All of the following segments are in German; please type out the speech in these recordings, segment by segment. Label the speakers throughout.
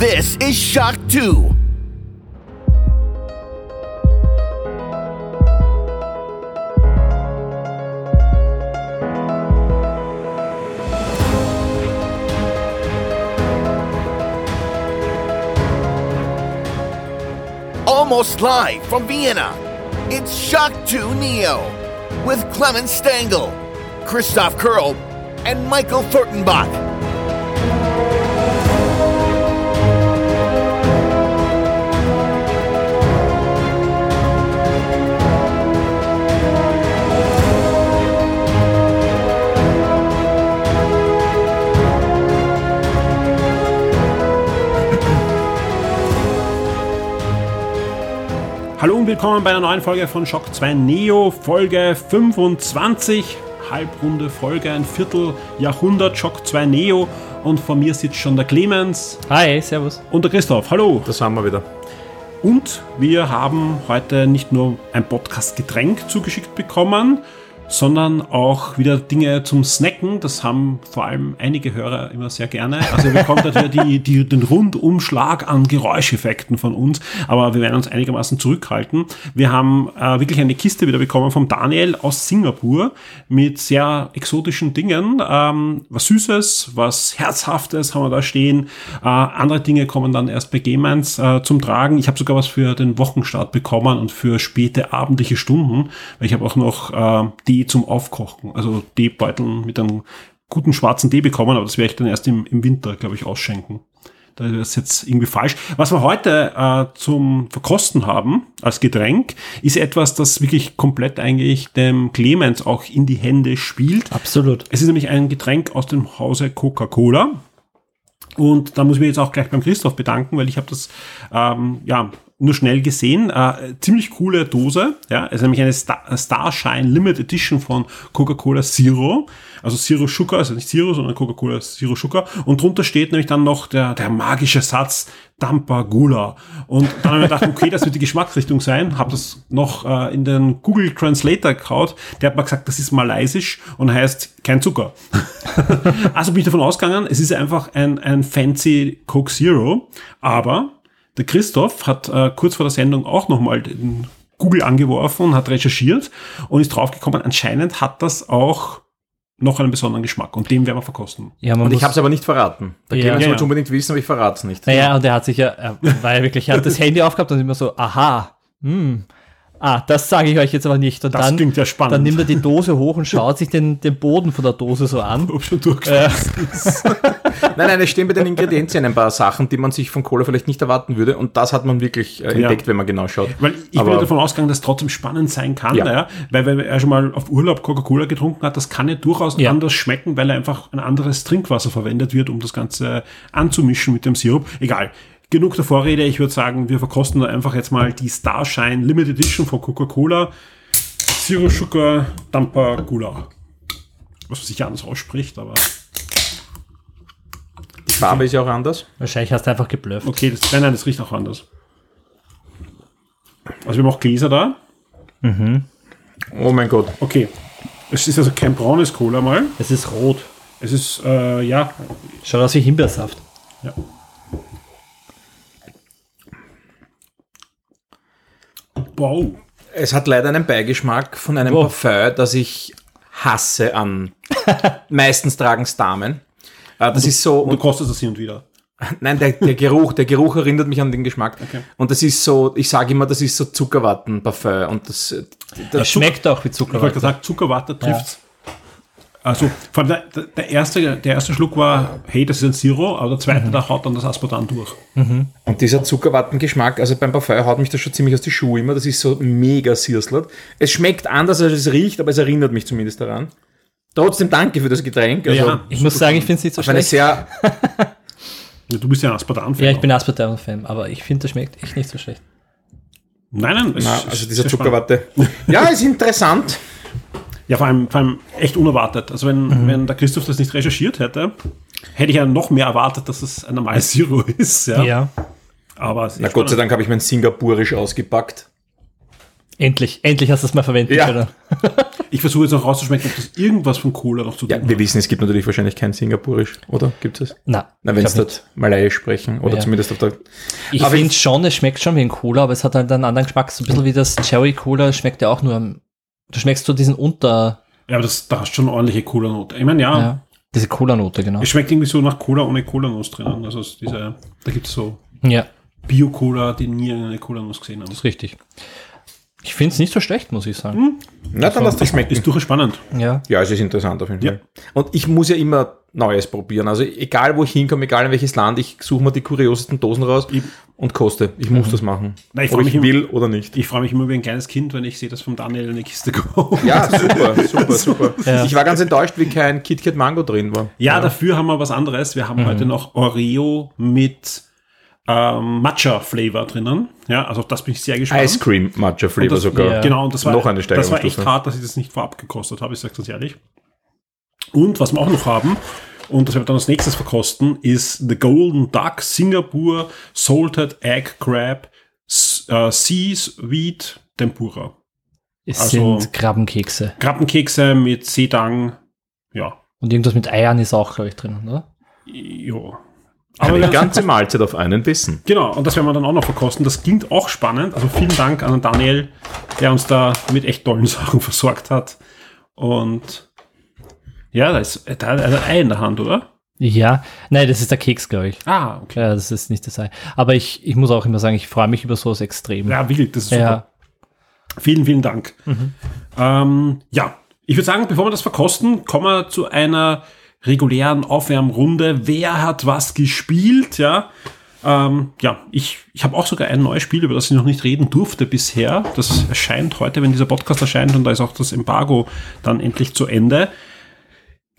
Speaker 1: This is Shock 2. Almost live from Vienna, it's Shock 2 Neo with Clement Stengel, Christoph Kurl, and Michael Furtenbach.
Speaker 2: Hallo und willkommen bei einer neuen Folge von Shock 2 Neo, Folge 25. Halbrunde Folge, ein Vierteljahrhundert Shock 2 Neo. Und vor mir sitzt schon der Clemens.
Speaker 3: Hi, servus.
Speaker 2: Und der Christoph. Hallo.
Speaker 4: Das haben wir wieder.
Speaker 2: Und wir haben heute nicht nur ein Podcast-Getränk zugeschickt bekommen, sondern auch wieder Dinge zum Snacken. Das haben vor allem einige Hörer immer sehr gerne. Also wir bekommen natürlich die, die, den Rundumschlag an Geräuscheffekten von uns, aber wir werden uns einigermaßen zurückhalten. Wir haben äh, wirklich eine Kiste wieder bekommen vom Daniel aus Singapur mit sehr exotischen Dingen. Ähm, was Süßes, was Herzhaftes haben wir da stehen. Äh, andere Dinge kommen dann erst bei Gamans äh, zum Tragen. Ich habe sogar was für den Wochenstart bekommen und für späte abendliche Stunden, weil ich habe auch noch äh, die zum Aufkochen, also Teebeuteln mit einem guten schwarzen Tee bekommen, aber das werde ich dann erst im, im Winter, glaube ich, ausschenken. Da ist jetzt irgendwie falsch. Was wir heute äh, zum Verkosten haben als Getränk, ist etwas, das wirklich komplett eigentlich dem Clemens auch in die Hände spielt.
Speaker 3: Absolut.
Speaker 2: Es ist nämlich ein Getränk aus dem Hause Coca-Cola. Und da muss ich mich jetzt auch gleich beim Christoph bedanken, weil ich habe das ähm, ja nur schnell gesehen. Äh, ziemlich coole Dose. Ja, ist nämlich eine Star Starshine Limited Edition von Coca-Cola Zero. Also Zero Sugar, also nicht Zero, sondern Coca-Cola Zero Sugar. Und drunter steht nämlich dann noch der, der magische Satz Dampa Gula. Und dann habe ich gedacht, okay, das wird die Geschmacksrichtung sein. Habe das noch äh, in den Google Translator gehaut. Der hat mir gesagt, das ist malaysisch und heißt kein Zucker. also bin ich davon ausgegangen, es ist einfach ein, ein fancy Coke Zero. Aber der Christoph hat äh, kurz vor der Sendung auch nochmal den Google angeworfen und hat recherchiert und ist draufgekommen, anscheinend hat das auch noch einen besonderen Geschmack und den werden wir verkosten.
Speaker 4: Ja, und ich habe es aber nicht verraten. Da
Speaker 3: Ja.
Speaker 4: Clemens
Speaker 3: Ja,
Speaker 4: wollte
Speaker 2: ja.
Speaker 4: unbedingt wissen, aber ich verrate es nicht.
Speaker 3: Naja, und er hat sich ja, er war ja wirklich, er hat das Handy aufgehabt und immer so, aha, hm, ah, das sage ich euch jetzt aber nicht. Und
Speaker 2: Das
Speaker 3: dann,
Speaker 2: klingt ja spannend.
Speaker 3: dann nimmt er die Dose hoch und schaut sich den, den Boden von der Dose so an.
Speaker 2: Ob schon durchgeschaut.
Speaker 4: Nein, nein, es stehen bei den Ingredienzien ein paar Sachen, die man sich von Cola vielleicht nicht erwarten würde. Und das hat man wirklich äh, entdeckt, wenn man genau schaut.
Speaker 2: Weil ich bin
Speaker 4: Aber-
Speaker 2: ja davon ausgegangen, dass es trotzdem spannend sein kann, ja.
Speaker 4: Ja.
Speaker 2: weil wenn er schon mal auf Urlaub Coca-Cola getrunken hat, das kann ja durchaus
Speaker 3: Ja.
Speaker 2: anders schmecken, weil er einfach ein anderes Trinkwasser verwendet wird, um das Ganze anzumischen mit dem Sirup. Egal. Genug der Vorrede. Ich würde sagen, wir verkosten einfach jetzt mal die Starshine Limited Edition von Coca-Cola. Zero Sugar Dampa Gula. Was man sicher anders ausspricht, aber
Speaker 4: Die Farbe ist ja auch anders.
Speaker 3: Wahrscheinlich hast du einfach geblufft.
Speaker 2: okay, das, nein, nein, das riecht auch anders. Also wir haben auch Gläser da.
Speaker 4: Oh mein Gott.
Speaker 2: Okay. Es ist also kein braunes Cola mal.
Speaker 3: Es ist rot.
Speaker 2: Es ist, äh, ja,
Speaker 3: Schaut aus wie Himbeersaft.
Speaker 2: ja. Wow.
Speaker 4: Es hat leider einen Beigeschmack von einem
Speaker 3: Oh.
Speaker 4: Parfum, das ich hasse an meistens tragen es Damen. Äh, Das ist so,
Speaker 2: Und du kostest das hin und wieder.
Speaker 4: nein, der, der Geruch, der Geruch erinnert mich an den Geschmack. Und das ist so, ich sage immer, das ist so Zuckerwatten-Parfum. Und das, äh, das
Speaker 3: Das schmeckt auch wie
Speaker 2: Ich wollte gesagt, Zuckerwatte trifft's. Also, vor allem der, der, erste, der erste Schluck war, hey, das ist ein Zero, aber der zweite, da haut dann das Aspartam durch.
Speaker 4: Und dieser Zuckerwattengeschmack, also beim Parfum haut mich das schon ziemlich aus die Schuhe immer. Das ist so mega sirslert. Es schmeckt anders, als es riecht, aber es erinnert mich zumindest daran. Trotzdem danke für das Getränk. Also
Speaker 2: Ja.
Speaker 3: Ich muss sagen, ich finde es nicht so schlecht.
Speaker 4: sehr,
Speaker 2: Ja, Du bist ja ein Aspartam-Fan.
Speaker 3: Ja, ich bin Aspartam-Fan, aber ich finde, das schmeckt echt nicht so schlecht.
Speaker 2: Nein, nein. ist-
Speaker 4: also
Speaker 2: es
Speaker 4: dieser
Speaker 2: ist spannend.
Speaker 4: Zuckerwatte. Ja, ist interessant.
Speaker 2: Ja, vor allem, vor allem echt unerwartet. Also wenn, wenn der Christoph das nicht recherchiert hätte, hätte ich ja noch mehr erwartet, dass es ein normales Zero ist. Ja. Aber es ist
Speaker 4: Na Gott sei Dank habe ich mein Singapurisch ausgepackt.
Speaker 3: Endlich, endlich hast du es mal verwenden
Speaker 4: Ja.
Speaker 3: können.
Speaker 2: Ich versuche jetzt noch rauszuschmecken, ob das irgendwas von Cola noch zu tun
Speaker 4: Ja, wir wissen, es gibt natürlich wahrscheinlich kein Singapurisch, oder? Gibt es?
Speaker 3: Na,
Speaker 4: Na, wenn es dort Malayisch sprechen oder
Speaker 3: Ja.
Speaker 4: zumindest auf der.
Speaker 3: Ich
Speaker 4: Aber
Speaker 3: finde schon, es schmeckt schon wie ein Cola, aber es hat halt einen anderen Geschmack. So ein bisschen wie das Cherry Cola schmeckt ja auch nur am, du schmeckst so diesen Unter,
Speaker 2: Ja, aber das, da hast du schon eine ordentliche Cola-Note. Ich meine, ja,
Speaker 3: ja, diese Cola-Note, genau.
Speaker 2: es schmeckt irgendwie so nach Cola ohne Cola-Nuss drinnen. Also es- diese, da gibt es so
Speaker 3: Ja,
Speaker 2: Bio-Cola, die nie eine Cola-Nuss gesehen haben.
Speaker 3: das ist richtig. Ich finde es nicht so schlecht, muss ich sagen.
Speaker 4: Na, dann lass das schmecken.
Speaker 2: Ist durchaus spannend.
Speaker 3: Ja.
Speaker 4: Ja, es ist interessant auf jeden
Speaker 2: Ja.
Speaker 4: Fall. Und ich muss ja immer Neues probieren. Also egal, wo ich hinkomme, egal in welches Land, ich suche mir die kuriosesten Dosen raus und koste. Ich muss das machen.
Speaker 2: Na, ich
Speaker 4: Ob ich
Speaker 2: immer-
Speaker 4: will oder nicht.
Speaker 2: Ich freue mich immer wie ein kleines Kind, wenn ich sehe, dass vom Daniel eine Kiste kommt.
Speaker 4: Ja, super, super, super.
Speaker 3: Ja.
Speaker 4: Ich war ganz enttäuscht, wie kein KitKat Mango drin war.
Speaker 2: Ja, dafür haben wir was anderes. Wir haben heute noch Oreo mit ähm, Matcha-Flavor drinnen. Ja, also auf das bin ich sehr gespannt.
Speaker 4: Ice Cream Matcha
Speaker 2: Und
Speaker 4: Flavor
Speaker 2: das,
Speaker 4: sogar.
Speaker 3: Ja.
Speaker 2: Genau, und das war,
Speaker 4: Noch eine
Speaker 2: das war echt hart, dass ich das nicht vorab gekostet habe, ich sage ganz ehrlich. Und was wir auch noch haben, und das werden wir dann als nächstes verkosten, ist The Golden Duck Singapore Salted Egg Crab äh, Sea Sweet Tempura.
Speaker 3: Es
Speaker 2: Also-
Speaker 3: sind Krabbenkekse.
Speaker 2: Krabbenkekse mit Sedang, ja,
Speaker 3: Und irgendwas mit Eiern ist auch, glaube ich, drin, oder?
Speaker 2: jo.
Speaker 4: Aber die ganze Mahlzeit auf einen Bissen.
Speaker 2: Genau, und das werden wir dann auch noch verkosten. Das klingt auch spannend. Also vielen Dank an Daniel, der uns da mit echt tollen Sachen versorgt hat. Und ja, da ist, da er ein Ei in der Hand, oder?
Speaker 3: Ja. Nein, das ist der Keks, glaube ich.
Speaker 2: Ah, okay.
Speaker 3: Ja, das ist nicht das Ei. Aber ich, ich muss auch immer sagen, ich freue mich über sowas extrem.
Speaker 2: Ja, wild, das ist super.
Speaker 3: ja.
Speaker 2: Vielen, vielen Dank. Ähm, ja, ich würde sagen, bevor wir das verkosten, kommen wir zu einer regulären Aufwärmrunde. Wer hat was gespielt? Ja, ähm, ja ich, ich habe auch sogar ein neues Spiel, über das ich noch nicht reden durfte bisher. Das erscheint heute, wenn dieser Podcast erscheint und da ist auch das Embargo dann endlich zu Ende.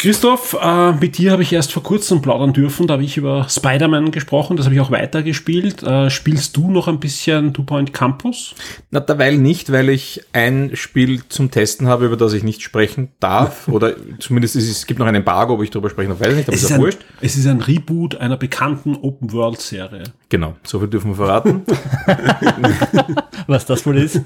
Speaker 2: Christoph, äh, mit dir habe ich erst vor kurzem plaudern dürfen. Da habe ich über Spider-Man gesprochen. Das habe ich auch weitergespielt. Äh, spielst du noch ein bisschen Two Point Campus?
Speaker 4: Na, derweil nicht, weil ich ein Spiel zum Testen habe, über das ich nicht sprechen darf. Oder zumindest ist es, es gibt noch ein Embargo, wo ich darüber sprechen darf, weiß ich nicht, aber ist ja wurscht.
Speaker 2: es ist ein Reboot einer bekannten Open-World-Serie.
Speaker 4: Genau, so viel dürfen wir verraten.
Speaker 3: Was das wohl ist.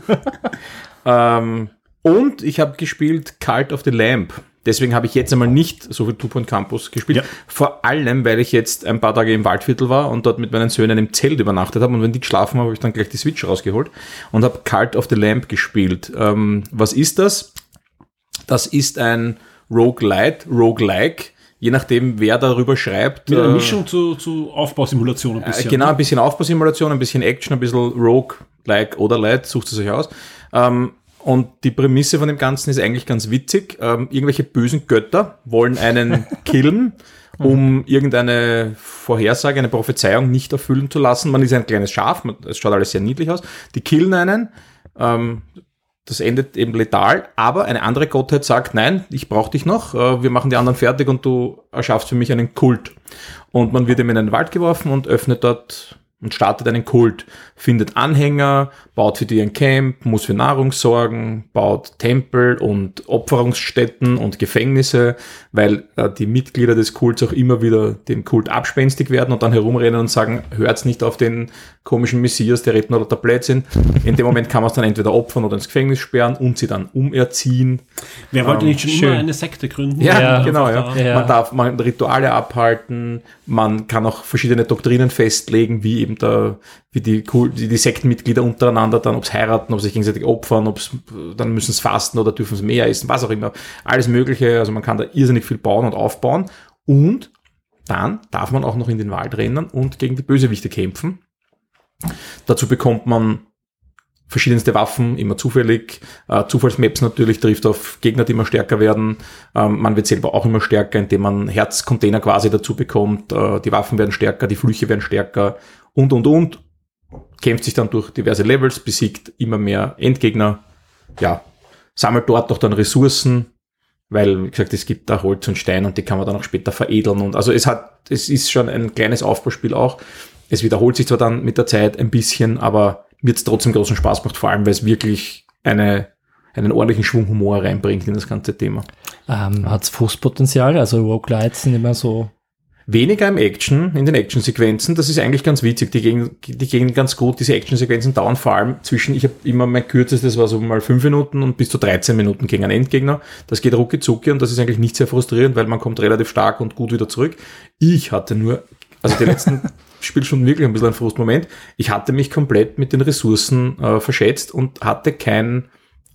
Speaker 4: ähm, und ich habe gespielt Cult of the Lamp. Deswegen habe ich jetzt einmal nicht so viel Two Point Campus gespielt.
Speaker 2: Ja.
Speaker 4: Vor allem, weil ich jetzt ein paar Tage im Waldviertel war und dort mit meinen Söhnen im Zelt übernachtet habe. Und wenn die geschlafen haben, habe ich dann gleich die Switch rausgeholt und habe Cult of the Lamp gespielt. Ähm, was ist das? Das ist ein Roguelite, Roguelike. Je nachdem, wer darüber schreibt.
Speaker 2: Mit einer
Speaker 4: äh,
Speaker 2: Mischung zu, zu Aufbausimulation ein
Speaker 4: äh,
Speaker 2: bisschen.
Speaker 4: Genau, ein bisschen Aufbausimulation, ein bisschen Action, ein bisschen Rogue-like oder Light, sucht es euch aus. Ähm, und die Prämisse von dem Ganzen ist eigentlich ganz witzig. Ähm, irgendwelche bösen Götter wollen einen killen, um irgendeine Vorhersage, eine Prophezeiung nicht erfüllen zu lassen. Man ist ein kleines Schaf, es schaut alles sehr niedlich aus. Die killen einen. Ähm, das endet eben letal, aber eine andere Gottheit sagt, nein, ich brauche dich noch, äh, wir machen die anderen fertig und du erschaffst für mich einen Kult. Und man wird ihm in einen Wald geworfen und öffnet dort und startet einen Kult, findet Anhänger, baut für die ein Camp, muss für Nahrung sorgen, baut Tempel und Opferungsstätten und Gefängnisse, weil äh, die Mitglieder des Kults auch immer wieder dem Kult abspenstig werden und dann herumrennen und sagen, hört's nicht auf den komischen Messias, der redet nur der Blödsinn. In dem Moment kann man es dann entweder opfern oder ins Gefängnis sperren und sie dann umerziehen.
Speaker 2: Wer wollte nicht schon
Speaker 3: schön.
Speaker 2: immer eine Sekte gründen?
Speaker 4: Ja,
Speaker 3: Ja,
Speaker 4: genau. Ja.
Speaker 3: da- Ja.
Speaker 4: Man darf man Rituale abhalten, man kann auch verschiedene Doktrinen festlegen, wie eben der, wie die, die, die Sektenmitglieder untereinander dann, ob es heiraten, ob sie sich gegenseitig opfern, ob es dann müssen es fasten oder dürfen es mehr essen, was auch immer. Alles Mögliche. Also man kann da irrsinnig viel bauen und aufbauen. Und dann darf man auch noch in den Wald rennen und gegen die Bösewichte kämpfen. Dazu bekommt man verschiedenste Waffen, immer zufällig. Äh, Zufallsmaps natürlich trifft auf Gegner, die immer stärker werden. Ähm, man wird selber auch immer stärker, indem man Herzcontainer quasi dazu bekommt. Äh, die Waffen werden stärker, die Flüche werden stärker und, und, und. Kämpft sich dann durch diverse Levels, besiegt immer mehr Endgegner. Ja, sammelt dort auch dann Ressourcen, weil, wie gesagt, es gibt da Holz und Stein und die kann man dann auch später veredeln. Und also es hat, es ist schon ein kleines Aufbauspiel auch. Es wiederholt sich zwar dann mit der Zeit ein bisschen, aber mir es trotzdem großen Spaß macht, vor allem weil es wirklich eine, einen ordentlichen Schwung Humor reinbringt in das ganze Thema.
Speaker 3: Ähm, Hat es Frustpotenzial? Also Roguelites sind immer so
Speaker 4: Weniger im Action, in den Actionsequenzen, das ist eigentlich ganz witzig. Die gehen, die gehen ganz gut. Diese Actionsequenzen dauern vor allem zwischen, ich habe immer mein kürzestes war so mal fünf Minuten und bis zu 13 Minuten gegen einen Endgegner. Das geht rucki zucki und das ist eigentlich nicht sehr frustrierend, weil man kommt relativ stark und gut wieder zurück. Ich hatte nur, also die letzten Spielstunden wirklich ein bisschen ein Frustmoment. Ich hatte mich komplett mit den Ressourcen äh, verschätzt und hatte kein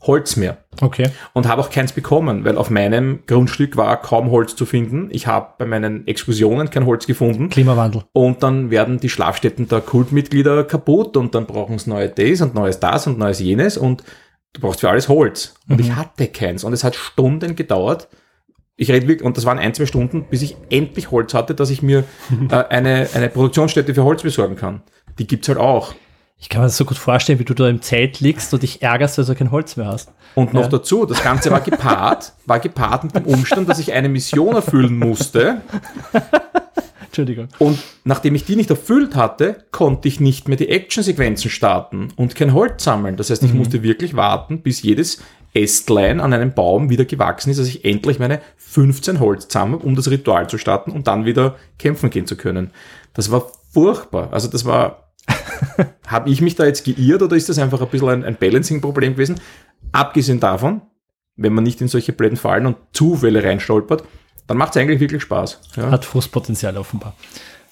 Speaker 4: Holz mehr.
Speaker 3: Okay.
Speaker 4: Und habe auch keins bekommen, weil auf meinem Grundstück war kaum Holz zu finden. Ich habe bei meinen Exkursionen kein Holz gefunden.
Speaker 3: Klimawandel.
Speaker 4: Und dann werden die Schlafstätten der Kultmitglieder kaputt und dann brauchen sie neue Days und neues das und neues jenes und du brauchst für alles Holz. Und ich hatte keins. Und es hat Stunden gedauert. Ich rede wirklich, und das waren ein, zwei Stunden, bis ich endlich Holz hatte, dass ich mir äh, eine, eine Produktionsstätte für Holz besorgen kann. Die gibt's halt auch.
Speaker 3: Ich kann mir das so gut vorstellen, wie du da im Zelt liegst und dich ärgerst, dass du kein Holz mehr hast.
Speaker 4: Und noch
Speaker 3: Ja.
Speaker 4: dazu, das Ganze war gepaart, war gepaart mit dem Umstand, dass ich eine Mission erfüllen musste.
Speaker 3: Entschuldigung.
Speaker 4: Und nachdem ich die nicht erfüllt hatte, konnte ich nicht mehr die Actionsequenzen starten und kein Holz sammeln. Das heißt, ich musste wirklich warten, bis jedes Ästlein an einem Baum wieder gewachsen ist, dass ich endlich meine 15 Holz sammle, um das Ritual zu starten und dann wieder kämpfen gehen zu können. Das war furchtbar. Also das war, habe ich mich da jetzt geirrt oder ist das einfach ein bisschen ein, ein Balancing-Problem gewesen? Abgesehen davon, wenn man nicht in solche blöden Fallen und Zufälle reinstolpert, dann macht es eigentlich wirklich Spaß. Ja.
Speaker 3: Hat Frustpotenzial offenbar.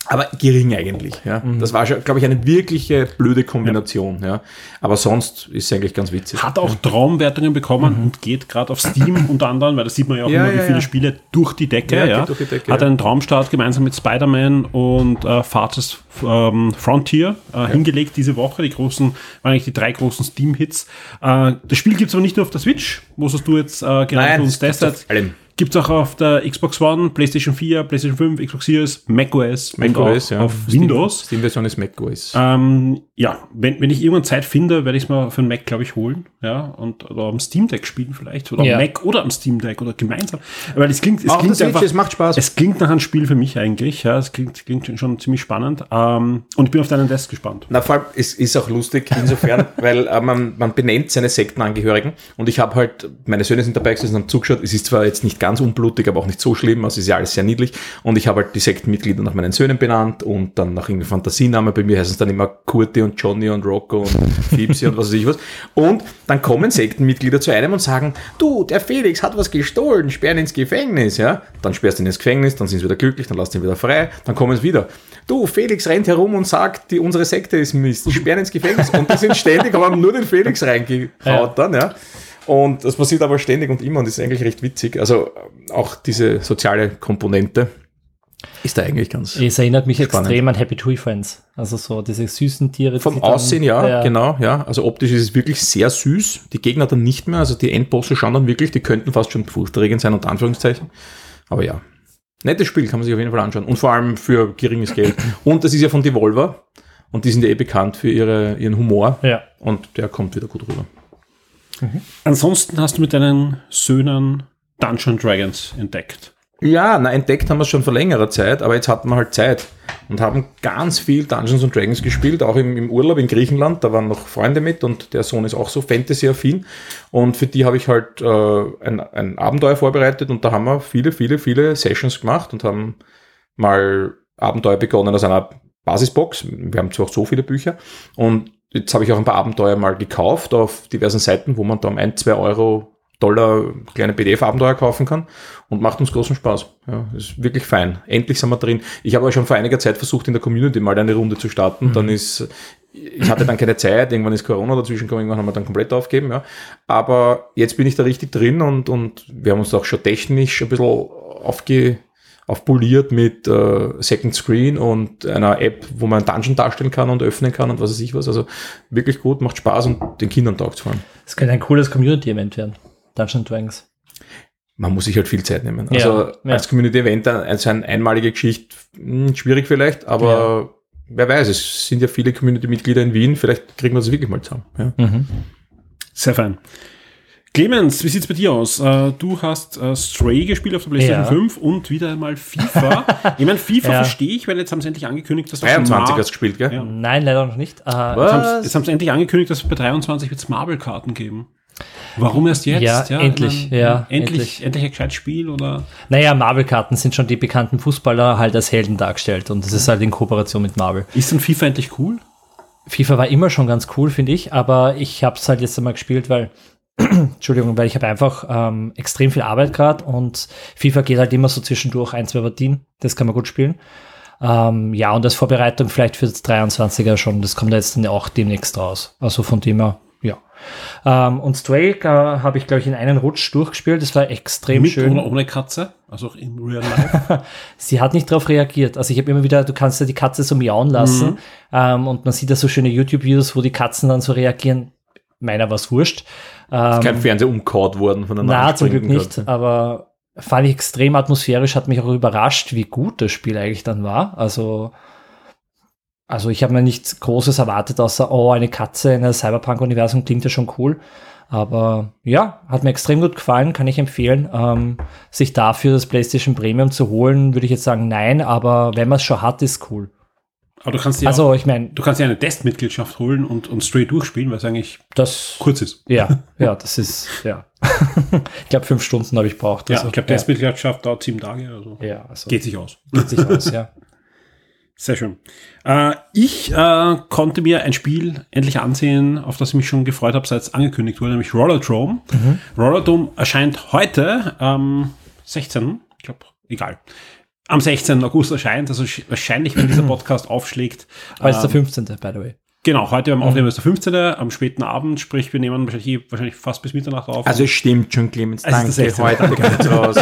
Speaker 4: Aber gering eigentlich. Ja. Das war schon, glaube ich, eine wirkliche blöde Kombination. Ja. Aber sonst ist es eigentlich ganz witzig.
Speaker 2: Hat auch Traumwertungen bekommen und geht gerade auf Steam unter anderem, weil da sieht man ja auch
Speaker 4: Ja,
Speaker 2: immer, wie
Speaker 4: ja,
Speaker 2: viele
Speaker 4: ja.
Speaker 2: Spiele durch die Decke.
Speaker 4: Ja,
Speaker 2: Ja,
Speaker 4: durch die Decke,
Speaker 2: Hat
Speaker 4: ja.
Speaker 2: einen Traumstart gemeinsam mit Spider-Man und äh, Farthest ähm, Frontier äh, hingelegt diese Woche. Die großen, waren eigentlich die drei großen Steam-Hits. Äh, das Spiel gibt es aber nicht nur auf der Switch, wo es du jetzt äh, gerade für uns testet. Gibt es auch auf der Xbox One, PlayStation 4, PlayStation 5, Xbox Series, macOS, und
Speaker 4: macOS,
Speaker 2: auch
Speaker 4: ja.
Speaker 2: auf
Speaker 4: Steam-
Speaker 2: Windows.
Speaker 4: Steam-Version ist macOS.
Speaker 2: Ähm, ja, wenn, wenn ich irgendwann Zeit finde, werde ich es mal für den Mac, glaube ich, holen. Ja, und oder am Steam Deck spielen vielleicht. Oder
Speaker 3: Ja.
Speaker 2: am Mac oder am Steam Deck oder gemeinsam. Weil es klingt, es
Speaker 4: Auch
Speaker 2: klingt
Speaker 4: das Switch, es macht Spaß.
Speaker 2: Es klingt nach einem Spiel für mich eigentlich. Ja, es klingt, klingt schon ziemlich spannend. Ähm, und ich bin auf deinen Test gespannt.
Speaker 4: Na, vor allem, es ist auch lustig insofern, weil äh, man, man benennt seine Sektenangehörigen und ich habe halt, meine Söhne sind dabei gesessen und haben zugeschaut, es ist zwar jetzt nicht ganz unblutig, aber auch nicht so schlimm, also es ist ja alles sehr niedlich und ich habe halt die Sektenmitglieder nach meinen Söhnen benannt und dann nach irgendeinem Fantasienamen, bei mir heißen es dann immer Kurti und Johnny und Rocco und Fipsi und was weiß ich was und dann kommen Sektenmitglieder zu einem und sagen, du, der Felix hat was gestohlen, sperren ins Gefängnis, ja, dann sperrst du ihn ins Gefängnis, dann sind sie wieder glücklich, dann lass ihn wieder frei, dann kommen sie wieder. Du, Felix rennt herum und sagt, die, unsere Sekte ist Mist, sperren ins Gefängnis. Und die sind ständig, aber haben nur den Felix reingehaut
Speaker 3: Ja.
Speaker 4: dann, ja. Und das passiert aber ständig und immer und ist eigentlich recht witzig. Also auch diese soziale Komponente ist da eigentlich ganz.
Speaker 3: Es erinnert mich
Speaker 4: Spannend.
Speaker 3: extrem an Happy Tree Friends. Also so diese süßen Tiere. die
Speaker 4: Vom
Speaker 3: sich dann-
Speaker 4: Aussehen ja, genau, ja. Also optisch ist es wirklich sehr süß. Die Gegner dann nicht mehr, also die Endbosse schauen dann wirklich, die könnten fast schon furchterregend sein, unter Anführungszeichen. Aber ja. Nettes Spiel, kann man sich auf jeden Fall anschauen. Und vor allem für geringes Geld. Und das ist ja von Devolver. Und die sind ja eh bekannt für ihre, ihren Humor.
Speaker 3: Ja.
Speaker 4: Und der kommt wieder gut rüber.
Speaker 2: Ansonsten hast du mit deinen Söhnen Dungeon Dragons entdeckt.
Speaker 4: Ja, na, entdeckt haben wir es schon vor längerer Zeit, aber jetzt hatten wir halt Zeit und haben ganz viel Dungeons and Dragons gespielt, auch im, im Urlaub in Griechenland. Da waren noch Freunde mit und der Sohn ist auch so Fantasy-affin. Und für die habe ich halt äh, ein, ein Abenteuer vorbereitet und da haben wir viele, viele, viele Sessions gemacht und haben mal Abenteuer begonnen aus einer Basisbox. Wir haben zwar auch so viele Bücher und jetzt habe ich auch ein paar Abenteuer mal gekauft auf diversen Seiten, wo man da um ein, zwei Euro Dollar kleine PDF-Abenteuer kaufen kann und macht uns großen Spaß. Ja, ist wirklich fein. Endlich sind wir drin. Ich habe aber schon vor einiger Zeit versucht, in der Community mal eine Runde zu starten. Dann ist, ich hatte dann keine Zeit, irgendwann ist Corona dazwischen gekommen, irgendwann haben wir dann komplett aufgeben, ja. Aber jetzt bin ich da richtig drin und, und wir haben uns auch schon technisch ein bisschen aufge, aufpoliert mit äh, Second Screen und einer App, wo man Dungeon darstellen kann und öffnen kann und was weiß ich was. Also wirklich gut, macht Spaß und den Kindern taugt vor allem.
Speaker 3: Das könnte ein cooles Community-Event werden. Dungeon Dragons.
Speaker 4: man muss sich halt viel Zeit nehmen. Also
Speaker 3: Ja, ja.
Speaker 4: als Community-Event, also eine einmalige Geschichte, hm, schwierig vielleicht, aber wer weiß, es sind ja viele Community-Mitglieder in Wien, vielleicht kriegen wir das wirklich mal zusammen. Ja.
Speaker 2: Sehr fein. Clemens, wie sieht's bei dir aus? Äh, Du hast äh, Stray gespielt auf der PlayStation
Speaker 3: Ja.
Speaker 2: 5 und wieder mal FIFA. ich meine, FIFA
Speaker 3: Ja.
Speaker 2: verstehe ich, weil jetzt haben sie endlich angekündigt, dass das
Speaker 4: 23
Speaker 2: Mar-
Speaker 4: hast du gespielt, gell?
Speaker 2: Ja.
Speaker 3: Nein, leider noch nicht. Äh,
Speaker 4: Was?
Speaker 2: Jetzt haben, sie, jetzt haben sie endlich angekündigt, dass es bei 23 wird Marvel-Karten geben. Warum erst jetzt?
Speaker 3: Ja, endlich, ja,
Speaker 2: endlich,
Speaker 3: endlich.
Speaker 2: endlich ein gescheites Spiel oder?
Speaker 3: Naja, Marvel-Karten sind schon die bekannten Fußballer halt als Helden dargestellt und das ist halt in Kooperation mit Marvel.
Speaker 2: Ist denn FIFA endlich cool?
Speaker 3: FIFA war immer schon ganz cool, finde ich, aber ich habe es halt jetzt einmal gespielt, weil, Entschuldigung, weil ich habe einfach ähm, extrem viel Arbeit gerade und FIFA geht halt immer so zwischendurch ein, zwei Partien. Das kann man gut spielen. Ähm, ja, und als Vorbereitung vielleicht für das 23er schon, das kommt jetzt dann auch demnächst raus. Also von dem her, ja. Ähm, und Stray äh, habe ich, glaube ich, in einen Rutsch durchgespielt. Das war extrem
Speaker 2: Mit
Speaker 3: schön.
Speaker 2: oder ohne Katze? Also auch im Real Life?
Speaker 3: Sie hat nicht darauf reagiert. Also ich habe immer wieder, du kannst ja die Katze so miauen lassen ähm, und man sieht da so schöne YouTube-Videos, wo die Katzen dann so reagieren. Meiner war es wurscht. Ähm,
Speaker 4: Kein Fernseher umgehauen worden von einer
Speaker 3: na, zum Glück nicht,
Speaker 4: Katze.
Speaker 3: aber fand ich extrem atmosphärisch, hat mich auch überrascht, wie gut das Spiel eigentlich dann war. Also, also ich habe mir nichts Großes erwartet, außer, oh, eine Katze in der Cyberpunk-Universum klingt ja schon cool. Aber ja, hat mir extrem gut gefallen, kann ich empfehlen. Ähm, sich dafür das PlayStation Premium zu holen, würde ich jetzt sagen, nein, aber wenn man es schon hat, ist cool.
Speaker 2: Aber du kannst dir auch,
Speaker 3: Also, ich meine,
Speaker 2: du kannst dir eine Testmitgliedschaft holen und, und straight durchspielen, weil es eigentlich
Speaker 3: das,
Speaker 2: kurz ist.
Speaker 3: ja, ja, das ist, ja. ich glaube, fünf Stunden habe ich braucht.
Speaker 2: Ja,
Speaker 3: Also,
Speaker 2: ich glaube, Testmitgliedschaft dauert sieben Tage. Also
Speaker 3: ja, also,
Speaker 2: geht sich aus.
Speaker 3: geht sich aus, ja.
Speaker 2: Sehr schön. Äh, ich äh, konnte mir ein Spiel endlich ansehen, auf das ich mich schon gefreut habe, seit es angekündigt wurde, nämlich Rollerdrome. Rollerdrome erscheint heute am 16. Ich glaube, egal. Am 16. August erscheint, also sch- wahrscheinlich, wenn dieser Podcast aufschlägt.
Speaker 3: Heute ist der
Speaker 2: ähm,
Speaker 3: 15. by the way.
Speaker 2: Genau, heute beim Aufnehmen ist der 15. am späten Abend, sprich, wir nehmen wahrscheinlich, wahrscheinlich fast bis Mitternacht auf.
Speaker 4: Also es stimmt schon, Clemens.
Speaker 2: Es ist
Speaker 4: Danke,
Speaker 2: das 16.
Speaker 4: heute kommt's raus.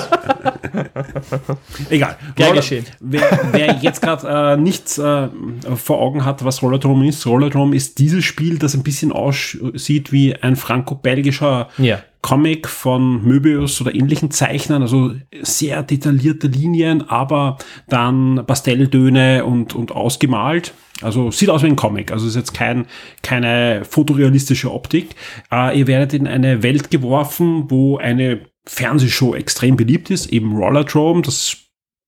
Speaker 2: Egal.
Speaker 3: Gern geschehen.
Speaker 2: Wer, wer jetzt gerade äh, nichts äh, vor Augen hat, was Rollerdrome ist, Rollerdrome ist dieses Spiel, das ein bisschen aussieht wie ein franco-belgischer
Speaker 3: Ja.
Speaker 2: Comic von Möbius oder ähnlichen Zeichnern, also sehr detaillierte Linien, aber dann Pastelldöne und, und ausgemalt. Also sieht aus wie ein Comic, also ist jetzt kein, keine fotorealistische Optik. Äh, ihr werdet in eine Welt geworfen, wo eine Fernsehshow extrem beliebt ist, eben Rollerdrome, das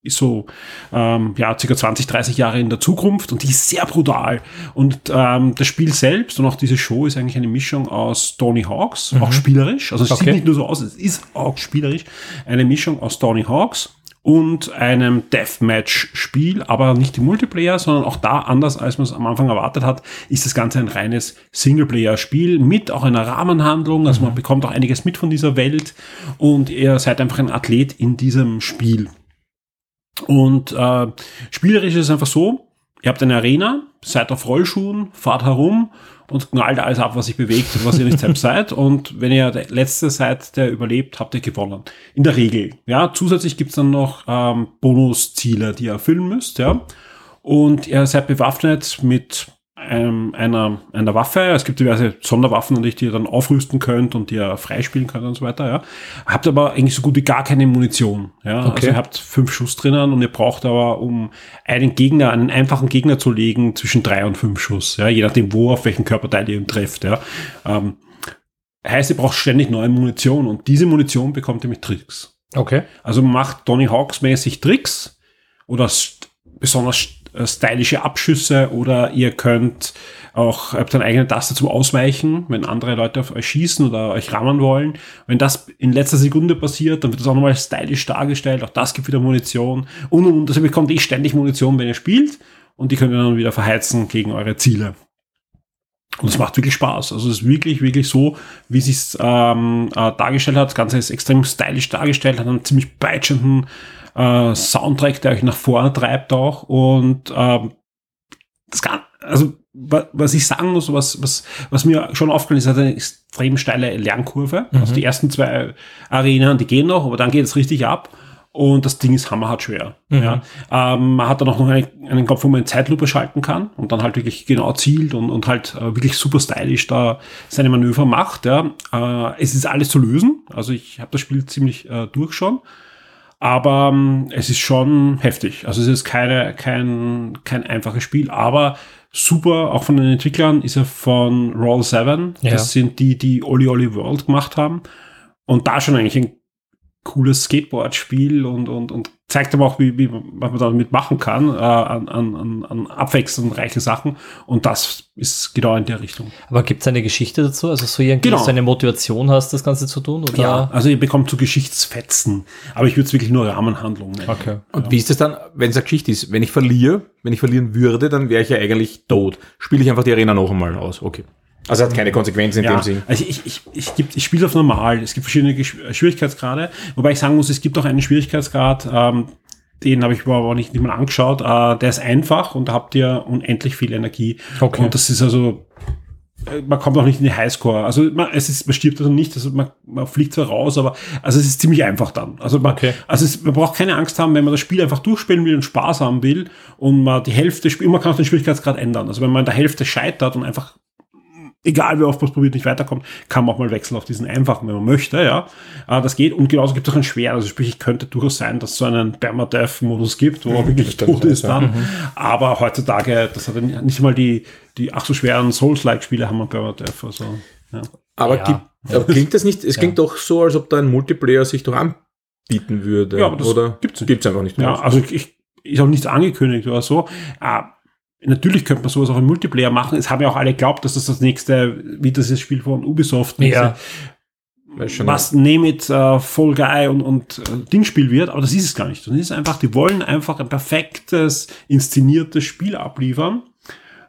Speaker 2: ist so ähm, ja circa 20, 30 Jahre in der Zukunft und die ist sehr brutal. Und ähm, das Spiel selbst und auch diese Show ist eigentlich eine Mischung aus Tony Hawks, auch spielerisch. Also es
Speaker 3: Okay.
Speaker 2: sieht nicht nur so aus, es ist auch spielerisch. Eine Mischung aus Tony Hawks und einem Deathmatch-Spiel, aber nicht im Multiplayer, sondern auch da, anders als man es am Anfang erwartet hat, ist das Ganze ein reines Singleplayer-Spiel mit auch einer Rahmenhandlung. Also man bekommt auch einiges mit von dieser Welt und ihr seid einfach ein Athlet in diesem Spiel. Und äh, spielerisch ist es einfach so, ihr habt eine Arena, seid auf Rollschuhen, fahrt herum und knallt alles ab, was sich bewegt und was ihr nicht selbst seid. Und wenn ihr der Letzte seid, der überlebt, habt ihr gewonnen. In der Regel. Ja, zusätzlich gibt's dann noch ähm, Bonusziele, die ihr erfüllen müsst. Ja. Und ihr seid bewaffnet mit ähm, einer, einer Waffe. Es gibt diverse Sonderwaffen, natürlich, die ihr dann aufrüsten könnt und die ihr freispielen könnt und so weiter. Ja. Habt aber eigentlich so gut wie gar keine Munition. Ja. Also
Speaker 3: Okay.
Speaker 2: ihr habt fünf Schuss drinnen und ihr braucht aber, um einen Gegner, einen einfachen Gegner zu legen, zwischen drei und fünf Schuss. Ja. Je nachdem, wo, auf welchen Körperteil ihr ihn trefft. Ja. Ähm, heißt, ihr braucht ständig neue Munition und diese Munition bekommt ihr mit Tricks.
Speaker 3: Okay.
Speaker 2: Also macht Tony Hawks mäßig Tricks oder besonders stylische Abschüsse oder ihr könnt auch, habt eine eigene Taste zum Ausweichen, wenn andere Leute auf euch schießen oder euch rammen wollen. Wenn das in letzter Sekunde passiert, dann wird das auch nochmal stylisch dargestellt. Auch das gibt wieder Munition. Und, und, und. Also ihr bekommt eh ständig Munition, wenn ihr spielt. Und die könnt ihr dann wieder verheizen gegen eure Ziele. Und es macht wirklich Spaß. Also es ist wirklich, wirklich so, wie es ähm, äh, dargestellt hat. Das Ganze ist extrem stylisch dargestellt, hat einen ziemlich peitschenden äh, Soundtrack, der euch nach vorne treibt auch. Und ähm, das kann, also wa- was ich sagen muss, was, was, was mir schon aufgefallen ist, hat eine extrem steile Lernkurve. Also die ersten zwei Arenen, die gehen noch, aber dann geht es richtig ab. Und das Ding ist hammerhart schwer. Ja. Ähm, man hat dann auch noch eine, einen Kopf, wo man in Zeitlupe schalten kann und dann halt wirklich genau zielt und, und halt äh, wirklich super stylisch da seine Manöver macht. Ja. Äh, es ist alles zu lösen. Also ich habe das Spiel ziemlich äh, durch schon. Aber ähm, es ist schon heftig. Also es ist keine, kein, kein einfaches Spiel, aber super, auch von den Entwicklern ist er von Roll 7.
Speaker 3: Ja.
Speaker 2: Das sind die, die Oli Oli World gemacht haben. Und da schon eigentlich ein cooles Skateboard-Spiel und, und, und zeigt aber auch, wie, wie, was man damit machen kann, äh, an, an, an abwechslungsreichen Sachen. Und das ist genau in der Richtung.
Speaker 3: Aber gibt es eine Geschichte dazu? Also so irgendwie,
Speaker 2: Genau.
Speaker 3: dass du eine Motivation hast, das Ganze zu tun? Oder?
Speaker 2: Ja, also ihr bekommt so Geschichtsfetzen. Aber ich würde es wirklich nur Rahmenhandlung nennen.
Speaker 3: Okay.
Speaker 4: Und wie ist das dann, wenn es eine Geschichte ist? Wenn ich verliere, wenn ich verlieren würde, dann wäre ich ja eigentlich tot. Spiele ich einfach die Arena noch einmal aus. Okay. Also hat keine Konsequenzen in
Speaker 2: Ja,
Speaker 4: dem Sinn.
Speaker 2: also ich, ich, ich, gibt- ich spiele auf normal. Es gibt verschiedene Gesch- Schwierigkeitsgrade, wobei ich sagen muss, es gibt auch einen Schwierigkeitsgrad, ähm, den habe ich mir aber nicht, nicht mal angeschaut. Äh, der ist einfach und da habt ihr unendlich viel Energie.
Speaker 3: Okay.
Speaker 2: Und das ist also, äh, man kommt auch nicht in die Highscore. Also man, es ist, man stirbt also nicht, also man, man fliegt zwar raus, aber also es ist ziemlich einfach dann. Also man,
Speaker 3: Okay.
Speaker 2: also es, man braucht keine Angst haben, wenn man das Spiel einfach durchspielen will und Spaß haben will und man die Hälfte spielt, man kann auch den Schwierigkeitsgrad ändern. Also wenn man in der Hälfte scheitert und einfach egal wie oft man es probiert, nicht weiterkommt, kann man auch mal wechseln auf diesen einfachen, wenn man möchte, ja. Äh, das geht. Und genauso gibt es auch einen schweren. Also sprich, ich könnte durchaus sein, dass es so einen Permadeath-Modus gibt, wo man wirklich
Speaker 4: kann
Speaker 2: tot ist
Speaker 4: ja.
Speaker 2: dann. Aber heutzutage, das hat ja nicht mal die, die ach so schweren Souls-like-Spiele haben wir Permadeath. Also, ja.
Speaker 4: Aber,
Speaker 3: Ja.
Speaker 4: gibt, aber klingt das nicht, es klingt doch so, als ob da ein Multiplayer sich doch anbieten würde.
Speaker 2: Ja, aber das
Speaker 4: oder
Speaker 2: gibt's nicht.
Speaker 4: Gibt's einfach nicht.
Speaker 2: Ja, also ich, ist auch nichts angekündigt oder so. Äh, natürlich könnte man sowas auch im Multiplayer machen. Es haben ja auch alle geglaubt, dass das das nächste, wie dieses Spiel von Ubisoft,
Speaker 3: Ja.
Speaker 4: Schon-
Speaker 2: was Name It, äh, Fall Guy und, und äh, Dingspiel wird, aber das ist es gar nicht. Das ist einfach, die wollen einfach ein perfektes, inszeniertes Spiel abliefern,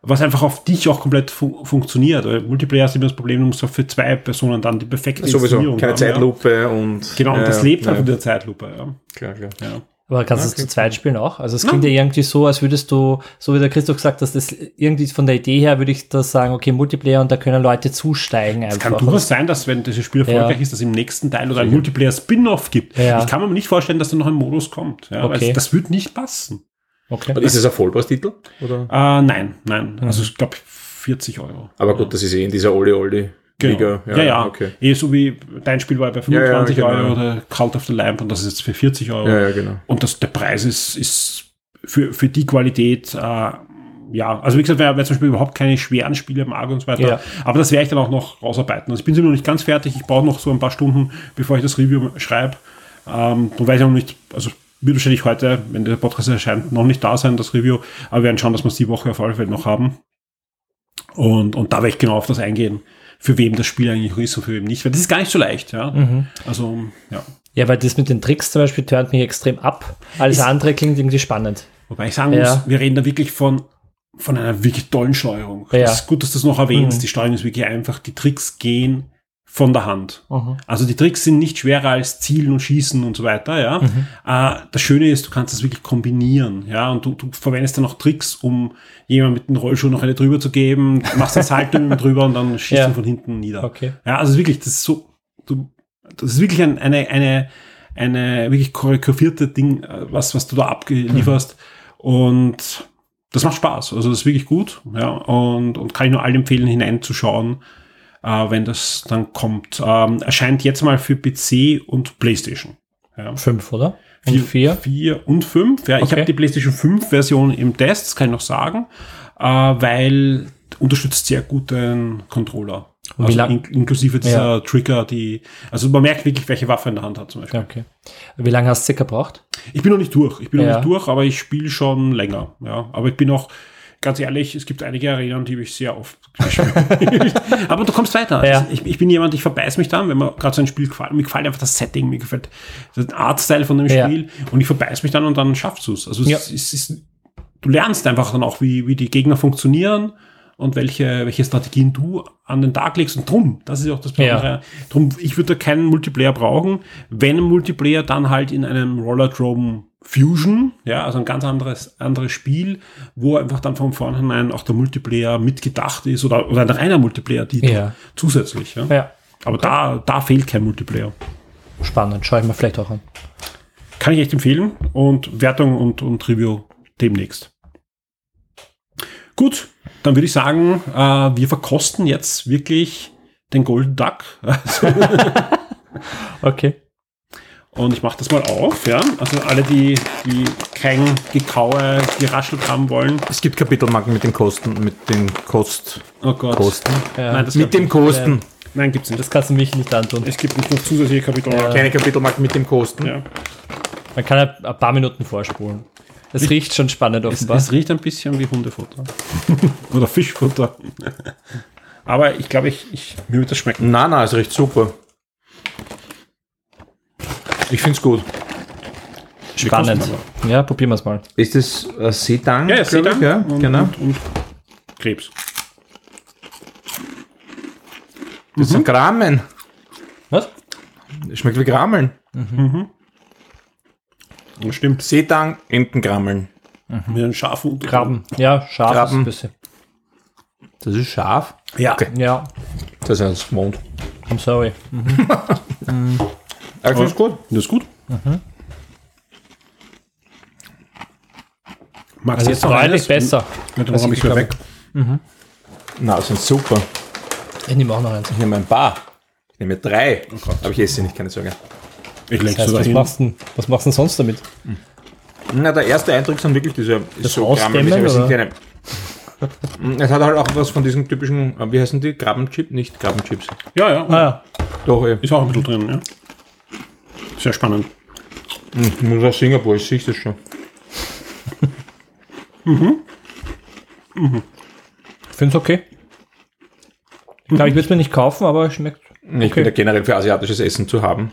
Speaker 2: was einfach auf dich auch komplett fun funktioniert. Weil Multiplayer ist immer das Problem, du musst auch für zwei Personen dann die perfekte
Speaker 4: Sowieso,
Speaker 2: Inszenierung
Speaker 4: keine
Speaker 2: haben,
Speaker 4: Zeitlupe und.
Speaker 2: Ja. Genau, und
Speaker 4: Ja,
Speaker 2: das lebt
Speaker 4: ja,
Speaker 2: halt von der Zeitlupe. Ja.
Speaker 4: Klar, klar.
Speaker 2: Ja.
Speaker 3: Aber kannst du es
Speaker 4: Okay.
Speaker 3: zu zweit spielen auch? Also es klingt ja irgendwie so, als würdest du, so wie der Christoph gesagt hat, das irgendwie von der Idee her würde ich das sagen, okay, Multiplayer und da können Leute zusteigen
Speaker 2: Es
Speaker 3: einfach.
Speaker 2: kann durchaus sein, dass wenn dieses Spiel erfolgreich
Speaker 3: Ja.
Speaker 2: ist, dass im nächsten Teil oder ein Multiplayer-Spin-Off gibt.
Speaker 3: Ja.
Speaker 2: Ich kann mir nicht vorstellen, dass da noch ein Modus kommt. Ja,
Speaker 3: Okay.
Speaker 2: weil das wird nicht passen.
Speaker 3: okay.
Speaker 4: Und ist es ein Vollpreistitel? Oder?
Speaker 2: Äh, nein, nein.
Speaker 3: Mhm.
Speaker 2: Also ich glaube 40 Euro.
Speaker 4: Aber gut, das ist eh in dieser Oli Oli Liga.
Speaker 2: Genau. Ja, ja.
Speaker 4: Okay.
Speaker 2: Eh, so wie dein Spiel war bei
Speaker 4: Ja, ja,
Speaker 2: 25
Speaker 4: genau.
Speaker 2: Euro oder Cult of the Lamp und das ist jetzt für 40 Euro.
Speaker 4: Ja, ja, genau.
Speaker 2: Und das, der Preis ist, ist für, für die Qualität, äh, ja, also wie gesagt, wer, wer zum Beispiel überhaupt keine schweren Spiele mag und so weiter,
Speaker 3: Ja.
Speaker 2: aber das werde ich dann auch noch rausarbeiten. Also ich bin sie noch nicht ganz fertig, ich brauche noch so ein paar Stunden, bevor ich das Review schreibe. Ähm, dann weiß ich noch nicht, also wird wahrscheinlich heute, wenn der Podcast erscheint, noch nicht da sein, das Review, aber wir werden schauen, dass wir es die Woche auf alle Fälle noch haben. Und, und da werde ich genau auf das eingehen, für wem das Spiel eigentlich ist und für wem nicht, weil das ist gar nicht so leicht, ja.
Speaker 3: Mhm.
Speaker 2: Also, ja.
Speaker 3: Ja, weil das mit den Tricks zum Beispiel turnt mich extrem ab. Alles
Speaker 2: Ist-
Speaker 3: andere klingt irgendwie spannend.
Speaker 2: Wobei ich sagen muss,
Speaker 3: Ja.
Speaker 2: wir reden da wirklich von, von einer wirklich tollen Steuerung.
Speaker 3: Ja.
Speaker 2: Das ist gut, dass du das noch erwähnst.
Speaker 3: Mhm.
Speaker 2: Die Steuerung ist wirklich einfach, die Tricks gehen von der Hand.
Speaker 3: Mhm.
Speaker 2: Also die Tricks sind nicht schwerer als Zielen und Schießen und so weiter, ja.
Speaker 3: Mhm.
Speaker 2: Äh, das Schöne ist, du kannst das wirklich kombinieren, ja. Und du, du verwendest dann auch Tricks, um jemand mit dem Rollschuh noch eine drüber zu geben, machst einen Salto mit ihm drüber und dann schießt
Speaker 3: Ja.
Speaker 2: ihn von hinten nieder.
Speaker 3: Okay.
Speaker 2: Ja, also wirklich, das ist so, du, das ist wirklich ein, eine, eine, eine wirklich choreografierte Ding, äh, was, was du da abgelieferst. Und das macht Spaß. Also das ist wirklich gut. Ja, und, und kann ich nur allen empfehlen, hineinzuschauen, äh, wenn das dann kommt. Ähm, erscheint jetzt mal für PC und PlayStation. Ja.
Speaker 3: Fünf, oder? Und vier?
Speaker 2: Vier und fünf. Ja, ich
Speaker 3: Okay.
Speaker 2: habe die PlayStation 5 Version im Test, das kann ich noch sagen, äh, weil unterstützt sehr guten Controller.
Speaker 3: Und wie
Speaker 2: Also
Speaker 3: lang-
Speaker 2: in, inklusive dieser Trigger, die, also man merkt wirklich, welche Waffe in der Hand hat zum Beispiel.
Speaker 3: Ja, okay. Wie lange hast du gebraucht?
Speaker 2: Ich bin noch nicht durch, ich bin
Speaker 3: Ja.
Speaker 2: noch nicht durch, aber ich spiele schon länger. Ja, aber ich bin auch, ganz ehrlich, es gibt einige Arenen, die habe ich sehr oft gespielt. aber du kommst weiter.
Speaker 3: Ja.
Speaker 2: Ich, ich bin jemand, ich verbeiß mich dann, wenn mir gerade so ein Spiel gefällt. Mir gefällt einfach das Setting, mir gefällt der Artstyle von dem
Speaker 3: Ja.
Speaker 2: Spiel und ich verbeiß mich dann und dann schaffst du es. Also
Speaker 3: Ja.
Speaker 2: es, es ist, du lernst einfach dann auch, wie, wie die Gegner funktionieren und welche, welche Strategien du an den Tag legst. Und drum, das ist ja auch das
Speaker 3: Ja.
Speaker 2: Besondere. Drum, ich würde da keinen Multiplayer brauchen. Wenn ein Multiplayer, dann halt in einem Rollerdrome Fusion, ja, also ein ganz anderes, anderes Spiel, wo einfach dann von vornherein auch der Multiplayer mitgedacht ist oder, oder ein reiner Multiplayer-Titel
Speaker 3: Ja.
Speaker 2: zusätzlich. Ja.
Speaker 3: Ja.
Speaker 2: Aber da, da fehlt kein Multiplayer.
Speaker 3: Spannend. Schau ich mir vielleicht auch an.
Speaker 2: Kann ich echt empfehlen und Wertung und, und Review demnächst. Gut, dann würde ich sagen, äh, wir verkosten jetzt wirklich den Golden Duck. Also,
Speaker 3: Okay.
Speaker 2: und ich mache das mal auf, ja. Also alle, die, die kein Gekaue geraschelt haben wollen.
Speaker 4: Es gibt Kapitelmarken mit den Kosten, mit den Kost,
Speaker 2: Oh Gott.
Speaker 4: Kosten.
Speaker 3: Ja.
Speaker 2: Nein, das
Speaker 4: Mit den Kosten.
Speaker 2: Nein, gibt's nicht.
Speaker 3: Das kannst du mich nicht antun.
Speaker 2: Es gibt nicht noch zusätzliche Kapitel.
Speaker 3: Ja.
Speaker 4: Kleine Kapitelmarken mit dem Kosten.
Speaker 2: Ja.
Speaker 3: Man kann ja ein paar Minuten vorspulen. Es riecht schon spannend
Speaker 2: Es,
Speaker 3: offenbar.
Speaker 2: es riecht ein bisschen wie Hundefutter. Oder Fischfutter. Aber ich glaube, ich, ich, mir wird das schmecken.
Speaker 4: Nein, nein, es riecht super. Ich finde es gut.
Speaker 3: Spannend. Ja, probieren wir es mal.
Speaker 4: Ist das äh, Seetang?
Speaker 2: Ja, Seetang
Speaker 4: ich, Ja,
Speaker 2: und,
Speaker 4: genau.
Speaker 2: und, und Krebs.
Speaker 4: Das sind Gramen.
Speaker 3: Was?
Speaker 4: Das schmeckt wie Grammeln.
Speaker 2: Das stimmt.
Speaker 4: Seetang, Entengrammeln.
Speaker 2: Mit einem scharfen Unterton.
Speaker 3: Krabben. Ja, scharf
Speaker 4: Krabben.
Speaker 3: ist ein bisschen.
Speaker 4: Das ist scharf.
Speaker 2: Ja.
Speaker 4: Okay.
Speaker 3: Ja,
Speaker 4: Das ist das Mond.
Speaker 3: I'm sorry.
Speaker 4: Ich finde es gut.
Speaker 2: Das ist gut. Magst
Speaker 3: Also jetzt deutlich besser.
Speaker 2: Dann
Speaker 3: als
Speaker 2: habe
Speaker 3: ich
Speaker 2: ich wieder weg.
Speaker 3: geglaubt
Speaker 4: Na, das sind super.
Speaker 3: Ich nehme auch noch eins.
Speaker 4: Ich nehme ein paar. Ich nehme drei. Aber ich esse sie nicht, keine Sorge.
Speaker 2: Ich leg's
Speaker 3: Das heißt,
Speaker 2: so
Speaker 3: was machst du denn, was machst du denn sonst damit?
Speaker 4: Na, der erste Eindruck sind wirklich diese ist
Speaker 3: Das
Speaker 4: so
Speaker 3: oder?
Speaker 4: keine. Es hat halt auch was von diesen typischen, äh, wie heißen die? Krabbenchip? Nicht Krabbenchips.
Speaker 2: Ja, ja.
Speaker 3: Ah ja,
Speaker 4: Doch, eh.
Speaker 2: Ist auch ein bisschen drin, ja. Sehr spannend.
Speaker 4: Ich muss aus Singapur, ich sehe das schon.
Speaker 3: ich finde es okay. Ich glaube, ich würde es mir nicht kaufen, aber es schmeckt.
Speaker 4: Ich bin ja generell für asiatisches Essen zu haben.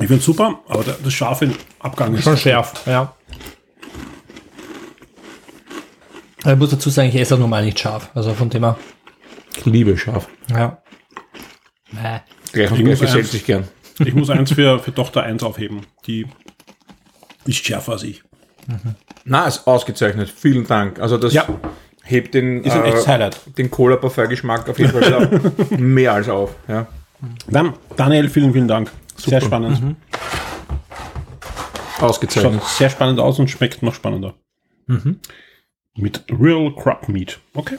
Speaker 2: Ich finde super, aber der, das scharfe Abgang ist.
Speaker 3: Schon schärf, ja. Ich muss dazu sagen, ich esse auch normal nicht scharf. Also von dem her.
Speaker 4: Ich liebe scharf.
Speaker 3: Ja. Bäh.
Speaker 4: Gleich
Speaker 2: Ich muss eins-
Speaker 4: sich gern.
Speaker 2: Ich muss eins für, für Tochter 1 aufheben. Die ist schärfer als ich.
Speaker 4: Na, ist ausgezeichnet. Vielen Dank. Also das
Speaker 2: Ja.
Speaker 4: Hebt den,
Speaker 2: Ist ein echtes
Speaker 4: äh,
Speaker 2: Highlight.
Speaker 4: den Cola Parfum Geschmack auf jeden Fall mehr als auf. Ja.
Speaker 2: Dann, Daniel, vielen, vielen Dank. Sehr spannend.
Speaker 4: Ausgezeichnet.
Speaker 2: Schaut sehr spannend aus und schmeckt noch spannender. Mit Real Crab Meat. Okay.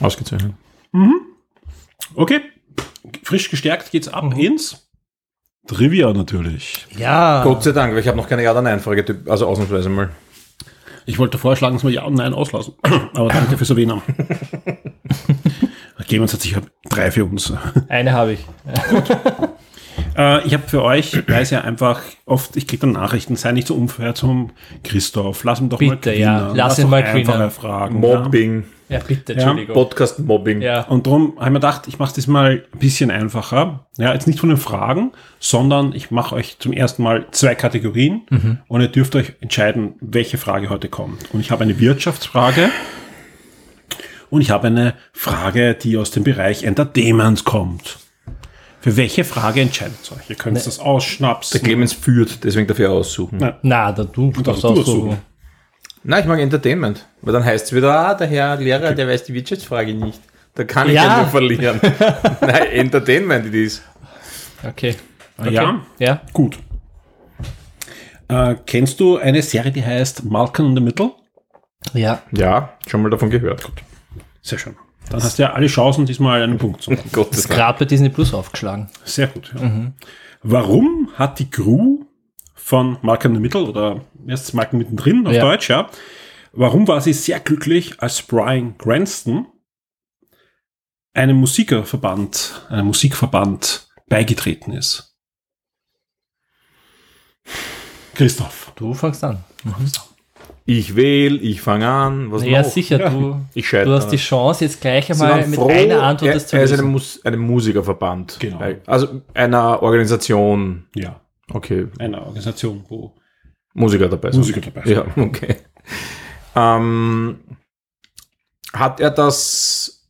Speaker 4: Ausgezeichnet.
Speaker 2: Okay. Frisch gestärkt geht's ab ins Trivia natürlich.
Speaker 3: Ja.
Speaker 4: Gott sei Dank, weil ich habe noch keine Ja- oder Nein-Frage, also ausnahmsweise mal.
Speaker 2: Ich wollte vorschlagen, dass wir Ja und Nein auslassen. Aber danke fürs Erwähnen. Clemens hat sicher drei für uns.
Speaker 3: Eine habe ich.
Speaker 2: Äh, ich habe für euch, ich weiß ja einfach oft, ich kriege dann Nachrichten, sei nicht so unfair zum Christoph, lass ihn doch mal
Speaker 3: Bitte, ja,
Speaker 2: gewinnen.
Speaker 3: lass ihn mal
Speaker 2: einfache
Speaker 3: gewinnen.
Speaker 2: Fragen.
Speaker 4: Mobbing,
Speaker 3: Ja, bitte, Entschuldigung.
Speaker 4: Podcast-Mobbing.
Speaker 3: Ja.
Speaker 2: Ja. Und darum habe ich mir gedacht, ich mache es diesmal ein bisschen einfacher. Ja, jetzt nicht von den Fragen, sondern ich mache euch zum ersten Mal zwei Kategorien und ihr dürft euch entscheiden, welche Frage heute kommt. Und ich habe eine Wirtschaftsfrage und ich habe eine Frage, die aus dem Bereich Entertainment kommt. Für welche Frage entscheidet ihr euch? Ihr könnt das
Speaker 4: Der
Speaker 2: ausschnapsen.
Speaker 4: Clemens führt, deswegen dafür aussuchen.
Speaker 2: Nein.
Speaker 3: Na, da du darfst aussuchen.
Speaker 2: aussuchen.
Speaker 4: Nein, ich mag Entertainment. Weil dann heißt es wieder, ah, der Herr Lehrer, der weiß die Wirtschaftsfrage nicht. Da kann ich ja,
Speaker 3: Ja.
Speaker 4: nur verlieren. Nein, Entertainment it is.
Speaker 3: Okay.
Speaker 2: Ja,
Speaker 3: Ja.
Speaker 2: gut. Äh, kennst du eine Serie, die heißt Malcolm in the Middle?
Speaker 3: Ja.
Speaker 4: Ja, schon mal davon gehört.
Speaker 2: Sehr schön. Dann hast du ja alle Chancen, diesmal einen Punkt zu machen.
Speaker 4: Gottes
Speaker 3: Ist gerade bei Disney Plus aufgeschlagen.
Speaker 2: Sehr gut. Ja. Warum hat die Crew von Malcolm in the Middle oder erst Malcolm mittendrin auf
Speaker 3: Ja.
Speaker 2: Deutsch, ja, warum war sie sehr glücklich, als Brian Cranston einem Musikerverband, einem Musikverband beigetreten ist? Christoph.
Speaker 3: Du fangst an.
Speaker 4: Ich wähle, ich fange an. Was
Speaker 3: Ja,
Speaker 4: noch?
Speaker 3: sicher, du,
Speaker 4: Ich scheitere.
Speaker 3: du hast die Chance, jetzt gleich einmal mit
Speaker 4: froh,
Speaker 3: einer Antwort
Speaker 4: er,
Speaker 3: das zu
Speaker 4: er ist eine
Speaker 3: lösen.
Speaker 4: Mus einem Musikerverband.
Speaker 2: Genau.
Speaker 4: Also einer Organisation.
Speaker 2: Ja,
Speaker 4: Okay,
Speaker 2: eine Organisation, wo
Speaker 4: Musiker dabei sind.
Speaker 2: Musiker dabei sind.
Speaker 4: Ja, okay. Ähm, hat er das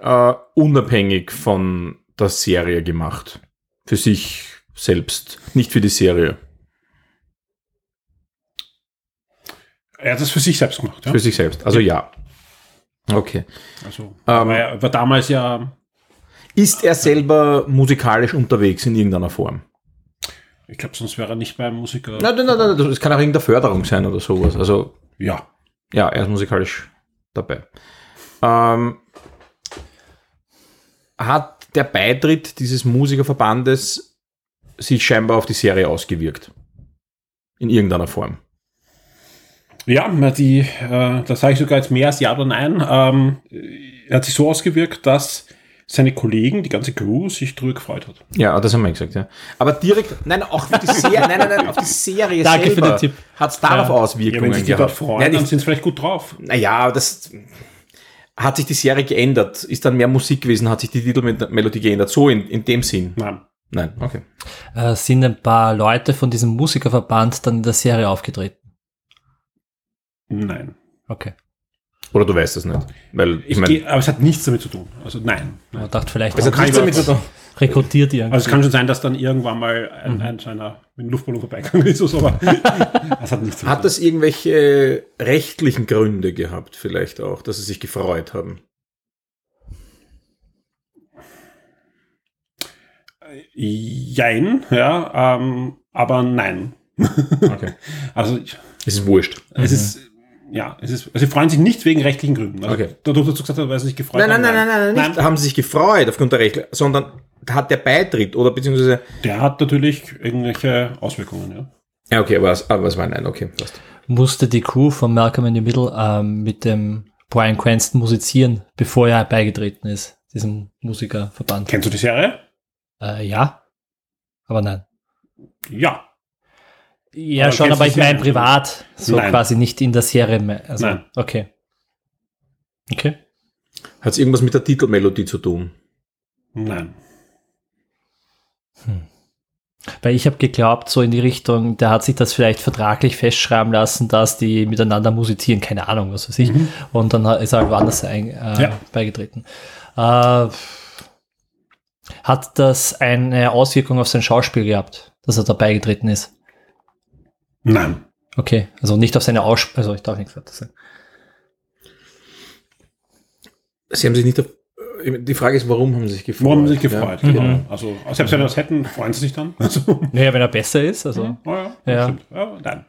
Speaker 4: äh, unabhängig von der Serie gemacht? Für sich selbst, nicht für die Serie.
Speaker 2: er hat das für sich selbst gemacht. Ja?
Speaker 4: Für sich selbst. Also ja. Okay.
Speaker 2: Also,
Speaker 4: Ähm,
Speaker 2: war, er war damals ja,
Speaker 4: Ist er selber musikalisch unterwegs in irgendeiner Form?
Speaker 2: Ich glaube, sonst wäre er nicht beim Musiker.
Speaker 4: Nein, nein, nein, nein, das kann auch irgendeine Förderung sein oder sowas. Also
Speaker 2: Ja,
Speaker 4: Ja, er ist musikalisch dabei. Ähm, hat der Beitritt dieses Musikerverbandes sich scheinbar auf die Serie ausgewirkt? In irgendeiner Form.
Speaker 2: Ja, die, äh, da sage ich sogar jetzt mehr als Ja oder Nein. Ähm, er hat sich so ausgewirkt, dass seine Kollegen, die ganze Crew, sich drüber gefreut hat.
Speaker 4: Ja, das haben wir gesagt, ja. Aber direkt, nein, auch auf die Serie, nein, nein, nein, auf die Serie
Speaker 3: Danke für
Speaker 4: selber
Speaker 3: den Tipp.
Speaker 4: hat es darauf
Speaker 3: Ja.
Speaker 2: Ja,
Speaker 4: Auswirkungen
Speaker 2: wenn sich die dort freuen,
Speaker 4: Nein,
Speaker 2: dann
Speaker 4: ich,
Speaker 2: sind sie vielleicht gut drauf.
Speaker 4: naja, das hat sich die Serie geändert, ist dann mehr Musik gewesen, hat sich die Titelmelodie geändert, so in, in dem Sinn.
Speaker 2: Nein.
Speaker 4: Nein, okay.
Speaker 3: Äh, sind ein paar Leute von diesem Musikerverband dann in der Serie aufgetreten?
Speaker 2: Nein.
Speaker 3: Okay.
Speaker 4: Oder du weißt es nicht. Weil, ich
Speaker 2: Ich
Speaker 4: meine,
Speaker 2: geh, aber es hat nichts damit zu tun. Also nein. nein.
Speaker 3: Man dachte vielleicht,
Speaker 4: es hat nichts damit zu tun.
Speaker 3: rekrutiert irgendwie.
Speaker 2: Also es kann schon sein, dass dann irgendwann mal ein, ein so einer mit dem Luftballon vorbeigegangen ist, oder so, aber das hat nichts zu
Speaker 4: Hat das irgendwelche rechtlichen Gründe gehabt, vielleicht auch, dass sie sich gefreut haben?
Speaker 2: Jein, ja, ähm, aber nein.
Speaker 4: Okay.
Speaker 2: Also ich,
Speaker 4: Es ist wurscht.
Speaker 2: es ist, ja, es ist, also sie freuen sich nicht wegen rechtlichen Gründen. Also
Speaker 4: Okay.
Speaker 2: Dadurch, dass du gesagt hast, weil sie sich gefreut
Speaker 4: Nein,
Speaker 2: haben.
Speaker 4: nein, nein, nein, nein, nicht haben sie sich gefreut aufgrund der Rechte, sondern hat der Beitritt oder beziehungsweise.
Speaker 2: Der hat natürlich irgendwelche Auswirkungen, ja.
Speaker 4: Ja, okay, aber es, aber es war nein, okay, passt.
Speaker 3: Musste die Crew von Malcolm in the Middle ähm, mit dem Brian Cranston musizieren, bevor er beigetreten ist, diesem Musikerverband?
Speaker 2: Kennst du die Serie?
Speaker 3: Äh, ja, aber nein.
Speaker 2: Ja.
Speaker 3: Ja,
Speaker 2: Aber
Speaker 3: schon, aber ich meine privat, so
Speaker 2: Nein.
Speaker 3: quasi nicht in der Serie mehr. Also,
Speaker 2: Nein.
Speaker 3: Okay. Okay.
Speaker 4: Hat es irgendwas mit der Titelmelodie zu tun?
Speaker 2: Nein.
Speaker 3: Weil ich habe geglaubt, so in die Richtung, der hat sich das vielleicht vertraglich festschreiben lassen, dass die miteinander musizieren, keine Ahnung, was weiß ich. Und dann ist er halt woanders ein, äh,
Speaker 2: Ja.
Speaker 3: beigetreten. Äh, hat das eine Auswirkung auf sein Schauspiel gehabt, dass er da beigetreten ist?
Speaker 2: Nein.
Speaker 3: Okay, also nicht auf seine Aussprache, also ich darf nichts weiter sagen.
Speaker 4: Sie haben sich nicht. Auf, die Frage ist, warum haben sie sich gefreut?
Speaker 2: Worum haben sie sich gefreut?
Speaker 4: Ja.
Speaker 2: Genau. Also, selbst wenn wir das hätten, freuen sie sich dann. Also,
Speaker 3: Naja, wenn er besser ist, also.
Speaker 2: oh ja,
Speaker 3: Ja.
Speaker 2: Stimmt. ja, nein.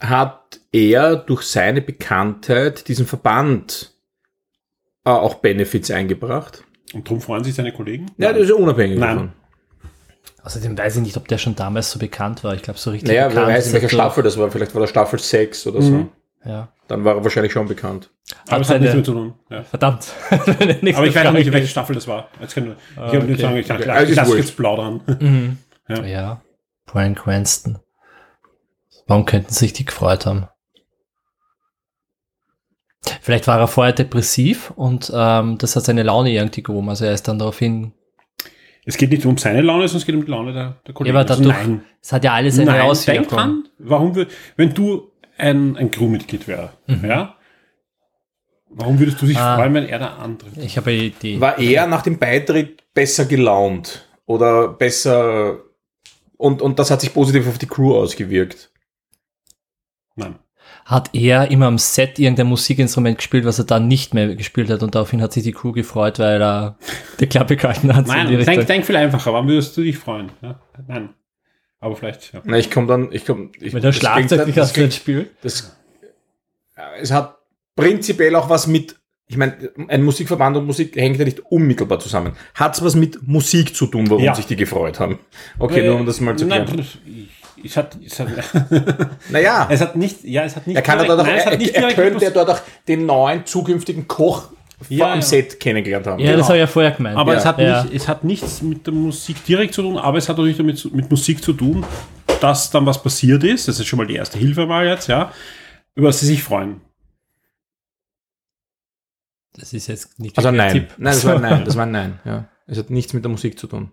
Speaker 4: Hat er durch seine Bekanntheit diesem Verband äh, auch Benefits eingebracht?
Speaker 2: Und darum freuen sich seine Kollegen?
Speaker 4: Ja, das ist unabhängig
Speaker 2: Nein.
Speaker 4: davon.
Speaker 3: Außerdem weiß ich nicht, ob der schon damals so bekannt war. Ich glaube, so richtig
Speaker 4: Naja, wer
Speaker 3: bekannt.
Speaker 4: weiß, in welcher
Speaker 3: er
Speaker 4: Staffel das war. Vielleicht war der Staffel 6 oder so.
Speaker 2: Mhm.
Speaker 3: Ja.
Speaker 4: Dann war er wahrscheinlich schon bekannt.
Speaker 2: Aber es
Speaker 3: Hat
Speaker 2: nichts damit zu tun. Ja.
Speaker 3: Verdammt.
Speaker 2: Aber ich weiß auch nicht, welche Staffel das war. Jetzt kann, ich
Speaker 3: Ah,
Speaker 2: kann nicht
Speaker 3: okay.
Speaker 2: sagen, ich kann
Speaker 4: Okay. Also wurscht.
Speaker 2: jetzt plaudern.
Speaker 3: Mhm.
Speaker 2: Ja.
Speaker 3: Ja. Brian Cranston. Warum könnten sich die gefreut haben? Vielleicht war er vorher depressiv und ähm, das hat seine Laune irgendwie gehoben. Also er ist dann daraufhin.
Speaker 2: Es geht nicht um seine Laune, sondern es geht um die Laune der, der Kollegen.
Speaker 3: Ja, aber
Speaker 2: Also
Speaker 3: dadurch-
Speaker 2: nein.
Speaker 3: Es hat ja alles eine
Speaker 2: Nein, denk
Speaker 3: Auswirkung.
Speaker 2: dran, warum wir, wenn du ein, ein Crewmitglied wär, ja, warum würdest du dich
Speaker 3: Ah.
Speaker 2: freuen, wenn er der andere?
Speaker 3: Ich habe eine Idee.
Speaker 4: War er nach dem Beitritt besser gelaunt? Oder besser. Und, und das hat sich positiv auf die Crew ausgewirkt.
Speaker 2: Nein.
Speaker 3: Hat er immer am Set irgendein Musikinstrument gespielt, was er dann nicht mehr gespielt hat und daraufhin hat sich die Crew gefreut, weil er die Klappe gehalten hat.
Speaker 2: Nein, denk, denk viel einfacher. Warum würdest du dich freuen? Ja? Nein. Aber vielleicht, ja.
Speaker 4: Na, ich komme dann. Ich komm, ich,
Speaker 3: Wenn der
Speaker 4: das klingt
Speaker 3: Schlagzeug
Speaker 4: dann-
Speaker 3: die
Speaker 4: das
Speaker 3: spielt.
Speaker 4: das, ja, es hat prinzipiell auch was mit, ich meine, ein Musikverband und Musik hängt ja nicht unmittelbar zusammen. Hat es was mit Musik zu tun, warum
Speaker 2: Ja.
Speaker 4: sich die gefreut haben? Okay, nur um das mal zu
Speaker 2: Nein,
Speaker 4: klären.
Speaker 2: ich- es hat, es hat,
Speaker 4: Naja,
Speaker 2: es hat nicht, ja, es hat nicht,
Speaker 4: er kann ja
Speaker 2: direkt-
Speaker 4: dort auch,
Speaker 2: nein, es hat
Speaker 4: er,
Speaker 2: nicht
Speaker 4: er
Speaker 2: direkt
Speaker 4: könnte ja dort auch den neuen zukünftigen Koch
Speaker 2: Ja,
Speaker 4: am
Speaker 2: ja.
Speaker 4: Set kennengelernt haben.
Speaker 3: Ja, das habe ich ja vorher gemeint.
Speaker 2: Aber
Speaker 3: ja.
Speaker 2: es, hat
Speaker 3: ja.
Speaker 2: nicht, es hat nichts mit der Musik direkt zu tun, aber es hat natürlich damit mit Musik zu tun, dass dann was passiert ist. Das ist schon mal die erste Hilfe mal jetzt, ja, über das sie sich freuen.
Speaker 3: Das ist jetzt nicht
Speaker 4: Also nein.
Speaker 3: Tipp.
Speaker 4: Nein, das war ein Nein. Das war ein Nein. Ja. Es hat nichts mit der Musik zu tun.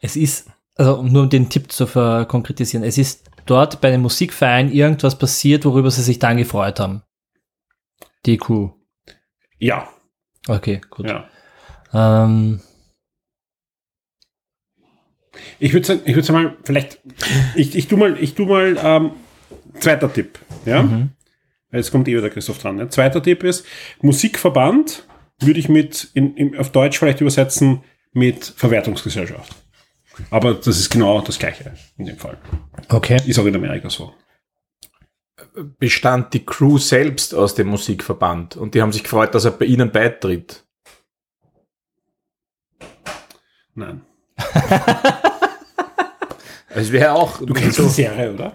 Speaker 3: Es ist, also um nur den Tipp zu verkonkretisieren, es ist dort bei einem Musikverein irgendwas passiert, worüber sie sich dann gefreut haben. Die Crew.
Speaker 2: Ja,
Speaker 3: Okay, gut.
Speaker 2: ja.
Speaker 3: Ähm,
Speaker 2: Ich würde sagen, ich würde sagen vielleicht, ich, ich tu mal, ich tu mal, ähm, zweiter Tipp, ja.
Speaker 3: Mhm.
Speaker 2: Jetzt kommt eh wieder Christoph dran. Ne? Zweiter Tipp ist, Musikverband würde ich mit, in, in, auf Deutsch vielleicht übersetzen, mit Verwertungsgesellschaft. Aber das ist genau das Gleiche in dem Fall.
Speaker 3: okay.
Speaker 2: Ist auch in Amerika so.
Speaker 4: Bestand die Crew selbst aus dem Musikverband und die haben sich gefreut, dass er bei ihnen beitritt.
Speaker 2: Nein.
Speaker 4: Es wäre auch
Speaker 2: Du kennst
Speaker 4: so,
Speaker 2: die Serie, oder?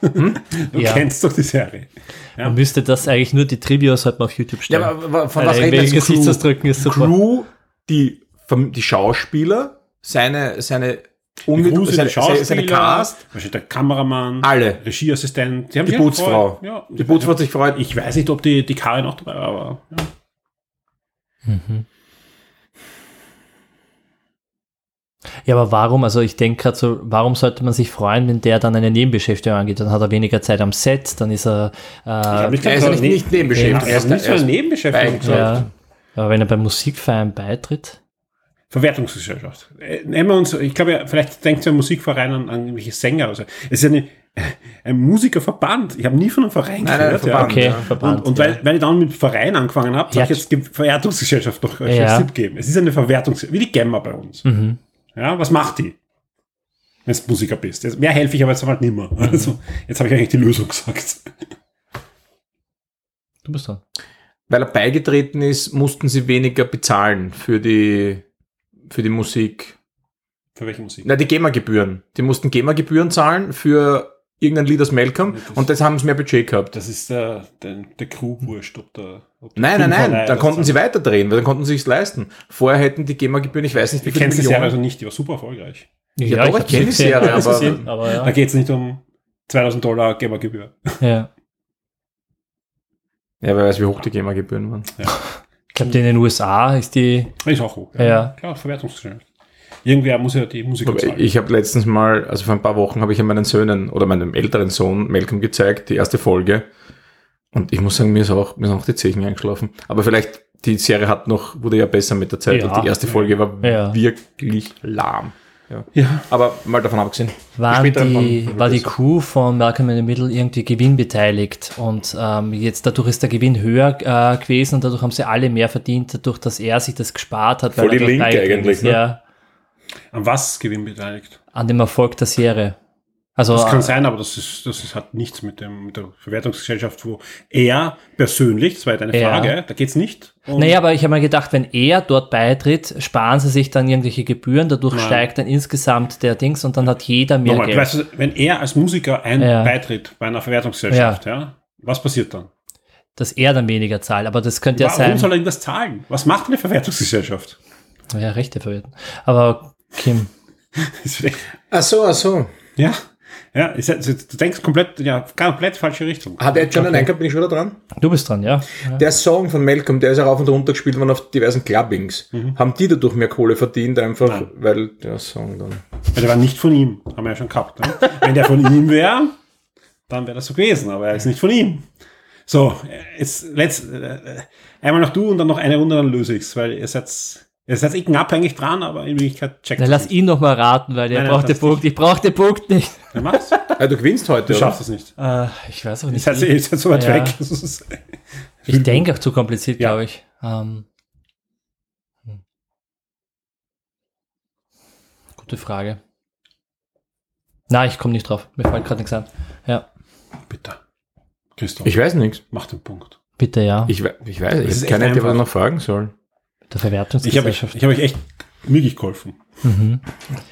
Speaker 2: Du
Speaker 3: Ja.
Speaker 2: kennst doch die Serie. Ja.
Speaker 3: Man müsste das eigentlich nur die Trivias halt mal auf YouTube
Speaker 4: Ja,
Speaker 3: stellen.
Speaker 4: aber von was redet das Crew?
Speaker 3: Gesichtsausdrücken ist super.
Speaker 4: Crew, die, die Schauspieler, seine, seine, unmittel- seine, seine, seine Cast,
Speaker 2: wahrscheinlich der Kameramann,
Speaker 4: Alle.
Speaker 2: Regieassistent, die, haben
Speaker 4: die Putzfrau.
Speaker 2: gefreut. Ja,
Speaker 4: Die Putzfrau hat sich gefreut.
Speaker 2: Ich weiß nicht, ob die, die Karin auch dabei war, aber ja.
Speaker 3: Ja, aber warum, also ich denke gerade so, warum sollte man sich freuen, wenn der dann eine Nebenbeschäftigung angeht? Dann hat er weniger Zeit am Set, dann ist er, äh,
Speaker 2: nicht
Speaker 4: Er ist ja nicht, nicht nebenbeschäftigt.
Speaker 2: er ist nicht so eine Nebenbeschäftigung.
Speaker 3: ja, aber wenn er beim Musikverein beitritt,
Speaker 2: Verwertungsgesellschaft. Äh, Nehmen wir uns, ich glaube, ja, vielleicht denkt ja ein Musikverein an, an irgendwelche Sänger. Also, es ist eine, ein Musikerverband. Ich habe nie von einem Verein
Speaker 4: Nein, nein,
Speaker 2: gehört.
Speaker 4: Verband,
Speaker 3: okay,
Speaker 4: ja.
Speaker 3: Verband.
Speaker 2: Und, und
Speaker 3: ja.
Speaker 2: weil, weil ich dann mit Verein angefangen habe,
Speaker 3: Ja.
Speaker 2: sag ich jetzt Ge- Verwertungsgesellschaft noch als
Speaker 3: Ja.
Speaker 2: Tipp geben. Es ist eine Verwertungsgesellschaft, wie die Gemma bei uns.
Speaker 3: Mhm.
Speaker 2: Ja, was macht die? Wenn du Musiker bist. Jetzt, mehr helfe ich aber jetzt halt nicht mehr.
Speaker 3: Mhm.
Speaker 2: Also, jetzt habe ich eigentlich die Lösung gesagt.
Speaker 3: Du bist dran.
Speaker 4: Weil er beigetreten ist, mussten sie weniger bezahlen für die, für die Musik.
Speaker 2: Für welche Musik?
Speaker 4: Na, die GEMA-Gebühren. Die mussten GEMA-Gebühren zahlen für irgendein Lied aus Malcolm
Speaker 2: Das-
Speaker 4: und das haben sie mehr Budget gehabt.
Speaker 2: Das ist der, der, der Crew wurscht, ob der. Ob der
Speaker 4: Nein, nein, nein,
Speaker 2: Filmverleih
Speaker 4: dann konnten sie weiterdrehen, weil dann konnten sie sich's leisten. Vorher hätten die GEMA-Gebühren, ich weiß nicht, wie viele
Speaker 2: kennst die Serie also
Speaker 4: Millionen.
Speaker 2: nicht, die war super erfolgreich.
Speaker 4: Ja, doch, ich
Speaker 3: hab's
Speaker 4: kenn die Serie,
Speaker 3: ich
Speaker 4: aber-
Speaker 3: gesehen, aber
Speaker 2: Da
Speaker 3: ja.
Speaker 2: geht es nicht um 2000 Dollar Gebergebühr.
Speaker 3: ja.
Speaker 4: Ja, wer weiß, wie hoch die GEMA-Gebühren waren.
Speaker 3: Ich glaube, in den USA ist die,
Speaker 2: Ist auch hoch.
Speaker 3: Ja.
Speaker 2: Klar, Verwertungsgesellschaft. Irgendwer muss ja die Musik bezahlen.
Speaker 4: ich habe letztens mal, also vor ein paar Wochen, habe ich ja meinen Söhnen oder meinem älteren Sohn Malcolm gezeigt, die erste Folge. Und ich muss sagen, mir ist auch, mir sind auch die Zechen eingeschlafen. Aber vielleicht, die Serie hat noch, wurde ja besser mit der Zeit.
Speaker 3: Ja.
Speaker 4: und die erste Folge war
Speaker 3: Ja.
Speaker 4: wirklich lahm. Ja.
Speaker 2: ja.
Speaker 4: Aber mal davon abgesehen.
Speaker 3: waren die,
Speaker 4: von-
Speaker 3: war die Crew von Malcolm in the Middle irgendwie gewinnbeteiligt und ähm, jetzt dadurch ist der Gewinn höher äh, gewesen und dadurch haben sie alle mehr verdient, dadurch, dass er sich das gespart hat.
Speaker 4: Voll die Linke eigentlich,
Speaker 3: ist.
Speaker 4: ne?
Speaker 3: Ja,
Speaker 2: An was Gewinn beteiligt?
Speaker 3: an dem Erfolg der Serie. Also
Speaker 2: Das kann
Speaker 3: äh,
Speaker 2: sein, aber das ist, das ist, hat nichts mit, dem, mit der Verwertungsgesellschaft, wo er persönlich, das war ja deine
Speaker 3: Ja.
Speaker 2: Frage, da geht's nicht. um-
Speaker 3: Naja, aber ich habe mir gedacht, wenn er dort beitritt, sparen sie sich dann irgendwelche Gebühren, dadurch
Speaker 2: Nein.
Speaker 3: steigt dann insgesamt der Dings und dann hat jeder mehr
Speaker 2: Nochmal,
Speaker 3: Geld.
Speaker 2: weißt du, wenn er als Musiker ein
Speaker 3: Ja.
Speaker 2: beitritt bei einer Verwertungsgesellschaft, ja. was passiert dann?
Speaker 3: dass er dann weniger zahlt, aber das könnte ja
Speaker 2: Warum
Speaker 3: sein.
Speaker 2: soll er irgendwas zahlen? Was macht eine Verwertungsgesellschaft?
Speaker 3: ja, Rechte verwerten. Aber Kim,
Speaker 4: Ach so, ach so.
Speaker 2: ja, ja, ist, ja- du denkst komplett, ja, komplett falsche Richtung.
Speaker 4: Hat er jetzt schon einen Einkauf, bin ich schon da dran?
Speaker 3: du bist dran, ja? ja.
Speaker 4: Der Song von Malcolm, der ist ja rauf und runter gespielt worden auf diversen Clubbings. Haben die dadurch mehr Kohle verdient, einfach,
Speaker 2: Nein.
Speaker 4: weil der Song dann.
Speaker 2: Weil der war nicht von ihm, haben wir ja schon gehabt. Ne? Wenn der von ihm wäre, dann wäre das so gewesen, aber er ist nicht von ihm. So, jetzt letzt, äh, einmal noch du und dann noch eine Runde, dann löse ich's, weil ihr seid, ihr seid eh knapp eigentlich dran, aber in Wirklichkeit checkt
Speaker 3: Dann lass
Speaker 2: nicht.
Speaker 3: ihn noch mal raten, weil der
Speaker 2: Nein, nein,
Speaker 3: braucht den
Speaker 2: das
Speaker 3: Punkt. Ich brauche den Punkt nicht.
Speaker 2: Ja, mach's.
Speaker 4: Ah, du gewinnst heute,
Speaker 2: Du
Speaker 4: oder?
Speaker 2: schaffst es nicht.
Speaker 3: Äh, ich weiß auch nicht. wie.
Speaker 2: ihr seid so weit
Speaker 3: Ja.
Speaker 2: weg. Das ist-
Speaker 3: Ich denke auch zu kompliziert,
Speaker 2: Ja.
Speaker 3: glaube ich. Ähm, hm. gute Frage. Na, ich komme nicht drauf. Mir fällt gerade nichts an. Ja,
Speaker 2: Bitte. Christoph,
Speaker 4: Ich weiß nichts.
Speaker 2: mach den Punkt.
Speaker 3: bitte ja.
Speaker 4: Ich, ich weiß,
Speaker 2: Das
Speaker 4: ich
Speaker 2: ist
Speaker 4: keine Idee, was ich noch fragen soll.
Speaker 3: Der
Speaker 2: Ich habe euch,
Speaker 3: Verwertungsgesellschaft.
Speaker 2: ich hab euch echt wirklich geholfen.
Speaker 3: mhm.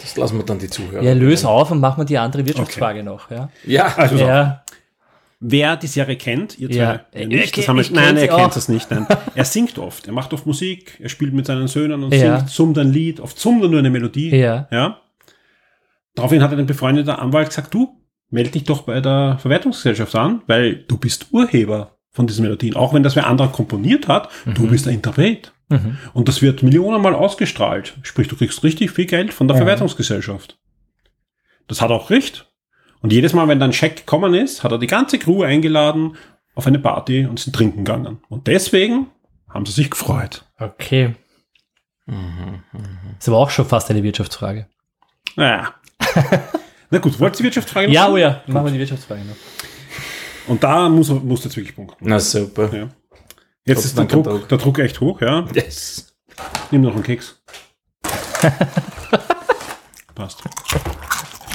Speaker 4: Das lassen wir dann die Zuhörer.
Speaker 3: Ja, löse auf und mach mal die andere Wirtschaftsfrage noch. Ja.
Speaker 4: Ja,
Speaker 2: Also, so,
Speaker 3: ja.
Speaker 2: wer die Serie kennt, ihr zwei
Speaker 3: Ja.
Speaker 2: ja. nicht, das haben wir,
Speaker 3: ich
Speaker 2: nein, er kennt
Speaker 3: auch.
Speaker 2: das nicht. Nein. Er singt oft, er macht oft Musik, er spielt mit seinen Söhnen und
Speaker 3: Ja.
Speaker 2: singt, summt ein Lied, oft summt er nur eine Melodie.
Speaker 3: Ja.
Speaker 2: Ja. Daraufhin hat ein befreundeter Anwalt gesagt, du, melde dich doch bei der Verwertungsgesellschaft an, weil du bist Urheber von diesen Melodien. Auch wenn das wer anderer komponiert hat, du bist der Interpret.
Speaker 3: Mhm.
Speaker 2: Und das wird millionenmal ausgestrahlt. Sprich, du kriegst richtig viel Geld von der
Speaker 3: Ja.
Speaker 2: Verwertungsgesellschaft. Das hat auch Recht. Und jedes Mal, wenn dann Scheck gekommen ist, hat er die ganze Crew eingeladen auf eine Party und sind trinken gegangen. Und deswegen haben sie sich gefreut.
Speaker 3: Okay. Ist aber auch schon fast eine Wirtschaftsfrage.
Speaker 2: Naja. Na gut, wollt ihr die Wirtschaftsfrage noch
Speaker 3: Ja,
Speaker 2: machen?
Speaker 3: oh ja. Machen wir die Wirtschaftsfrage noch.
Speaker 2: Und da muss, muss jetzt wirklich punkten.
Speaker 4: na super.
Speaker 2: Ja. Jetzt ist der Druck, der Druck echt hoch, ja.
Speaker 4: Yes.
Speaker 2: Nimm noch einen Keks. Passt.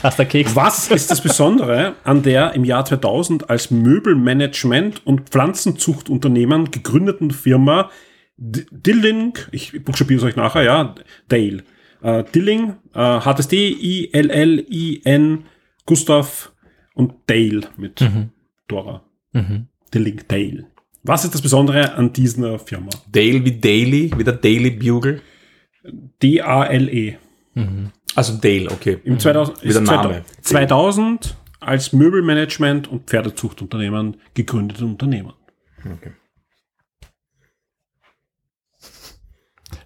Speaker 3: Hast der Keks?
Speaker 2: Was ist das Besondere an der im Jahr 2000 als Möbelmanagement- und Pflanzenzuchtunternehmen gegründeten Firma D- Dilling, ich buchstabiere es euch nachher, ja, Dale. Äh, Dilling, äh, HSD, I-L-L-I-N, Gustav und Dale mit
Speaker 3: Mhm.
Speaker 2: Dora.
Speaker 3: Mhm.
Speaker 2: Dilling Dale. Was ist das Besondere an dieser Firma?
Speaker 4: Dale wie Daily, wie der Daily Bugle.
Speaker 2: D-A-L-E.
Speaker 3: Mhm.
Speaker 4: Also Dale, okay.
Speaker 2: Im 2000,
Speaker 4: Wie der Name.
Speaker 2: 2000 als Möbelmanagement und Pferdezuchtunternehmen gegründetes Unternehmen.
Speaker 4: okay.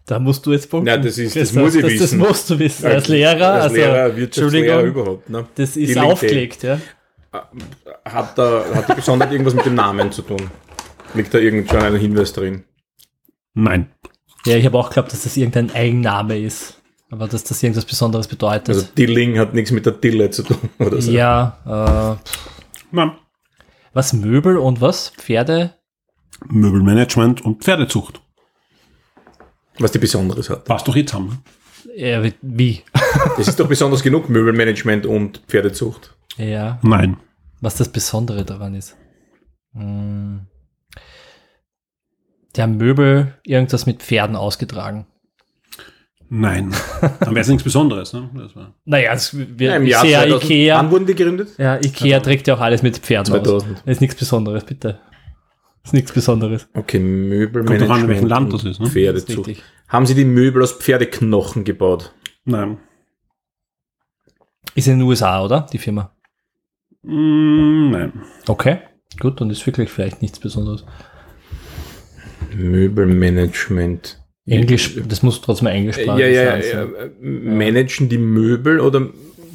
Speaker 3: Da musst du jetzt punkten.
Speaker 4: Ja, das ist- das
Speaker 3: Christoph.
Speaker 4: muss ich
Speaker 3: das,
Speaker 4: wissen.
Speaker 3: Das musst du wissen. Als Lehrer,
Speaker 4: als
Speaker 3: also,
Speaker 4: Lehrer, Wirtschaftslehrer
Speaker 3: Entschuldigung,
Speaker 4: überhaupt. Ne?
Speaker 3: das ist aufgelegt, ja.
Speaker 4: Hat, da, hat die Besonderheit irgendwas mit dem Namen zu tun? Liegt da irgend schon ein Hinweis drin?
Speaker 2: Nein.
Speaker 3: Ja, ich habe auch geglaubt, dass das irgendein Eigenname ist. Aber dass das irgendwas Besonderes bedeutet.
Speaker 4: Also Dilling hat nichts mit der Dille zu tun oder so.
Speaker 3: ja, äh,
Speaker 2: Nein.
Speaker 3: was Möbel und was? Pferde?
Speaker 2: Möbelmanagement und Pferdezucht.
Speaker 4: Was die Besonderes hat.
Speaker 2: Passt doch jetzt zusammen.
Speaker 3: Ja, wie- wie?
Speaker 4: Es ist doch besonders genug Möbelmanagement und Pferdezucht.
Speaker 3: Ja,
Speaker 2: Nein.
Speaker 3: was das Besondere daran ist. Hm. Haben Möbel irgendwas mit Pferden ausgetragen.
Speaker 2: Nein. Dann wäre es nichts Besonderes. Ne? Das war
Speaker 3: Naja, es wird
Speaker 4: Ja, Im Jahr
Speaker 3: ja
Speaker 4: 2000.
Speaker 3: Ikea.
Speaker 4: Wann wurden die gegründet?
Speaker 3: Ja, Ikea trägt ja auch alles mit Pferden
Speaker 4: 2000.
Speaker 3: aus. Das ist nichts Besonderes, bitte. Das ist nichts Besonderes.
Speaker 4: Okay,
Speaker 2: Kommt
Speaker 4: Möbelmanagement
Speaker 2: an, in welchem Land das ist, ne?
Speaker 3: Das ist
Speaker 4: Pferdezucht.
Speaker 3: richtig.
Speaker 4: Haben Sie die Möbel aus Pferdeknochen gebaut?
Speaker 2: Nein.
Speaker 3: Ist in den USA, oder? Die Firma.
Speaker 2: Mm, nein.
Speaker 3: Okay. Gut, dann ist wirklich vielleicht nichts Besonderes.
Speaker 4: Möbelmanagement.
Speaker 3: Englisch, das muss trotzdem
Speaker 4: Ja,
Speaker 3: englischsprachig
Speaker 4: ja, ja,
Speaker 3: sein.
Speaker 4: ja.
Speaker 3: so.
Speaker 4: äh, Managen die Möbel oder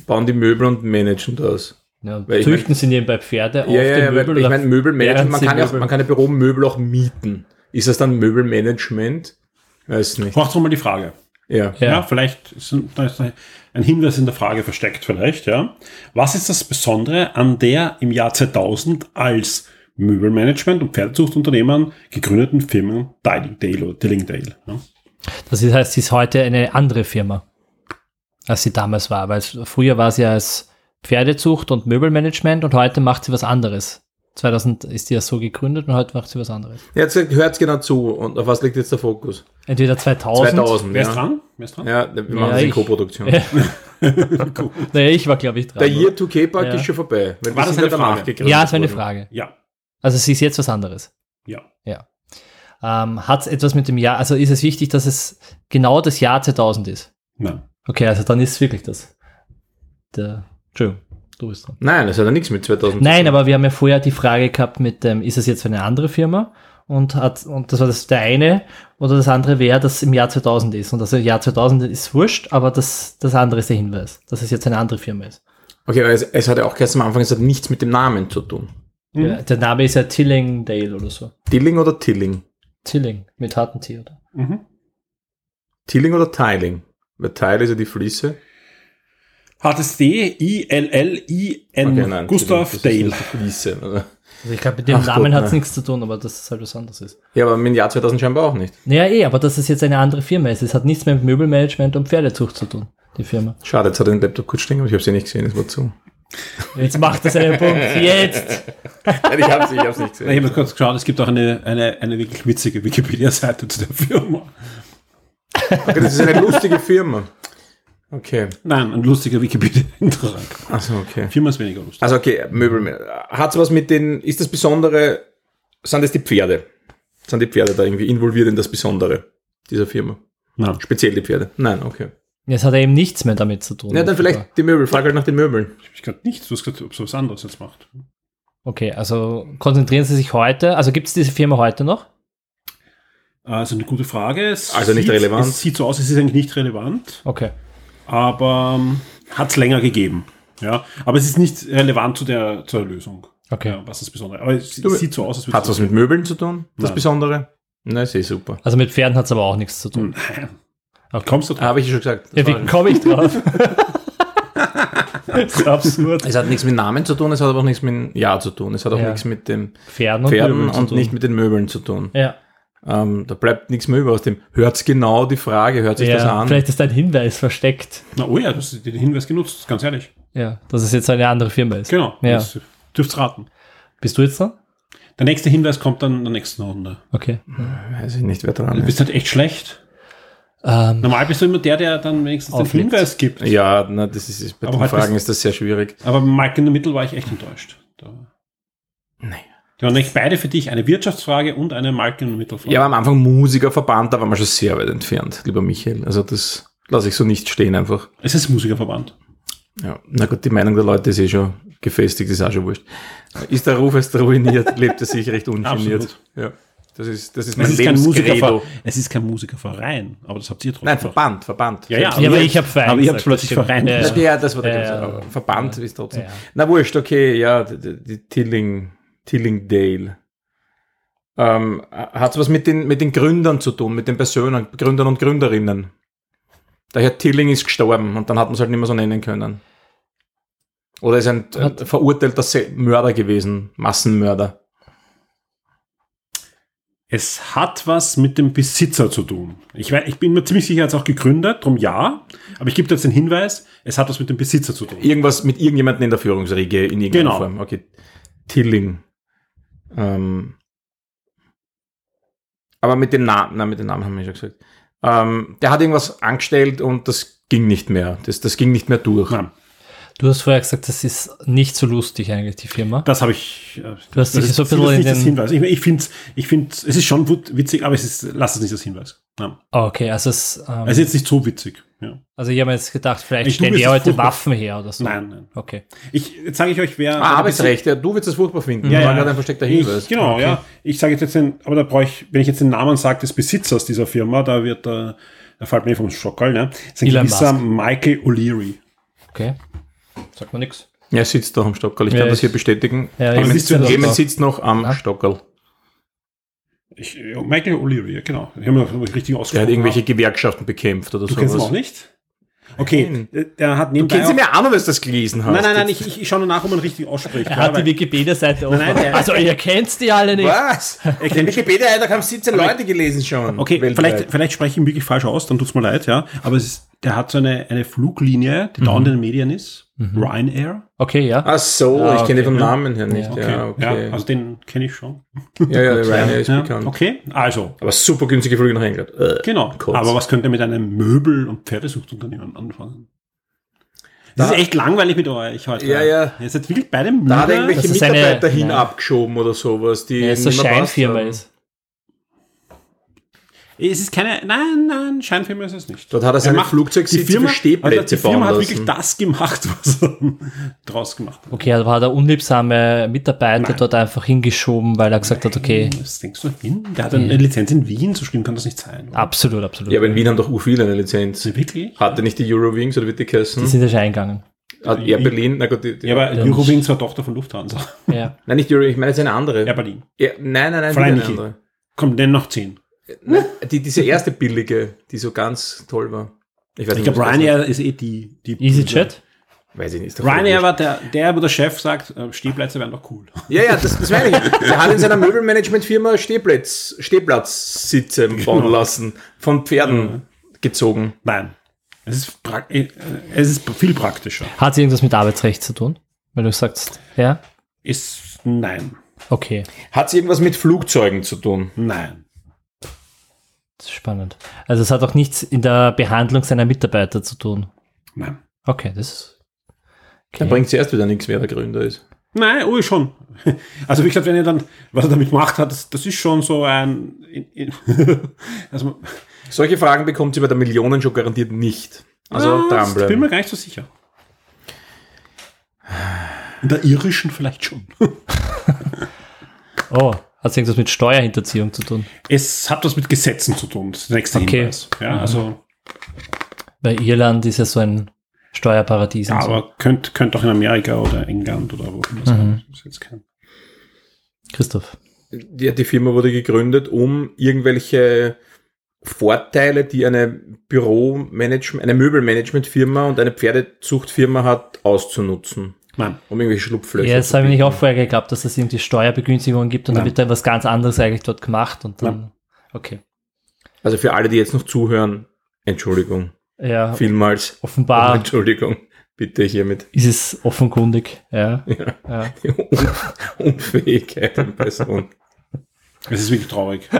Speaker 4: bauen die Möbel und managen das?
Speaker 3: Ja,
Speaker 4: Weil ich
Speaker 3: züchten sie nebenbei Pferde auf
Speaker 4: Ja, ja,
Speaker 3: den
Speaker 4: ja,
Speaker 3: Möbel
Speaker 4: ich meine, Möbelmanagement, man kann, ja auch,
Speaker 3: Möbel-
Speaker 4: man kann ja Büromöbel auch mieten. Ist das dann Möbelmanagement? Weiß nicht.
Speaker 2: Braucht mal die Frage.
Speaker 4: Ja.
Speaker 2: Ja,
Speaker 3: Ja.
Speaker 2: vielleicht ist ein, da ist ein Hinweis in der Frage versteckt, vielleicht, ja. Was ist das Besondere an der im Jahr 2000 als Möbelmanagement und Pferdezuchtunternehmen gegründeten Firmen Dilling Dale oder Dilling Dale? Ja?
Speaker 3: Das ist, heißt, sie ist heute eine andere Firma, als sie damals war. Weil früher war sie als Pferdezucht und Möbelmanagement und heute macht sie was anderes. 2000 ist die ja so gegründet und heute macht sie was anderes.
Speaker 4: Jetzt hört genau zu. Und auf was liegt jetzt der Fokus?
Speaker 3: Entweder 2000.
Speaker 4: 2000,
Speaker 2: Wer ist
Speaker 4: ja.
Speaker 2: dran? Wer ist dran?
Speaker 4: Ja, wir
Speaker 3: Ja,
Speaker 4: machen das in
Speaker 3: ich-
Speaker 4: Co-Produktion.
Speaker 3: Naja, ich war, glaube ich, dran.
Speaker 4: Der? Year 2K-Park
Speaker 3: Ja.
Speaker 4: ist schon vorbei. Weil
Speaker 2: War das eine
Speaker 4: ja
Speaker 2: Frage?
Speaker 3: ja, das war eine. Frage.
Speaker 2: Ja.
Speaker 3: Also sie ist jetzt was anderes.
Speaker 2: Ja.
Speaker 3: Ja. Ähm, Hat es etwas mit dem Jahr, also ist es wichtig, dass es genau das Jahr 2000 ist?
Speaker 2: Nein.
Speaker 3: Okay, also dann ist es wirklich das. Der, Entschuldigung, du bist dran.
Speaker 4: Nein, das hat ja nichts mit 2000 zu
Speaker 3: Nein, aber wir haben ja vorher die Frage gehabt mit dem, ist es jetzt für eine andere Firma? Und hat, und das war das der eine, oder das andere wäre, dass es im Jahr 2000 ist. Und das Jahr 2000 ist wurscht, aber das, das andere ist der Hinweis, dass es jetzt eine andere Firma ist.
Speaker 4: Okay, aber es, es hat ja auch geheißen am Anfang, es hat nichts mit dem Namen zu tun.
Speaker 2: Mhm.
Speaker 3: Ja, der Name ist ja Tillingdale oder so.
Speaker 4: Dilling oder Tilling?
Speaker 3: Tilling, mit harten T, oder?
Speaker 2: Mhm.
Speaker 4: Tilling oder Tiling? Weil Tile ist ja die Fließe.
Speaker 2: H-S-D-I-L-L-I-N.
Speaker 4: Okay, nein,
Speaker 2: Gustav
Speaker 4: Tilling,
Speaker 2: Dale.
Speaker 4: Fließe. Oder?
Speaker 3: Also ich glaube, mit dem
Speaker 4: Ach
Speaker 3: Namen hat es nichts zu tun, aber dass es halt was anderes ist.
Speaker 4: Ja, aber mit dem Jahr 2000 scheinbar auch nicht.
Speaker 3: Naja, eh, aber dass es jetzt eine andere Firma ist. Es hat nichts mehr mit Möbelmanagement und Pferdezucht zu tun, die Firma.
Speaker 4: Schade, jetzt hat er den Laptop kurz stehen, aber ich habe sie nicht gesehen, es war zu.
Speaker 3: Jetzt macht es einen Punkt. Jetzt!
Speaker 4: Nein, ich habe sie, ich hab's nicht
Speaker 2: Ich
Speaker 4: gesehen.
Speaker 2: habe kurz geschaut, es gibt auch eine, eine, eine wirklich witzige Wikipedia-Seite zu der Firma.
Speaker 4: Okay, das ist eine lustige Firma. Okay,
Speaker 2: Nein, ein lustiger Wikipedia-Eintrag.
Speaker 4: also okay.
Speaker 2: Firma ist weniger lustig.
Speaker 4: Also okay, Möbel. Hat's was mit den, ist das Besondere, sind das die Pferde? Sind die Pferde da irgendwie involviert in das Besondere dieser Firma?
Speaker 2: Nein.
Speaker 4: Speziell die Pferde? Nein, okay.
Speaker 3: Jetzt hat er eben nichts mehr damit zu tun.
Speaker 4: Ja, dann vielleicht die Möbel. Frag halt nach den Möbeln.
Speaker 2: Ich gerade nicht. Du hast gesagt, ob es was anderes jetzt macht.
Speaker 3: Okay, also konzentrieren Sie sich heute, also gibt es diese Firma heute noch?
Speaker 2: Also eine gute Frage. Es
Speaker 4: Also nicht
Speaker 2: sieht,
Speaker 4: relevant?
Speaker 2: Es sieht so aus, es ist eigentlich nicht relevant,
Speaker 3: Okay.
Speaker 2: aber ähm, hat es länger gegeben. Ja, aber es ist nicht relevant zu der, zur Lösung.
Speaker 3: Okay.
Speaker 2: Ja, was ist das Besondere? Aber es
Speaker 4: Du-
Speaker 2: sieht so aus, als würde
Speaker 4: Hat's was mit Möbeln zu tun? Das
Speaker 2: Nein.
Speaker 4: Besondere? Na, ist eh super.
Speaker 3: Also mit Pferden hat es aber auch nichts zu tun.
Speaker 2: Nein.
Speaker 3: Okay.
Speaker 2: Kommst du drauf?
Speaker 4: Habe ich schon gesagt. Das
Speaker 3: Ja, wie komme ich drauf? das ist absurd.
Speaker 4: es hat nichts mit Namen zu tun, es hat aber auch nichts mit dem Jahr zu tun. Es hat auch
Speaker 3: Ja.
Speaker 4: nichts mit den
Speaker 3: Pferden und
Speaker 4: Pferden und
Speaker 3: tun.
Speaker 4: nicht mit den Möbeln zu tun.
Speaker 3: Ja,
Speaker 4: Ähm, da bleibt nichts mehr über aus dem. Hört's genau die Frage, hört sich das
Speaker 3: ja
Speaker 4: an.
Speaker 3: vielleicht ist ein Hinweis versteckt.
Speaker 2: Na, oh ja, du hast den Hinweis genutzt, ganz ehrlich.
Speaker 3: Ja, dass es jetzt eine andere Firma ist.
Speaker 2: Genau.
Speaker 3: Ja.
Speaker 2: Das dürft's raten.
Speaker 3: Bist du jetzt dran?
Speaker 2: Der nächste Hinweis kommt dann in der nächsten Runde.
Speaker 3: Okay.
Speaker 4: Weiß ich nicht, wer dran
Speaker 2: Du
Speaker 4: ist.
Speaker 2: bist halt echt schlecht.
Speaker 3: Ähm,
Speaker 2: Normal bist du immer der, der dann wenigstens den. Hinweis gibt.
Speaker 4: Ja, na, das ist, ist bei
Speaker 2: Aber
Speaker 4: den
Speaker 2: heute
Speaker 4: Fragen
Speaker 2: ist-
Speaker 4: das sehr schwierig.
Speaker 2: Aber bei Mike in the Middle war ich echt enttäuscht. Da,
Speaker 4: Nee.
Speaker 2: die waren nicht beide für dich eine Wirtschaftsfrage und eine Mike in the Middle Frage.
Speaker 4: Ja, aber am Anfang Musikerverband, da war man schon sehr weit entfernt, lieber Michael. Also das lasse ich so nicht stehen einfach.
Speaker 2: Es ist Musikerverband.
Speaker 4: Ja, na gut, die Meinung der Leute ist eh schon gefestigt, ist auch schon wurscht. Ist der Ruf jetzt ruiniert, lebt er sich recht ungeniert.
Speaker 2: Absolut.
Speaker 4: Ja, das ist, das ist
Speaker 2: Es
Speaker 4: mein
Speaker 2: ist, kein Musikerver es ist kein Musikerverein, aber das habt ihr trotzdem.
Speaker 4: Nein, Verband, Verband.
Speaker 2: Ja, ja,
Speaker 3: Ja, aber ich hab Verein
Speaker 2: Aber ihr habt plötzlich. Verein.
Speaker 3: Ja.
Speaker 4: Ja, ja, das war der
Speaker 3: Ja,
Speaker 4: ganze,
Speaker 3: ja.
Speaker 4: aber Verband ist trotzdem.
Speaker 3: Ja.
Speaker 4: Na wurscht, okay, ja, die, die- Tilling, Tillingdale. Ähm, hat was mit den, mit den Gründern zu tun, mit den Personen, Gründern und Gründerinnen. Der Herr Tilling ist gestorben und dann hat man es halt nicht mehr so nennen können. Oder ist ein, ein verurteilter Mörder gewesen, Massenmörder.
Speaker 2: Es hat was mit dem Besitzer zu tun. Ich, wei- ich bin mir ziemlich sicher, er hat es auch gegründet, drum ja. Aber ich gebe dir jetzt den Hinweis, es hat was mit dem Besitzer zu tun.
Speaker 4: Irgendwas mit irgendjemandem in der Führungsriege in irgendeiner
Speaker 2: Genau.
Speaker 4: Form. Okay. Tilling. Ähm, aber mit den Namen, nein, mit den Namen haben wir schon gesagt. Ähm, der hat irgendwas angestellt und das ging nicht mehr. Das, das ging nicht mehr durch.
Speaker 2: Nein,
Speaker 3: du hast vorher gesagt, das ist nicht so lustig eigentlich, die Firma.
Speaker 2: das habe ich. äh,
Speaker 3: Du hast dich
Speaker 2: das ist,
Speaker 3: so ein bisschen
Speaker 2: das ist
Speaker 3: in
Speaker 2: nicht das
Speaker 3: den-
Speaker 2: Hinweis. Ich, ich finde ich find, es ist schon witzig, aber es ist, lass es nicht das Hinweis. Nein.
Speaker 3: Ah, okay, also es, ähm,
Speaker 2: Es ist jetzt nicht so witzig. Ja.
Speaker 3: also ich habe mir jetzt gedacht, vielleicht
Speaker 2: Ich-
Speaker 3: stellen die
Speaker 2: es
Speaker 3: heute
Speaker 2: furchtbar-
Speaker 3: Waffen her oder so.
Speaker 2: Nein, nein.
Speaker 3: Okay.
Speaker 2: Ich, jetzt sage ich euch, wer.
Speaker 4: Ah, Arbeitsrecht, ja, du wirst das furchtbar finden.
Speaker 2: Ja, ja.
Speaker 4: gerade ein versteckter Hinweis.
Speaker 2: Ich, genau, ja. Ich sage jetzt den, aber da brauche ich, wenn ich jetzt den Namen sage des Besitzers dieser Firma, da wird der, da fällt mir vom Schockerl, ne? Das ist ein
Speaker 3: Elon
Speaker 2: gewisser
Speaker 3: Musk.
Speaker 2: Michael O'Leary.
Speaker 3: Okay. Sagt man nichts.
Speaker 4: Ja, er sitzt doch am Stockerl. Ich
Speaker 3: Ja,
Speaker 4: kann das
Speaker 3: ich-
Speaker 4: hier bestätigen.
Speaker 3: Ja,
Speaker 2: du
Speaker 3: sitze
Speaker 2: das
Speaker 3: da.
Speaker 4: Jemand sitzt noch am
Speaker 3: Ah.
Speaker 4: Stockerl.
Speaker 2: Ich, ja, Michael O'Leary, ja, genau. Ich habe mir richtig ausgesprochen.
Speaker 4: hat irgendwelche Gewerkschaften bekämpft oder
Speaker 2: Du
Speaker 4: so.
Speaker 2: kennst ihn auch nicht? Okay, der- der hat
Speaker 4: Du
Speaker 2: nebenbei
Speaker 4: kennst ihn
Speaker 2: auch-
Speaker 4: ja auch noch, du das gelesen hast.
Speaker 2: Nein, nein, nein, ich, ich, ich schaue nur nach, ob man richtig ausspricht.
Speaker 3: Er
Speaker 2: ja,
Speaker 3: hat die Wikipedia-Seite offen.
Speaker 2: Nein, nein,
Speaker 3: also ihr kennt die alle nicht.
Speaker 4: Was? Den Wikipedia-Eintrag haben 17 Leute gelesen schon.
Speaker 2: Okay,
Speaker 4: weltweit.
Speaker 2: vielleicht, vielleicht spreche ich ihn wirklich falsch aus, dann tut's mir leid, ja. Aber es ist, der hat so eine, eine Fluglinie, die
Speaker 3: Mhm.
Speaker 2: dauernd in den Medien ist. Ryanair.
Speaker 3: Okay, ja.
Speaker 4: Ach so,
Speaker 3: Ah,
Speaker 4: ich kenne
Speaker 3: okay,
Speaker 4: den. Namen her nicht.
Speaker 3: Ja,
Speaker 4: Ja, okay.
Speaker 2: Ja, also den kenne ich schon.
Speaker 4: Ja, ja, der Ryanair ist
Speaker 2: Ja,
Speaker 4: bekannt.
Speaker 2: okay, also,
Speaker 4: Aber super günstige Flüge nach England. Äh,
Speaker 2: genau.
Speaker 4: Kurz.
Speaker 2: Aber was könnte er mit einem Möbel- und Pferdesuchtunternehmen anfangen? Das
Speaker 4: Da-
Speaker 2: ist echt langweilig mit euch heute.
Speaker 4: Ja, ja.
Speaker 2: Ihr seid wirklich beide müde.
Speaker 4: Da hat irgendwelche
Speaker 3: Das ist eine-
Speaker 4: Mitarbeiter hin
Speaker 3: Nein.
Speaker 4: abgeschoben oder sowas, die
Speaker 3: Ja,
Speaker 4: passt
Speaker 3: Scheinfirma ist.
Speaker 2: Es ist keine, nein, nein, Scheinfirma ist es nicht.
Speaker 4: Dort hat er seine Flugzeugsitze
Speaker 2: die Firma,
Speaker 4: für Stehplätze
Speaker 2: also die Firma
Speaker 4: bauen
Speaker 2: hat
Speaker 4: lassen.
Speaker 2: wirklich das gemacht, was er draus gemacht hat.
Speaker 3: Okay, aber hat er unliebsame Mitarbeiter
Speaker 2: Nein.
Speaker 3: dort einfach hingeschoben, weil er gesagt hat, okay,
Speaker 2: Was denkst du hin? Der hat eine Lizenz in Wien, so schlimm kann das nicht sein. oder?
Speaker 3: absolut, absolut.
Speaker 4: Ja, aber in Wien haben doch u viele eine Lizenz.
Speaker 2: Wirklich?
Speaker 4: Hatte nicht die Eurowings oder wird die
Speaker 3: die
Speaker 4: geheißen?
Speaker 3: sind ja schon eingegangen.
Speaker 4: Hat Air Berlin? Na gut, die, die,
Speaker 2: Ja, aber
Speaker 3: Ja,
Speaker 2: Eurowings war Tochter von Lufthansa.
Speaker 3: Ja.
Speaker 4: Nein, nicht Euro, ich meine jetzt eine andere.
Speaker 2: Ja, Berlin.
Speaker 4: Ja, nein, nein, nein,
Speaker 2: Fly
Speaker 4: eine andere.
Speaker 2: Komm, nenn noch zehn.
Speaker 4: Nein, die, diese erste billige, die so ganz toll war. Ich weiß
Speaker 2: Ich
Speaker 4: nicht,
Speaker 2: glaube, Ryanair ist eh die. die
Speaker 3: EasyJet?
Speaker 4: ist. Weiß ich nicht.
Speaker 2: Ryanair war der, der, wo der Chef sagt, äh, Stehplätze wären doch cool.
Speaker 4: Ja, ja, das, das meine ich. Der hat in seiner Möbelmanagementfirma Stehplatz, Stehplatzsitze bauen lassen, von Pferden gezogen.
Speaker 2: Nein. Es ist, äh, es ist viel praktischer.
Speaker 3: Hat es irgendwas mit Arbeitsrecht zu tun? Weil du sagst, ja?
Speaker 2: Ist nein.
Speaker 3: Okay,
Speaker 4: Hat es irgendwas mit Flugzeugen zu tun?
Speaker 2: Nein.
Speaker 3: Das ist spannend. Also es hat auch nichts in der Behandlung seiner Mitarbeiter zu tun.
Speaker 2: Nein.
Speaker 3: Okay, das ist.
Speaker 4: Dann bringt es erst wieder nichts, wer der Gründer ist.
Speaker 2: Nein, oh, schon. Also wie gesagt, wenn ihr dann, was er damit gemacht hat, das, das ist schon so ein, in, in, also,
Speaker 4: Solche Fragen bekommt sie bei der Millionen schon garantiert nicht. Also
Speaker 2: ah, das bin
Speaker 4: dranbleiben.
Speaker 2: mir gar nicht so sicher. In der irischen vielleicht schon.
Speaker 3: Oh, hat es irgendwas mit Steuerhinterziehung zu tun?
Speaker 2: Es hat was mit Gesetzen zu tun, das nächste
Speaker 3: Okay.
Speaker 2: Hinweis. Ja, also,
Speaker 3: Weil Irland ist ja so ein Steuerparadies.
Speaker 2: ja,
Speaker 3: und so.
Speaker 2: aber könnte könnt auch in Amerika oder England oder wo immer sein. Das ist jetzt kein.
Speaker 3: Christoph.
Speaker 4: Ja, die Firma wurde gegründet, um irgendwelche Vorteile, die eine Büromanagement, eine Möbelmanagementfirma und eine Pferdezuchtfirma hat, auszunutzen.
Speaker 2: Nein.
Speaker 4: Um irgendwelche Schlupflöcher
Speaker 3: Ja, das habe ich nicht auch vorher geglaubt, dass es irgendwie Steuerbegünstigungen gibt und dann
Speaker 2: Nein.
Speaker 3: wird dann was ganz anderes eigentlich dort gemacht und dann. Okay.
Speaker 4: Also für alle, die jetzt noch zuhören, Entschuldigung.
Speaker 3: Ja,
Speaker 4: Vielmals.
Speaker 3: offenbar
Speaker 4: Entschuldigung. Bitte hiermit.
Speaker 3: ist es offenkundig. Ja.
Speaker 4: Ja.
Speaker 3: ja.
Speaker 4: Die Un Unfähigkeit in Person.
Speaker 2: Es ist wirklich traurig.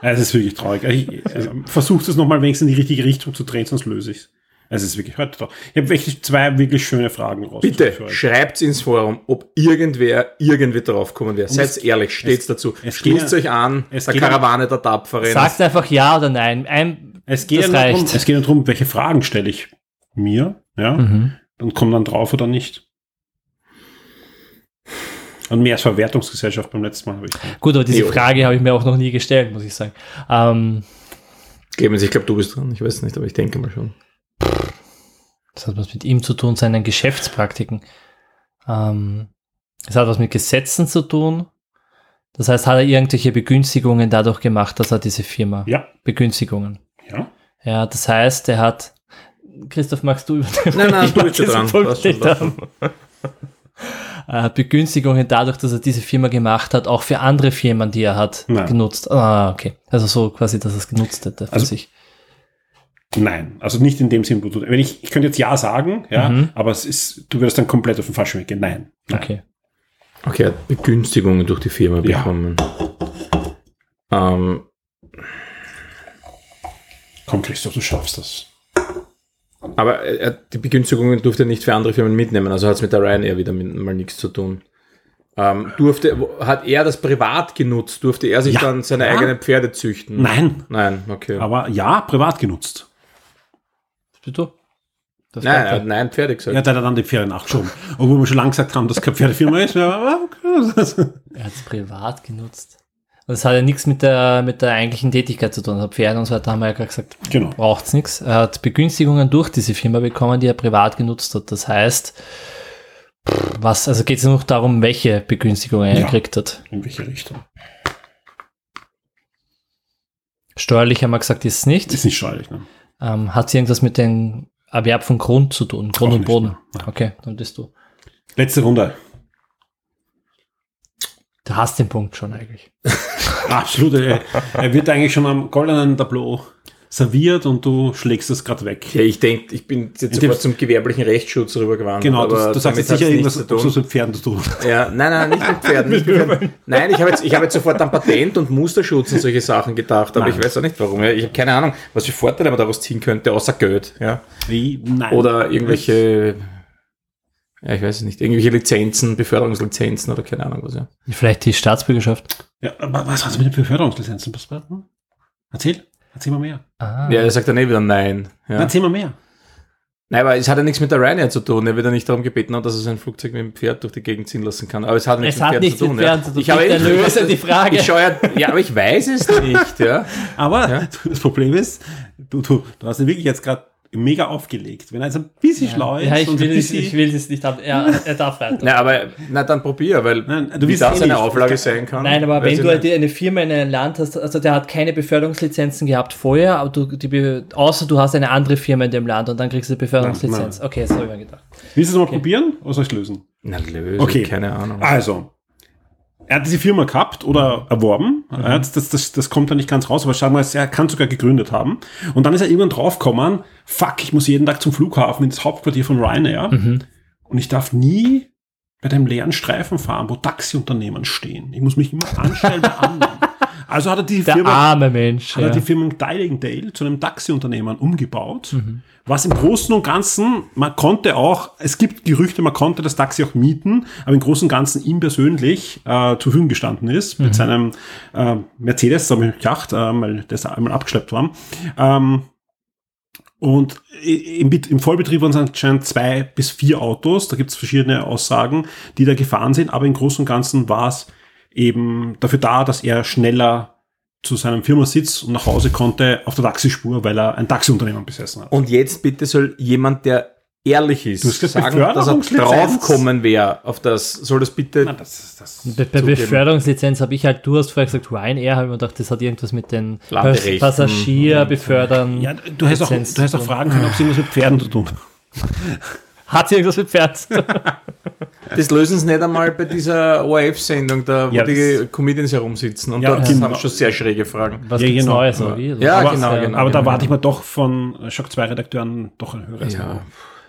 Speaker 2: Es ist wirklich traurig. Ich, also, versucht es nochmal wenigstens in die richtige Richtung zu drehen, sonst löse ich es. Es ist wirklich heute traurig. Ich habe wirklich zwei wirklich schöne Fragen raus.
Speaker 4: Bitte schreibt's ins Forum, ob irgendwer irgendwie draufkommen wäre. Seid ehrlich, steht's dazu.
Speaker 2: es
Speaker 4: Schließt
Speaker 2: geht-
Speaker 4: euch an,
Speaker 2: es
Speaker 4: der Karawane der Tapferen.
Speaker 3: Sagt einfach ja oder nein. Ein,
Speaker 2: Es geht,
Speaker 3: das
Speaker 2: darum, es geht darum, welche Fragen stelle ich mir, ja,
Speaker 3: Mhm.
Speaker 2: und komme dann drauf oder nicht. Und mehr als Verwertungsgesellschaft beim letzten Mal habe ich.
Speaker 3: Gut, aber diese
Speaker 4: Jo.
Speaker 3: Frage habe ich mir auch noch nie gestellt, muss ich sagen. Ähm,
Speaker 4: Clemens, ich glaube, du bist dran. Ich weiß nicht, aber ich denke mal schon.
Speaker 3: Das hat was mit ihm zu tun, seinen Geschäftspraktiken. Ähm, es hat was mit Gesetzen zu tun. Das heißt, hat er irgendwelche Begünstigungen dadurch gemacht, dass er diese Firma
Speaker 2: Ja,
Speaker 3: Begünstigungen.
Speaker 2: ja.
Speaker 3: Ja, das heißt, er hat. Christoph, magst du über
Speaker 4: Nein, nein,
Speaker 3: Ich
Speaker 4: du bist dran.
Speaker 3: Punkt nicht. Er hat Begünstigungen dadurch, dass er diese Firma gemacht hat, auch für andere Firmen, die er hat,
Speaker 2: Nein.
Speaker 3: genutzt. Ah, okay. Also so quasi, dass er es genutzt hätte für
Speaker 2: Also-
Speaker 3: sich.
Speaker 2: Nein, also nicht in dem Sinn, wo du. Wenn ich, ich könnte jetzt ja sagen, ja,
Speaker 3: Mhm.
Speaker 2: aber es ist, du würdest dann komplett auf den falschen Weg gehen. Nein. Nein.
Speaker 3: Okay.
Speaker 4: Okay, er hat Begünstigungen durch die Firma
Speaker 2: Ja.
Speaker 4: bekommen. Ähm,
Speaker 2: Komm, Christoph, du schaffst das.
Speaker 4: aber er, die Begünstigungen durfte er nicht für andere Firmen mitnehmen, also hat es mit der Ryanair wieder mit, mal nichts zu tun. Ähm, durfte, hat er das privat genutzt? Durfte er sich
Speaker 2: Ja.
Speaker 4: dann seine
Speaker 2: Ja.
Speaker 4: eigenen Pferde züchten?
Speaker 2: Nein,
Speaker 4: Nein, okay.
Speaker 2: aber ja, privat genutzt.
Speaker 3: Bitte? Das
Speaker 4: nein, er hat nein Pferde gesagt.
Speaker 2: Ja, da hat er dann die Pferde nachgeschoben. Obwohl wir schon lange gesagt haben, dass keine Pferdefirma ist. Ja, aber okay.
Speaker 3: Er hat es privat genutzt. Und das hat ja nichts mit der, mit der eigentlichen Tätigkeit zu tun. Also Pferde und so weiter haben wir ja gerade gesagt,
Speaker 2: Genau.
Speaker 3: braucht es nichts. Er hat Begünstigungen durch diese Firma bekommen, die er privat genutzt hat. Das heißt, was, also geht es nur noch darum, welche Begünstigungen er
Speaker 2: Ja.
Speaker 3: gekriegt hat.
Speaker 2: In welche Richtung?
Speaker 3: Steuerlich haben wir gesagt, ist es nicht.
Speaker 2: Ist nicht steuerlich, ne?
Speaker 3: Ähm, hat es irgendwas mit dem Erwerb von Grund zu tun? Grund
Speaker 2: Auch
Speaker 3: und Boden. Okay, dann bist du.
Speaker 2: Letzte Runde.
Speaker 3: Du hast den Punkt schon eigentlich.
Speaker 2: Absolut. Er, er wird eigentlich schon am goldenen Tableau serviert und du schlägst es gerade weg.
Speaker 4: Ja, ich denke, ich bin jetzt sofort zum gewerblichen Rechtsschutz rübergewandert.
Speaker 2: Genau,
Speaker 4: aber
Speaker 2: du, du sagst jetzt sicher irgendwas
Speaker 4: zu
Speaker 2: was
Speaker 4: tun.
Speaker 2: mit Pferden zu tun.
Speaker 4: Ja, nein, nein, nicht mit Pferden. Nicht mit Pferden. Nein, ich habe jetzt, ich habe jetzt sofort an Patent und Musterschutz und solche Sachen gedacht, aber
Speaker 2: Nein.
Speaker 4: ich weiß auch nicht warum. Ich habe keine Ahnung, was für Vorteile man daraus ziehen könnte, außer Geld. Ja.
Speaker 2: Wie? Nein.
Speaker 4: Oder irgendwelche, ja, ich weiß es nicht, irgendwelche Lizenzen, Beförderungslizenzen oder keine Ahnung was. Ja.
Speaker 3: Vielleicht die Staatsbürgerschaft.
Speaker 2: Ja, aber was hat es mit den Beförderungslizenzen passiert? Hm? Erzähl. Erzähl mal mehr.
Speaker 3: Ah.
Speaker 4: Ja, er sagt dann eh wieder nein. Ja.
Speaker 2: Erzähl mal mehr.
Speaker 4: Nein, aber es hat ja nichts mit der Ryanair zu tun. Er wird ja nicht darum gebeten, haben, dass er sein Flugzeug mit dem Pferd durch die Gegend ziehen lassen kann. Aber es hat nichts
Speaker 3: Es hat
Speaker 4: Pferden
Speaker 3: nichts mit Pferden zu tun.
Speaker 4: Ich habe
Speaker 3: Bitte
Speaker 4: eh-
Speaker 3: löse die Frage.
Speaker 4: Ich schaue ja, ja, aber ich weiß es nicht. Ja.
Speaker 2: Aber
Speaker 4: Ja.
Speaker 2: das Problem ist, du, du, du hast ihn wirklich jetzt gerade mega aufgelegt. Wenn er jetzt ein bisschen schlau ist
Speaker 3: Ja, ich
Speaker 2: und
Speaker 3: will,
Speaker 2: ein
Speaker 3: es, ich will es nicht haben. Er, er darf weiter.
Speaker 4: Na, aber na dann probier, weil
Speaker 2: Nein, du
Speaker 4: wie das
Speaker 2: eh
Speaker 4: eine. Auflage sein kann.
Speaker 3: Nein, aber wenn du
Speaker 4: nicht.
Speaker 3: eine Firma in einem Land hast, also der hat keine Beförderungslizenzen gehabt vorher, aber du, die, außer du hast eine andere Firma in dem Land und dann kriegst du eine Beförderungslizenz. Okay, das habe ich mir gedacht.
Speaker 2: willst du es mal probieren oder soll ich es lösen?
Speaker 4: Na, löse,
Speaker 2: Okay.
Speaker 4: keine Ahnung.
Speaker 2: Also, er hat diese Firma gehabt oder erworben. Er hat, das, das, das kommt da nicht ganz raus, aber sagen wir, er kann sogar gegründet haben. Und dann ist er irgendwann draufgekommen, fuck, ich muss jeden Tag zum Flughafen ins Hauptquartier von Ryanair. Und ich darf nie bei dem leeren Streifen fahren, wo Taxiunternehmen stehen. Ich muss mich immer anstellen bei anderen. Also hat er die
Speaker 3: Der
Speaker 2: Firma
Speaker 3: arme Mensch.
Speaker 2: hat
Speaker 3: Ja.
Speaker 2: er die Firma Tidingdale zu einem Taxiunternehmen umgebaut,
Speaker 3: Mhm.
Speaker 2: was im Großen und Ganzen, man konnte auch, es gibt Gerüchte, man konnte das Taxi auch mieten, aber im Großen und Ganzen ihm persönlich äh, zur Verfügung gestanden ist,
Speaker 3: Mhm.
Speaker 2: mit seinem äh, Mercedes, da habe ich gedacht, äh, weil das einmal abgeschleppt war. Ähm, und im, im Vollbetrieb waren es anscheinend zwei bis vier Autos, da gibt es verschiedene Aussagen, die da gefahren sind, aber im Großen und Ganzen war es eben dafür da, dass er schneller zu seinem Firmasitz und nach Hause konnte auf der Taxispur, weil er ein Taxiunternehmen besessen hat.
Speaker 4: Und jetzt bitte soll jemand, der ehrlich ist,
Speaker 2: Du hast
Speaker 4: sagen, dass er draufkommen wäre auf das. Soll das bitte...
Speaker 2: Na, das, das,
Speaker 3: Bei, bei. Beförderungslizenz habe ich halt, du hast vorher gesagt Ryanair, habe ich mir gedacht, das hat irgendwas mit den
Speaker 4: Landerechten.
Speaker 3: Passagier befördern.
Speaker 2: ja, du hättest auch, du hättest auch fragen können, ob es irgendwas mit Pferden zu tun hat.
Speaker 3: Hat sie irgendwas mit Pferd?
Speaker 4: Das lösen sie nicht einmal bei dieser ORF-Sendung, da wo
Speaker 2: Ja,
Speaker 4: die Comedians herumsitzen. Und
Speaker 2: Ja,
Speaker 4: dort
Speaker 2: genau.
Speaker 4: haben schon sehr schräge Fragen.
Speaker 3: Was
Speaker 2: Ja, genau.
Speaker 3: Wie?
Speaker 4: Ja,
Speaker 3: Aber,
Speaker 4: genau, genau.
Speaker 2: Aber da
Speaker 4: genau.
Speaker 2: warte ich mir doch von Shock 2 Redakteuren doch ein höheres
Speaker 4: Ja.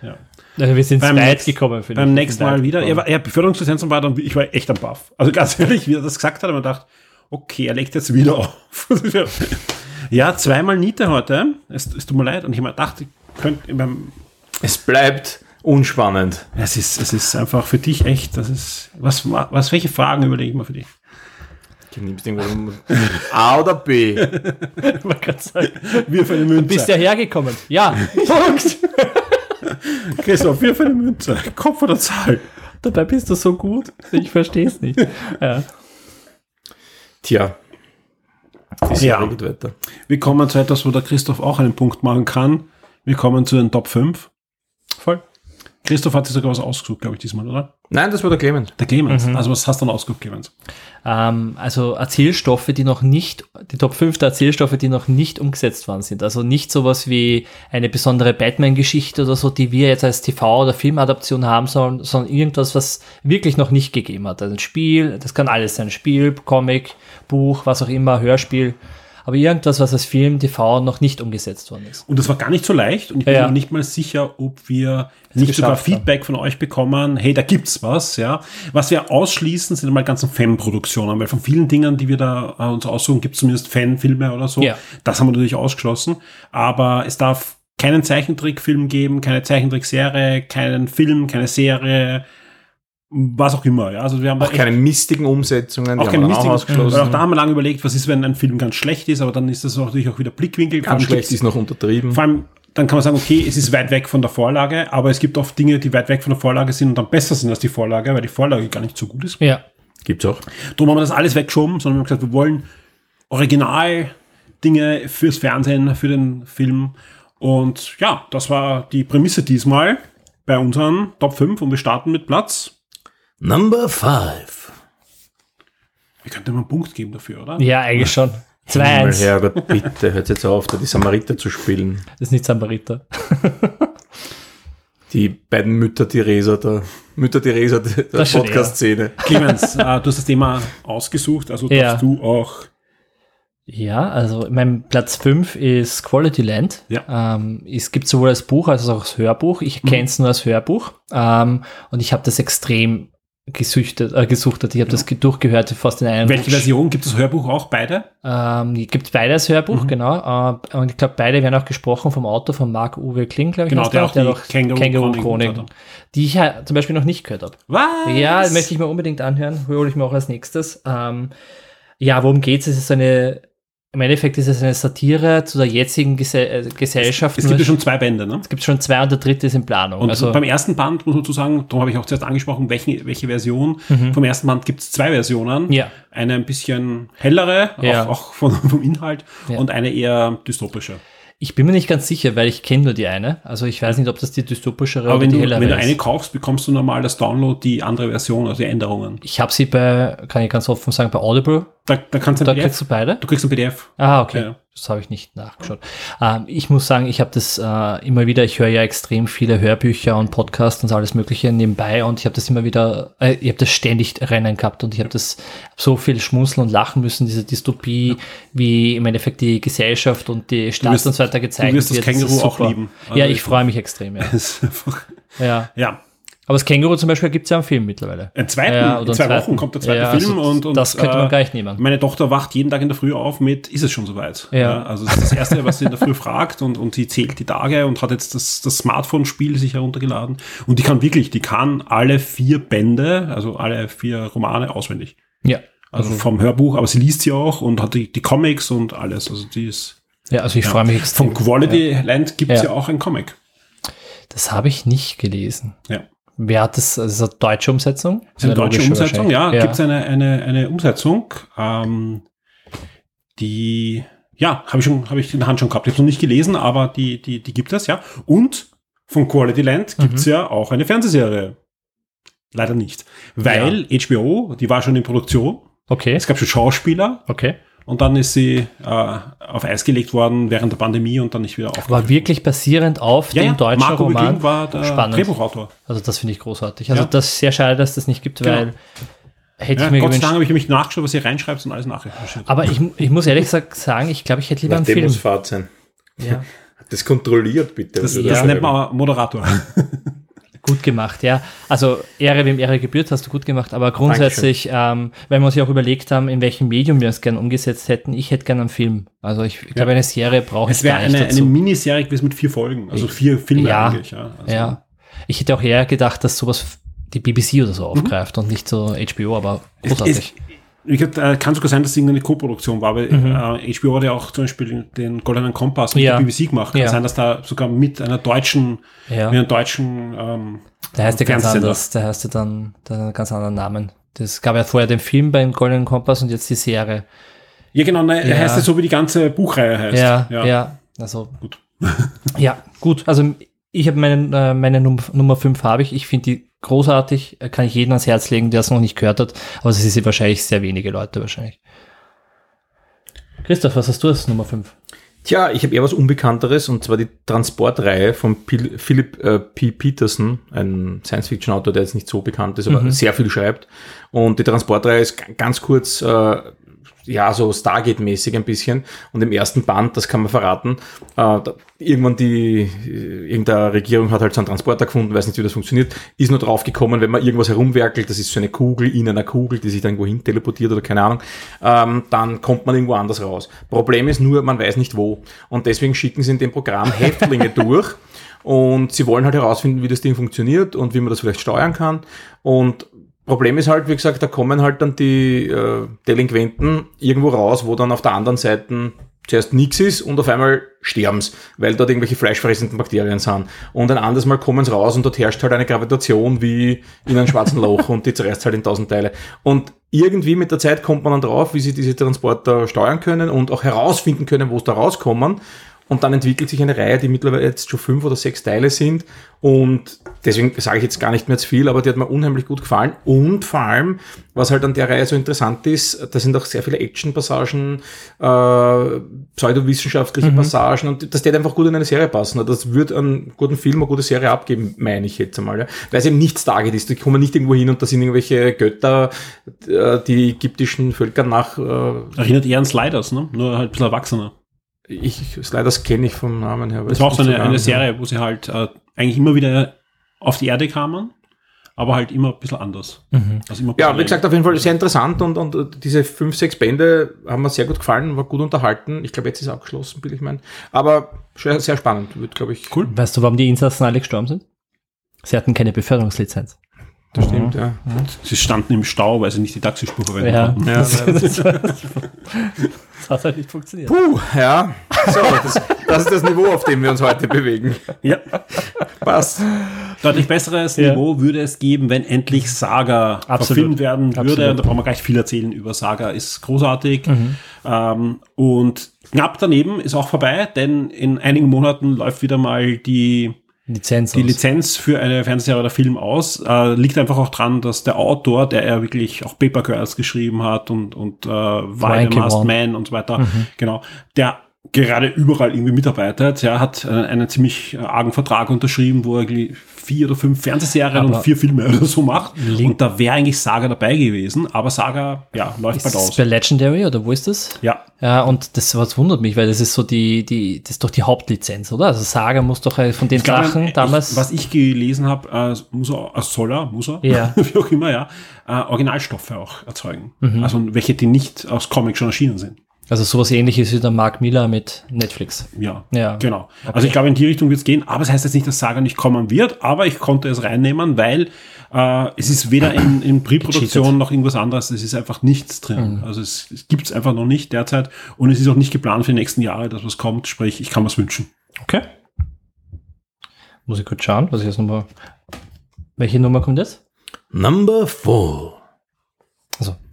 Speaker 2: Ja.
Speaker 3: Also wir sind
Speaker 2: Beim
Speaker 3: weit
Speaker 2: nächsten-
Speaker 3: gekommen. finde
Speaker 2: Beim
Speaker 3: ich.
Speaker 2: nächsten Mal wieder. Er war, er Beförderungslizenzen war dann, ich war echt am Baff. Also ganz ehrlich, wie er das gesagt hat, mir gedacht, Okay, er legt jetzt wieder auf. ja, zweimal Niete heute. Es, es tut mir leid. Und ich habe mir gedacht, ich könnte beim
Speaker 4: Es bleibt unspannend.
Speaker 2: Es ist, es ist einfach für dich echt, das ist, was, was, welche Fragen überlege ich mal für dich?
Speaker 4: Du nimmst irgendwo A oder B.
Speaker 3: Man kann sagen,
Speaker 2: Wirf eine
Speaker 3: du
Speaker 2: Münze.
Speaker 3: bist ja hergekommen. Ja, Punkt.
Speaker 2: Christoph, wirf eine Münze. Kopf oder Zahl?
Speaker 3: Dabei bist du so gut. Ich verstehe es nicht. Ja.
Speaker 4: Tja. Die
Speaker 2: Ja.
Speaker 4: Weiter.
Speaker 2: Wir kommen zu etwas, wo der Christoph auch einen Punkt machen kann. Wir kommen zu den Top 5. Christoph hat sich sogar was ausgesucht, glaube ich, diesmal, oder?
Speaker 4: Nein, das war der Clemens.
Speaker 2: Der Clemens. Also was hast du denn ausgesucht, Clemens?
Speaker 3: Ähm, also Erzählstoffe, die noch nicht, die Top 5 der Erzählstoffe, die noch nicht umgesetzt worden sind. Also nicht sowas wie eine besondere Batman-Geschichte oder so, die wir jetzt als TV- oder Filmadaption haben sollen, sondern irgendwas, was wirklich noch nicht gegeben hat. Also ein Spiel, das kann alles sein. Spiel, Comic, Buch, was auch immer, Hörspiel. Aber irgendwas, was als Film, TV noch nicht umgesetzt worden ist.
Speaker 2: Und das war gar nicht so leicht und ich bin
Speaker 3: Ja,
Speaker 2: nicht mal sicher, ob wir nicht sogar
Speaker 3: geschafft haben.
Speaker 2: Feedback von euch bekommen, hey, da gibt's was, ja. Was wir ausschließen, sind einmal ganzen Fan-Produktionen, weil von vielen Dingen, die wir da äh, uns aussuchen, gibt's zumindest Fanfilme oder so.
Speaker 3: Ja.
Speaker 2: Das haben wir natürlich ausgeschlossen. Aber es darf keinen Zeichentrickfilm geben, keine Zeichentrickserie, keinen Film, keine Serie, was auch immer, ja. Also wir haben
Speaker 4: Auch keine mistigen Umsetzungen,
Speaker 2: auch keine. Weil
Speaker 4: ausgeschlossen.
Speaker 2: auch da haben wir lange überlegt, was ist, wenn ein Film ganz schlecht ist, aber dann ist das natürlich auch wieder Blickwinkel.
Speaker 4: Ganz schlecht ist noch untertrieben.
Speaker 2: Vor allem, dann kann man sagen, okay, es ist weit weg von der Vorlage, aber es gibt oft Dinge, die weit weg von der Vorlage sind und dann besser sind als die Vorlage, weil die Vorlage gar nicht so gut ist.
Speaker 3: Ja.
Speaker 4: Gibt's auch.
Speaker 2: Darum haben wir das alles weggeschoben, sondern wir haben gesagt, wir wollen original Dinge fürs Fernsehen, für den Film. Und ja, das war die Prämisse diesmal bei unseren Top 5 und wir starten mit Platz.
Speaker 4: Number 5.
Speaker 2: Wir könnten mal einen Punkt geben dafür, oder?
Speaker 3: Ja, eigentlich schon. 2-1.
Speaker 4: Herrgott, bitte, hört jetzt auf, da die Samariter zu spielen.
Speaker 3: Das ist nicht Sambariter.
Speaker 4: Die beiden Mütter Theresa, der Mütter Theresa der
Speaker 3: Das schon
Speaker 4: Podcast-Szene.
Speaker 2: Clemens, äh, du hast das Thema ausgesucht, also
Speaker 3: Ja.
Speaker 2: darfst du auch.
Speaker 3: Ja, also mein Platz 5 ist Quality Land.
Speaker 2: Ja.
Speaker 3: Ähm, es gibt sowohl als Buch als auch als Hörbuch. Ich kenne es nur als Hörbuch. Ähm, und ich habe das extrem gesüchtet, äh, gesuchtet. Ich habe das ge- durchgehört, fast in einem
Speaker 2: Welche
Speaker 3: Rutsch.
Speaker 2: Version gibt es Hörbuch auch beide?
Speaker 3: Ähm, gibt beide als Hörbuch, genau. Äh, und ich glaube, beide werden auch gesprochen vom Autor von Marc-Uwe Kling, glaube ich.
Speaker 2: Genau, der
Speaker 3: er,
Speaker 2: auch die
Speaker 3: noch
Speaker 2: Känguru-
Speaker 3: Känguru-Chroniken,
Speaker 2: Chroniken hat.
Speaker 3: die ich ja zum Beispiel noch nicht gehört habe.
Speaker 2: Was?
Speaker 3: Ja, möchte ich mir unbedingt anhören, hole ich mir auch als nächstes. Ähm, ja, worum geht's? Es ist eine, im Endeffekt ist es eine Satire zu der jetzigen Gese äh, Gesellschaft.
Speaker 2: Es
Speaker 3: Nur
Speaker 2: gibt ja schon zwei Bände, ne?
Speaker 3: es gibt schon zwei und der dritte ist in Planung.
Speaker 2: Und
Speaker 3: also,
Speaker 2: beim ersten Band muss man zu sagen, darum habe ich auch zuerst angesprochen, welche, welche Version. Vom ersten Band gibt es zwei Versionen.
Speaker 3: Mhm. Ja.
Speaker 2: Eine ein bisschen hellere,
Speaker 3: Ja.
Speaker 2: auch, auch von, vom Inhalt,
Speaker 3: Ja.
Speaker 2: und eine eher dystopische.
Speaker 3: Ich bin mir nicht ganz sicher, weil ich kenne nur die eine. Also ich weiß nicht, ob das die dystopischere
Speaker 2: Aber
Speaker 3: oder
Speaker 2: wenn
Speaker 3: die
Speaker 2: du,
Speaker 3: hellere
Speaker 2: wenn du
Speaker 3: ist.
Speaker 2: eine kaufst, bekommst du normal das Download die andere Version, also die Änderungen.
Speaker 3: ich habe sie bei, kann ich ganz offen sagen, bei Audible.
Speaker 2: Da, da kannst du
Speaker 3: Da
Speaker 2: ein
Speaker 3: kriegst
Speaker 2: PDF,
Speaker 3: du beide.
Speaker 2: du kriegst ein PDF.
Speaker 3: Ah, okay.
Speaker 2: Ja.
Speaker 3: Das habe ich nicht nachgeschaut. Ähm, ich muss sagen, ich habe das äh, immer wieder, ich höre ja extrem viele Hörbücher und Podcasts und alles Mögliche nebenbei und ich habe das immer wieder, äh, ich habe das ständig rennen gehabt und ich habe das so viel schmunzeln und lachen müssen, diese Dystopie, wie im Endeffekt die Gesellschaft und die Stadt
Speaker 2: wirst-
Speaker 3: und so weiter gezeigt
Speaker 2: du wirst das
Speaker 3: wird.
Speaker 2: Känguru auch lieben.
Speaker 3: ja,
Speaker 2: Also
Speaker 3: ich
Speaker 2: ich-
Speaker 3: freue mich extrem, ja. Ja.
Speaker 2: ja.
Speaker 3: Aber das Känguru zum Beispiel gibt es ja einen Film mittlerweile.
Speaker 2: Ein zweiten,
Speaker 3: Ja,
Speaker 2: in zwei
Speaker 3: einen zweiten.
Speaker 2: Wochen kommt der zweite
Speaker 3: Ja,
Speaker 2: Film
Speaker 3: also
Speaker 2: und, und
Speaker 3: das könnte man
Speaker 2: äh,
Speaker 3: gleich nehmen.
Speaker 2: Meine Tochter wacht jeden Tag in der Früh auf mit, ist es schon soweit?
Speaker 3: Ja.
Speaker 2: also das ist das Erste, was sie in der Früh fragt und, und sie zählt die Tage und hat jetzt das, das Smartphone-Spiel sich heruntergeladen und die kann wirklich, die kann alle vier Bände, also alle vier Romane auswendig.
Speaker 3: Ja.
Speaker 2: Also vom Hörbuch, aber sie liest sie auch und hat die, die Comics und alles. Also die ist.
Speaker 3: Ja, also ich freue mich extrem.
Speaker 2: Von Quality Land gibt es ja.
Speaker 3: Ja.
Speaker 2: auch ein Comic.
Speaker 3: Das habe ich nicht gelesen.
Speaker 2: Ja.
Speaker 3: Wer hat das? Also ist das deutsche Umsetzung?
Speaker 2: Das ist eine
Speaker 3: Ja,
Speaker 2: deutsche Umsetzung, ja.
Speaker 3: wahrscheinlich.
Speaker 2: Gibt es eine, eine, eine Umsetzung, ähm, die, ja, habe ich schon, habe ich in der Hand schon gehabt. Ich habe noch nicht gelesen, aber die, die, die gibt es, ja. Und von Quality Land gibt es ja auch eine Fernsehserie. Leider nicht. Weil HBO, die war schon in Produktion.
Speaker 3: Okay,
Speaker 2: Es gab schon Schauspieler
Speaker 3: okay.
Speaker 2: Und dann ist sie äh, auf Eis gelegt worden während der Pandemie und dann nicht wieder aufgenommen.
Speaker 3: War wirklich basierend auf dem deutschen
Speaker 2: Marco
Speaker 3: Roman.
Speaker 2: Begin war der
Speaker 3: Spannend.
Speaker 2: Drehbuchautor.
Speaker 3: Also das finde ich großartig. Also
Speaker 2: Ja.
Speaker 3: das ist sehr schade, dass das nicht gibt,
Speaker 2: Genau.
Speaker 3: weil hätte
Speaker 2: Ja,
Speaker 3: ich mir
Speaker 2: Gott sei Dank
Speaker 3: gewünscht.
Speaker 2: habe ich nämlich nachgeschaut, was ihr reinschreibt und alles nachrecherchiert.
Speaker 3: Aber ich, ich muss ehrlich gesagt sagen, ich glaube, ich hätte lieber einen
Speaker 4: Dem
Speaker 3: Film.
Speaker 4: muss Fahrt sein.
Speaker 3: Ja.
Speaker 4: Das kontrolliert bitte.
Speaker 2: Das,
Speaker 4: Also
Speaker 2: das
Speaker 3: Ja.
Speaker 2: nennt man Moderator.
Speaker 3: Gut gemacht, ja. Also Ehre, wem Ehre gebührt, hast du gut gemacht. Aber grundsätzlich, ähm, wenn wir uns ja auch überlegt haben, in welchem Medium wir es gerne umgesetzt hätten, ich hätte gerne einen Film. Also ich, ich glaube, eine Serie braucht
Speaker 2: Es wäre eine, eine Miniserie gewesen mit vier Folgen, also vier Filme
Speaker 3: ja,
Speaker 2: eigentlich. Ja, also
Speaker 3: ja. Ich hätte auch eher gedacht, dass sowas die BBC oder so aufgreift und nicht so HBO, aber
Speaker 2: Es,
Speaker 3: großartig.
Speaker 2: es, äh, kann sogar sein, dass es irgendeine Co-Produktion war, weil äh, HBO hat ja auch zum Beispiel den, den Goldenen Kompass mit
Speaker 3: Mhm. Ja.
Speaker 2: der BBC gemacht. Kann
Speaker 3: Ja.
Speaker 2: sein, dass da sogar mit einer deutschen,
Speaker 3: Ja.
Speaker 2: mit einem deutschen ähm,
Speaker 3: Der heißt ja ganz anders. Der heißt ja dann hat einen ganz anderen Namen. Das gab ja vorher den Film beim Goldenen Kompass und jetzt die Serie.
Speaker 2: Ja, genau, er
Speaker 3: Ja.
Speaker 2: heißt ja so, wie die ganze Buchreihe heißt.
Speaker 3: Ja, ja. Also
Speaker 2: Gut.
Speaker 3: ja, gut. Also ich habe meine, äh, meine Num Nummer 5 habe ich. Ich finde die großartig. Äh, Kann ich jedem ans Herz legen, der es noch nicht gehört hat. Aber es ist wahrscheinlich sehr wenige Leute wahrscheinlich. Christoph, was hast du als Nummer 5?
Speaker 4: Tja, ich habe eher was Unbekannteres und zwar die Transportreihe von Pil Philip äh, P. Peterson, ein Science-Fiction-Autor, der jetzt nicht so bekannt ist, aber sehr viel schreibt. Und die Transportreihe ist ganz kurz, äh, ja, so Stargate-mäßig ein bisschen. Und im ersten Band, das kann man verraten, äh, irgendwann die, äh, irgendeine Regierung hat halt so einen Transporter gefunden, weiß nicht, wie das funktioniert, ist nur drauf gekommen, wenn man irgendwas herumwerkelt, das ist so eine Kugel in einer Kugel, die sich dann irgendwo hin teleportiert oder keine Ahnung, ähm, dann kommt man irgendwo anders raus. Problem ist nur, man weiß nicht wo. Und deswegen schicken sie in dem Programm Häftlinge durch. Und sie wollen halt herausfinden, wie das Ding funktioniert und wie man das vielleicht steuern kann. Und Problem ist halt, wie gesagt, da kommen halt dann die äh, Delinquenten irgendwo raus, wo dann auf der anderen Seite zuerst nichts ist und auf einmal sterben's, weil dort irgendwelche fleischfressenden Bakterien sind. Und ein anderes Mal kommen sie raus und dort herrscht halt eine Gravitation wie in einem schwarzen Loch und die zerreißt halt in tausend Teile. Und irgendwie mit der Zeit kommt man dann drauf, wie sie diese Transporter steuern können und auch herausfinden können, wo es da rauskommen. Und dann entwickelt sich eine Reihe, die mittlerweile jetzt schon fünf oder sechs Teile sind. Und deswegen sage ich jetzt gar nicht mehr zu viel, aber die hat mir unheimlich gut gefallen. Und vor allem, was halt an der Reihe so interessant ist, da sind auch sehr viele Action-Passagen, äh, pseudowissenschaftliche Passagen und das wird einfach gut in eine Serie passen. Das wird einen guten Film, eine gute Serie abgeben, meine ich jetzt einmal. Ja. Weil es eben nicht Stargate ist. Die kommen nicht irgendwo hin und da sind irgendwelche Götter, äh, die ägyptischen Völker nach äh,
Speaker 2: Erinnert eher an Sliders, ne? Nur halt ein bisschen erwachsener.
Speaker 4: Ich, Sliders kenne ich vom Namen her.
Speaker 2: Das war auch so eine, eine Serie, wo sie halt äh, eigentlich immer wieder auf die Erde kamen, aber halt immer ein bisschen anders. Also immer
Speaker 4: Ja, wie gesagt, auf jeden Fall sehr interessant und, und diese fünf, sechs Bände haben mir sehr gut gefallen, war gut unterhalten. Ich glaube, jetzt ist es abgeschlossen, will ich meinen. Aber sehr, sehr spannend, wird, glaube ich. Cool.
Speaker 3: Weißt du, warum die Insassen alle gestorben sind? Sie hatten keine Beförderungslizenz.
Speaker 4: Das stimmt, ja.
Speaker 2: sie standen im Stau, weil sie nicht die Taxispur verwendet
Speaker 3: Ja.
Speaker 2: hatten.
Speaker 4: ja.
Speaker 3: Das, das, hat halt nicht funktioniert.
Speaker 4: Puh, ja. So, das, das ist das Niveau, auf dem wir uns heute bewegen.
Speaker 2: Ja.
Speaker 4: Passt.
Speaker 2: Deutlich besseres
Speaker 3: Ja.
Speaker 2: Niveau würde es geben, wenn endlich Saga
Speaker 3: Absolut.
Speaker 2: verfilmt werden würde.
Speaker 3: Absolut.
Speaker 2: Da brauchen wir gleich viel erzählen über Saga, ist großartig.
Speaker 3: Mhm.
Speaker 2: Ähm, und knapp daneben ist auch vorbei, denn in einigen Monaten läuft wieder mal die,
Speaker 3: Lizenz.
Speaker 2: die
Speaker 3: aus.
Speaker 2: Lizenz für eine Fernsehserie oder Film aus. Äh, liegt einfach auch dran, dass der Autor, der ja wirklich auch Paper Girls geschrieben hat und, und äh, Why the Masked. Man und so weiter, genau, der gerade überall irgendwie mitarbeitet, ja, hat äh, einen ziemlich äh, argen Vertrag unterschrieben, wo er vier oder fünf Fernsehserien
Speaker 3: Aber-
Speaker 2: und vier Filme oder so macht.
Speaker 3: Link-
Speaker 2: Und da wäre eigentlich Saga dabei gewesen, aber Saga, ja, läuft
Speaker 3: Ist
Speaker 2: bald
Speaker 3: das
Speaker 2: aus.
Speaker 3: bei Legendary oder wo ist das?
Speaker 2: Ja,
Speaker 3: Ja, und das was wundert mich, weil das ist so die, die, das ist doch die Hauptlizenz, oder? Also Saga muss doch äh, von den
Speaker 2: glaube,
Speaker 3: Drachen
Speaker 2: ich-
Speaker 3: damals.
Speaker 2: was ich gelesen habe, äh, muss er, äh, soll er, muss er,
Speaker 3: Ja.
Speaker 2: wie auch immer, ja, äh, Originalstoffe auch erzeugen.
Speaker 3: Mhm.
Speaker 2: Also welche, die nicht aus Comic schon erschienen sind.
Speaker 3: Also sowas ähnliches wie der Mark Miller mit Netflix.
Speaker 2: Ja,
Speaker 3: ja.
Speaker 2: genau. Okay. Also ich glaube, in die Richtung wird es gehen, aber es das heißt jetzt nicht, dass Saga nicht kommen wird, aber ich konnte es reinnehmen, weil äh, es ist weder in, in Pre-Produktion noch irgendwas anderes, es ist einfach nichts drin.
Speaker 3: Mhm.
Speaker 2: Also es, es gibt es einfach noch nicht derzeit und es ist auch nicht geplant für die nächsten Jahre, dass was kommt, sprich, ich kann was wünschen.
Speaker 3: Okay. Muss ich kurz schauen, was ich jetzt nochmal... Welche Nummer kommt jetzt?
Speaker 4: Number
Speaker 3: 4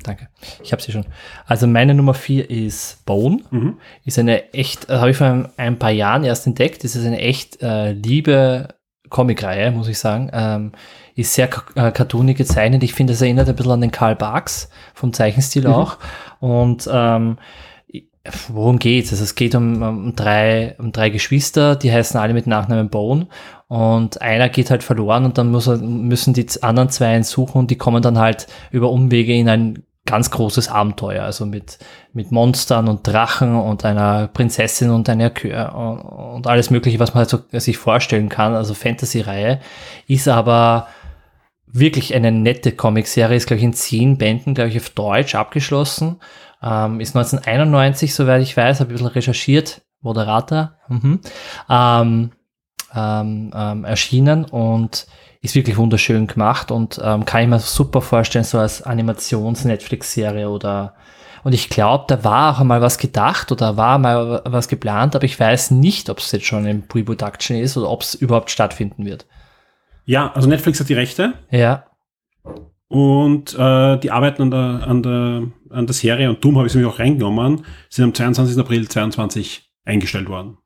Speaker 3: danke. Ich habe sie schon. Also meine Nummer vier ist Bone.
Speaker 2: Mhm.
Speaker 3: Ist eine echt, äh, habe ich vor ein, paar Jahren erst entdeckt. Das ist eine echt äh, liebe Comicreihe, muss ich sagen. Ähm, ist sehr äh, cartoonig gezeichnet. Ich finde, es erinnert ein bisschen an den Karl Barks vom Zeichenstil auch. Und ähm, worum geht's? Also es geht um, um drei, um drei Geschwister, die heißen alle mit Nachnamen Bone und einer geht halt verloren und dann muss er, müssen die anderen zwei ihn suchen und die kommen dann halt über Umwege in ein ganz großes Abenteuer, also mit, mit Monstern und Drachen und einer Prinzessin und einer Kö und, und alles mögliche, was man halt so sich vorstellen kann, also Fantasy-Reihe, ist aber wirklich eine nette Comicserie, ist glaube ich in zehn Bänden, glaube ich, auf Deutsch abgeschlossen, ähm, ist 1991, soweit ich weiß, habe ein bisschen recherchiert, Moderator, mhm. ähm, ähm, ähm, erschienen und ist wirklich wunderschön gemacht und ähm, kann ich mir super vorstellen, so als Animations-Netflix-Serie oder und ich glaube, da war auch einmal was gedacht oder war mal was geplant, aber ich weiß nicht, ob es jetzt schon in Pre-Production ist oder ob es überhaupt stattfinden wird.
Speaker 2: Ja, also Netflix hat die Rechte.
Speaker 3: Ja.
Speaker 2: Und äh, die arbeiten an der, an, der, an der Serie und Doom habe ich es mir auch reingenommen, sind am 22. April 22 eingestellt worden.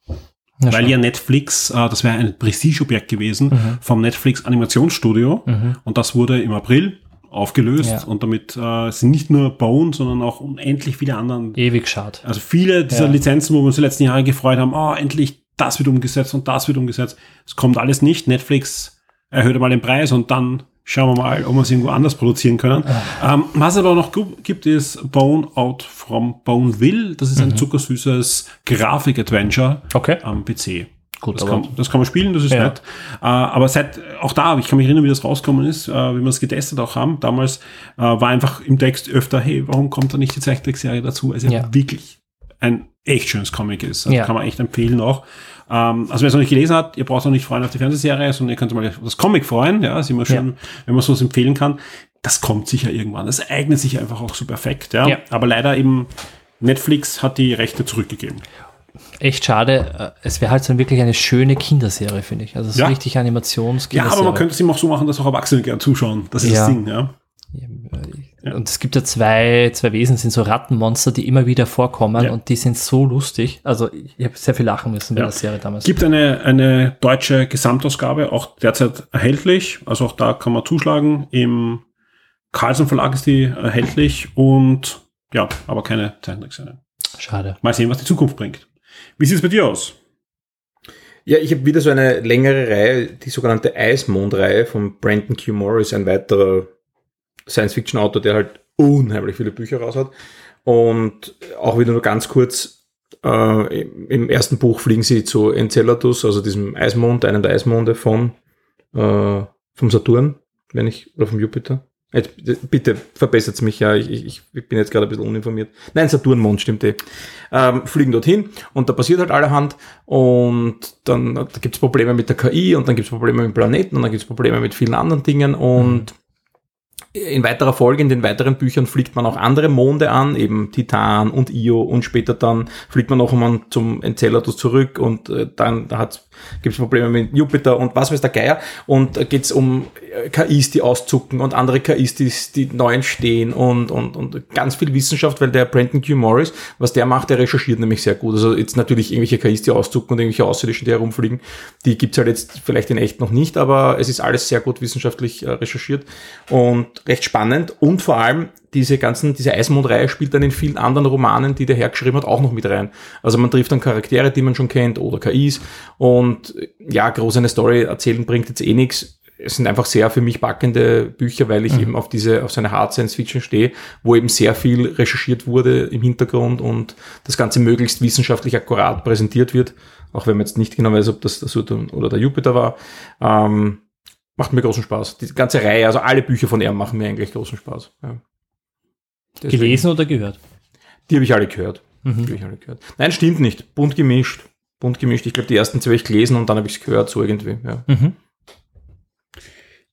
Speaker 3: Na
Speaker 2: weil
Speaker 3: schon.
Speaker 2: ja Netflix, äh, das wäre ein Prestigeobjekt gewesen
Speaker 3: Mhm.
Speaker 2: vom Netflix Animationsstudio
Speaker 3: Mhm.
Speaker 2: und das wurde im April aufgelöst
Speaker 3: Ja.
Speaker 2: und damit äh, sind nicht nur Bone, sondern auch unendlich viele anderen,
Speaker 3: Ewig schade.
Speaker 2: also viele dieser
Speaker 3: Ja.
Speaker 2: Lizenzen, wo wir uns die letzten Jahre gefreut haben, oh, endlich das wird umgesetzt und das wird umgesetzt. Es kommt alles nicht. Netflix erhöht mal den Preis und dann schauen wir mal, ob wir es irgendwo anders produzieren können. Ähm, was aber noch gibt, ist Bone Out from Boneville. Das
Speaker 3: Mhm.
Speaker 2: ist ein zuckersüßes Grafik-Adventure
Speaker 3: Okay.
Speaker 2: am PC.
Speaker 3: Gut,
Speaker 2: das, kann, das kann man spielen, das ist
Speaker 3: Ja.
Speaker 2: nett. Äh, aber seit, auch da, ich kann mich erinnern, wie das rausgekommen ist, äh, wie wir es getestet auch haben. Damals äh, war einfach im Text öfter, hey, warum kommt da nicht die Zeichentrickserie dazu? Also
Speaker 3: Ja.
Speaker 2: wirklich ein echt schönes Comic ist. Also
Speaker 3: Ja.
Speaker 2: Kann man echt empfehlen auch. Ähm, also wer es noch nicht gelesen hat, ihr braucht auch nicht freuen auf die Fernsehserie, sondern ihr könnt mal auf das Comic freuen. Ja, ist immer schön, wenn man sowas empfehlen kann. Das kommt sicher irgendwann. Das eignet sich einfach auch so perfekt. Ja.
Speaker 3: Ja.
Speaker 2: Aber leider eben Netflix hat die Rechte zurückgegeben.
Speaker 3: echt schade. Äh, Es wäre halt so wirklich eine schöne Kinderserie, finde ich. Also so
Speaker 2: Ja.
Speaker 3: richtig Animations
Speaker 2: Ja, aber man könnte es eben auch so machen, dass auch Erwachsene gern zuschauen. Das ist
Speaker 3: Ja.
Speaker 2: das Ding, ja.
Speaker 3: Ja. Und es gibt ja zwei, zwei Wesen, sind so Rattenmonster, die immer wieder vorkommen
Speaker 2: Ja.
Speaker 3: und die sind so lustig. Also ich, habe sehr viel lachen müssen bei
Speaker 2: Ja.
Speaker 3: der Serie damals.
Speaker 2: Gibt eine, eine deutsche Gesamtausgabe, auch derzeit erhältlich. Also auch da kann man zuschlagen. Im Carlsen Verlag ist die erhältlich und ja, aber keine Zeichentrickserie.
Speaker 3: Schade.
Speaker 2: Mal sehen, was die Zukunft bringt. Wie sieht es bei dir aus?
Speaker 4: Ja, ich habe wieder so eine längere Reihe, die sogenannte Eismond-Reihe von Brandon Q. Morris, ein weiterer Science-Fiction-Autor, der halt unheimlich viele Bücher raus hat. Und auch wieder nur ganz kurz, äh, im- ersten Buch fliegen sie zu Enceladus, also diesem Eismond, einem der Eismonde von äh, vom Saturn, wenn ich, oder vom Jupiter. Jetzt, bitte verbessert mich ja, ich, ich, ich bin jetzt gerade ein bisschen uninformiert. Nein, Saturnmond stimmt eh. Ähm, fliegen dorthin und da passiert halt allerhand und dann da gibt's Probleme mit der KI und dann gibt's Probleme mit Planeten und dann gibt's Probleme mit vielen anderen Dingen und in weiterer Folge, in den weiteren Büchern fliegt man auch andere Monde an, eben Titan und Io und später dann fliegt man noch einmal zum Enceladus zurück und äh, dann da hat's, gibt's Probleme mit Jupiter und was weiß der Geier und da geht's um äh, KIs, die auszucken und andere KIs, die, die neu entstehen und, und, und ganz viel Wissenschaft, weil der Brandon Q. Morris, was der macht, der recherchiert nämlich sehr gut. Also jetzt natürlich irgendwelche KIs, die auszucken und irgendwelche Außerirdischen, die herumfliegen, die gibt's halt jetzt vielleicht in echt noch nicht, aber es ist alles sehr gut wissenschaftlich äh, recherchiert und recht spannend und vor allem diese ganzen, diese Eismond-Reihe spielt dann in vielen anderen Romanen, die der Herr geschrieben hat, auch noch mit rein. Also man trifft dann Charaktere, die man schon kennt oder KIs und ja, groß eine Story erzählen bringt jetzt eh nichts. Es sind einfach sehr für mich packende Bücher, weil ich eben auf diese, auf so eine Hard Science Fiction stehe, wo eben sehr viel recherchiert wurde im Hintergrund und das Ganze möglichst wissenschaftlich akkurat präsentiert wird. Auch wenn man jetzt nicht genau weiß, ob das der Saturn oder der Jupiter war. Ähm, macht mir großen Spaß. Die ganze Reihe, also alle Bücher von ihm machen mir eigentlich großen Spaß. Ja. Deswegen-
Speaker 3: Gelesen oder gehört?
Speaker 4: Die habe ich alle gehört.
Speaker 3: Mhm.
Speaker 4: Die hab ich alle gehört. Nein, stimmt nicht. Bunt gemischt. Bunt gemischt. Ich glaube, die ersten zwei habe ich gelesen und dann habe ich es gehört, so irgendwie. Ja.
Speaker 3: Mhm.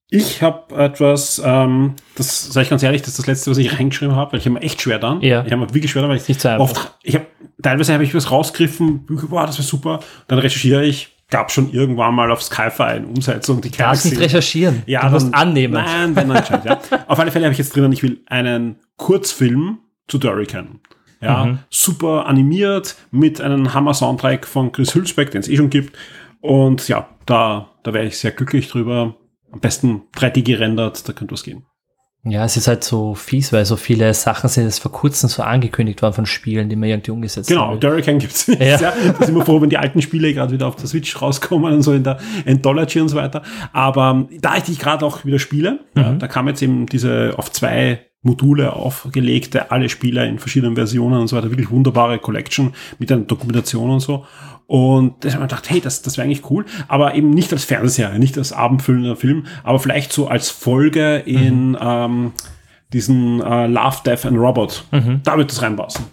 Speaker 2: Ich habe etwas, ähm, das sage ich ganz ehrlich, das ist das letzte, was ich reingeschrieben habe, weil ich habe mir echt schwer dann.
Speaker 3: Ja.
Speaker 2: Ich habe mir wirklich schwer dann, weil ich
Speaker 3: Nicht so
Speaker 2: oft, ich habe teilweise habe ich was rausgriffen, Bücher, boah, das war super. Dann recherchiere ich, gab schon irgendwann mal auf Sci-Fi eine Umsetzung, die
Speaker 3: Du darfst nicht recherchieren.
Speaker 2: Ja,
Speaker 3: du musst annehmen.
Speaker 2: Nein, wenn dann scheint, ja. Auf alle Fälle habe ich jetzt drinnen, ich will einen Kurzfilm zu Durrican. Ja,
Speaker 3: Mhm.
Speaker 2: super animiert mit einem Hammer-Soundtrack von Chris Hülsbeck, den es eh schon gibt. Und ja, da, da wäre ich sehr glücklich drüber. Am besten 3D gerendert, da könnte was gehen.
Speaker 3: Ja, es ist halt so fies, weil so viele Sachen sind jetzt vor kurzem so angekündigt worden von Spielen, die man irgendwie umgesetzt
Speaker 2: Genau,
Speaker 3: haben.
Speaker 2: Durrican gibt's nicht.
Speaker 3: Ja.
Speaker 2: Ja. Da sind wir froh, wenn die alten Spiele gerade wieder auf der Switch rauskommen und so in der Anthology und so weiter. Aber ähm, da ich die gerade auch wieder spiele, ja,
Speaker 3: Mhm.
Speaker 2: da kam jetzt eben diese auf zwei Module aufgelegte, alle Spieler in verschiedenen Versionen und so weiter, wirklich wunderbare Collection mit einer Dokumentation und so. Und da habe ich gedacht, hey, das, das wäre eigentlich cool, aber eben nicht als Fernseher, nicht als abendfüllender Film, aber vielleicht so als Folge in
Speaker 3: Mhm.
Speaker 2: ähm, diesen äh, Love, Death and Robot.
Speaker 3: Mhm.
Speaker 2: Da wird das reinpassen.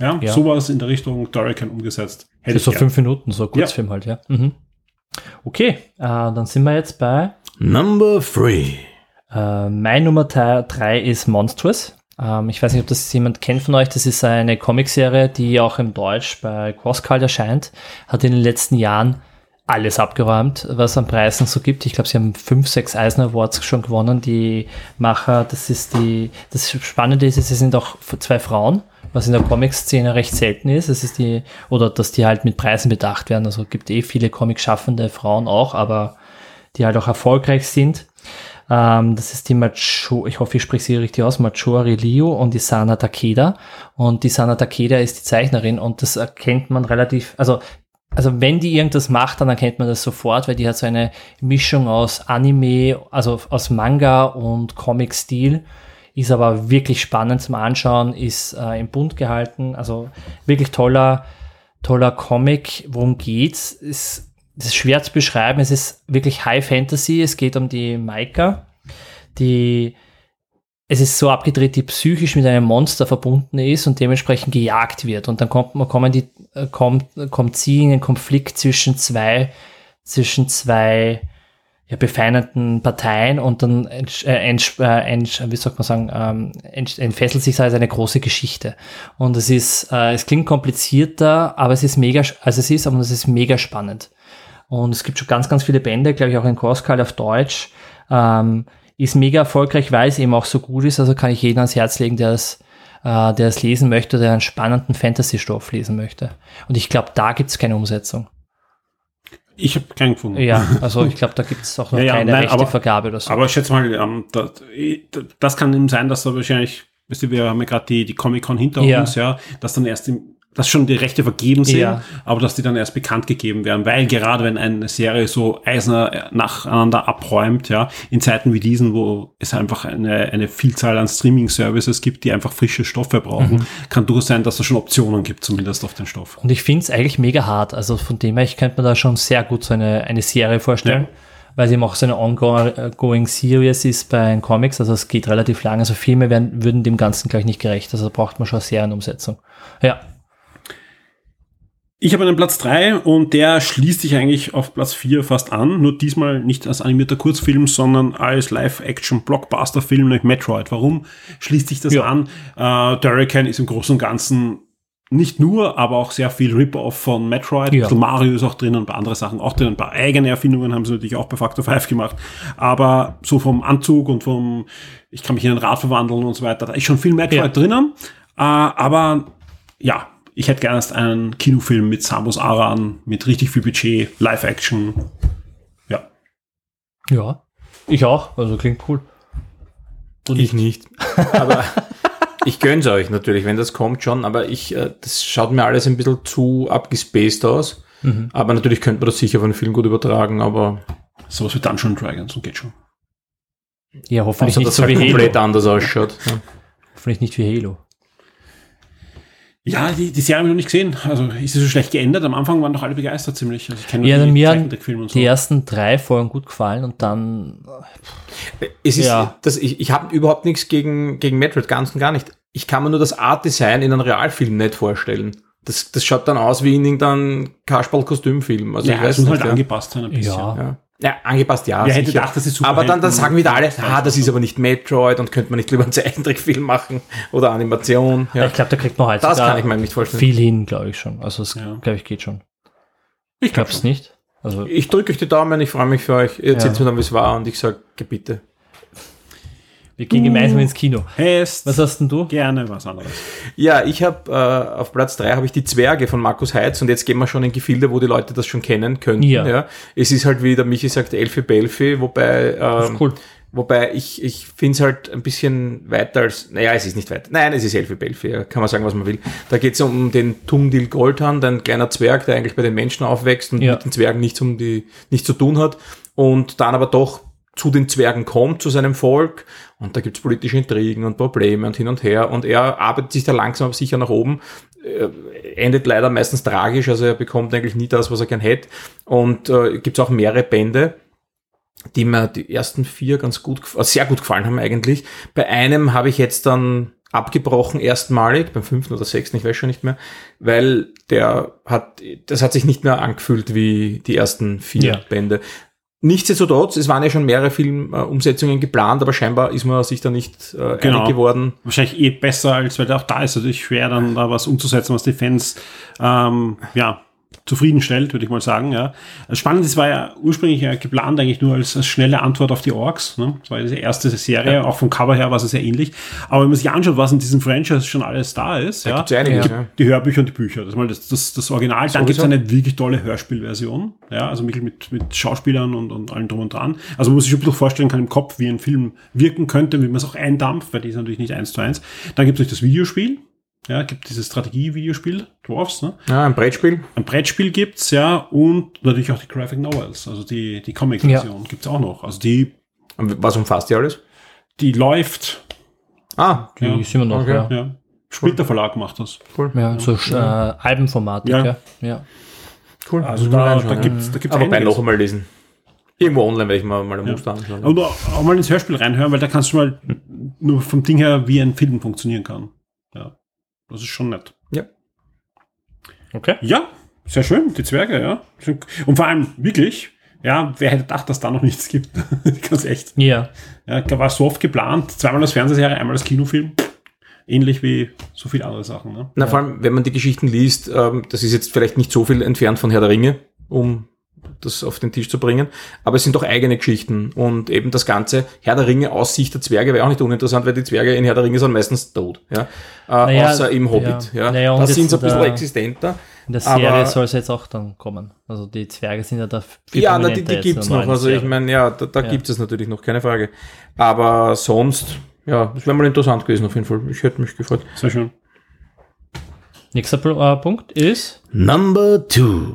Speaker 2: Ja,
Speaker 3: Ja.
Speaker 2: sowas in der Richtung Turrican umgesetzt. Hätte ich
Speaker 3: so
Speaker 2: gern.
Speaker 3: fünf Minuten, so ein Kurzfilm halt, ja. Mhm. Okay, äh, dann sind wir jetzt bei
Speaker 4: Number three.
Speaker 3: Äh, mein Nummer 3 ist Monstrous. Ähm, ich weiß nicht, ob das jemand kennt von euch. Das ist eine Comicserie, die auch im Deutsch bei CrossCult erscheint. Hat in den letzten Jahren alles abgeräumt, was an Preisen so gibt. Ich glaube, sie haben fünf, sechs Eisner Awards schon gewonnen. Die Macher, das ist die, das Spannende ist, sie sind auch zwei Frauen, was in der Comic-Szene recht selten ist. Es ist die, oder dass die halt mit Preisen bedacht werden. Also gibt eh viele Comic-schaffende Frauen auch, aber die halt auch erfolgreich sind. Ähm, das ist die Macho, ich hoffe, ich spreche sie richtig aus, Machori Liu und die Sana Takeda. Und die Sana Takeda ist die Zeichnerin und das erkennt man relativ, also also wenn die irgendwas macht, dann erkennt man das sofort, weil die hat so eine Mischung aus Anime, also aus Manga und Comic-Stil, ist aber wirklich spannend zum Anschauen, ist äh, im Bund gehalten, also wirklich toller, toller Comic. Worum geht's? Ist, das ist schwer zu beschreiben, es ist wirklich High Fantasy, es geht um die Maika, die es ist so abgedreht, die psychisch mit einem Monster verbunden ist und dementsprechend gejagt wird. Und dann kommt, kommen die, äh, kommt, kommt sie in einen Konflikt zwischen zwei, zwischen zwei ja, befeindeten Parteien und dann äh, äh, wie soll man sagen, ähm, entfesselt sich als eine große Geschichte. Und es ist, äh, es klingt komplizierter, aber es ist mega, also es ist, aber es ist mega spannend. Und es gibt schon ganz, ganz viele Bände, glaube ich, auch in Crosscall auf Deutsch. Ähm, ist mega erfolgreich, weil es eben auch so gut ist. Also kann ich jeden ans Herz legen, der es, äh, der es lesen möchte, der einen spannenden Fantasy-Stoff lesen möchte. Und ich glaube, da gibt es keine Umsetzung.
Speaker 2: Ich habe keinen gefunden.
Speaker 3: Ja, also ich glaube, da gibt es auch noch
Speaker 2: Ja, ja,
Speaker 3: keine
Speaker 2: nein,
Speaker 3: rechte
Speaker 2: aber-
Speaker 3: Vergabe oder so.
Speaker 2: Aber ich schätze mal, ähm, das, das kann eben sein, dass da wahrscheinlich, wisst ihr, wir haben ja gerade die, die Comic-Con hinter
Speaker 3: Ja.
Speaker 2: uns, ja, dass dann erst im, dass schon die Rechte vergeben sind,
Speaker 3: Ja.
Speaker 2: aber dass die dann erst bekannt gegeben werden, weil gerade wenn eine Serie so Eisner nacheinander abräumt, ja, in Zeiten wie diesen, wo es einfach eine, eine Vielzahl an Streaming-Services gibt, die einfach frische Stoffe brauchen,
Speaker 3: Mhm.
Speaker 2: kann durchaus sein, dass es schon Optionen gibt, zumindest auf den Stoff.
Speaker 3: Und ich finde es eigentlich mega hart. Also von dem her, ich könnte mir da schon sehr gut so eine, eine Serie vorstellen.
Speaker 2: Ja.
Speaker 3: Weil sie eben auch so eine ongoing Series ist bei den Comics. Also es geht relativ lang. Also Filme werden, würden dem Ganzen gleich nicht gerecht. Also da braucht man schon eine Serienumsetzung. Ja.
Speaker 2: Ich habe einen Platz drei und der schließt sich eigentlich auf Platz vier fast an. Nur diesmal nicht als animierter Kurzfilm, sondern als Live-Action-Blockbuster-Film, nämlich Metroid. Warum schließt sich das
Speaker 3: Ja.
Speaker 2: an? Äh, Turrican ist im Großen und Ganzen nicht nur, aber auch sehr viel Rip-Off von Metroid.
Speaker 3: Ja.
Speaker 2: Mario ist auch drin und ein paar andere Sachen auch drin. Ein paar eigene Erfindungen haben sie natürlich auch bei Factor 5 gemacht. Aber so vom Anzug und vom, ich kann mich in ein Rad verwandeln und so weiter, da ist schon viel Metroid
Speaker 3: Ja.
Speaker 2: drinnen. Äh, aber ja, ich hätte gerne erst einen Kinofilm mit Samus Aran, mit richtig viel Budget, Live-Action. Ja.
Speaker 3: Ja. Ich auch. Also klingt cool.
Speaker 4: Ich nicht. Aber ich gönn's euch natürlich, wenn das kommt schon, aber ich, äh, das schaut mir alles ein bisschen zu abgespaced aus. Aber natürlich könnte man das sicher auf einen Film gut übertragen, aber
Speaker 2: Sowas wie Dungeon Dragons und geht schon.
Speaker 3: Ja, hoffentlich
Speaker 4: außer
Speaker 3: nicht
Speaker 4: dass
Speaker 3: so
Speaker 4: halt
Speaker 3: wie
Speaker 4: komplett
Speaker 3: Halo.
Speaker 4: anders ausschaut. Ja.
Speaker 3: Hoffentlich nicht wie Halo.
Speaker 2: Ja, die, die Serie habe ich noch nicht gesehen. Also ist sie so schlecht geändert? Am Anfang waren doch alle begeistert ziemlich. Also ich kenne
Speaker 3: Ja,
Speaker 2: die
Speaker 3: mir haben
Speaker 2: Zeichentrickfilme und so.
Speaker 3: die ersten drei Folgen gut gefallen und dann
Speaker 4: Es ist,
Speaker 3: Ja.
Speaker 4: das, ich, ich habe überhaupt nichts gegen, gegen Metroid, ganz und gar nicht. Ich kann mir nur das Art-Design in einem Realfilm nicht vorstellen. Das, das schaut dann aus wie in irgendeinem Kasperl-Kostümfilm. Also
Speaker 2: ja,
Speaker 4: ich
Speaker 2: es
Speaker 4: weiß
Speaker 2: muss
Speaker 4: nicht.
Speaker 2: halt
Speaker 4: ja.
Speaker 2: angepasst sein ein bisschen.
Speaker 3: Ja.
Speaker 4: Ja. Ja, angepasst, ja.
Speaker 2: Wer hätte
Speaker 4: sicher.
Speaker 2: gedacht, dass die
Speaker 4: Aber dann, dann sagen wieder alle,
Speaker 2: Ja,
Speaker 4: ah, das ist aber nicht Metroid und könnte man nicht lieber einen Zeichentrickfilm machen oder Animation. Ja.
Speaker 3: ich glaube, da kriegt man halt
Speaker 4: Das kann ich mir nicht vorstellen.
Speaker 3: viel hin, glaube ich schon. Also es
Speaker 2: Ja.
Speaker 3: glaube ich geht schon.
Speaker 2: Ich glaube
Speaker 3: es nicht. Also
Speaker 4: Ich drücke euch die Daumen, ich freue mich für euch. Ihr erzählt
Speaker 3: Ja.
Speaker 4: mir dann, wie es war und ich sage, bitte.
Speaker 3: Wir gehen gemeinsam ins Kino.
Speaker 2: Hast
Speaker 3: Was hast denn du?
Speaker 2: gerne was anderes.
Speaker 4: Ja, ich habe äh, auf Platz drei habe ich die Zwerge von Markus Heitz und jetzt gehen wir schon in Gefilde, wo die Leute das schon kennen könnten.
Speaker 3: Ja.
Speaker 4: Es ist halt wie der Michi sagt, Elfi Belfi, wobei ähm,
Speaker 3: Cool.
Speaker 4: Wobei ich, ich finde es halt ein bisschen weiter als, naja, es ist nicht weiter. Nein, es ist Elfi Belfi, ja, kann man sagen, was man will. Da geht es um den Tungdil Goldhand, ein kleiner Zwerg, der eigentlich bei den Menschen aufwächst und
Speaker 3: Ja.
Speaker 4: mit den Zwergen nichts, um die, nichts zu tun hat und dann aber doch zu den Zwergen kommt, zu seinem Volk. Und da gibt's politische Intrigen und Probleme und hin und her. Und er arbeitet sich da langsam aber sicher nach oben. Äh, endet leider meistens tragisch, also er bekommt eigentlich nie das, was er gern hätte. Und äh, gibt's auch mehrere Bände die mir die ersten vier ganz gut, äh, sehr gut gefallen haben eigentlich. Bei einem habe ich jetzt dann abgebrochen erstmalig, beim fünften oder sechsten, ich weiß schon nicht mehr, weil der hat, das hat sich nicht mehr angefühlt wie die ersten vier
Speaker 3: Ja.
Speaker 4: Bände. Nichtsdestotrotz, es waren ja schon mehrere Filmumsetzungen geplant, aber scheinbar ist man sich da nicht äh,
Speaker 2: Genau.
Speaker 4: einig geworden.
Speaker 2: Wahrscheinlich eh besser, als weil auch da ist natürlich schwer, dann da was umzusetzen, was die Fans ähm, ja, zufriedenstellt, würde ich mal sagen. Ja. Das Spannende ist, war ja ursprünglich ja geplant eigentlich nur als, als schnelle Antwort auf die Orks. Ne? Das war ja die erste Serie, auch vom Cover her war es sehr ähnlich. Aber wenn man sich anschaut, was in diesem Franchise schon alles da ist,
Speaker 4: Da
Speaker 2: ja,
Speaker 4: ja einiges,
Speaker 3: Ja.
Speaker 4: ja.
Speaker 2: die Hörbücher und die Bücher. Das mal das, das, das Original. Dann gibt es eine wirklich tolle Hörspielversion. Ja, also mit, mit, mit Schauspielern und, und allem drum und dran. Also man muss sich schon ein bisschen vorstellen kann im Kopf, wie ein Film wirken könnte, wie man es auch eindampft, weil die ist natürlich nicht eins zu eins. Dann gibt es das Videospiel. Ja, gibt dieses Strategie-Videospiel, Dwarfs, ne?
Speaker 4: Ja, ein Brettspiel.
Speaker 2: Ein Brettspiel gibt's, ja, und natürlich auch die Graphic Novels, also die, die Comic-Version gibt's auch noch. Also die,
Speaker 4: Und Was umfasst die alles?
Speaker 2: die läuft,
Speaker 4: Ah,
Speaker 3: Die
Speaker 2: Ja.
Speaker 3: sind wir noch,
Speaker 4: Okay.
Speaker 3: ja.
Speaker 2: ja. Splitter Verlag macht das.
Speaker 4: cool.
Speaker 3: Ja, so äh, Albenformatik,
Speaker 2: Ja.
Speaker 3: ja. ja.
Speaker 4: Cool.
Speaker 2: Also
Speaker 4: man
Speaker 2: da, da
Speaker 4: ja.
Speaker 2: gibt's, da gibt's
Speaker 4: Aber bei
Speaker 2: einiges.
Speaker 4: noch einmal lesen. Irgendwo online werde ich mal, mal ein
Speaker 2: Ja.
Speaker 4: Muster anschauen.
Speaker 2: Oder auch mal ins Hörspiel reinhören, weil da kannst du mal nur vom Ding her, wie ein Film funktionieren kann. Ja. Das ist schon nett.
Speaker 4: Ja.
Speaker 3: Okay.
Speaker 2: Ja, sehr schön, die Zwerge, ja. Und vor allem wirklich, ja, wer hätte gedacht, dass da noch nichts gibt? Ganz echt.
Speaker 3: Ja.
Speaker 2: Ja, da war so oft geplant, zweimal als Fernsehserie, einmal als Kinofilm. Ähnlich wie so viele andere Sachen. Ne?
Speaker 4: Na, vor allem, wenn man die Geschichten liest, ähm, das ist jetzt vielleicht nicht so viel entfernt von Herr der Ringe, um das auf den Tisch zu bringen, aber es sind doch eigene Geschichten und eben das Ganze, Herr der Ringe aus Sicht der Zwerge wäre auch nicht uninteressant, weil die Zwerge in Herr der Ringe sind meistens tot, ja, äh,
Speaker 3: Naja,
Speaker 4: außer im Hobbit,
Speaker 3: ja.
Speaker 4: ja,
Speaker 3: Naja, und
Speaker 4: das sind so ein
Speaker 3: in
Speaker 4: bisschen existenter.
Speaker 3: In der Serie
Speaker 4: Aber-
Speaker 3: soll es jetzt auch dann kommen. Also die Zwerge sind ja da viel
Speaker 4: Ja, na, die, die
Speaker 3: in der
Speaker 4: noch. Also ich meine, ja, da, da
Speaker 3: Ja.
Speaker 4: gibt es natürlich noch, keine Frage. Aber sonst, ja, das wäre mal interessant gewesen auf jeden Fall. Ich hätte mich gefreut.
Speaker 2: Sehr schön.
Speaker 3: Nächster äh, Punkt ist,
Speaker 4: Number two.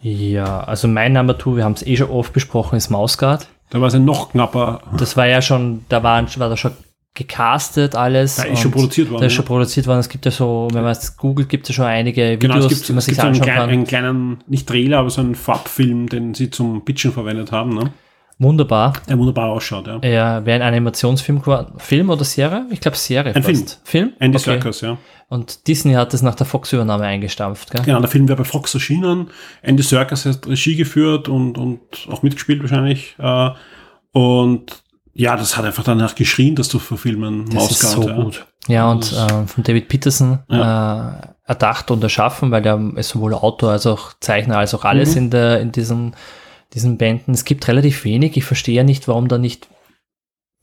Speaker 3: Ja, also mein Number Two, wir haben es eh schon oft besprochen, ist Mausgard.
Speaker 2: Da war es ja noch knapper.
Speaker 3: Das war ja schon, da waren, war das schon gecastet alles.
Speaker 2: Da ist schon produziert worden,
Speaker 3: Da ist schon produziert worden. Es gibt ja so, wenn man es googelt, gibt es ja schon einige
Speaker 2: Genau,
Speaker 3: Videos,
Speaker 2: es gibt,
Speaker 3: die man
Speaker 2: es
Speaker 3: sich
Speaker 2: gibt so einen,
Speaker 3: anschauen
Speaker 2: kleinen, einen kleinen, nicht Trailer, aber so einen Farbfilm, den sie zum Pitchen verwendet haben, ne?
Speaker 3: Wunderbar.
Speaker 2: der wunderbar ausschaut. Ja.
Speaker 3: Ja, wäre ein Animationsfilm, geworden. Film oder Serie? Ich glaube Serie
Speaker 2: Ein
Speaker 3: fast. Film?
Speaker 2: Andy
Speaker 3: Okay.
Speaker 2: Serkis, ja.
Speaker 3: Und Disney hat das nach der Fox-Übernahme eingestampft, gell?
Speaker 2: Genau, der Film wäre bei Fox erschienen. Andy Serkis hat Regie geführt und, und auch mitgespielt wahrscheinlich. Äh, und ja, das hat einfach danach geschrien, dass du verfilmen
Speaker 3: Das ist so
Speaker 2: ja.
Speaker 3: gut. Ja, und äh, von David Peterson äh, erdacht und erschaffen, weil der ist sowohl Autor als auch Zeichner als auch alles
Speaker 2: Mhm.
Speaker 3: in, der, in diesen, diesen Bänden. Es gibt relativ wenig. Ich verstehe ja nicht, warum da nicht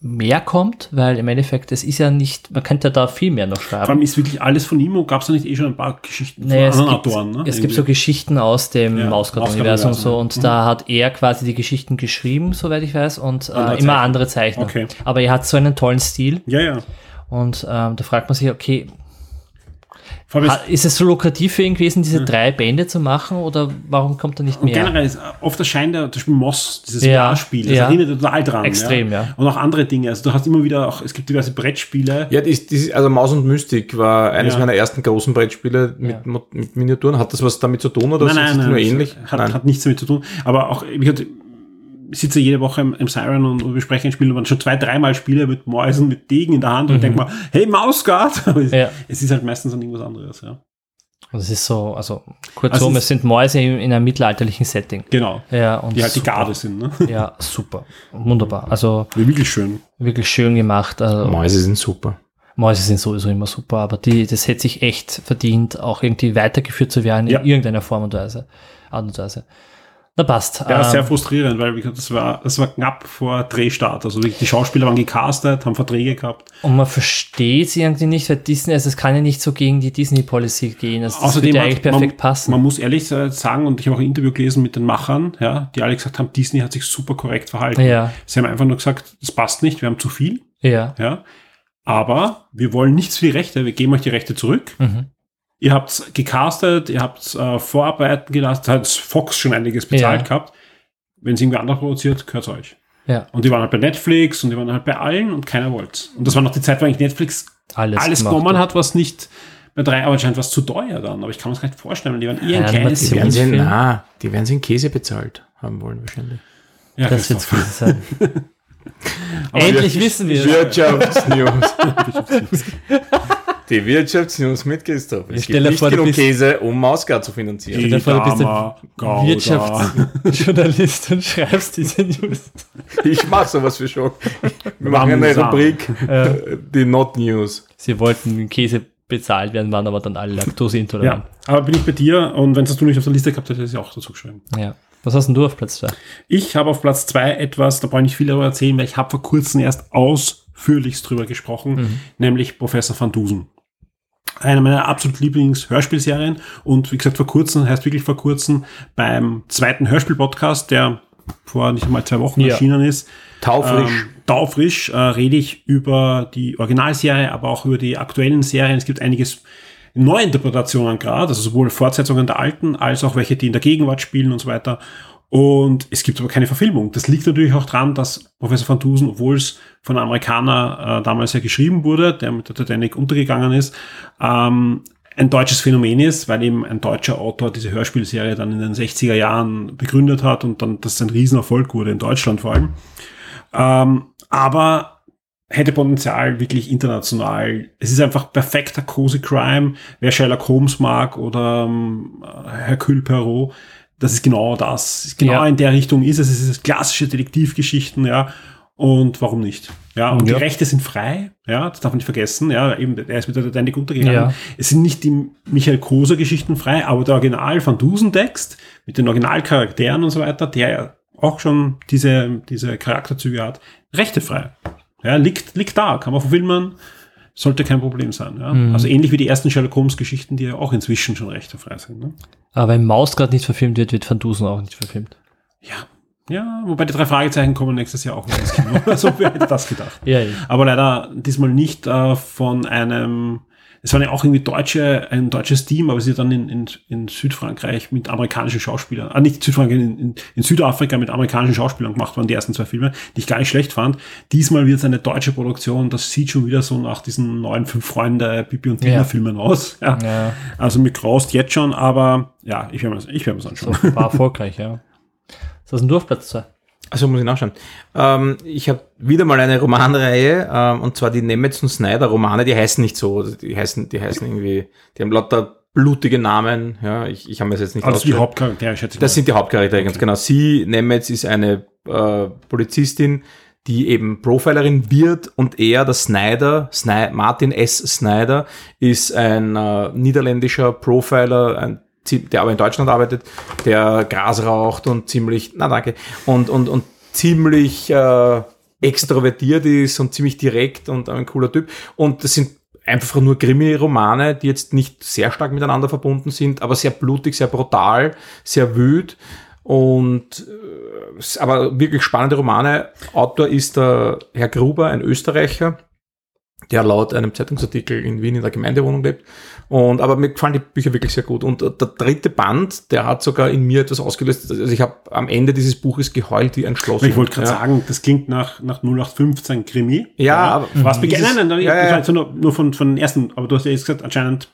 Speaker 3: mehr kommt, weil im Endeffekt, es ist ja nicht, man könnte ja da viel mehr noch
Speaker 2: Vor allem
Speaker 3: schreiben.
Speaker 2: ist wirklich alles von ihm und gab es da nicht eh schon ein paar Geschichten
Speaker 3: Naja,
Speaker 2: von anderen
Speaker 3: gibt,
Speaker 2: Autoren. Ne?
Speaker 3: es gibt so
Speaker 2: Irgendwie.
Speaker 3: Geschichten aus dem
Speaker 2: Ja,
Speaker 3: Mausgard-Universum und so und
Speaker 2: mhm.
Speaker 3: da hat er quasi die Geschichten geschrieben, soweit ich weiß, und äh,
Speaker 2: Andere
Speaker 3: immer andere Zeichner.
Speaker 2: Okay.
Speaker 3: Aber er hat so einen tollen Stil
Speaker 2: Ja, ja.
Speaker 3: und ähm, da fragt man sich, okay,
Speaker 2: ist,
Speaker 3: Ist es so lukrativ für ihn gewesen, diese drei Bände zu machen oder warum kommt da nicht
Speaker 2: und
Speaker 3: mehr?
Speaker 2: generell ist, äh, oft erscheint ja zum Beispiel Moss, dieses
Speaker 3: Ja,
Speaker 2: Jahrspiel, das
Speaker 3: ja.
Speaker 2: erinnert total dran.
Speaker 3: Extrem, ja.
Speaker 2: Und auch andere Dinge. Also du hast immer wieder auch, es gibt diverse Brettspiele.
Speaker 4: Ja, das, das, also Maus und Mystik war eines
Speaker 2: Ja.
Speaker 4: meiner ersten großen Brettspiele mit,
Speaker 3: Ja.
Speaker 4: Mit Miniaturen. Hat das was damit zu tun oder
Speaker 2: nein,
Speaker 4: sind
Speaker 2: nein,
Speaker 4: sie
Speaker 2: nein,
Speaker 4: nur
Speaker 2: das
Speaker 4: ähnlich?
Speaker 2: Hat,
Speaker 4: nein.
Speaker 2: hat nichts damit zu tun. Aber auch, ich, hatte- sitze jede Woche im, im Siren und, und bespreche ein Spiel und man schon zwei, dreimal Spiele mit Mäusen, mit Degen in der Hand und denkt mal, hey, Mausgard! Aber es,
Speaker 3: Mhm. Ja.
Speaker 2: es ist halt meistens dann irgendwas anderes, ja.
Speaker 3: Und es ist so, also kurzum,
Speaker 2: Also es
Speaker 3: es sind Mäuse in, in einem mittelalterlichen Setting.
Speaker 2: Genau.
Speaker 3: Ja, und
Speaker 2: Die halt die
Speaker 3: super.
Speaker 2: Garde sind, ne?
Speaker 3: Ja, super. Wunderbar. Also
Speaker 2: Wirklich schön.
Speaker 3: wirklich schön gemacht. Also,
Speaker 4: Mäuse sind super.
Speaker 3: Mäuse sind sowieso immer super, aber die, das hätte sich echt verdient, auch irgendwie weitergeführt zu werden
Speaker 2: Ja.
Speaker 3: in irgendeiner Form und Weise. Art und Weise. Na passt.
Speaker 2: Ja,
Speaker 3: Ähm,
Speaker 2: sehr frustrierend, weil das war, das war knapp vor Drehstart. Also die Schauspieler waren gecastet, haben Verträge gehabt.
Speaker 3: und man versteht es irgendwie nicht, weil Disney, also es kann ja nicht so gegen die Disney-Policy gehen. Also das
Speaker 2: Außerdem
Speaker 3: würde ja eigentlich perfekt
Speaker 2: man,
Speaker 3: passen.
Speaker 2: Man muss ehrlich sagen, und ich habe auch ein Interview gelesen mit den Machern, ja, die alle gesagt haben, Disney hat sich super korrekt verhalten.
Speaker 3: Ja.
Speaker 2: Sie haben einfach nur gesagt, das passt nicht, wir haben zu viel,
Speaker 3: ja.
Speaker 2: ja. Aber wir wollen nichts für die Rechte, wir geben euch die Rechte zurück.
Speaker 3: Mhm.
Speaker 2: Ihr habt gecastet, ihr habt äh, Vorarbeiten gelassen, da hat Fox schon einiges bezahlt
Speaker 3: Ja.
Speaker 2: gehabt. Wenn es irgendwie anders produziert, gehört euch.
Speaker 3: Ja.
Speaker 2: Und die waren halt bei Netflix und die waren halt bei allen und keiner wollte Und das war noch die Zeit, wo eigentlich Netflix
Speaker 3: Alles,
Speaker 2: alles genommen
Speaker 3: hat.
Speaker 2: hat, was nicht bei drei, aber anscheinend was zu teuer dann. Aber ich kann mir das gar nicht vorstellen, weil die waren eher ein
Speaker 3: Ja,
Speaker 2: kleines
Speaker 3: Animation.
Speaker 4: werden sie,
Speaker 3: Film.
Speaker 4: na, die werden sie in Käse bezahlt haben wollen wahrscheinlich.
Speaker 2: Ja,
Speaker 3: Das wird sein. Endlich wissen wir es.
Speaker 4: Wirtschaftsnews. Die Wirtschaftsnews mit Christoph. Es
Speaker 3: dir
Speaker 4: gibt nicht
Speaker 3: vor, du
Speaker 4: genug
Speaker 3: bist-
Speaker 4: Käse, um Mausgard zu finanzieren.
Speaker 3: Stell dir vor, du bist
Speaker 2: Gouda.
Speaker 3: Wirtschaftsjournalist und schreibst diese News.
Speaker 4: Ich mache sowas für schon. Wir machen eine. Rubrik,
Speaker 3: Ja.
Speaker 4: die Not News.
Speaker 3: Sie wollten Käse bezahlt werden, waren aber dann alle laktoseintolerant.
Speaker 2: Ja, aber bin ich bei dir und wenn es du nicht auf der Liste gehabt hättest, hätte ich auch dazu geschrieben.
Speaker 3: Ja. Was hast denn du auf Platz 2?
Speaker 2: Ich habe auf Platz zwei etwas, da brauche ich nicht viel darüber erzählen, weil ich habe vor kurzem erst ausführlichst drüber gesprochen, nämlich Professor Van Dusen. Eine meiner absolut Lieblings-Hörspielserien und wie gesagt vor kurzem, heißt wirklich vor kurzem, beim zweiten Hörspiel-Podcast, der vor nicht einmal zwei Wochen
Speaker 3: Ja.
Speaker 2: erschienen ist,
Speaker 4: Taufrisch.
Speaker 2: ähm, taufrisch äh, rede ich über die Originalserie, aber auch über die aktuellen Serien. Es gibt einiges Neuinterpretationen gerade, also sowohl Fortsetzungen der alten, als auch welche, die in der Gegenwart spielen und so weiter. Und es gibt aber keine Verfilmung. Das liegt natürlich auch daran, dass Professor Van Dusen, obwohl es von einem Amerikaner äh, damals ja geschrieben wurde, der mit der Titanic untergegangen ist, ähm, ein deutsches Phänomen ist, weil eben ein deutscher Autor diese Hörspielserie dann in den 60er Jahren begründet hat und dann das ein Riesenerfolg wurde, in Deutschland vor allem. Ähm, aber hätte Potenzial wirklich international. Es ist einfach perfekter Cozy Crime. Wer Sherlock Holmes mag oder ähm, Hercule Poirot, das ist genau das. Genau
Speaker 3: Ja.
Speaker 2: in der Richtung ist es. Es ist klassische Detektivgeschichten, ja. Und warum nicht? Ja, und
Speaker 3: Ja.
Speaker 2: die Rechte sind frei, ja, das darf man nicht vergessen, ja, eben, er ist mit der Titanic untergegangen.
Speaker 3: Ja.
Speaker 2: Es sind nicht die Michael Koser Geschichten frei, aber der Original Van Dusen Text mit den Originalcharakteren und so weiter, der ja auch schon diese, diese Charakterzüge hat, rechtefrei. Ja, liegt, liegt da, kann man verfilmen, sollte kein Problem sein. Ja? Also ähnlich wie die ersten Sherlock Holmes Geschichten, die ja auch inzwischen schon rechtefrei sind. Ne?
Speaker 3: Aber wenn Maus gerade nicht verfilmt wird, wird Van Dusen auch nicht verfilmt.
Speaker 2: Ja. Ja, wobei die drei Fragezeichen kommen nächstes Jahr auch wieder ins Kino. Also wer hätte das gedacht?
Speaker 3: Ja, ja.
Speaker 2: Aber leider diesmal nicht äh, von einem, es waren ja auch irgendwie deutsche, ein deutsches Team, aber sie dann in, in, in Südfrankreich mit amerikanischen Schauspielern, ah, nicht Südfrankreich, in, in, in Südafrika mit amerikanischen Schauspielern gemacht waren, die ersten zwei Filme, die ich gar nicht schlecht fand. Diesmal wird es eine deutsche Produktion, das sieht schon wieder so nach diesen neuen Fünf Freunde Bibi und Tina
Speaker 3: Ja.
Speaker 2: Filmen aus. Ja.
Speaker 3: Ja,
Speaker 2: Also mir graust jetzt schon, aber ja, ich werde mir ich werde mir
Speaker 3: so
Speaker 2: anschauen.
Speaker 3: war erfolgreich, ja. Was hast denn du auf Platz 2?
Speaker 4: Also muss ich nachschauen. Ähm, ich habe wieder mal eine Romanreihe, ähm, und zwar die Nemetz und Snyder Romane, die heißen nicht so, also die heißen, die heißen irgendwie, die haben lauter blutige Namen, ja, ich, ich habe mir das jetzt nicht
Speaker 2: Also die. Hauptcharaktere, schätze ich
Speaker 4: Das
Speaker 2: mal.
Speaker 4: sind die Hauptcharaktere, ganz genau. Sie, Nemetz, ist eine äh, Polizistin, die eben Profilerin wird und er, der Snyder, Sny Martin S. Snyder, ist ein äh, niederländischer Profiler, ein, der aber in Deutschland arbeitet, der Gras raucht und ziemlich, na danke, und, und, und ziemlich äh, extrovertiert ist und ziemlich direkt und ein cooler Typ. Und das sind einfach nur Krimi-Romane, die jetzt nicht sehr stark miteinander verbunden sind, aber sehr blutig, sehr brutal, sehr wüt und äh, aber wirklich spannende Romane. Autor ist der Herr Gruber, ein Österreicher, der laut einem Zeitungsartikel in Wien in der Gemeindewohnung lebt. Und aber mir gefallen die Bücher wirklich sehr gut. Und äh, der dritte Band, der hat sogar in mir etwas ausgelöst. Also ich habe am Ende dieses Buches geheult wie ein Schloss.
Speaker 2: Ich wollte gerade
Speaker 4: ja.
Speaker 2: sagen, das klingt nach, nach 0815 Krimi.
Speaker 4: Ja, aber
Speaker 2: Was beginnt? Nein, nein, nein,
Speaker 4: Ja, ja.
Speaker 2: jetzt nur, nur von, von den ersten, aber du hast ja jetzt gesagt, anscheinend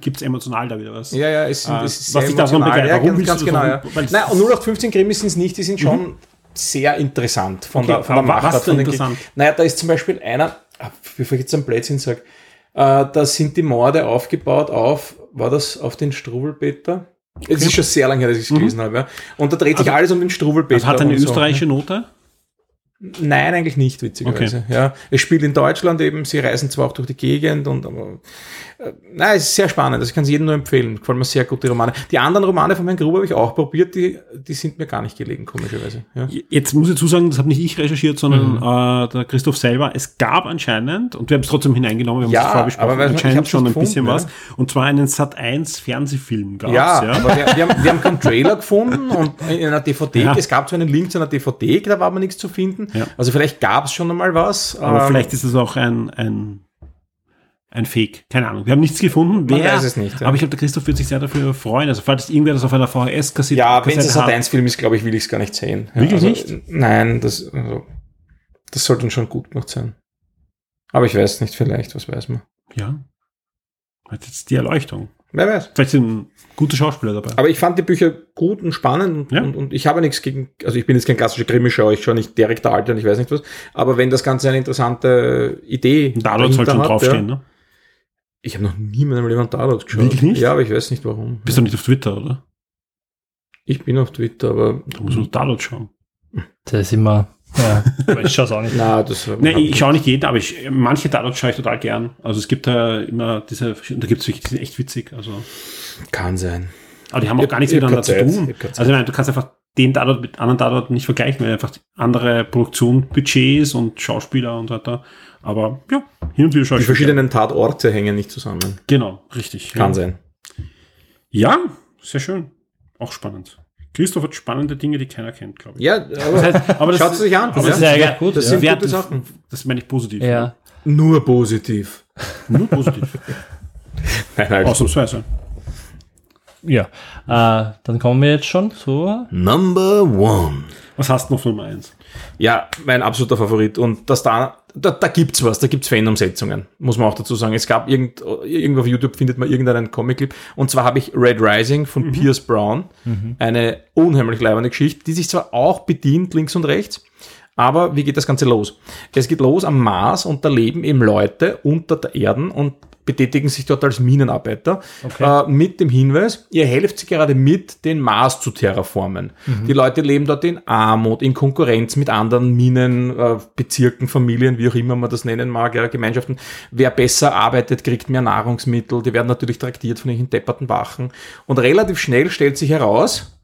Speaker 2: gibt es emotional da wieder was.
Speaker 4: Ja, ja, es, sind,
Speaker 2: Äh,
Speaker 4: es ist
Speaker 2: was
Speaker 4: sehr
Speaker 2: davon
Speaker 4: emotional.
Speaker 2: begeistert?
Speaker 4: Ja, ganz, ganz genau, ja. Nein, und 0815 Krimis sind es nicht, die sind schon sehr interessant von
Speaker 2: Okay,
Speaker 4: der, von der
Speaker 2: was
Speaker 4: Machart.
Speaker 2: denn
Speaker 4: Von den
Speaker 2: interessant?
Speaker 4: Naja, da ist zum Beispiel einer, bevor ich jetzt einen Blödsinn sage, äh, da sind die Morde aufgebaut auf, war das auf den Struwelpeter? Es ist schon sehr lange her, dass ich es gelesen habe. Ja. Und da dreht sich alles um den Struwelpeter.
Speaker 2: Das hat eine
Speaker 4: und so.
Speaker 2: österreichische Note.
Speaker 4: Nein, eigentlich nicht, witzigerweise. Ja, es spielt in Deutschland eben, sie reisen zwar auch durch die Gegend und aber, nein, es ist sehr spannend, also ich kann es jedem nur empfehlen. Gefallen mir sehr gut, die Romane. Die anderen Romane von Herrn Gruber habe ich auch probiert, die, die sind mir gar nicht gelegen, komischerweise. Ja.
Speaker 2: Jetzt muss ich zusagen, das habe nicht ich recherchiert, sondern äh, der Christoph selber. Es gab anscheinend, und wir haben es trotzdem hineingenommen, wir haben
Speaker 4: Ja,
Speaker 2: es vorher besprochen,
Speaker 4: aber
Speaker 2: anscheinend schon ein bisschen
Speaker 4: gefunden,
Speaker 2: was. Und zwar einen Sat1 Fernsehfilm gab
Speaker 4: Ja,
Speaker 2: ja.
Speaker 4: aber wir, wir, haben, wir haben keinen Trailer gefunden und in einer DVD,
Speaker 2: Ja.
Speaker 4: es gab so einen Link zu einer DVD, da war aber nichts zu finden.
Speaker 2: Ja.
Speaker 4: Also vielleicht gab es schon einmal was.
Speaker 2: Aber
Speaker 4: ähm,
Speaker 2: vielleicht ist es auch ein, ein ein Fake. Keine Ahnung. Wir haben nichts gefunden.
Speaker 4: Man
Speaker 2: Wer,
Speaker 4: weiß es nicht, ja.
Speaker 2: Aber ich glaube, der Christoph wird sich sehr dafür freuen. Also falls irgendwer das auf einer VHS-Kassette
Speaker 4: Ja, wenn es ein
Speaker 2: hat.
Speaker 4: Sat1-Film ist, glaube ich, will ich es gar nicht sehen. Ja,
Speaker 2: Wirklich
Speaker 4: also,
Speaker 2: nicht?
Speaker 4: Nein, das, also, das sollte dann schon gut gemacht sein. Aber ich weiß nicht, vielleicht, was weiß man.
Speaker 2: Ja. Hat jetzt die Erleuchtung.
Speaker 4: Wer weiß.
Speaker 2: Vielleicht sind gute Schauspieler dabei.
Speaker 4: Aber ich fand die Bücher gut und spannend und,
Speaker 2: Ja.
Speaker 4: und, und ich habe nichts gegen, also ich bin jetzt kein klassischer Krimischauer, ich schaue nicht direkt der Alte und ich weiß nicht was, aber wenn das Ganze eine interessante Idee
Speaker 2: da sollte
Speaker 4: dahinter
Speaker 2: schon
Speaker 4: hat,
Speaker 2: draufstehen,
Speaker 4: ja.
Speaker 2: ne?
Speaker 4: Ich habe noch nie in meinem Leben einen Tatort geschaut.
Speaker 2: Wirklich nicht?
Speaker 4: Ja, aber ich weiß nicht warum.
Speaker 2: Bist du nicht auf Twitter, oder?
Speaker 4: Ich bin auf Twitter, aber
Speaker 2: Da musst du Tatort schauen.
Speaker 3: Das ist immer, ja, aber ich schaue es auch nicht.
Speaker 4: na, das
Speaker 2: Nee, ich schaue nicht jeden, aber ich, manche Tatort schaue ich total gern. Also es gibt da immer diese, da gibt es wirklich, die sind echt witzig. Also,
Speaker 4: kann sein.
Speaker 2: aber die haben auch
Speaker 4: Ich-
Speaker 2: gar nichts miteinander zu tun. Also ich meine, du kannst einfach den Tatort mit anderen Tatort nicht vergleichen, weil einfach andere Produktionsbudgets und Schauspieler und so weiter. Aber ja, hin und wieder schaue
Speaker 4: Die verschiedenen Tatorte hängen nicht zusammen.
Speaker 2: Genau, richtig.
Speaker 4: Kann
Speaker 2: ja.
Speaker 4: sein.
Speaker 2: Ja, sehr schön. Auch spannend. Christoph hat spannende Dinge, die keiner kennt, glaube ich.
Speaker 4: Ja, aber
Speaker 2: Aber das
Speaker 4: schaut es sich an.
Speaker 2: Aber
Speaker 4: ja.
Speaker 2: das ist
Speaker 3: Ja, gut,
Speaker 4: das
Speaker 3: ja.
Speaker 4: sind
Speaker 2: Wert,
Speaker 4: gute Sachen.
Speaker 2: Das meine ich positiv.
Speaker 3: Ja.
Speaker 4: Nur positiv.
Speaker 2: Nur positiv.
Speaker 4: Nein.
Speaker 2: Ausnahmsweise.
Speaker 3: Ja, äh, dann kommen wir jetzt schon zu.
Speaker 4: Number one.
Speaker 2: Was hast du noch auf Nummer 1?
Speaker 4: Ja, mein absoluter Favorit. Und das da, da, da gibt's was, da gibt's Fan-Umsetzungen, muss man auch dazu sagen. Es gab irgend, irgendwo auf YouTube findet man irgendeinen Comic-Clip. Und zwar habe ich Red Rising von Pierce Brown. Eine unheimlich leibende Geschichte, die sich zwar auch bedient links und rechts, aber wie geht das Ganze los? Es geht los am Mars und da leben eben Leute unter der Erden und betätigen sich dort als Minenarbeiter äh, mit dem Hinweis, ihr helft sie gerade mit, den Mars zu terraformen. Die Leute leben dort in Armut, in Konkurrenz mit anderen Minen, äh, Bezirken, Familien, wie auch immer man das nennen mag, ja, Gemeinschaften. Wer besser arbeitet, kriegt mehr Nahrungsmittel. Die werden natürlich traktiert von den depperten Wachen. Und relativ schnell stellt sich heraus,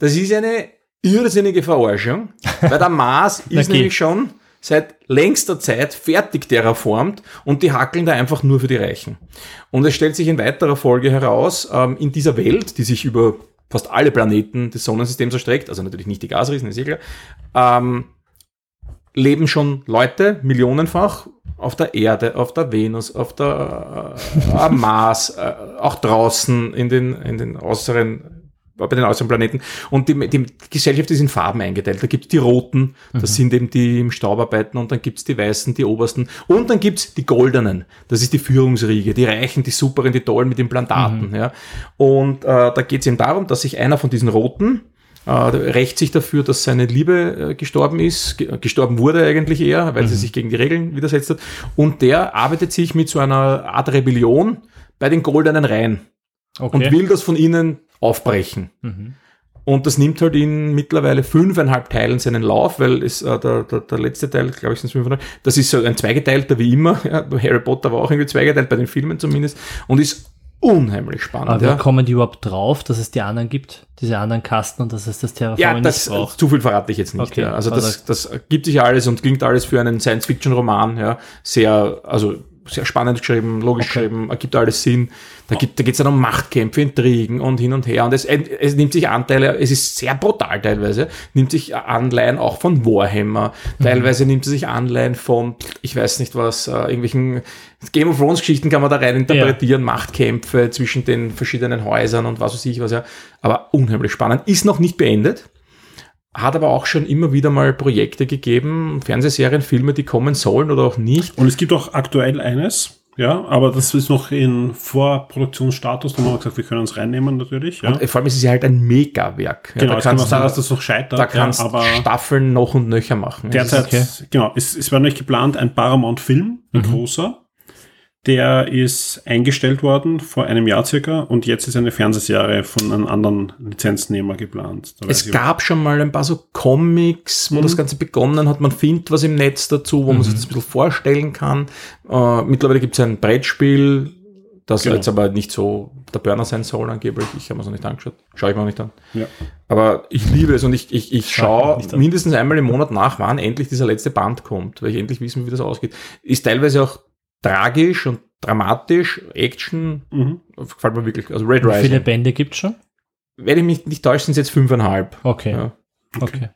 Speaker 4: das ist eine irrsinnige Verarschung, weil der Mars ist
Speaker 3: Okay.
Speaker 4: nämlich schon seit längster Zeit fertig terraformt und die hackeln da einfach nur für die Reichen. Und es stellt sich in weiterer Folge heraus, ähm, in dieser Welt, die sich über fast alle Planeten des Sonnensystems erstreckt, also natürlich nicht die Gasriesen, ist eh klar, ähm, leben schon Leute, millionenfach, auf der Erde, auf der Venus, auf der äh, Mars, äh, auch draußen in den, in den äußeren bei den äußeren Planeten. Und die, die Gesellschaft ist in Farben eingeteilt. Da gibt's die Roten, das sind eben die, im Staub arbeiten, und dann gibt's die Weißen, die Obersten. Und dann gibt's die Goldenen. Das ist die Führungsriege, die Reichen, die Superen, die Tollen mit Implantaten. Ja. Und äh, da geht's eben darum, dass sich einer von diesen Roten äh, rächt sich dafür, dass seine Liebe äh, gestorben ist, ge gestorben wurde eigentlich eher, weil sie sich gegen die Regeln widersetzt hat. Und der arbeitet sich mit so einer Art Rebellion bei den Goldenen rein
Speaker 3: Okay.
Speaker 4: und will das von ihnen aufbrechen. Und das nimmt halt in mittlerweile fünfeinhalb Teilen seinen Lauf, weil es, äh, der, der, der letzte Teil, glaube ich, sind es fünfeinhalb. Das ist so ein zweigeteilter wie immer. Ja, Harry Potter war auch irgendwie zweigeteilt, bei den Filmen zumindest. Und ist unheimlich spannend.
Speaker 3: Aber wie
Speaker 4: ja.
Speaker 3: kommen die überhaupt drauf, dass es die anderen gibt? Diese anderen Kasten und dass es das Terraforming
Speaker 4: Ja,
Speaker 3: nicht
Speaker 4: das,
Speaker 3: braucht?
Speaker 4: zu viel verrate ich jetzt nicht.
Speaker 3: Okay,
Speaker 4: ja. Also
Speaker 3: also-
Speaker 4: das, das gibt sich alles und klingt alles für einen Science-Fiction-Roman. Ja. Sehr, also sehr spannend geschrieben, logisch geschrieben, ergibt alles Sinn. Da, gibt, da geht es dann um Machtkämpfe, Intrigen und hin und her. Und es, es nimmt sich Anteile, es ist sehr brutal teilweise, nimmt sich Anleihen auch von Warhammer. Teilweise nimmt es sich Anleihen von, ich weiß nicht was, äh, irgendwelchen Game of Thrones Geschichten kann man da rein interpretieren, Machtkämpfe zwischen den verschiedenen Häusern und was weiß ich was ja. Aber unheimlich spannend. Ist noch nicht beendet hat aber auch schon immer wieder mal Projekte gegeben, Fernsehserien, Filme, die kommen sollen oder auch nicht.
Speaker 2: Und es gibt auch aktuell eines, ja, aber das ist noch in Vorproduktionsstatus. Da haben wir gesagt, wir können uns reinnehmen natürlich. Ja.
Speaker 4: Und vor allem ist es ja halt ein Megawerk. Ja,
Speaker 2: genau,
Speaker 4: da
Speaker 2: es kann auch
Speaker 4: kannst
Speaker 2: sein,
Speaker 4: du-
Speaker 2: dass das noch scheitert.
Speaker 4: da kannst
Speaker 2: ja, aber
Speaker 4: Staffeln noch und nöcher machen.
Speaker 2: derzeit,
Speaker 3: okay.
Speaker 2: genau, es, es war nicht geplant, ein Paramount-Film, ein großer. Der ist eingestellt worden vor einem Jahr circa und jetzt ist eine Fernsehserie von einem anderen Lizenznehmer geplant. Da
Speaker 4: Es gab schon mal ein paar so Comics, wo das Ganze begonnen hat. Man findet was im Netz dazu, wo man sich das ein bisschen vorstellen kann. Äh, mittlerweile gibt es ein Brettspiel, das
Speaker 2: Genau.
Speaker 4: jetzt aber nicht so der Burner sein soll angeblich. Ich habe mir es noch nicht angeschaut. Schaue ich mir auch nicht an.
Speaker 2: Ja.
Speaker 4: Aber ich liebe es und ich, ich, ich schaue mindestens einmal im Monat nach, wann endlich dieser letzte Band kommt, weil ich endlich wissen will, wie das ausgeht. Ist teilweise auch tragisch und dramatisch, Action,
Speaker 2: Mhm.
Speaker 4: gefällt mir wirklich. Also Red
Speaker 3: Wie viele
Speaker 4: Rising.
Speaker 3: Bände gibt's schon?
Speaker 4: Wenn ich mich nicht täusche, sind es jetzt fünfeinhalb.
Speaker 3: Okay.
Speaker 4: Ja.
Speaker 3: Okay.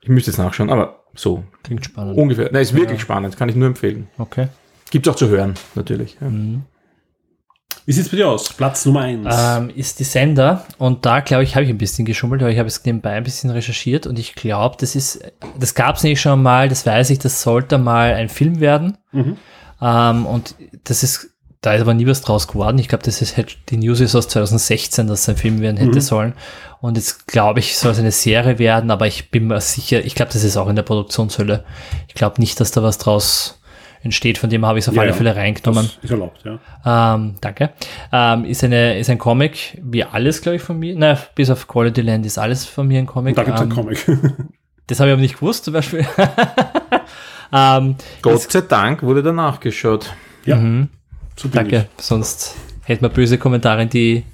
Speaker 4: Ich müsste jetzt nachschauen, aber so
Speaker 3: Klingt spannend.
Speaker 4: ungefähr. Nein, ist wirklich spannend, kann ich nur empfehlen.
Speaker 3: Okay.
Speaker 4: Gibt es auch zu hören, natürlich. Ja.
Speaker 2: Wie sieht's bei dir aus? Platz Nummer eins.
Speaker 3: ähm, ist die Sender und da glaube ich, habe ich ein bisschen geschummelt, aber ich habe es nebenbei ein bisschen recherchiert und ich glaube, das ist, das gab es nicht schon mal, das weiß ich, das sollte mal ein Film werden.
Speaker 2: Mhm.
Speaker 3: Ähm, und das ist, da ist aber nie was draus geworden. Ich glaube, das ist halt, die News ist aus 2016, dass es ein Film werden hätte
Speaker 2: Mhm.
Speaker 3: sollen. Und jetzt glaube ich, soll es eine Serie werden, aber ich bin mir sicher, ich glaube, das ist auch in der Produktionshölle. Ich glaube nicht, dass da was draus entsteht, von dem habe ich es auf
Speaker 2: Ja,
Speaker 3: alle. Fälle reingenommen.
Speaker 2: Ist erlaubt, ja.
Speaker 3: Ähm, danke. Ähm, ist, eine, ist ein Comic, wie alles, glaube ich, von mir. Na, bis auf Quality Land ist alles von mir ein Comic.
Speaker 2: Und da gibt's
Speaker 3: ähm,
Speaker 2: einen Comic.
Speaker 3: Das habe ich aber nicht gewusst, zum Beispiel. ähm,
Speaker 4: Gott sei Dank wurde da nachgeschaut.
Speaker 2: ja,
Speaker 3: mhm,
Speaker 2: so
Speaker 3: danke. Sonst hätten wir böse Kommentare in die,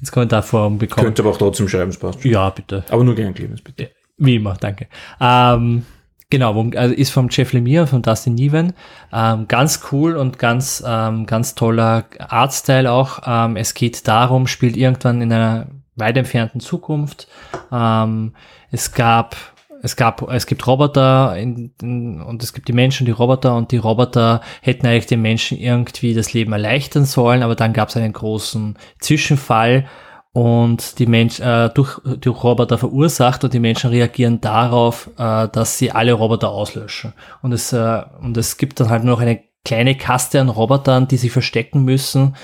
Speaker 3: ins Kommentarforum bekommen.
Speaker 4: Könnte aber auch trotzdem schreiben, es passt. schon.
Speaker 3: Ja, bitte.
Speaker 4: Aber nur gern Clemens, bitte.
Speaker 3: Wie immer, danke. Ähm, genau, also ist vom Jeff Lemire und von Dustin Niven. Ähm, ganz cool und ganz, ähm, ganz toller Artstyle auch. Ähm, es geht darum, spielt irgendwann in einer weit entfernten Zukunft. Ähm, es gab es gab, es gibt Roboter in, in, und es gibt die Menschen, die Roboter und die Roboter hätten eigentlich den Menschen irgendwie das Leben erleichtern sollen, aber dann gab es einen großen Zwischenfall und die Menschen äh, durch, durch Roboter verursacht und die Menschen reagieren darauf, äh, dass sie alle Roboter auslöschen. Und es, äh, und es gibt dann halt nur noch eine kleine Kaste an Robotern, die sich verstecken müssen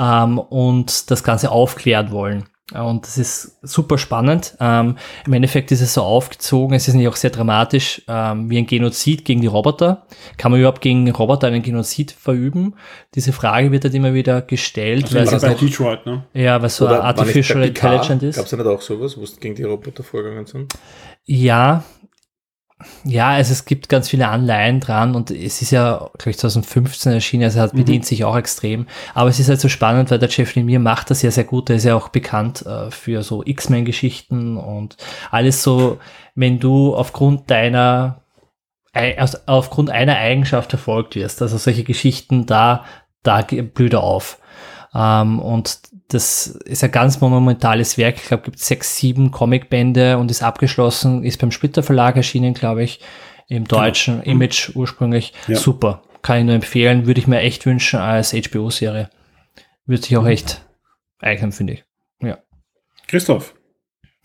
Speaker 3: ähm, und das Ganze aufklären wollen. Und das ist super spannend. Ähm, Im Endeffekt ist es so aufgezogen, es ist nicht auch sehr dramatisch, ähm, wie ein Genozid gegen die Roboter. Kann man überhaupt gegen Roboter einen Genozid verüben? Diese Frage wird halt immer wieder gestellt,
Speaker 2: Also
Speaker 3: weil es
Speaker 2: bei
Speaker 3: auch,
Speaker 2: Detroit, ne?
Speaker 3: ja, weil es so artificial intelligent ist.
Speaker 4: Gab es da nicht auch sowas, wo es gegen die Roboter vorgegangen sind?
Speaker 3: Ja, ja, also es gibt ganz viele Anleihen dran und es ist ja, glaube ich, 2015 erschienen, also er hat bedient sich auch extrem. Aber es ist halt so spannend, weil der Jeff Lemire macht das ja sehr gut. Der ist ja auch bekannt äh, für so X-Men-Geschichten und alles so, wenn du aufgrund deiner, aufgrund einer Eigenschaft verfolgt wirst, also solche Geschichten, da, da blüht er auf. Ähm, und das ist ein ganz monumentales Werk. Ich glaube, gibt sechs, sieben Comicbände und ist abgeschlossen, ist beim Splitter Verlag erschienen, glaube ich, im deutschen Image ursprünglich.
Speaker 2: Ja.
Speaker 3: Super. Kann ich nur empfehlen. Würde ich mir echt wünschen als HBO-Serie. Würde sich auch echt eignen, finde ich. Ja.
Speaker 2: Christoph.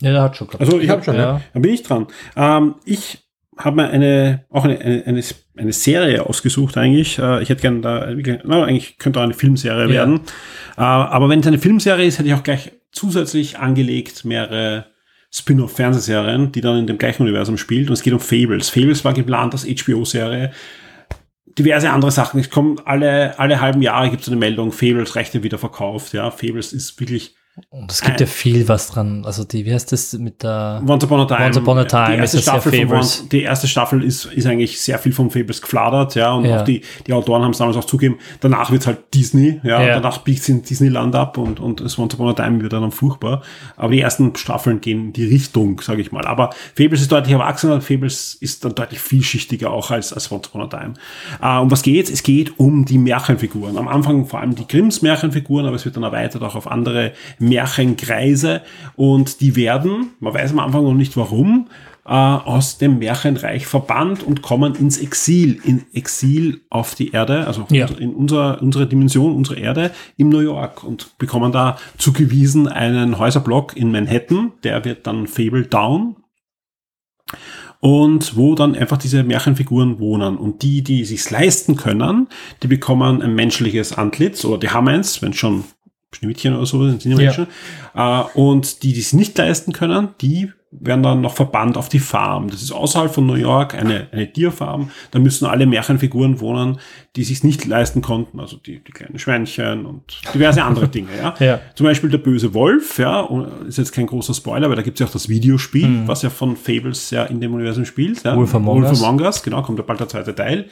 Speaker 3: Ja, der hat schon gehabt.
Speaker 2: Also ich habe schon,
Speaker 3: ja.
Speaker 2: ja. Dann bin ich dran. Ähm, ich habe mir eine, auch eine, eine, eine, Serie ausgesucht eigentlich. Äh, ich hätte gerne da, na, eigentlich könnte auch eine Filmserie
Speaker 3: Ja.
Speaker 2: werden. Äh, aber wenn es eine Filmserie ist, hätte ich auch gleich zusätzlich angelegt mehrere Spin-off-Fernsehserien, die dann in dem gleichen Universum spielt. Und es geht um Fables. Fables war geplant als HBO-Serie. Diverse andere Sachen. Es kommen alle, alle halben Jahre gibt es eine Meldung, Fables Rechte wieder verkauft. Ja, Fables ist wirklich
Speaker 3: Und es gibt ja viel was dran. Also die, wie heißt das mit der
Speaker 2: Once Upon a Time.
Speaker 3: Once Upon a Time
Speaker 2: Die erste,
Speaker 3: ist
Speaker 2: Staffel von
Speaker 3: Fables.
Speaker 2: Die erste Staffel ist, ist eigentlich sehr viel von Fables gefladert, ja, und
Speaker 3: Ja.
Speaker 2: auch die, die Autoren haben es damals auch zugegeben. Danach wird's halt Disney, ja,
Speaker 3: Ja.
Speaker 2: danach biegt es in Disneyland ab und, und das Once Upon a Time wird dann furchtbar. Aber die ersten Staffeln gehen in die Richtung, sage ich mal. Aber Fables ist deutlich erwachsener, Fables ist dann deutlich vielschichtiger auch als, als Once Upon a Time. Äh, um was geht's? Es geht um die Märchenfiguren. Am Anfang vor allem die Grimms Märchenfiguren, aber es wird dann erweitert auch auf andere Märchenkreise und die werden, man weiß am Anfang noch nicht warum, äh, aus dem Märchenreich verbannt und kommen ins Exil, in Exil auf die Erde, also
Speaker 3: Ja.
Speaker 2: in unserer, unsere Dimension, unsere Erde, in New York und bekommen da zugewiesen einen Häuserblock in Manhattan, der wird dann Fable Down und wo dann einfach diese Märchenfiguren wohnen. Und die, die sich's leisten können, die bekommen ein menschliches Antlitz oder die haben eins, wenn schon Schneewittchen oder so sind die Menschen. Äh, und die, die es nicht leisten können, die werden dann noch verbannt auf die Farm. Das ist außerhalb von New York eine, eine Tierfarm. Da müssen alle Märchenfiguren wohnen, die sich nicht leisten konnten. Also die, die kleinen Schweinchen und diverse andere Dinge. Ja.
Speaker 3: Ja.
Speaker 2: Zum Beispiel der böse Wolf, ja, ist jetzt kein großer Spoiler, weil da gibt es ja auch das Videospiel, was ja von Fables ja in dem Universum spielt. Ja.
Speaker 3: Mhm. Wolf Among Us.
Speaker 2: Among Us, genau, kommt ja bald der zweite Teil.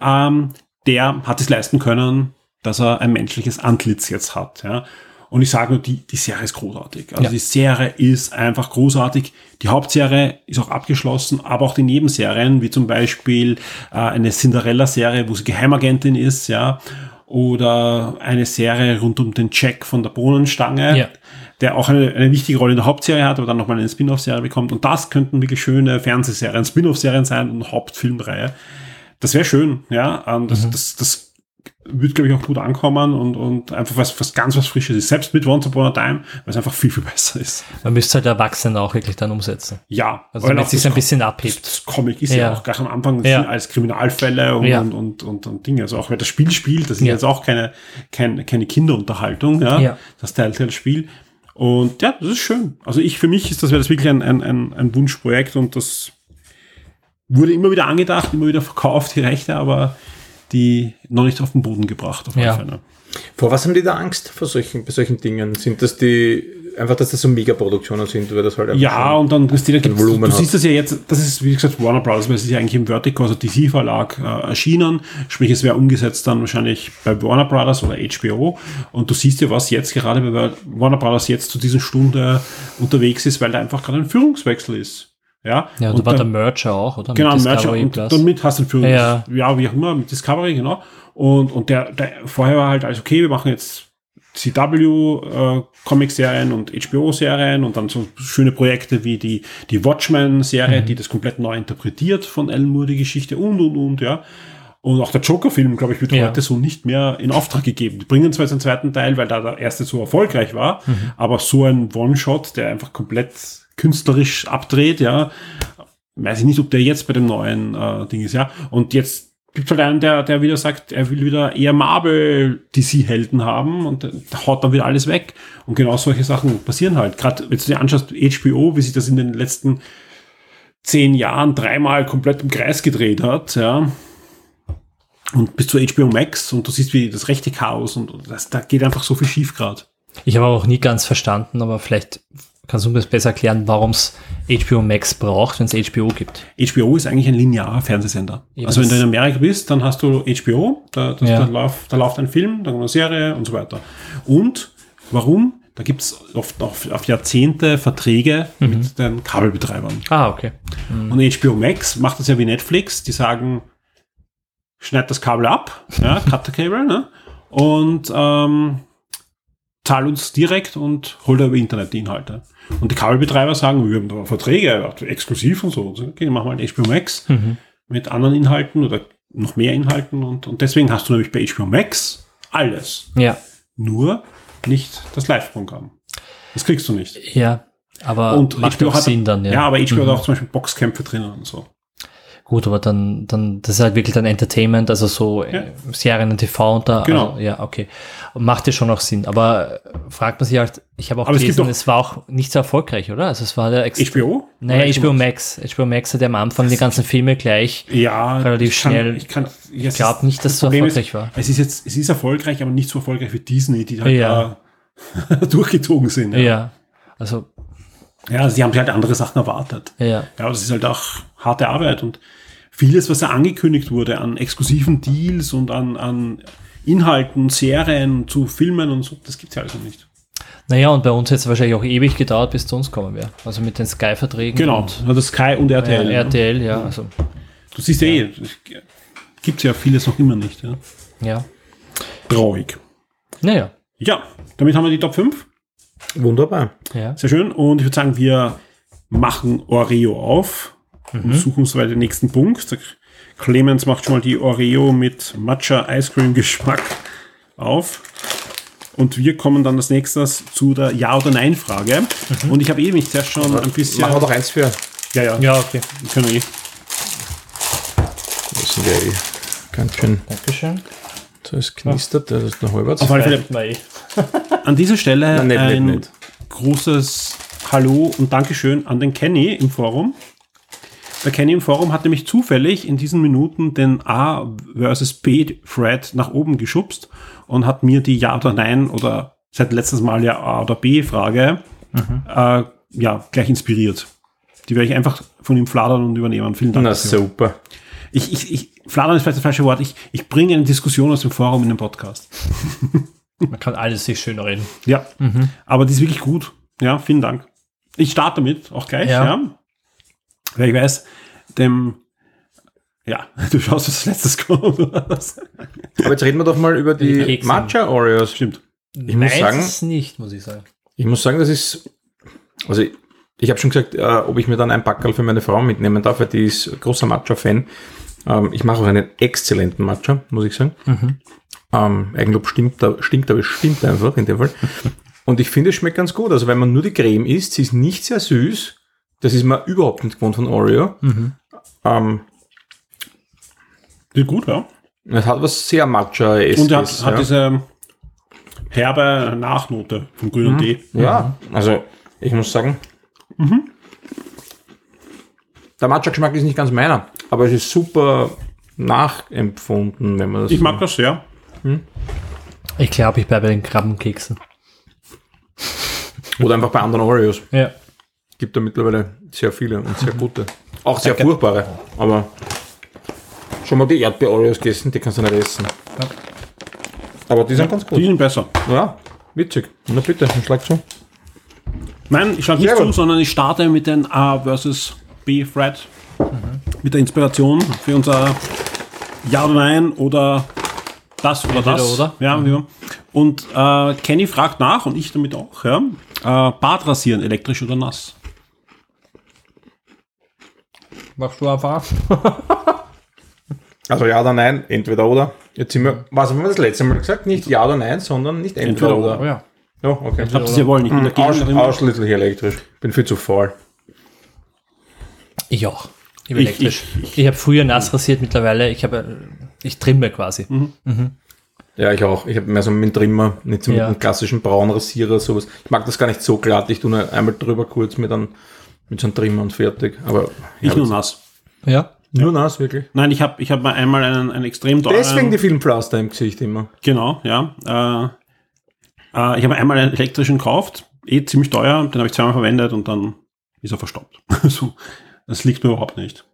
Speaker 2: Ähm, der hat es leisten können, dass er ein menschliches Antlitz jetzt hat. Ja. Und ich sage nur, die, die Serie ist großartig. Also
Speaker 3: Ja.
Speaker 2: die Serie ist einfach großartig. Die Hauptserie ist auch abgeschlossen, aber auch die Nebenserien, wie zum Beispiel äh, eine Cinderella-Serie, wo sie Geheimagentin ist, ja, oder eine Serie rund um den Jack von der Bohnenstange,
Speaker 3: Ja.
Speaker 2: der auch eine, eine wichtige Rolle in der Hauptserie hat, aber dann nochmal eine Spin-off-Serie bekommt. Und das könnten wirklich schöne Fernsehserien, Spin-off-Serien sein und Hauptfilmreihe. das wäre schön, ja. Ähm, das,
Speaker 3: Mhm.
Speaker 2: das, das wird, glaube ich, auch gut ankommen und, und einfach was, was ganz was Frisches ist. Selbst mit Once Upon a Time, weil es einfach viel, viel besser ist.
Speaker 3: Man müsste halt Erwachsene auch wirklich dann umsetzen.
Speaker 2: Ja,
Speaker 3: Also
Speaker 2: weil
Speaker 3: damit sich ein bisschen abhebt.
Speaker 2: das Comic ist ja,
Speaker 3: Ja.
Speaker 2: auch gleich am Anfang
Speaker 3: Ja.
Speaker 2: alles Kriminalfälle und,
Speaker 3: Ja.
Speaker 2: und, und, und, und Dinge. Also auch wer das Spiel spielt, das ist jetzt auch keine, keine, keine Kinderunterhaltung, ja,
Speaker 3: Ja.
Speaker 2: das Telltale-Spiel. Und ja, das ist schön. Also ich, für mich ist das, wäre das wirklich ein, ein, ein, ein Wunschprojekt und das wurde immer wieder angedacht, immer wieder verkauft, die Rechte, aber die noch nicht auf den Boden gebracht. Auf
Speaker 3: Ja.
Speaker 4: Vor was haben die da Angst vor solchen, bei solchen Dingen? Sind das die, einfach, dass das so Megaproduktionen sind, weil das halt einfach
Speaker 2: Ja,
Speaker 4: schon-
Speaker 2: und dann Christina, gibt's, du,
Speaker 4: Volumen
Speaker 2: du
Speaker 4: hat.
Speaker 2: siehst das ja jetzt, das ist wie gesagt Warner Bros., weil es ist ja eigentlich im Vertigo, also DC Verlag äh, erschienen, sprich es wäre umgesetzt dann wahrscheinlich bei Warner Brothers oder HBO und du siehst ja, was jetzt gerade bei Warner Brothers jetzt zu dieser Stunde unterwegs ist, weil da einfach gerade ein Führungswechsel ist. Ja,
Speaker 3: Ja, da
Speaker 2: und
Speaker 3: war
Speaker 2: dann-
Speaker 3: der Merger auch, oder?
Speaker 2: Genau,
Speaker 3: Mit
Speaker 2: Merger und
Speaker 3: Plus.
Speaker 2: damit hast du einen Führungs...
Speaker 3: Ja.
Speaker 2: Ja. wie auch immer, mit Discovery, genau. Und, und der, der vorher war halt alles okay, wir machen jetzt CW-Comic-Serien und HBO-Serien und dann so schöne Projekte wie die, die Watchmen-Serie, die das komplett neu interpretiert von Alan Moore, die Geschichte und, und, und, ja. Und auch der Joker-Film, glaube ich, wird
Speaker 3: Ja.
Speaker 2: heute so nicht mehr in Auftrag gegeben. Die bringen zwar jetzt einen zweiten Teil, weil da der erste so erfolgreich war, aber so ein One-Shot, der einfach komplett künstlerisch abdreht, ja, weiß ich nicht, ob der jetzt bei dem neuen äh, Ding ist, ja. Und jetzt gibt halt einen, der, der wieder sagt, er will wieder eher Marvel-DC-Helden haben und haut dann wieder alles weg. Und genau solche Sachen passieren halt. Gerade wenn du dir anschaust, HBO, wie sich das in den letzten zehn Jahren dreimal komplett im Kreis gedreht hat, ja. Und bis zu HBO Max und du siehst, wie das rechte Chaos und das, da geht einfach so viel schief gerade.
Speaker 3: Ich habe auch nie ganz verstanden, aber vielleicht kannst du mir das besser erklären, warum es HBO Max braucht, wenn es HBO gibt.
Speaker 2: HBO ist eigentlich ein linearer Fernsehsender.
Speaker 3: Eben
Speaker 2: also wenn du in Amerika bist, dann hast du HBO, da, das,
Speaker 3: Ja.
Speaker 2: da, läuft, da läuft ein Film, dann eine Serie und so weiter. Und warum? Da gibt es oft auf, auf Jahrzehnte Verträge
Speaker 3: Mhm.
Speaker 2: mit den Kabelbetreibern.
Speaker 3: Ah, okay.
Speaker 2: Und HBO Max macht das ja wie Netflix, die sagen, schneid das Kabel ab, ja, cut the cable, ne? Und ähm, zahl uns direkt und hol da über Internet die Inhalte. Und die Kabelbetreiber sagen, wir haben da Verträge, exklusiv und so. Okay, machen wir halt HBO Max
Speaker 3: Mhm.
Speaker 2: mit anderen Inhalten oder noch mehr Inhalten und, und deswegen hast du nämlich bei HBO Max alles.
Speaker 3: Ja,
Speaker 2: Nur nicht das Live-Programm. Das kriegst du nicht.
Speaker 3: ja. Aber
Speaker 2: Und
Speaker 3: macht
Speaker 2: HBO
Speaker 3: auch
Speaker 2: hat,
Speaker 3: Sinn dann, ja.
Speaker 2: Ja, aber HBO
Speaker 3: Mhm.
Speaker 2: hat auch zum Beispiel Boxkämpfe drinnen und so.
Speaker 3: Gut, aber dann, dann, das ist halt wirklich dann Entertainment, also so
Speaker 2: Ja.
Speaker 3: äh, Serien und TV und da,
Speaker 2: Genau.
Speaker 3: also, ja, okay. Macht ja schon auch Sinn. Aber äh, fragt man sich halt, ich habe auch
Speaker 2: Aber es
Speaker 3: gelesen,
Speaker 2: doch-
Speaker 3: es war auch nicht so erfolgreich, oder? Also es war der ex
Speaker 2: HBO?
Speaker 3: Naja, HBO Max. HBO Max hat ja am Anfang die ganzen Filme gleich.
Speaker 2: Ja,
Speaker 3: relativ
Speaker 2: ich kann,
Speaker 3: schnell.
Speaker 2: Ich kann,
Speaker 3: Ich glaube nicht, dass es so
Speaker 2: Problem
Speaker 3: erfolgreich
Speaker 2: ist,
Speaker 3: war.
Speaker 2: Es ist jetzt, es ist erfolgreich, aber nicht so erfolgreich wie Disney, die halt
Speaker 3: Ja.
Speaker 2: da durchgezogen sind.
Speaker 3: Ja.
Speaker 2: Ja,
Speaker 3: Also,
Speaker 2: ja sie haben sich halt andere Sachen erwartet.
Speaker 3: ja.
Speaker 2: Ja, aber das ist halt auch harte Arbeit und vieles, was da angekündigt wurde an exklusiven Deals und an, an Inhalten, Serien zu Filmen und so, das gibt's ja also nicht.
Speaker 3: Naja, und bei uns hätte es wahrscheinlich auch ewig gedauert, bis zu uns kommen wäre. Also mit den Sky-Verträgen.
Speaker 2: Genau, ja, das Sky und RTL.
Speaker 3: äh,
Speaker 2: ne?
Speaker 3: RTL, ja. Also,
Speaker 2: Du siehst ja eh, gibt's ja vieles noch immer nicht. Ja.
Speaker 3: ja.
Speaker 2: Traurig.
Speaker 3: Naja.
Speaker 2: Ja, damit haben wir die Top 5.
Speaker 4: Wunderbar.
Speaker 3: Ja.
Speaker 2: Sehr schön. Und ich würde sagen, wir machen Oreo auf und suchen uns weiter den nächsten Punkt. Der Clemens macht schon mal die Oreo mit Matcha Ice Cream Geschmack auf. Und wir kommen dann als nächstes zu der Ja- oder Nein-Frage. Und ich habe eh mich zuerst schon ein bisschen.
Speaker 4: Machen wir doch eins für.
Speaker 2: ja, ja,
Speaker 3: Ja, okay.
Speaker 2: wir können eh.
Speaker 4: Müssen wir eh ganz schön.
Speaker 3: Dankeschön.
Speaker 4: Es knistert, das ist noch halbwegs.
Speaker 2: Auf alle Fälle an dieser Stelle
Speaker 4: Nein, nicht,
Speaker 2: ein
Speaker 4: nicht, nicht.
Speaker 2: großes Hallo und Dankeschön an den Kenny im Forum. Der Kenny im Forum hat nämlich zufällig in diesen Minuten den A versus B Thread nach oben geschubst und hat mir die Ja oder Nein oder seit letztes Mal ja A oder B Frage äh, ja gleich inspiriert. Die werde ich einfach von ihm fladern und übernehmen. Vielen Dank.
Speaker 4: Na
Speaker 2: dafür.
Speaker 4: super.
Speaker 2: Ich, ich, ich, fladern ist vielleicht das falsche Wort. Ich, ich bringe eine Diskussion aus dem Forum in den Podcast.
Speaker 3: Man kann alles sich schön reden.
Speaker 2: Ja, aber die ist wirklich gut. Ja, vielen Dank. Ich starte damit auch gleich, ja.
Speaker 3: Ja.
Speaker 2: Weil ich weiß, dem, ja, du schaust, was letztes kommt.
Speaker 4: Aber jetzt reden wir doch mal über die
Speaker 3: Kekse.
Speaker 4: Matcha Oreos.
Speaker 2: Stimmt.
Speaker 4: Ich muss sagen-
Speaker 3: Meins nicht, muss ich sagen.
Speaker 4: Ich muss sagen, das ist, also ich, ich habe schon gesagt, äh, ob ich mir dann ein Packerl für meine Frau mitnehmen darf, weil die ist großer Matcha-Fan. Ähm, ich mache auch einen exzellenten Matcha, muss ich sagen. Ähm, Eigenlob stimmt, da- stinkt, aber es stimmt einfach in dem Fall. Und ich finde, es schmeckt ganz gut. Also wenn man nur die Creme isst, sie ist nicht sehr süß. Das ist man überhaupt nicht gewohnt von Oreo. Ähm,
Speaker 2: Sieht gut, ja.
Speaker 4: es hat was sehr matcha es
Speaker 2: Und hat,
Speaker 4: ist,
Speaker 2: hat
Speaker 4: ja.
Speaker 2: diese herbe Nachnote vom grünen Tee.
Speaker 4: Ja, also ich muss sagen, der Matcha-Geschmack ist nicht ganz meiner, aber es ist super nachempfunden, wenn man das
Speaker 2: Ich mag das sehr.
Speaker 3: Ich glaube, ich bleibe bei den Krabbenkeksen.
Speaker 4: Oder einfach bei anderen Oreos.
Speaker 3: Ja.
Speaker 4: Gibt da mittlerweile sehr viele und sehr gute. Auch sehr furchtbare, aber schon mal die Erdbeer-Oreos gegessen, die kannst du nicht essen. Aber die sind ganz
Speaker 2: Die
Speaker 4: gut.
Speaker 2: sind besser.
Speaker 4: Ja, witzig. Na bitte, dann schlag zu.
Speaker 2: Nein, ich schlage nicht zu, sondern ich starte mit den A versus B Thread. Mit der Inspiration für unser Ja oder Nein oder das oder
Speaker 3: Entweder
Speaker 2: das.
Speaker 3: oder.
Speaker 2: Ja, ja. Und äh, Kenny fragt nach und ich damit auch. Ja. Äh, Bart rasieren, elektrisch oder nass?
Speaker 3: Machst du einfach?
Speaker 4: Also ja oder nein, entweder oder. Jetzt sind wir, was haben wir das letzte Mal gesagt? Nicht ja oder nein, sondern nicht entweder,
Speaker 2: Entweder
Speaker 4: oder.
Speaker 3: Oh ja.
Speaker 4: Ja, okay.
Speaker 2: Habt ihr wollen? Ich bin dagegen.
Speaker 4: Aus,
Speaker 2: oder immer?
Speaker 4: ausschließlich elektrisch. Bin viel zu faul.
Speaker 3: Ich auch. Ich,
Speaker 2: Ich-
Speaker 3: elektrisch. ich, habe früher nass rasiert, mittlerweile, ich habe, ich trimme quasi.
Speaker 4: Ja, ich auch. Ich habe mehr so mit dem Trimmer, nicht so mit
Speaker 3: Ja.
Speaker 4: einem klassischen Braunrasierer, sowas. Ich mag das gar nicht so glatt. Ich tue nur einmal drüber kurz mit einem, mit so einem Trimmer und fertig. Aber
Speaker 2: Ich
Speaker 4: ja,
Speaker 2: nur nass.
Speaker 3: Ja.
Speaker 4: nur nass, wirklich.
Speaker 2: Nein, ich habe ich hab mal einmal einen, einen extrem teuren...
Speaker 4: Deswegen die vielen Pflaster im Gesicht immer.
Speaker 2: Genau, ja. Äh, äh, ich habe einmal einen elektrischen gekauft, eh ziemlich teuer, den habe ich zweimal verwendet und dann ist er verstopft. so, das liegt mir überhaupt nicht.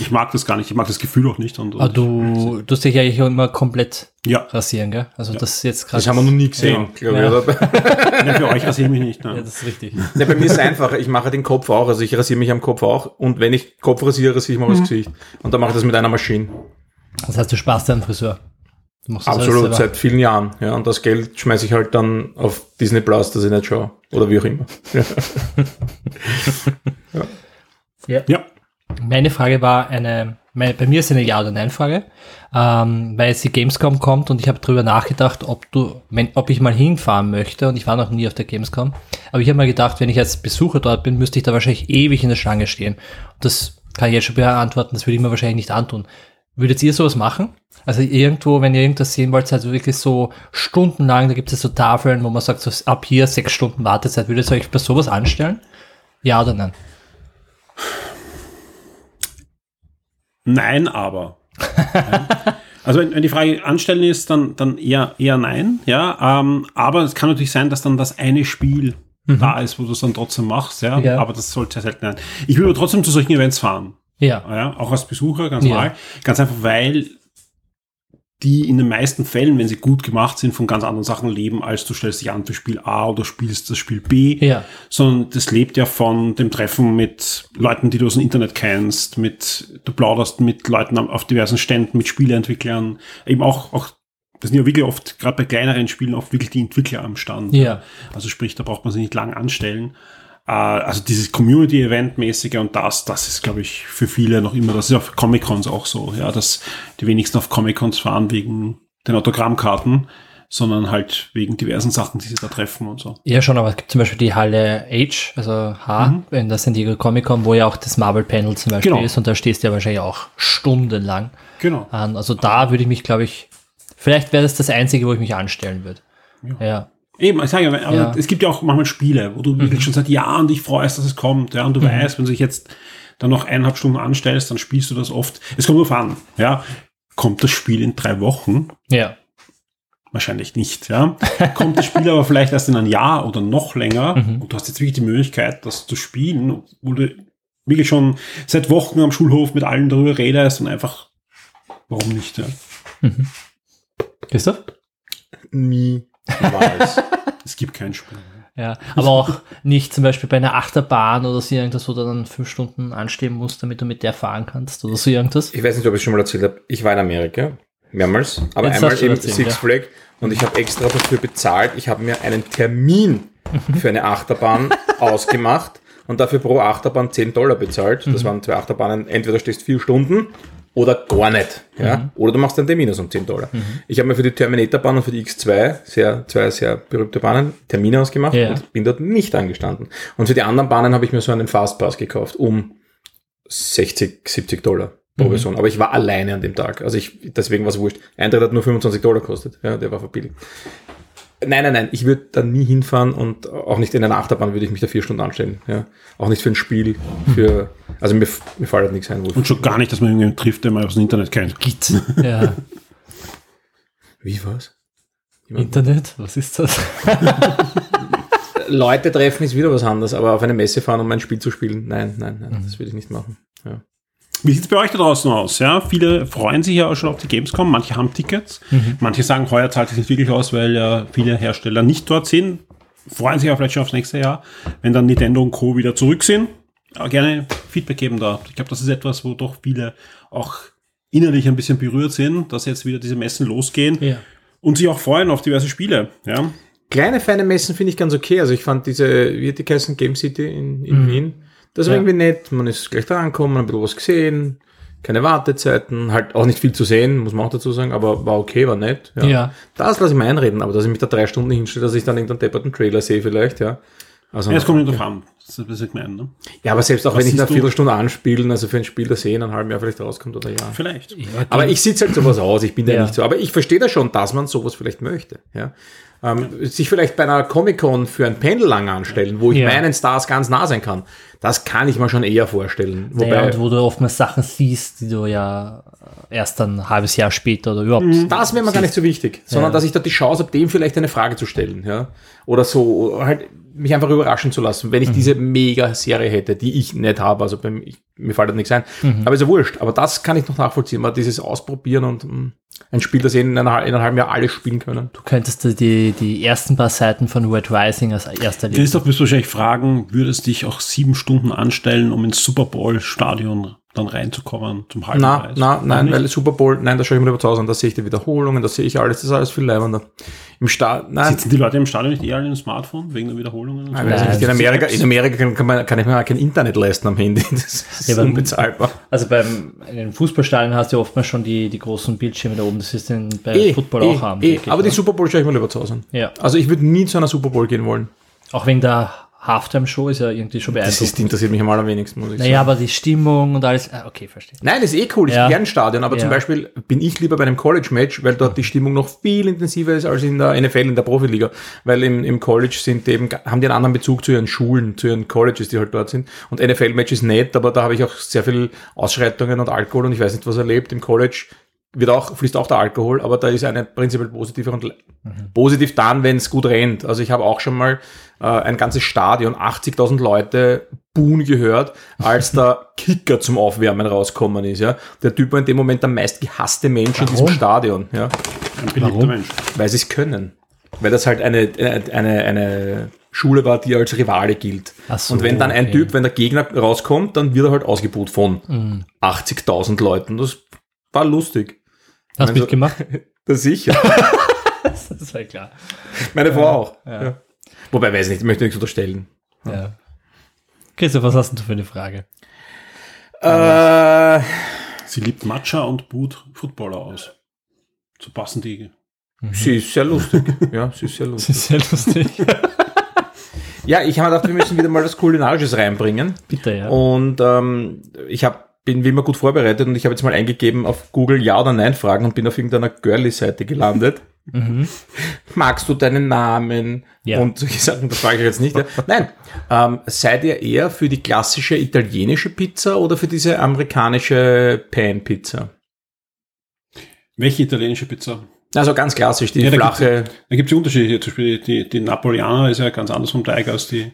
Speaker 2: Ich mag das gar nicht, ich mag das Gefühl auch nicht. Und, und
Speaker 3: Aber du, du hast dich eigentlich auch immer komplett
Speaker 2: Ja,
Speaker 3: rasieren, gell? Also das ist jetzt gerade.
Speaker 4: Das haben wir noch nie gesehen, glaube ich.
Speaker 3: Ja.
Speaker 4: oder?
Speaker 2: ja, für euch rasiere ich mich nicht.
Speaker 3: Ja,
Speaker 2: Ne?
Speaker 3: das ist richtig.
Speaker 4: Ja, bei mir ist es einfacher. Ich mache den Kopf auch. Also ich rasiere mich am Kopf auch. Und wenn ich Kopf rasiere, rasiere ich mal
Speaker 3: Mhm.
Speaker 4: das Gesicht. Und dann mache ich das mit einer Maschine.
Speaker 3: Das heißt, du sparst deinen Friseur. Du machst das alles
Speaker 4: Absolut, seit vielen Jahren. Ja, und das Geld schmeiße ich halt dann auf Disney Plus, dass ich nicht schaue. Oder wie auch immer.
Speaker 2: Ja,
Speaker 3: Meine Frage war eine, meine, bei mir ist eine Ja- oder Nein-Frage, ähm, weil jetzt die Gamescom kommt und ich habe drüber nachgedacht, ob du, wenn, ob ich mal hinfahren möchte und ich war noch nie auf der Gamescom, aber ich habe mal gedacht, wenn ich als Besucher dort bin, müsste ich da wahrscheinlich ewig in der Schlange stehen. Und das kann ich jetzt schon beantworten, das würde ich mir wahrscheinlich nicht antun. Würdet ihr sowas machen? Also irgendwo, wenn ihr irgendwas sehen wollt, also wirklich so stundenlang, da gibt es so Tafeln, wo man sagt, so ab hier sechs Stunden Wartezeit, würdet ihr euch bei sowas anstellen? Ja oder nein?
Speaker 2: Nein, aber. Ja. Also wenn, wenn die Frage anstellen ist, dann, dann eher, eher nein, ja. Ähm, aber es kann natürlich sein, dass dann das eine Spiel da ist, wo du es dann trotzdem machst, ja.
Speaker 3: Ja.
Speaker 2: Aber das sollte sehr selten sein. Ich will aber trotzdem zu solchen Events fahren.
Speaker 3: Ja.
Speaker 2: Ja, auch als Besucher, ganz
Speaker 3: Ja.
Speaker 2: normal. Ganz einfach, weil die in den meisten Fällen, wenn sie gut gemacht sind, von ganz anderen Sachen leben, als du stellst dich an für Spiel A oder spielst das Spiel B.
Speaker 3: Ja.
Speaker 2: Sondern das lebt ja von dem Treffen mit Leuten, die du aus dem Internet kennst, mit, du plauderst mit Leuten auf diversen Ständen, mit Spieleentwicklern, eben auch, auch, das sind ja wirklich oft, gerade bei kleineren Spielen, auch wirklich die Entwickler am Stand.
Speaker 3: Ja.
Speaker 2: Also sprich, da braucht man sich nicht lang anstellen. Äh, also dieses Community-Event-mäßige und das, das ist, glaube ich, für viele noch immer, das ist auf Comic-Cons auch so, ja, dass die wenigsten auf Comic-Cons fahren wegen den Autogrammkarten, sondern halt wegen diversen Sachen, die sie da treffen und so.
Speaker 3: Ja, schon, aber es gibt zum Beispiel die Halle H, also H, in der San Diego Comic Con, wo ja auch das Marvel Panel zum Beispiel
Speaker 2: Genau.
Speaker 3: ist und da stehst du ja wahrscheinlich auch stundenlang
Speaker 2: Genau.
Speaker 3: an. Also da würde ich mich, glaube ich, vielleicht wäre das das Einzige, wo ich mich anstellen würde. Ja.
Speaker 2: Eben, ich sage ja, aber
Speaker 3: Ja. Mhm.
Speaker 2: es gibt ja auch manchmal Spiele, wo du wirklich schon seit Jahren dich freust, dass es kommt, ja, und du weißt, wenn du dich jetzt dann noch eineinhalb Stunden anstellst, dann spielst du das oft. Es kommt drauf an, ja. Kommt das Spiel in drei Wochen?
Speaker 3: Ja.
Speaker 2: Wahrscheinlich nicht, ja. Kommt das Spiel aber vielleicht erst in ein Jahr oder noch länger
Speaker 3: Mhm.
Speaker 2: und du hast jetzt wirklich die Möglichkeit, das zu spielen, wo du wirklich schon seit Wochen am Schulhof mit allen darüber redest und einfach, warum nicht, ja.
Speaker 3: Christoph?
Speaker 4: Niemals.
Speaker 2: Es gibt kein Spiel.
Speaker 3: Ja. Aber auch nicht zum Beispiel bei einer Achterbahn oder so irgendwas, wo du dann fünf Stunden anstehen musst, damit du mit der fahren kannst oder so irgendwas.
Speaker 4: ich weiß nicht, ob ich es schon mal erzählt habe. Ich war in Amerika. Mehrmals. Aber
Speaker 3: Jetzt
Speaker 4: einmal
Speaker 3: du erzählen,
Speaker 4: Six
Speaker 3: ja.
Speaker 4: Flag. Und ich habe extra dafür bezahlt. Ich habe mir einen Termin für eine Achterbahn ausgemacht und dafür pro Achterbahn 10 Dollar bezahlt.
Speaker 3: Mhm.
Speaker 4: Das waren zwei Achterbahnen. Entweder stehst vier Stunden oder gar nicht. Ja? Oder du machst dann den Minus um 10 Dollar. Ich habe mir für die Terminator-Bahn und für die X2 sehr, zwei sehr berühmte Bahnen Termine ausgemacht
Speaker 3: Ja.
Speaker 4: und bin dort nicht angestanden. Und für die anderen Bahnen habe ich mir so einen Fastpass gekauft um 60, 70 Dollar pro Person. Aber ich war alleine an dem Tag. Also ich, deswegen war es wurscht. Eintritt hat nur 25 Dollar gekostet. Ja, der war verbilligt. Nein, nein, nein, ich würde da nie hinfahren und auch nicht in einer Achterbahn würde ich mich da vier Stunden anstellen. Ja. Auch nicht für ein Spiel, für, also mir, mir fällt halt nichts ein. Wo,
Speaker 2: Und schon gar nicht, dass man irgendjemanden trifft, den man aus dem Internet kennt.
Speaker 3: Git. Ja.
Speaker 4: wie was?
Speaker 3: Internet, was ist das?
Speaker 4: Leute treffen ist wieder was anderes, aber auf eine Messe fahren, um ein Spiel zu spielen, nein, nein, nein, das würde ich nicht machen. Ja.
Speaker 2: Wie sieht's bei euch da draußen aus? Ja, viele freuen sich ja auch schon auf die Gamescom, manche haben Tickets, manche sagen, heuer zahlt es nicht wirklich aus, weil ja viele Hersteller nicht dort sind. Freuen sich ja vielleicht schon aufs nächste Jahr, wenn dann Nintendo und Co. wieder zurück sind. Aber gerne Feedback geben da. Ich glaube, das ist etwas, wo doch viele auch innerlich ein bisschen berührt sind, dass jetzt wieder diese Messen losgehen
Speaker 3: Ja.
Speaker 2: und sich auch freuen auf diverse Spiele. Ja,
Speaker 4: Kleine, feine Messen finde ich ganz okay. Also ich fand diese, wie hat die geheißen, Game City in, in Wien, das war
Speaker 3: Ja.
Speaker 4: irgendwie nett. Man ist gleich da angekommen, ein bisschen was gesehen, keine Wartezeiten, halt auch nicht viel zu sehen, muss man auch dazu sagen, aber war okay, war nett.
Speaker 3: Ja.
Speaker 4: Das lasse ich mir einreden, aber dass ich mich da drei Stunden hinstelle, dass ich dann irgendeinen depperten Trailer sehe vielleicht, ja. Also,
Speaker 2: ja es kommt nicht drauf an. Das ist, was ich meine. Ne?
Speaker 4: ja, aber selbst auch
Speaker 2: Was
Speaker 4: wenn ich eine? Viertelstunde anspielen, also für ein Spiel, das eh in einem halben Jahr vielleicht rauskommt oder ja.
Speaker 2: Vielleicht.
Speaker 4: Aber ich sitze halt sowas aus, ich bin da
Speaker 3: Ja.
Speaker 4: nicht so. Aber ich verstehe da schon, dass man sowas vielleicht möchte. Ja? Ähm, sich vielleicht bei einer Comic-Con für ein Panel lang anstellen, wo ich
Speaker 3: Ja.
Speaker 4: meinen Stars ganz nah sein kann, das kann ich mir schon eher vorstellen. Wobei,
Speaker 3: Naja, und wo du oftmals Sachen siehst, die du ja erst ein halbes Jahr später oder überhaupt.
Speaker 4: das wäre mir gar nicht so wichtig, sondern
Speaker 3: Ja.
Speaker 4: dass ich da die Chance habe, dem vielleicht eine Frage zu stellen. Ja? Oder so, halt mich einfach überraschen zu lassen, wenn ich diese Mega-Serie hätte, die ich nicht habe. Also beim, ich, mir fällt da nichts ein. Aber ist ja wurscht. Aber das kann ich noch nachvollziehen. Mal dieses Ausprobieren und mh, ein Spiel, das eh in, einer, in einem halben Jahr alle spielen können.
Speaker 3: Du könntest dir die, die ersten paar Seiten von Red Rising als erster lesen.
Speaker 2: Christoph, wirst du wahrscheinlich fragen, würdest dich auch sieben Stunden anstellen, um ins Super Bowl-Stadion dann reinzukommen zum halben
Speaker 4: Na,
Speaker 2: Preis?
Speaker 4: na, nein,
Speaker 2: nicht?
Speaker 4: weil Super Bowl, nein, da schaue ich mir lieber zu Hause an, da sehe ich die Wiederholungen, da sehe ich alles, das ist alles viel leibender. Im Start, nein,
Speaker 2: Sitzen die Leute im Stadion nicht eher alle im Smartphone wegen der Wiederholungen? Und so?
Speaker 4: nicht, in
Speaker 3: Nein,
Speaker 4: Amerika, in Amerika kann, kann, man, kann ich mir auch kein Internet leisten am Handy, das ist
Speaker 3: Ja,
Speaker 4: unbezahlbar.
Speaker 3: Also beim in den Fußballstadien hast du ja oftmals schon die, die großen Bildschirme da oben. Das ist in, bei
Speaker 4: Eh,
Speaker 3: Football
Speaker 4: eh,
Speaker 3: auch haben.
Speaker 4: eh,
Speaker 3: denke ich,
Speaker 4: aber die? Super Bowl schaue ich mir lieber zu Hause an.
Speaker 3: Ja.
Speaker 4: Also ich würde nie zu einer Super Bowl gehen wollen.
Speaker 3: Auch wegen der Halftime-Show ist ja irgendwie schon
Speaker 4: Das ist,
Speaker 3: beeindruckend.
Speaker 4: interessiert mich am allerwenigsten, muss ich
Speaker 3: Naja,
Speaker 4: sagen.
Speaker 3: aber die Stimmung und alles. Ah, okay, verstehe.
Speaker 4: Nein, das ist eh cool. Ich
Speaker 3: Ja.
Speaker 4: gerne Stadion, aber
Speaker 3: Ja.
Speaker 4: zum Beispiel bin ich lieber bei einem College-Match, weil dort die Stimmung noch viel intensiver ist als in der NFL, in der Profiliga. Weil im, im College sind eben, haben die einen anderen Bezug zu ihren Schulen, zu ihren Colleges, die halt dort sind. Und NFL-Match ist nett, aber da habe ich auch sehr viel Ausschreitungen und Alkohol und ich weiß nicht, was erlebt. Im College wird auch, fließt auch der Alkohol, aber da ist eine prinzipiell positive und le- positiv dann, wenn es gut rennt. Also ich habe auch schon mal äh, ein ganzes Stadion, 80.000 Leute buhen gehört, als der Kicker zum Aufwärmen rauskommen ist. Ja, der Typ war in dem Moment der meist gehasste Mensch in diesem
Speaker 3: Warum?
Speaker 4: Stadion. Ja,
Speaker 2: Ein beliebter
Speaker 3: Warum?
Speaker 2: Mensch.
Speaker 4: weil sie es können. Weil das halt eine, eine, eine Schule war, die als Rivale gilt.
Speaker 3: Ach so,
Speaker 4: und wenn dann ein
Speaker 3: okay.
Speaker 4: Typ, wenn der Gegner rauskommt, dann wird er halt ausgebuht von 80.000 Leuten. Das war lustig.
Speaker 3: Hast du
Speaker 4: Also-
Speaker 3: mitgemacht?
Speaker 4: Das sicher.
Speaker 3: das war klar.
Speaker 4: Meine Frau auch. Ja. Wobei, weiß nicht, ich möchte nichts unterstellen.
Speaker 3: Ja. Christoph, was hast denn du für eine Frage?
Speaker 4: Äh,
Speaker 2: Sie liebt Matcha und boot Footballer aus. So passen die.
Speaker 4: sie ist sehr lustig. Ja, sie ist sehr
Speaker 3: Das
Speaker 4: lustig.
Speaker 3: ist sehr lustig.
Speaker 4: Ja, ich habe gedacht, wir müssen wieder mal was Kulinarisches reinbringen.
Speaker 3: Bitte, ja.
Speaker 4: Und ähm, ich hab, bin wie immer gut vorbereitet und ich habe jetzt mal eingegeben auf Google Ja oder Nein Fragen und bin auf irgendeiner Girly-Seite gelandet. Magst du deinen Namen?
Speaker 3: Ja.
Speaker 4: Und solche Sachen, das frage ich jetzt nicht. Ja. Nein. Ähm, seid ihr eher für die klassische italienische Pizza oder für diese amerikanische Pan-Pizza?
Speaker 2: Welche italienische Pizza?
Speaker 4: Also ganz klassisch, die
Speaker 2: Ja, da
Speaker 4: flache.
Speaker 2: Da gibt es Unterschiede. Hier. Zum Beispiel die, die Napoleaner ist ja ganz anders vom Teig als die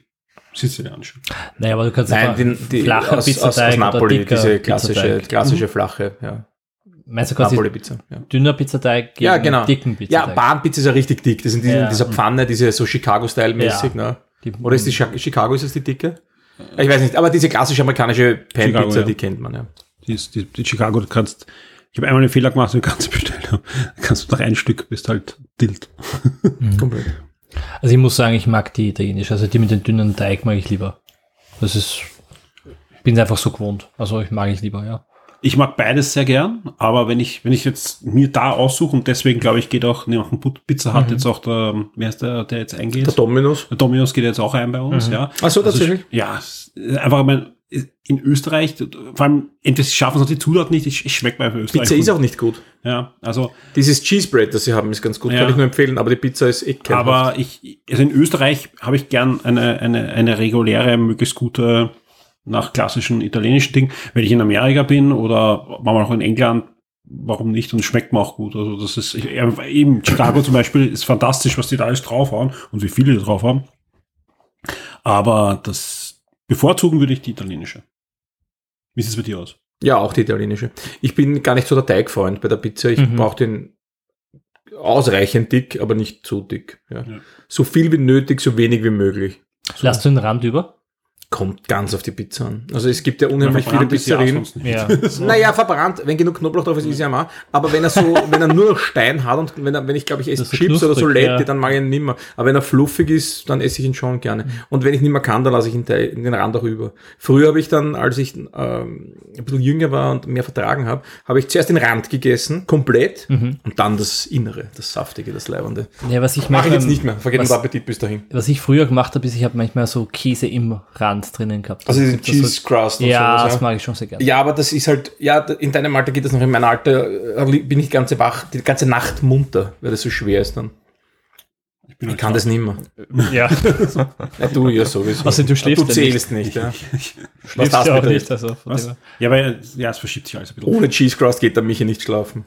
Speaker 2: sizilianische.
Speaker 3: Naja, aber du kannst
Speaker 4: Nein,
Speaker 3: einfach
Speaker 4: die, die
Speaker 3: flacher
Speaker 4: aus, aus, aus
Speaker 3: Pizzateig oder
Speaker 4: Napoli, diese klassische,
Speaker 3: Pizzateig.
Speaker 4: klassische flache, ja.
Speaker 3: Meinst du quasi
Speaker 4: Napoli-Pizza. Ja.
Speaker 3: dünner Pizzateig gegen
Speaker 4: Ja, genau.
Speaker 3: dicken
Speaker 4: Ja,
Speaker 3: Pizzateig?
Speaker 4: Bahnpizza ist ja richtig dick. Das sind diese,
Speaker 3: Ja.
Speaker 4: dieser Pfanne, diese so Chicago-Style-mäßig.
Speaker 3: Ja.
Speaker 4: Ne?
Speaker 3: Die-
Speaker 4: Oder ist die Chi- Chicago, ist das die dicke? Ich weiß nicht, aber diese klassische amerikanische Pan-Pizza,
Speaker 2: ja.
Speaker 4: die kennt man ja.
Speaker 2: Die, ist, die, die Chicago, du kannst. Ich habe einmal einen Fehler gemacht und kannst bestellen. Da kannst du nach ein Stück bist halt tilt.
Speaker 4: Komplett.
Speaker 3: Also ich muss sagen, ich mag die italienische. Also die mit dem dünnen Teig mag ich lieber. Das ist, bin einfach so gewohnt. Also ich mag ich lieber, ja.
Speaker 2: Ich mag beides sehr gern, aber wenn ich, wenn ich jetzt mir da aussuche und deswegen glaube ich, geht auch nach dem Pizza hat jetzt auch der, wer ist der, der jetzt eingeht?
Speaker 4: Der Dominus.
Speaker 2: Der Dominus geht jetzt auch ein bei uns, ja.
Speaker 4: Ach so,
Speaker 2: Also
Speaker 4: tatsächlich?
Speaker 2: ich- ja, einfach, mein, in Österreich, vor allem, entweder sie schaffen es noch die Zutaten nicht, ich, ich schmecke bei Österreich.
Speaker 4: Pizza ist auch nicht gut.
Speaker 2: Ja, also,
Speaker 4: Dieses Cheese Bread, das sie haben, ist ganz gut.
Speaker 2: Ja.
Speaker 4: Kann ich nur empfehlen, aber die Pizza ist eh kein
Speaker 2: aber ich, also in Österreich habe ich gern eine, eine, eine reguläre, möglichst gute, nach klassischen italienischen Ding. Wenn ich in Amerika bin oder manchmal auch in England, warum nicht? Und schmeckt mir auch gut. Also das ist, ich, eben Chicago zum Beispiel ist fantastisch, was die da alles draufhauen und wie viele die drauf haben. Aber das bevorzugen würde ich die italienische. Wie sieht es bei dir aus?
Speaker 4: Ja, auch die italienische. Ich bin gar nicht so der Teigfreund bei der Pizza. Ich
Speaker 3: Mhm.
Speaker 4: brauche den ausreichend dick, aber nicht zu dick. Ja.
Speaker 2: Ja.
Speaker 4: So viel wie nötig, so wenig wie möglich.
Speaker 3: Lass du den Rand über?
Speaker 4: Kommt ganz auf die Pizza an. Also es gibt ja unheimlich viele Pizzerien.
Speaker 3: Ja.
Speaker 4: Naja, verbrannt, wenn genug Knoblauch drauf ist, ist ja mal. Aber wenn er so, wenn er nur noch Stein hat und wenn er, wenn ich glaube ich esse
Speaker 3: Das so
Speaker 4: Chips oder
Speaker 3: knusprig,
Speaker 4: Soletti,
Speaker 3: ja.
Speaker 4: dann mag ich ihn nimmer. Aber wenn er fluffig ist, dann esse ich ihn schon gerne. Und wenn ich nicht mehr kann, dann lasse ich ihn Teil- den Rand auch über. Früher habe ich dann, als ich ähm, ein bisschen jünger war und mehr vertragen habe, habe ich zuerst den Rand gegessen, komplett,
Speaker 3: Mhm.
Speaker 4: und dann das Innere, das Saftige, das Leibende.
Speaker 3: ja, was ich
Speaker 4: Mache ich jetzt nicht mehr. Vergeht
Speaker 3: was-
Speaker 4: unser Appetit bis dahin.
Speaker 3: Was ich früher gemacht habe, ist, ich habe manchmal so Käse im Rand drinnen gehabt.
Speaker 4: Also diese
Speaker 3: Gibt das
Speaker 4: Cheese Crust und
Speaker 3: Ja,
Speaker 4: sowas,
Speaker 3: das mag ich schon sehr gerne.
Speaker 4: Ja, aber das ist halt, ja, in deinem Alter geht das noch, in meinem Alter äh, bin ich ganze wach, die ganze Nacht munter, weil das so schwer ist dann.
Speaker 2: Ich, bin
Speaker 4: Ich
Speaker 2: halt
Speaker 4: kann das nicht mehr.
Speaker 3: Ja,
Speaker 4: Ja, du ja sowieso.
Speaker 3: Außer du schläfst
Speaker 4: Du
Speaker 3: ja
Speaker 4: zählst nicht, ja.
Speaker 3: schläfst
Speaker 4: das
Speaker 3: ja auch nicht. Also.
Speaker 2: Ja, weil, ja, es verschiebt sich alles ein bisschen.
Speaker 4: Ohne Cheese Crust geht der Michi nicht schlafen.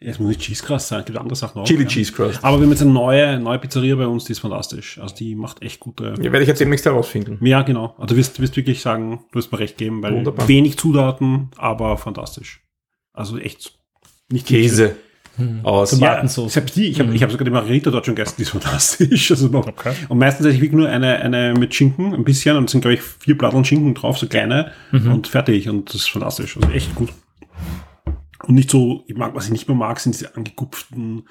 Speaker 2: Es muss nicht Cheese Crust sein, es gibt andere Sachen auch.
Speaker 4: Chili
Speaker 2: ja.
Speaker 4: Cheese Crust.
Speaker 2: Aber wir haben jetzt eine neue, neue Pizzeria bei uns, die ist fantastisch. Also die macht echt gute.
Speaker 4: Ja, werde ich jetzt demnächst herausfinden.
Speaker 2: Ja, genau. Also du wirst, wirst wirklich sagen, du wirst mir recht geben, weil
Speaker 4: Wunderbar.
Speaker 2: wenig Zutaten, aber fantastisch. Also echt nicht
Speaker 4: Käse aus.
Speaker 3: Zum-
Speaker 2: Ja,
Speaker 3: Tomatensauce.
Speaker 2: selbst die, ich habe ich hab sogar die Margarita dort schon gegessen, die ist fantastisch. Also.
Speaker 3: Okay.
Speaker 2: Und meistens esse ich wirklich nur eine, eine mit Schinken, ein bisschen, und es sind, glaube ich, vier Platteln Schinken drauf, so kleine, und fertig. Und das ist fantastisch. Also echt gut. Und nicht so, ich mag, was ich nicht mehr mag, sind diese angekupften.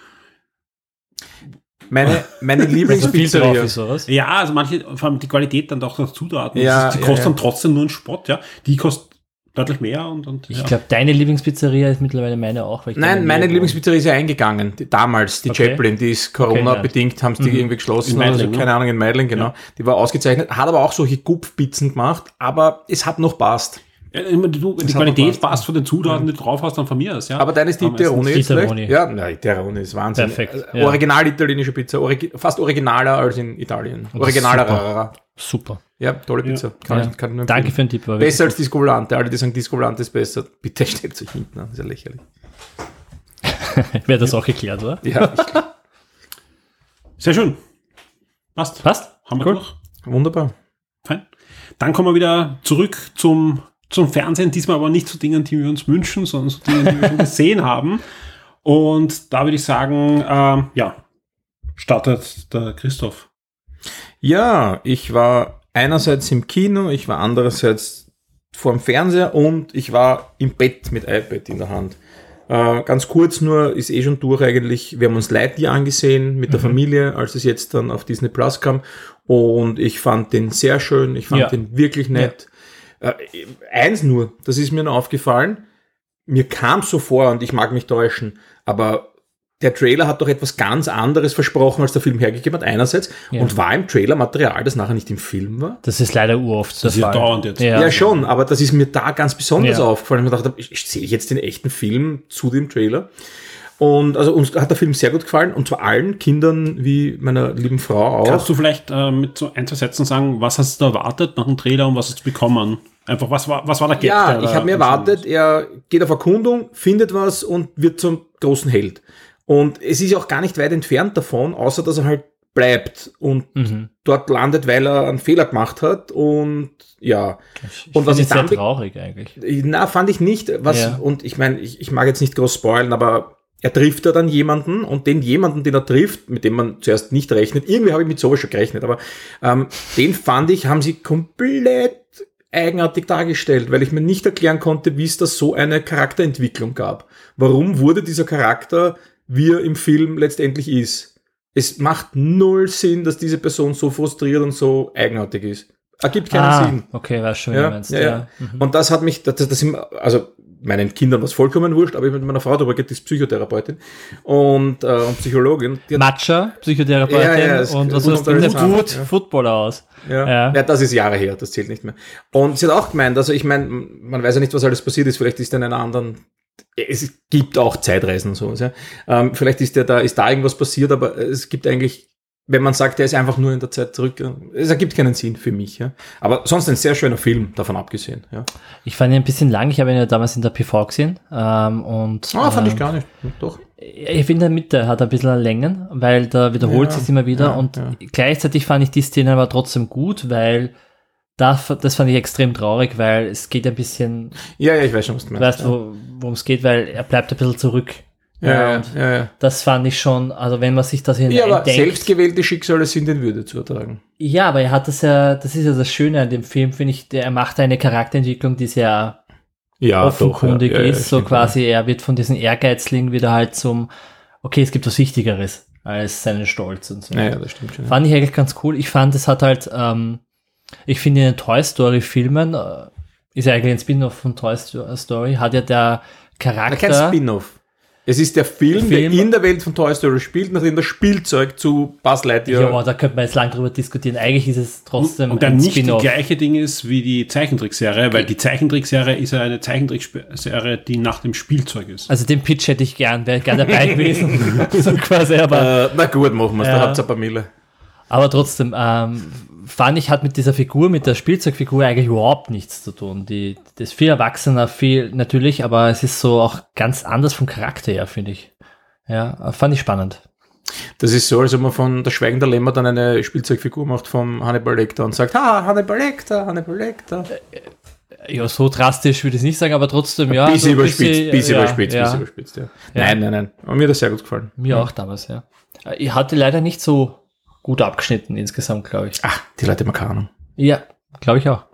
Speaker 4: Meine, meine
Speaker 3: Also
Speaker 4: Lieblingspizzeria.
Speaker 3: ist sowas.
Speaker 2: Ja, also manche, vor allem die Qualität dann doch der Zutaten.
Speaker 4: Ja,
Speaker 2: die
Speaker 4: ja,
Speaker 2: kostet
Speaker 4: ja.
Speaker 2: dann trotzdem nur einen Spott, ja. Die kostet deutlich mehr und, und
Speaker 3: Ich
Speaker 2: ja.
Speaker 3: glaube, deine Lieblingspizzeria ist mittlerweile meine auch. Weil ich
Speaker 4: Nein, meine Lieblingspizzeria ist ja eingegangen. Die, damals, die
Speaker 3: Okay.
Speaker 4: Chaplin, die ist Corona-bedingt, haben sie die irgendwie geschlossen.
Speaker 2: Meidling,
Speaker 4: so, keine Ahnung, in Meidling, genau. Die war ausgezeichnet, hat aber auch solche Gupfpizzen gemacht, aber es hat noch passt.
Speaker 2: Ja, immer du, die Qualität passt von den Zutaten, die du drauf hast, dann von mir aus, ja.
Speaker 4: Aber deine ist die
Speaker 2: Aber meistens-
Speaker 4: Terone jetzt vielleicht? Ja, nein, Terone ist Wahnsinn.
Speaker 3: Perfekt,
Speaker 4: Äh,
Speaker 3: ja.
Speaker 4: Original italienische Pizza, origi fast originaler als in Italien. Originaler.
Speaker 3: super. Super.
Speaker 4: Ja, tolle Pizza. Kann
Speaker 3: Ja.
Speaker 4: ich, kann
Speaker 3: Danke für den Tipp.
Speaker 4: Besser als Disco Volante. Alle, die sagen, Disco Volante ist besser. Bitte stellt euch hinten an. Das ist ja lächerlich.
Speaker 3: Wäre das auch geklärt, oder?
Speaker 4: Ja,
Speaker 2: Sehr schön. Passt.
Speaker 3: Passt?
Speaker 2: Haben wir
Speaker 3: Cool.
Speaker 2: durch.
Speaker 4: wunderbar.
Speaker 2: Fein. Dann kommen wir wieder zurück zum, zum Fernsehen. Diesmal aber nicht zu Dingen, die wir uns wünschen, sondern zu Dingen, die wir schon gesehen haben. Und da würde ich sagen, ähm, ja, startet der Christoph.
Speaker 4: Ja, ich war einerseits im Kino, ich war andererseits vor dem Fernseher und ich war im Bett mit iPad in der Hand. Äh, ganz kurz nur, ist eh schon durch eigentlich. Wir haben uns Lightyear angesehen mit der Familie, als es jetzt dann auf Disney Plus kam. Und ich fand den sehr schön, ich fand
Speaker 3: Ja.
Speaker 4: den wirklich nett. Äh, eins nur, das ist mir noch aufgefallen. Mir kam so vor, und ich mag mich täuschen, aber der Trailer hat doch etwas ganz anderes versprochen, als der Film hergegeben hat, einerseits.
Speaker 3: Ja.
Speaker 4: Und war im Trailer Material, das nachher nicht im Film war?
Speaker 3: Das ist leider uroft.
Speaker 2: Das ist ja dauernd jetzt.
Speaker 3: Ja.
Speaker 4: Ja, schon, aber das ist mir da ganz besonders
Speaker 3: Ja.
Speaker 4: aufgefallen. Ich mir gedacht, ich, ich sehe jetzt den echten Film zu dem Trailer. Und also uns hat der Film sehr gut gefallen und zwar allen Kindern wie meiner lieben Frau auch.
Speaker 2: Kannst du vielleicht äh, mit so ein, zwei Sätzen sagen, was hast du erwartet nach dem Trailer und was hast du bekommen? Einfach, was war, was war der Gag?
Speaker 4: ja,
Speaker 2: der
Speaker 4: ich habe mir erwartet, er geht auf Erkundung, findet was und wird zum großen Held. Und es ist auch gar nicht weit entfernt davon, außer dass er halt bleibt und
Speaker 3: Mhm.
Speaker 4: dort landet, weil er einen Fehler gemacht hat. Und ja,
Speaker 3: Ich
Speaker 4: Und was ich
Speaker 3: sehr
Speaker 4: dann be-
Speaker 3: traurig eigentlich.
Speaker 4: Na, fand ich nicht. Was,
Speaker 3: Ja.
Speaker 4: Und ich meine, ich, ich mag jetzt nicht groß spoilen, aber er trifft da dann jemanden und den jemanden, den er trifft, mit dem man zuerst nicht rechnet, irgendwie habe ich mit sowas schon gerechnet, aber ähm, den fand ich, haben sie komplett eigenartig dargestellt, weil ich mir nicht erklären konnte, wie es da so eine Charakterentwicklung gab. Warum wurde dieser Charakter, wie er im Film letztendlich ist? Es macht null Sinn, dass diese Person so frustriert und so eigenartig ist. Ergibt keinen
Speaker 3: ah,
Speaker 4: Sinn.
Speaker 3: okay, wie du
Speaker 4: Ja,
Speaker 3: meinst.
Speaker 4: ja, ja.
Speaker 3: Mhm.
Speaker 4: Und das hat mich, das, das, also meinen Kindern was vollkommen wurscht, aber ich mit meiner Frau darüber geht, die ist Psychotherapeutin und, äh, und Psychologin.
Speaker 3: Matcha, Psychotherapeutin
Speaker 4: Ja, ja, es-
Speaker 3: und
Speaker 4: es
Speaker 3: also gut,
Speaker 4: ja.
Speaker 3: Footballer aus.
Speaker 4: ja.
Speaker 3: Ja.
Speaker 4: Ja. das ist Jahre her, das zählt nicht mehr. Und sie hat auch gemeint, also ich meine, man weiß ja nicht, was alles passiert ist, vielleicht ist er in einer anderen es gibt auch Zeitreisen und sowas, ja. Ähm, vielleicht ist der da, ist da irgendwas passiert, aber es gibt eigentlich, wenn man sagt, der ist einfach nur in der Zeit zurück, es ergibt keinen Sinn für mich, ja. Aber sonst ein sehr schöner Film, davon abgesehen, ja.
Speaker 3: Ich fand ihn ein bisschen lang, ich habe ihn ja damals in der PV gesehen. Ähm, und,
Speaker 4: Ah, fand
Speaker 3: ähm,
Speaker 4: ich gar nicht. Doch.
Speaker 3: Ich finde, in der Mitte hat er ein bisschen Längen, weil da wiederholt
Speaker 4: Ja,
Speaker 3: sich immer wieder
Speaker 4: ja,
Speaker 3: und
Speaker 4: ja.
Speaker 3: gleichzeitig fand ich die Szene aber trotzdem gut, weil da, das fand ich extrem traurig, weil es geht ein bisschen,
Speaker 4: Ja, ja, ich weiß schon, was du
Speaker 3: du
Speaker 4: meinst.
Speaker 3: weißt, wo- worum es geht, weil er bleibt ein bisschen zurück.
Speaker 4: Ja, ja, ja, ja.
Speaker 3: das fand ich schon, also wenn man sich das
Speaker 4: Ja, aber selbstgewählte Schicksale sind in Würde zu ertragen.
Speaker 3: Ja, aber er hat das ja, das ist ja das Schöne an dem Film, finde ich, der, er macht eine Charakterentwicklung, die sehr
Speaker 4: Ja,
Speaker 3: offenkundig
Speaker 4: doch, ja,
Speaker 3: ist, so quasi, er wird von diesen Ehrgeizling wieder halt zum, okay, es gibt was Wichtigeres als seinen Stolz und so.
Speaker 4: Ja, ja, das stimmt schon.
Speaker 3: Fand ich eigentlich ganz cool. Ich fand, es hat halt, ähm, ich finde in den Toy Story Filmen, äh, ist ja eigentlich ein Spin-off von Toy Sto- Story, hat ja der Charakter.
Speaker 4: kein Spin-off. Es ist der Film,
Speaker 3: Film-
Speaker 4: der in der Welt von Toy Story spielt, nachdem das Spielzeug zu Buzz Lightyear
Speaker 3: ja, da könnte man jetzt lang drüber diskutieren. Eigentlich ist es trotzdem
Speaker 2: Und dann
Speaker 3: ein
Speaker 2: nicht die gleiche Ding ist wie die Zeichentrickserie, weil die Zeichentrickserie ist ja eine Zeichentrickserie, die nach dem Spielzeug ist.
Speaker 3: Also den Pitch hätte ich gern, wäre gern dabei gewesen. so quasi, aber,
Speaker 4: Äh, na gut, machen wir es.
Speaker 3: Ja.
Speaker 4: Da habt ihr ein paar Mille.
Speaker 3: Aber trotzdem, ähm, fand ich, hat mit dieser Figur, mit der Spielzeugfigur eigentlich überhaupt nichts zu tun. Die, das ist viel erwachsener, viel natürlich, aber es ist so auch ganz anders vom Charakter her, finde ich. Ja, fand ich spannend.
Speaker 4: Das ist so, als ob man von Der Schweigen der Lämmer dann eine Spielzeugfigur macht vom Hannibal Lecter und sagt, ha, Hannibal Lecter, Hannibal Lecter.
Speaker 3: Ja, so drastisch würde ich es nicht sagen, aber trotzdem, ja. so ein
Speaker 4: überspitzt, bisschen
Speaker 3: ja,
Speaker 4: überspitzt,
Speaker 3: ja,
Speaker 4: bisschen überspitzt, ja. Nein, nein, nein. Aber mir hat das sehr gut gefallen.
Speaker 3: Mir auch damals, ja. Ich hatte leider nicht so gut abgeschnitten insgesamt, glaube ich.
Speaker 4: Ach, die Leute haben keine Ahnung.
Speaker 3: Ja, glaube ich auch.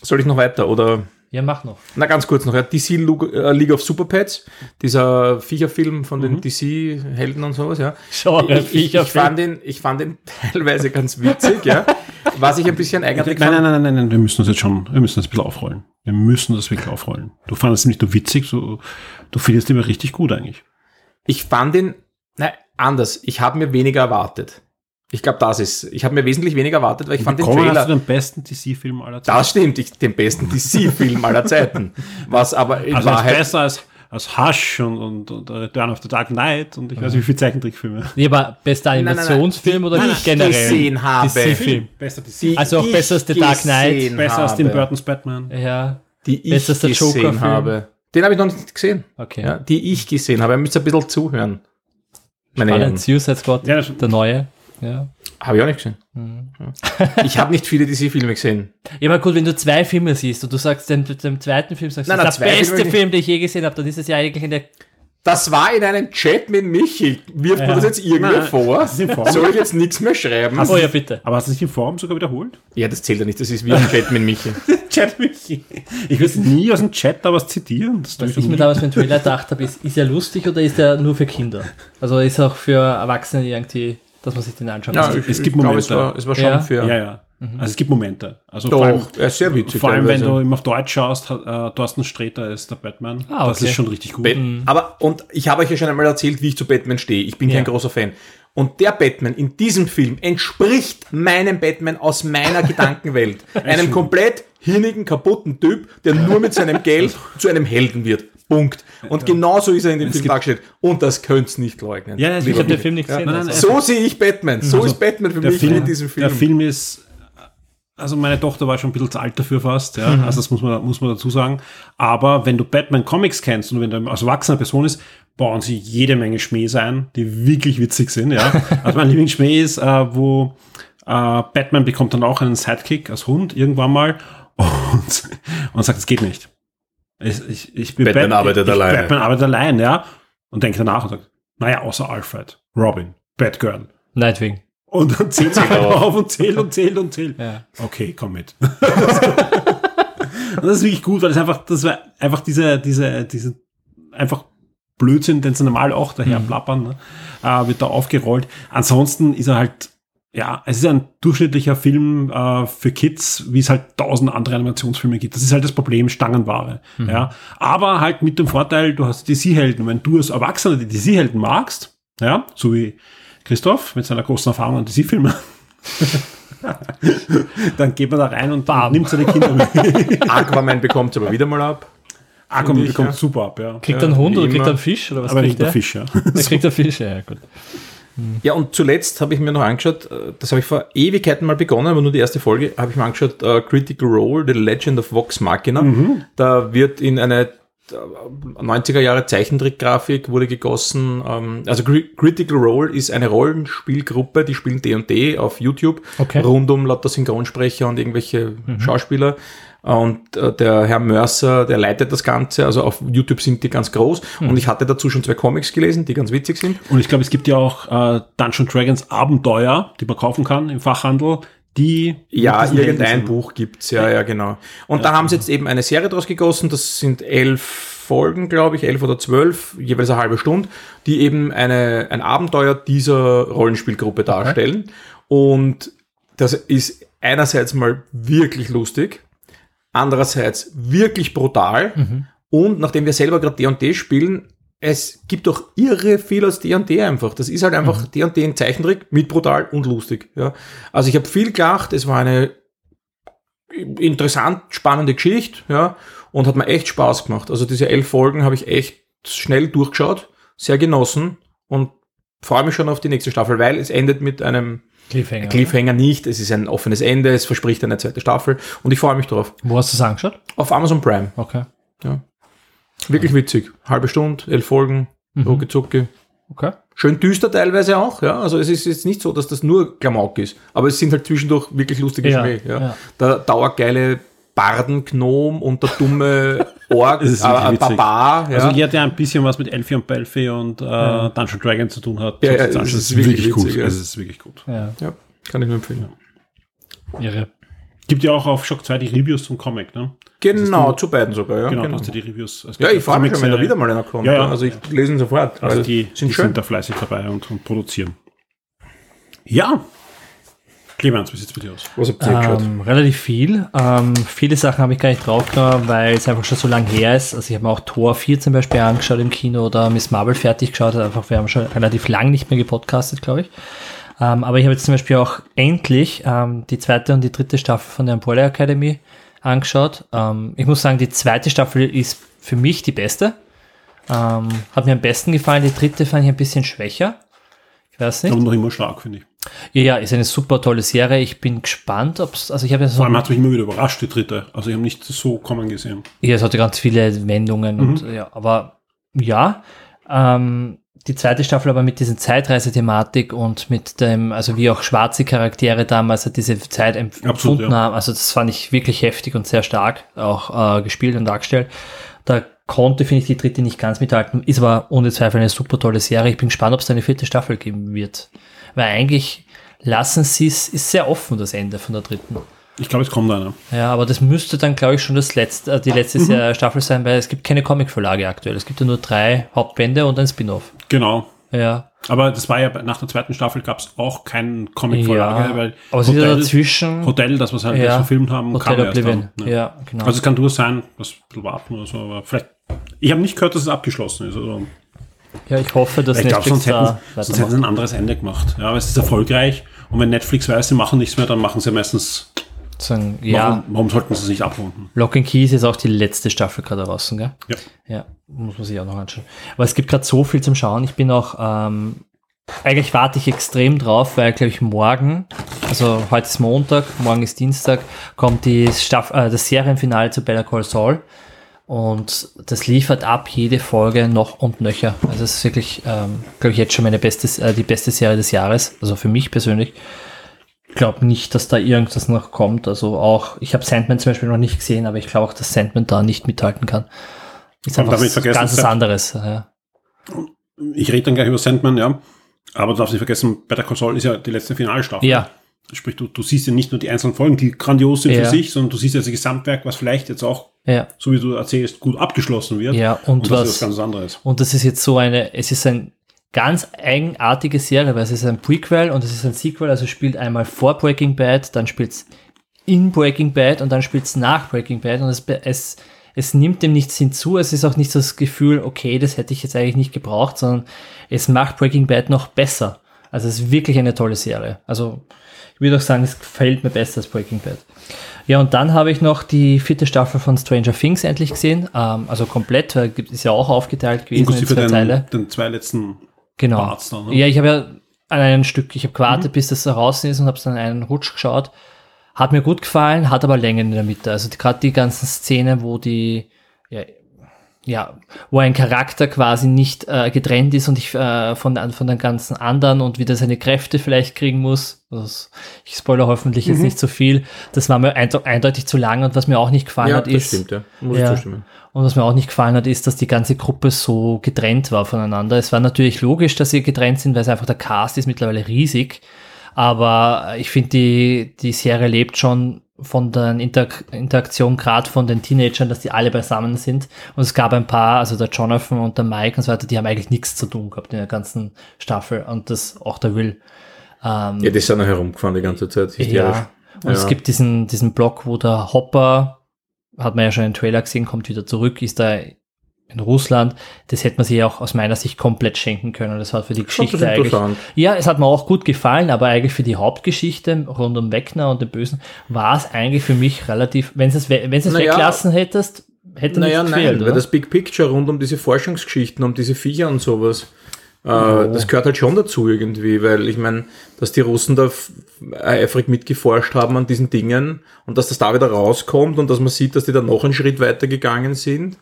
Speaker 4: Soll ich noch weiter oder?
Speaker 3: Ja, mach noch.
Speaker 4: Na, ganz kurz noch. Ja, DC äh, League of Super Pets, dieser Viecherfilm von den DC-Helden und sowas, ja.
Speaker 3: Schau,
Speaker 4: Ich, ich, ich, fand ihn, ich fand ihn teilweise ganz witzig, ja. Was ich ein bisschen eigentlich
Speaker 2: Nein,
Speaker 4: fand,
Speaker 2: nein, nein, nein, nein, wir müssen das jetzt schon, wir müssen das ein bisschen aufrollen. Wir müssen das wirklich aufrollen. Du fandest ihn nicht nur witzig, du, du findest ihn richtig gut eigentlich.
Speaker 4: ich fand ihn, anders. Ich habe mir weniger erwartet. Ich glaube, das ist, ich habe mir wesentlich weniger erwartet, weil ich fand den
Speaker 2: Bekommen hast
Speaker 4: Trailer,
Speaker 2: du den besten DC-Film aller Zeiten.
Speaker 4: das stimmt, ich, den besten DC-Film aller Zeiten. Was aber in
Speaker 2: also ist
Speaker 4: Wahrheit,
Speaker 2: besser als, als Hush und, und, und Return of the Dark Knight und ich weiß nicht, wie viele Zeichentrickfilme.
Speaker 3: Nee, aber bester
Speaker 4: nein, nein.
Speaker 3: Animationsfilm oder
Speaker 4: Die
Speaker 3: nicht
Speaker 4: ich
Speaker 3: generell?
Speaker 4: gesehen habe.
Speaker 3: DC-Film.
Speaker 2: Besser DC.
Speaker 4: die
Speaker 3: Also auch
Speaker 4: ich
Speaker 3: besser als The Dark Knight,
Speaker 2: besser als Tim Burtons Batman.
Speaker 3: Ja,
Speaker 4: Die ich
Speaker 3: Besser als der
Speaker 4: gesehen
Speaker 3: Joker-Film.
Speaker 4: habe. Den habe ich noch nicht gesehen.
Speaker 3: okay.
Speaker 4: Ja, die ich gesehen habe. Ihr müsst ein bisschen zuhören. Meine.
Speaker 3: Spannend, Suicide Squad,
Speaker 2: Ja,
Speaker 3: der neue. Ja.
Speaker 4: Habe ich auch nicht gesehen.
Speaker 3: Mhm.
Speaker 4: Ich habe nicht viele DC-Filme gesehen.
Speaker 3: Ja, aber gut, wenn du zwei Filme siehst und du sagst, den, den zweiten Film sagst,
Speaker 4: Nein,
Speaker 3: das ist der beste Film, den ich je gesehen habe, dann ist es ja eigentlich eine.
Speaker 4: Das war in einem Chat mit Michi. Wirft
Speaker 3: Ja.
Speaker 4: mir das jetzt irgendwer
Speaker 2: Nein,
Speaker 4: vor? Soll ich jetzt nichts mehr schreiben?
Speaker 3: Oh ja, bitte.
Speaker 2: Aber hast du nicht in Form sogar wiederholt?
Speaker 4: Ja, das zählt ja nicht. Das ist wie ein Chat mit Michi.
Speaker 2: Chat Michi. Ich will nie aus dem Chat da was zitieren. Das
Speaker 3: Was ich mir damals beim Trailer gedacht habe, ist, ist er lustig oder ist er nur für Kinder? Also ist er auch für Erwachsene irgendwie, dass man sich den anschaut.
Speaker 4: Ja,
Speaker 3: Also,
Speaker 4: ich,
Speaker 2: es gibt
Speaker 4: ich glaube, es
Speaker 2: Momente.
Speaker 4: war, es war schon
Speaker 3: Ja.
Speaker 4: für.
Speaker 2: Ja, ja. Also es gibt Momente. Also
Speaker 4: Doch,
Speaker 2: vor allem,
Speaker 4: er ist sehr witzig.
Speaker 2: vor allem wenn du ihm auf Deutsch schaust, hat, äh, Thorsten Sträter ist der Batman.
Speaker 3: Ah,
Speaker 2: Das
Speaker 3: okay.
Speaker 2: ist schon richtig gut.
Speaker 4: Bat- Aber, und ich habe euch ja schon einmal erzählt, wie ich zu Batman stehe. Ich bin
Speaker 3: Ja.
Speaker 4: kein großer Fan. Und der Batman in diesem Film entspricht meinem Batman aus meiner Gedankenwelt. Einem komplett hinnigen, kaputten Typ, der nur mit seinem Geld zu einem Helden wird. Punkt. Und genauso ist er in dem Film dargestellt. Und das könnt's nicht leugnen.
Speaker 2: Ja, ich
Speaker 3: ich habe
Speaker 2: Ja.
Speaker 3: den Film nicht gesehen.
Speaker 2: Nein, nein,
Speaker 3: also.
Speaker 4: So sehe ich Batman. So ist Batman für mich
Speaker 2: Film,
Speaker 4: in diesem Film.
Speaker 2: der Film ist, also meine Tochter war schon ein bisschen zu alt dafür fast, ja,
Speaker 4: Mhm.
Speaker 2: also das muss man, muss man dazu sagen. Aber wenn du Batman Comics kennst und wenn du als erwachsener Person ist, bauen sie jede Menge Schmähs ein, die wirklich witzig sind, ja. Also mein Lieblingsschmäh ist, äh, wo äh, Batman bekommt dann auch einen Sidekick als Hund irgendwann mal und, und sagt, es geht nicht. Ich, ich, ich bin
Speaker 4: Batman arbeitet
Speaker 2: ich,
Speaker 4: alleine.
Speaker 2: Batman arbeitet allein, ja. Und denkt danach und sagt, naja, außer Alfred, Robin, Batgirl.
Speaker 3: Nightwing.
Speaker 2: Und dann zählt sie einfach auf und zählt und zählt und zählt.
Speaker 3: Ja.
Speaker 2: Okay, komm mit. und das ist wirklich gut, weil es einfach, das war einfach diese, diese, diese, einfach Blödsinn, den sie normal auch daher plappern, ne, äh, wird da aufgerollt. Ansonsten ist er halt ja, es ist ein durchschnittlicher Film äh, für Kids, wie es halt tausend andere Animationsfilme gibt. Das ist halt das Problem, Stangenware. Ja, aber halt mit dem Vorteil, du hast DC-Helden. Wenn du als Erwachsener die DC-Helden magst, ja, so wie Christoph mit seiner großen Erfahrung an DC-Filmen, dann geht man da rein und
Speaker 3: Bam.
Speaker 2: nimmt seine Kinder mit.
Speaker 4: Aquaman bekommt aber wieder mal ab.
Speaker 2: Aquaman bekommt
Speaker 4: ja.
Speaker 2: super ab, ja.
Speaker 3: Kriegt
Speaker 4: Ja,
Speaker 3: er einen Hund oder kriegt er einen Fisch? Oder was
Speaker 2: Aber
Speaker 3: kriegt
Speaker 2: nicht der? Fisch, ja.
Speaker 3: Der kriegt einen Fisch, ja, gut.
Speaker 4: Ja, und zuletzt habe ich mir noch angeschaut, äh, das habe ich vor Ewigkeiten mal begonnen, aber nur die erste Folge, habe ich mir angeschaut, äh, Critical Role, The Legend of Vox Machina. Da wird in eine 90er Jahre Zeichentrickgrafik wurde gegossen. Ähm, also Cri- Critical Role ist eine Rollenspielgruppe, die spielen D&D auf YouTube,
Speaker 3: Okay.
Speaker 4: rund um lauter Synchronsprecher und irgendwelche Schauspieler. Und äh, der Herr Mercer, der leitet das Ganze, also auf YouTube sind die ganz groß. Und ich hatte dazu schon zwei Comics gelesen, die ganz witzig sind.
Speaker 2: Und ich glaube, es gibt ja auch äh, Dungeon Dragons Abenteuer, die man kaufen kann im Fachhandel, die
Speaker 4: Ja, irgendein. Buch gibt's, ja, ja, genau. Und da haben sie jetzt eben eine Serie draus gegossen, das sind elf Folgen, glaube ich, elf oder zwölf, jeweils eine halbe Stunde, die eben eine, ein Abenteuer dieser Rollenspielgruppe darstellen. Und das ist einerseits mal wirklich lustig, andererseits wirklich brutal. Und nachdem wir selber gerade D&D spielen, es gibt doch irre viel aus D&D einfach. Das ist halt einfach D&D in Zeichentrick mit brutal und lustig. Ja. Also ich habe viel gelacht. Es war eine interessant, spannende Geschichte, ja, und hat mir echt Spaß gemacht. Also diese elf Folgen habe ich echt schnell durchgeschaut, sehr genossen und freue mich schon auf die nächste Staffel, weil es endet mit einem
Speaker 3: Cliffhanger.
Speaker 4: Cliffhanger nicht. Es ist ein offenes Ende, es verspricht eine zweite Staffel und ich freue mich drauf.
Speaker 3: Wo hast du es angeschaut?
Speaker 4: Auf Amazon Prime.
Speaker 3: Okay.
Speaker 4: Wirklich witzig. Halbe Stunde, elf Folgen, rucki zucki.
Speaker 3: Okay.
Speaker 4: Schön düster teilweise auch, ja. Also es ist jetzt nicht so, dass das nur Klamauk ist, aber es sind halt zwischendurch wirklich lustige
Speaker 3: Ja,
Speaker 4: Schmäh. Ja.
Speaker 3: ja.
Speaker 4: Der dauergeile Bardenknom und der dumme
Speaker 2: ist
Speaker 4: äh. Barbar. Ja.
Speaker 2: Also jeder, der ein bisschen was mit Elfie und Belfie und äh, Dungeon Dragon zu tun hat,
Speaker 4: Ja, ja,
Speaker 2: es
Speaker 4: ist
Speaker 2: ist
Speaker 4: wirklich
Speaker 2: gut.
Speaker 4: ja.
Speaker 2: Es ist wirklich gut.
Speaker 3: Ja.
Speaker 4: ja, kann ich nur empfehlen.
Speaker 3: Irre.
Speaker 2: Gibt ja auch auf Shock 2 die Reviews zum Comic, ne?
Speaker 4: Genau,
Speaker 2: du-
Speaker 4: zu beiden sogar, ja.
Speaker 2: Genau,
Speaker 4: Genau.
Speaker 2: das sind die Reviews. Es gibt
Speaker 4: Ja, ich freue mich schon, wenn da
Speaker 2: Comic-Serie.
Speaker 4: wieder mal einer kommt.
Speaker 2: Ja,
Speaker 4: Ja,
Speaker 2: ja.
Speaker 4: Also ich lese ihn sofort,
Speaker 2: Also die,
Speaker 4: sind
Speaker 2: die
Speaker 4: schön.
Speaker 2: sind da fleißig dabei und, und produzieren. Ja. Clemens, wie sieht's bei dir aus?
Speaker 4: Was habt ihr geschaut?
Speaker 3: Ähm, relativ viel. Ähm, viele Sachen habe ich gar nicht draufgenommen, weil es einfach schon so lange her ist. Also ich habe mir auch Tor 4 zum Beispiel angeschaut im Kino oder Miss Marvel fertig geschaut. Einfach, wir haben schon relativ lang nicht mehr gepodcastet, glaube ich. Ähm, aber ich habe jetzt zum Beispiel auch endlich ähm, die zweite und die dritte Staffel von der Umbrella Academy angeschaut. Ähm, ich muss sagen, die zweite Staffel ist für mich die beste. Ähm, hat mir am besten gefallen. Die dritte fand ich ein bisschen schwächer. Ich weiß nicht.
Speaker 2: Aber noch immer stark, finde ich.
Speaker 3: Ja, ja, ist eine super tolle Serie. Ich bin gespannt, ob es, also ich habe ja so,
Speaker 2: Vor allem hat mich immer wieder überrascht, die dritte. Also ich habe nicht so kommen gesehen.
Speaker 3: ja, es hatte ganz viele Wendungen und ja, aber ja, ähm, die zweite Staffel aber mit dieser Zeitreisethematik und mit dem, also wie auch schwarze Charaktere damals halt diese Zeit empf-
Speaker 2: Absolut,
Speaker 3: empfunden
Speaker 2: ja.
Speaker 3: haben, also das fand ich wirklich heftig und sehr stark auch äh, gespielt und dargestellt. Da konnte, finde ich, die dritte nicht ganz mithalten, ist aber ohne Zweifel eine super tolle Serie. Ich bin gespannt, ob es da eine vierte Staffel geben wird. Weil eigentlich lassen sie es, ist sehr offen, das Ende von der dritten.
Speaker 2: Ich glaube, es kommt einer.
Speaker 3: Ja, aber das müsste dann, glaube ich, schon das letzte, äh, die letzte Se- Staffel sein, weil es gibt keine Comicverlage aktuell. Es gibt ja nur drei Hauptbände und ein Spin-off.
Speaker 2: Genau.
Speaker 3: Ja.
Speaker 2: Aber das war ja nach der zweiten Staffel gab es auch keinen Comic-Vorlage,
Speaker 3: Ja,
Speaker 2: weil
Speaker 3: aber es ist ja dazwischen.
Speaker 2: Hotel, das was halt
Speaker 3: Ja,
Speaker 2: verfilmt haben,
Speaker 3: Hotel
Speaker 2: kam erst dann. ne?
Speaker 3: Ja, genau.
Speaker 2: Also es kann durchaus sein, was ein bisschen warten oder so, aber vielleicht. Ich habe nicht gehört, dass es abgeschlossen ist. Also,
Speaker 3: ja, ich hoffe, dass
Speaker 2: ich
Speaker 3: Netflix
Speaker 2: sonst hätten,
Speaker 3: da
Speaker 2: sonst hätten
Speaker 3: weitermacht.
Speaker 2: sie ein anderes Ende gemacht. Ja, aber es ist erfolgreich. Und wenn Netflix weiß, sie machen nichts mehr, dann machen sie meistens.
Speaker 3: Sagen, ja,
Speaker 2: Warum, warum sollten sie es nicht abrunden?
Speaker 3: Lock and Key ist jetzt auch die letzte Staffel gerade draußen, gell?
Speaker 2: Ja.
Speaker 3: Ja, muss man sich auch noch anschauen. Aber es gibt gerade so viel zum Schauen. Ich bin auch, ähm, eigentlich warte ich extrem drauf, weil, glaube ich, morgen, also heute ist Montag, morgen ist Dienstag, kommt die Staff äh, das Serienfinale zu Better Call Saul. Und das liefert ab jede Folge noch und nöcher. Also es ist wirklich, ähm, glaube ich, jetzt schon meine beste, äh, die beste Serie des Jahres. Also für mich persönlich. Ich glaube nicht, dass da irgendwas noch kommt. Also auch, ich habe Sandman zum Beispiel noch nicht gesehen, aber ich glaube auch, dass Sandman da nicht mithalten kann. Ist
Speaker 2: Und
Speaker 3: einfach was ganz
Speaker 2: Sand-
Speaker 3: anderes. Ja.
Speaker 2: Ich rede dann gleich über Sandman, ja. Aber du darfst nicht vergessen, Better Call Saul ist ja die letzte Finalstaffel.
Speaker 3: ja,
Speaker 2: Sprich, du, du siehst ja nicht nur die einzelnen Folgen, die grandios sind
Speaker 3: Ja.
Speaker 2: für sich, sondern du siehst ja das Gesamtwerk, was vielleicht jetzt auch,
Speaker 3: ja.
Speaker 2: so wie du erzählst, gut abgeschlossen wird.
Speaker 3: Ja, und
Speaker 2: das
Speaker 3: was-
Speaker 2: ist was ganz anderes.
Speaker 3: Und das ist jetzt so eine, es ist ein ganz eigenartige Serie, weil es ist ein Prequel und es ist ein Sequel, also spielt einmal vor Breaking Bad, dann spielt es in Breaking Bad und dann spielt es nach Breaking Bad und es, es, es nimmt dem nichts hinzu, es ist auch nicht so das Gefühl, okay, das hätte ich jetzt eigentlich nicht gebraucht, sondern es macht Breaking Bad noch besser. Also es ist wirklich eine tolle Serie. Also ich würde auch sagen, es gefällt mir besser als Breaking Bad. Ja, und dann habe ich noch die vierte Staffel von Stranger Things endlich gesehen. Ähm, also komplett, weil es ist ja auch aufgeteilt gewesen in
Speaker 2: Inklusive
Speaker 3: zwei
Speaker 2: den,
Speaker 3: Teile.
Speaker 2: den zwei letzten
Speaker 3: Genau.
Speaker 2: Parts da, ne?
Speaker 3: Ja, ich habe ja an einem Stück, ich habe gewartet, bis das draußen ist und habe es dann einen Rutsch geschaut. Hat mir gut gefallen, hat aber Längen in der Mitte. Also gerade die ganzen Szenen, wo die, ja, ja, wo ein Charakter quasi nicht äh, getrennt ist und ich äh, von, von den ganzen anderen und wieder seine Kräfte vielleicht kriegen muss. Also, ich spoilere hoffentlich
Speaker 4: Mhm.
Speaker 3: jetzt nicht so viel. Das war mir einde- eindeutig zu lang und was mir auch nicht gefallen
Speaker 4: Ja,
Speaker 3: hat,
Speaker 4: das
Speaker 3: ist,
Speaker 4: stimmt, ja. Muss
Speaker 3: Ja.
Speaker 4: ich zustimmen.
Speaker 3: und was mir auch nicht gefallen hat, ist, dass die ganze Gruppe so getrennt war voneinander. Es war natürlich logisch, dass sie getrennt sind, weil es einfach der Cast ist mittlerweile riesig. Aber ich finde, die, die Serie lebt schon von der Interak Interaktion, gerade von den Teenagern, dass die alle beisammen sind. Und es gab ein paar, also der Jonathan und der Mike und so weiter, die haben eigentlich nichts zu tun gehabt in der ganzen Staffel. Und das auch der Will. Ähm,
Speaker 4: Ja, die sind noch herumgefahren die ganze Zeit. hysterisch.
Speaker 3: ja. Und es
Speaker 4: Ja.
Speaker 3: gibt diesen, diesen Block, wo der Hopper, hat man ja schon im Trailer gesehen, kommt wieder zurück, ist da in Russland. Das hätte man sich auch aus meiner Sicht komplett schenken können. Das hat für die Geschichte eigentlich. Ja, es hat mir auch gut gefallen, aber eigentlich für die Hauptgeschichte rund um Wegner und den Bösen war es eigentlich für mich relativ, wenn du es, we- wenn es
Speaker 4: Naja.
Speaker 3: weglassen hättest, hätte
Speaker 4: Naja,
Speaker 3: nichts
Speaker 4: nein,
Speaker 3: gefehlt,
Speaker 4: weil
Speaker 3: oder?
Speaker 4: das Big Picture rund um diese Forschungsgeschichten, um diese Viecher und sowas, äh, das gehört halt schon dazu irgendwie, weil ich meine, dass die Russen da eifrig mitgeforscht haben an diesen Dingen und dass das da wieder rauskommt und dass man sieht, dass die da noch einen Schritt weiter gegangen sind,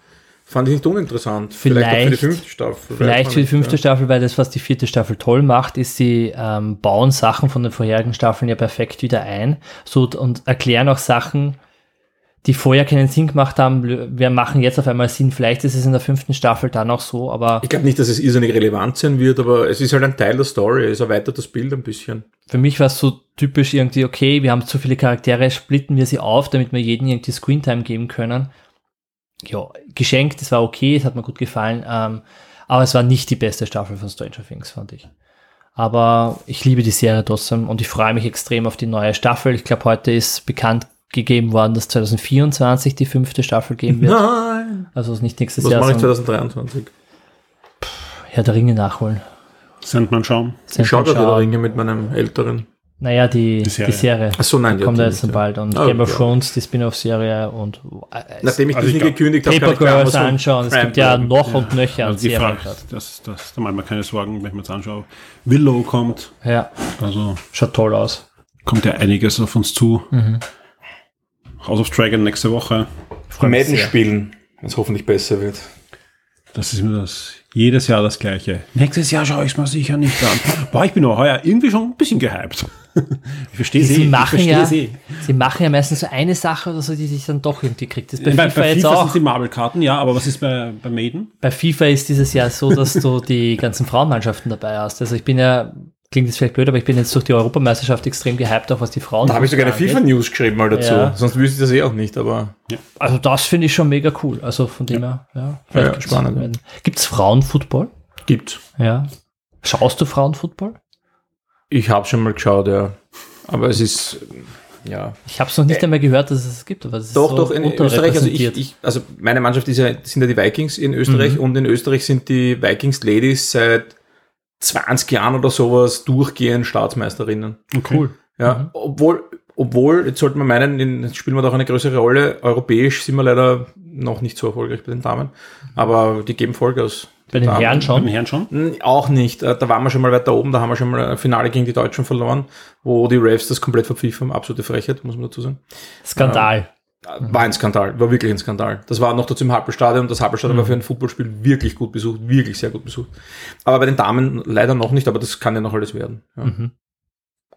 Speaker 4: fand ich nicht uninteressant. auch für die
Speaker 3: Vielleicht-
Speaker 4: fünfte Staffel.
Speaker 3: Vielleicht für die fünfte
Speaker 4: nicht,
Speaker 3: Staffel, weil das, was die vierte Staffel toll macht, ist, sie ähm, bauen Sachen von den vorherigen Staffeln ja perfekt wieder ein so, und erklären auch Sachen, die vorher keinen Sinn gemacht haben. Wir machen jetzt auf einmal Sinn. Vielleicht ist es in der fünften Staffel dann auch so, aber
Speaker 4: Ich glaube nicht, dass es irrsinnig relevant sein wird, aber es ist halt ein Teil der Story, es erweitert das Bild ein bisschen.
Speaker 3: für mich war es so typisch irgendwie, okay, wir haben zu viele Charaktere, splitten wir sie auf, damit wir jedem irgendwie Screentime geben können. Ja, geschenkt, das war okay, es hat mir gut gefallen, ähm, aber es war nicht die beste Staffel von Stranger Things, fand ich. Aber ich liebe die Serie trotzdem und ich freue mich extrem auf die neue Staffel. Ich glaube, heute ist bekannt gegeben worden, dass 2024 die fünfte Staffel geben wird.
Speaker 4: Nein!
Speaker 3: Also es ist nicht nächstes
Speaker 4: Was
Speaker 3: Jahr,
Speaker 4: mache ich
Speaker 3: sondern
Speaker 4: 2023?
Speaker 3: Herr der Ringe nachholen.
Speaker 2: Sandman schauen.
Speaker 4: Ich schaue gerade
Speaker 3: Schauen.
Speaker 4: der Ringe mit meinem Älteren.
Speaker 3: Naja, die,
Speaker 2: Die
Speaker 3: die
Speaker 2: Serie.
Speaker 3: Serie.
Speaker 4: Ach so, nein,
Speaker 3: die kommt
Speaker 4: die
Speaker 3: ja jetzt
Speaker 4: die
Speaker 3: dann bald. Und
Speaker 4: Oh,
Speaker 3: Game of
Speaker 4: ja.
Speaker 3: Thrones, die Spin-off-Serie und äh,
Speaker 4: Nachdem ich
Speaker 2: Also
Speaker 4: Disney
Speaker 2: ich glaub,
Speaker 4: gekündigt habe, kann ich
Speaker 3: Girls
Speaker 4: Amazon
Speaker 3: anschauen. Es gibt ja noch und nöcher an
Speaker 2: Also die
Speaker 3: Serien
Speaker 2: das, das, da mache ich mir keine Sorgen, wenn ich mir das anschaue. Willow kommt,
Speaker 3: Ja,
Speaker 2: also
Speaker 3: schaut toll aus.
Speaker 2: kommt ja einiges auf uns zu. House of Dragon nächste Woche.
Speaker 4: Madden spielen, wenn es hoffentlich besser wird.
Speaker 2: Das ist mir das jedes Jahr das gleiche. Nächstes Jahr schaue ich es mal sicher nicht an. Boah, ich bin auch heuer irgendwie schon ein bisschen gehypt. Ich verstehe
Speaker 3: Sie
Speaker 2: sie. Ich
Speaker 3: machen,
Speaker 2: verstehe
Speaker 3: ja,
Speaker 2: sie.
Speaker 3: sie machen ja meistens so eine Sache oder so, die sich dann doch irgendwie kriegt. Das ist bei,
Speaker 2: Bei,
Speaker 3: FIFA
Speaker 2: bei
Speaker 3: jetzt
Speaker 2: FIFA
Speaker 3: auch.
Speaker 2: sind die Marvel-Karten, ja, aber was ist bei, bei Maiden?
Speaker 3: Bei FIFA ist dieses Jahr so, dass du die ganzen Frauenmannschaften dabei hast. Also ich bin ja, klingt jetzt vielleicht blöd, aber ich bin jetzt durch die Europameisterschaft extrem gehypt, auch was die Frauen.
Speaker 4: Da habe ich sogar eine. FIFA-News geschrieben mal dazu.
Speaker 3: Ja.
Speaker 4: Sonst wüsste ich das eh auch nicht, aber
Speaker 3: Also das finde ich schon mega cool. Also von dem her, ja.
Speaker 4: Ja,
Speaker 3: gibt's-
Speaker 4: spannend.
Speaker 3: Gibt's Frauenfootball?
Speaker 4: gibt.
Speaker 3: Ja. Schaust du Frauenfootball?
Speaker 4: Ich habe schon mal geschaut, ja. Aber es ist, ja.
Speaker 3: Ich habe es noch nicht einmal gehört, dass es es gibt, aber es ist
Speaker 4: Doch,
Speaker 3: so
Speaker 4: doch, in Österreich, also ich, ich, also meine Mannschaft ist ja, sind ja die Vikings in Österreich und in Österreich sind die Vikings Ladies seit 20 Jahren oder sowas durchgehend Staatsmeisterinnen.
Speaker 2: Cool.
Speaker 4: Ja, obwohl, obwohl, jetzt sollte man meinen, in, jetzt spielen wir doch eine größere Rolle. Europäisch sind wir leider noch nicht so erfolgreich bei den Damen. Aber die geben Vollgas.
Speaker 3: Bei den
Speaker 4: Damen.
Speaker 3: Herren
Speaker 2: Bei
Speaker 3: schon.
Speaker 2: den Herren schon?
Speaker 4: Hm, Auch nicht. Äh, Da waren wir schon mal weiter oben, da haben wir schon mal ein Finale gegen die Deutschen verloren, wo die Refs das komplett verpfiffen haben. Absolute Frechheit, muss man dazu sagen.
Speaker 3: Skandal.
Speaker 4: War ein Skandal, war wirklich ein Skandal. Das war noch dazu im Happelstadion. Das Happelstadion war für ein Footballspiel wirklich gut besucht, wirklich sehr gut besucht. Aber bei den Damen leider noch nicht, aber das kann ja noch alles werden. Ja,
Speaker 3: Mhm.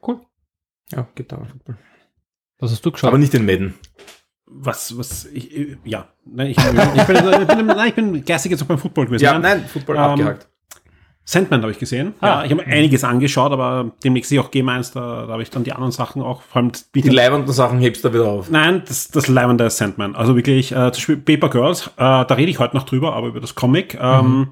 Speaker 4: cool. Ja, gibt Damenfußball.
Speaker 3: Was hast du geschaut?
Speaker 4: Aber nicht in Madden.
Speaker 2: Was, was, ich, äh, ja. Nein, ich, ich, bin, ich, bin, nein, ich bin geistig jetzt auch beim Football gewesen.
Speaker 4: Ja, nein, Football
Speaker 2: Ähm,
Speaker 4: abgehakt.
Speaker 2: Sandman habe ich gesehen.
Speaker 3: Ah.
Speaker 2: Ja, ich habe mir einiges angeschaut, aber demnächst sehe ich auch Game 1, da, da habe ich dann die anderen Sachen auch, vor allem
Speaker 4: Die leibenden Sachen hebst du da wieder auf.
Speaker 2: Nein, das, das leibende ist Sandman. Also wirklich, äh, zum Beispiel Paper Girls, äh, da rede ich heute noch drüber, aber über das Comic. Ähm,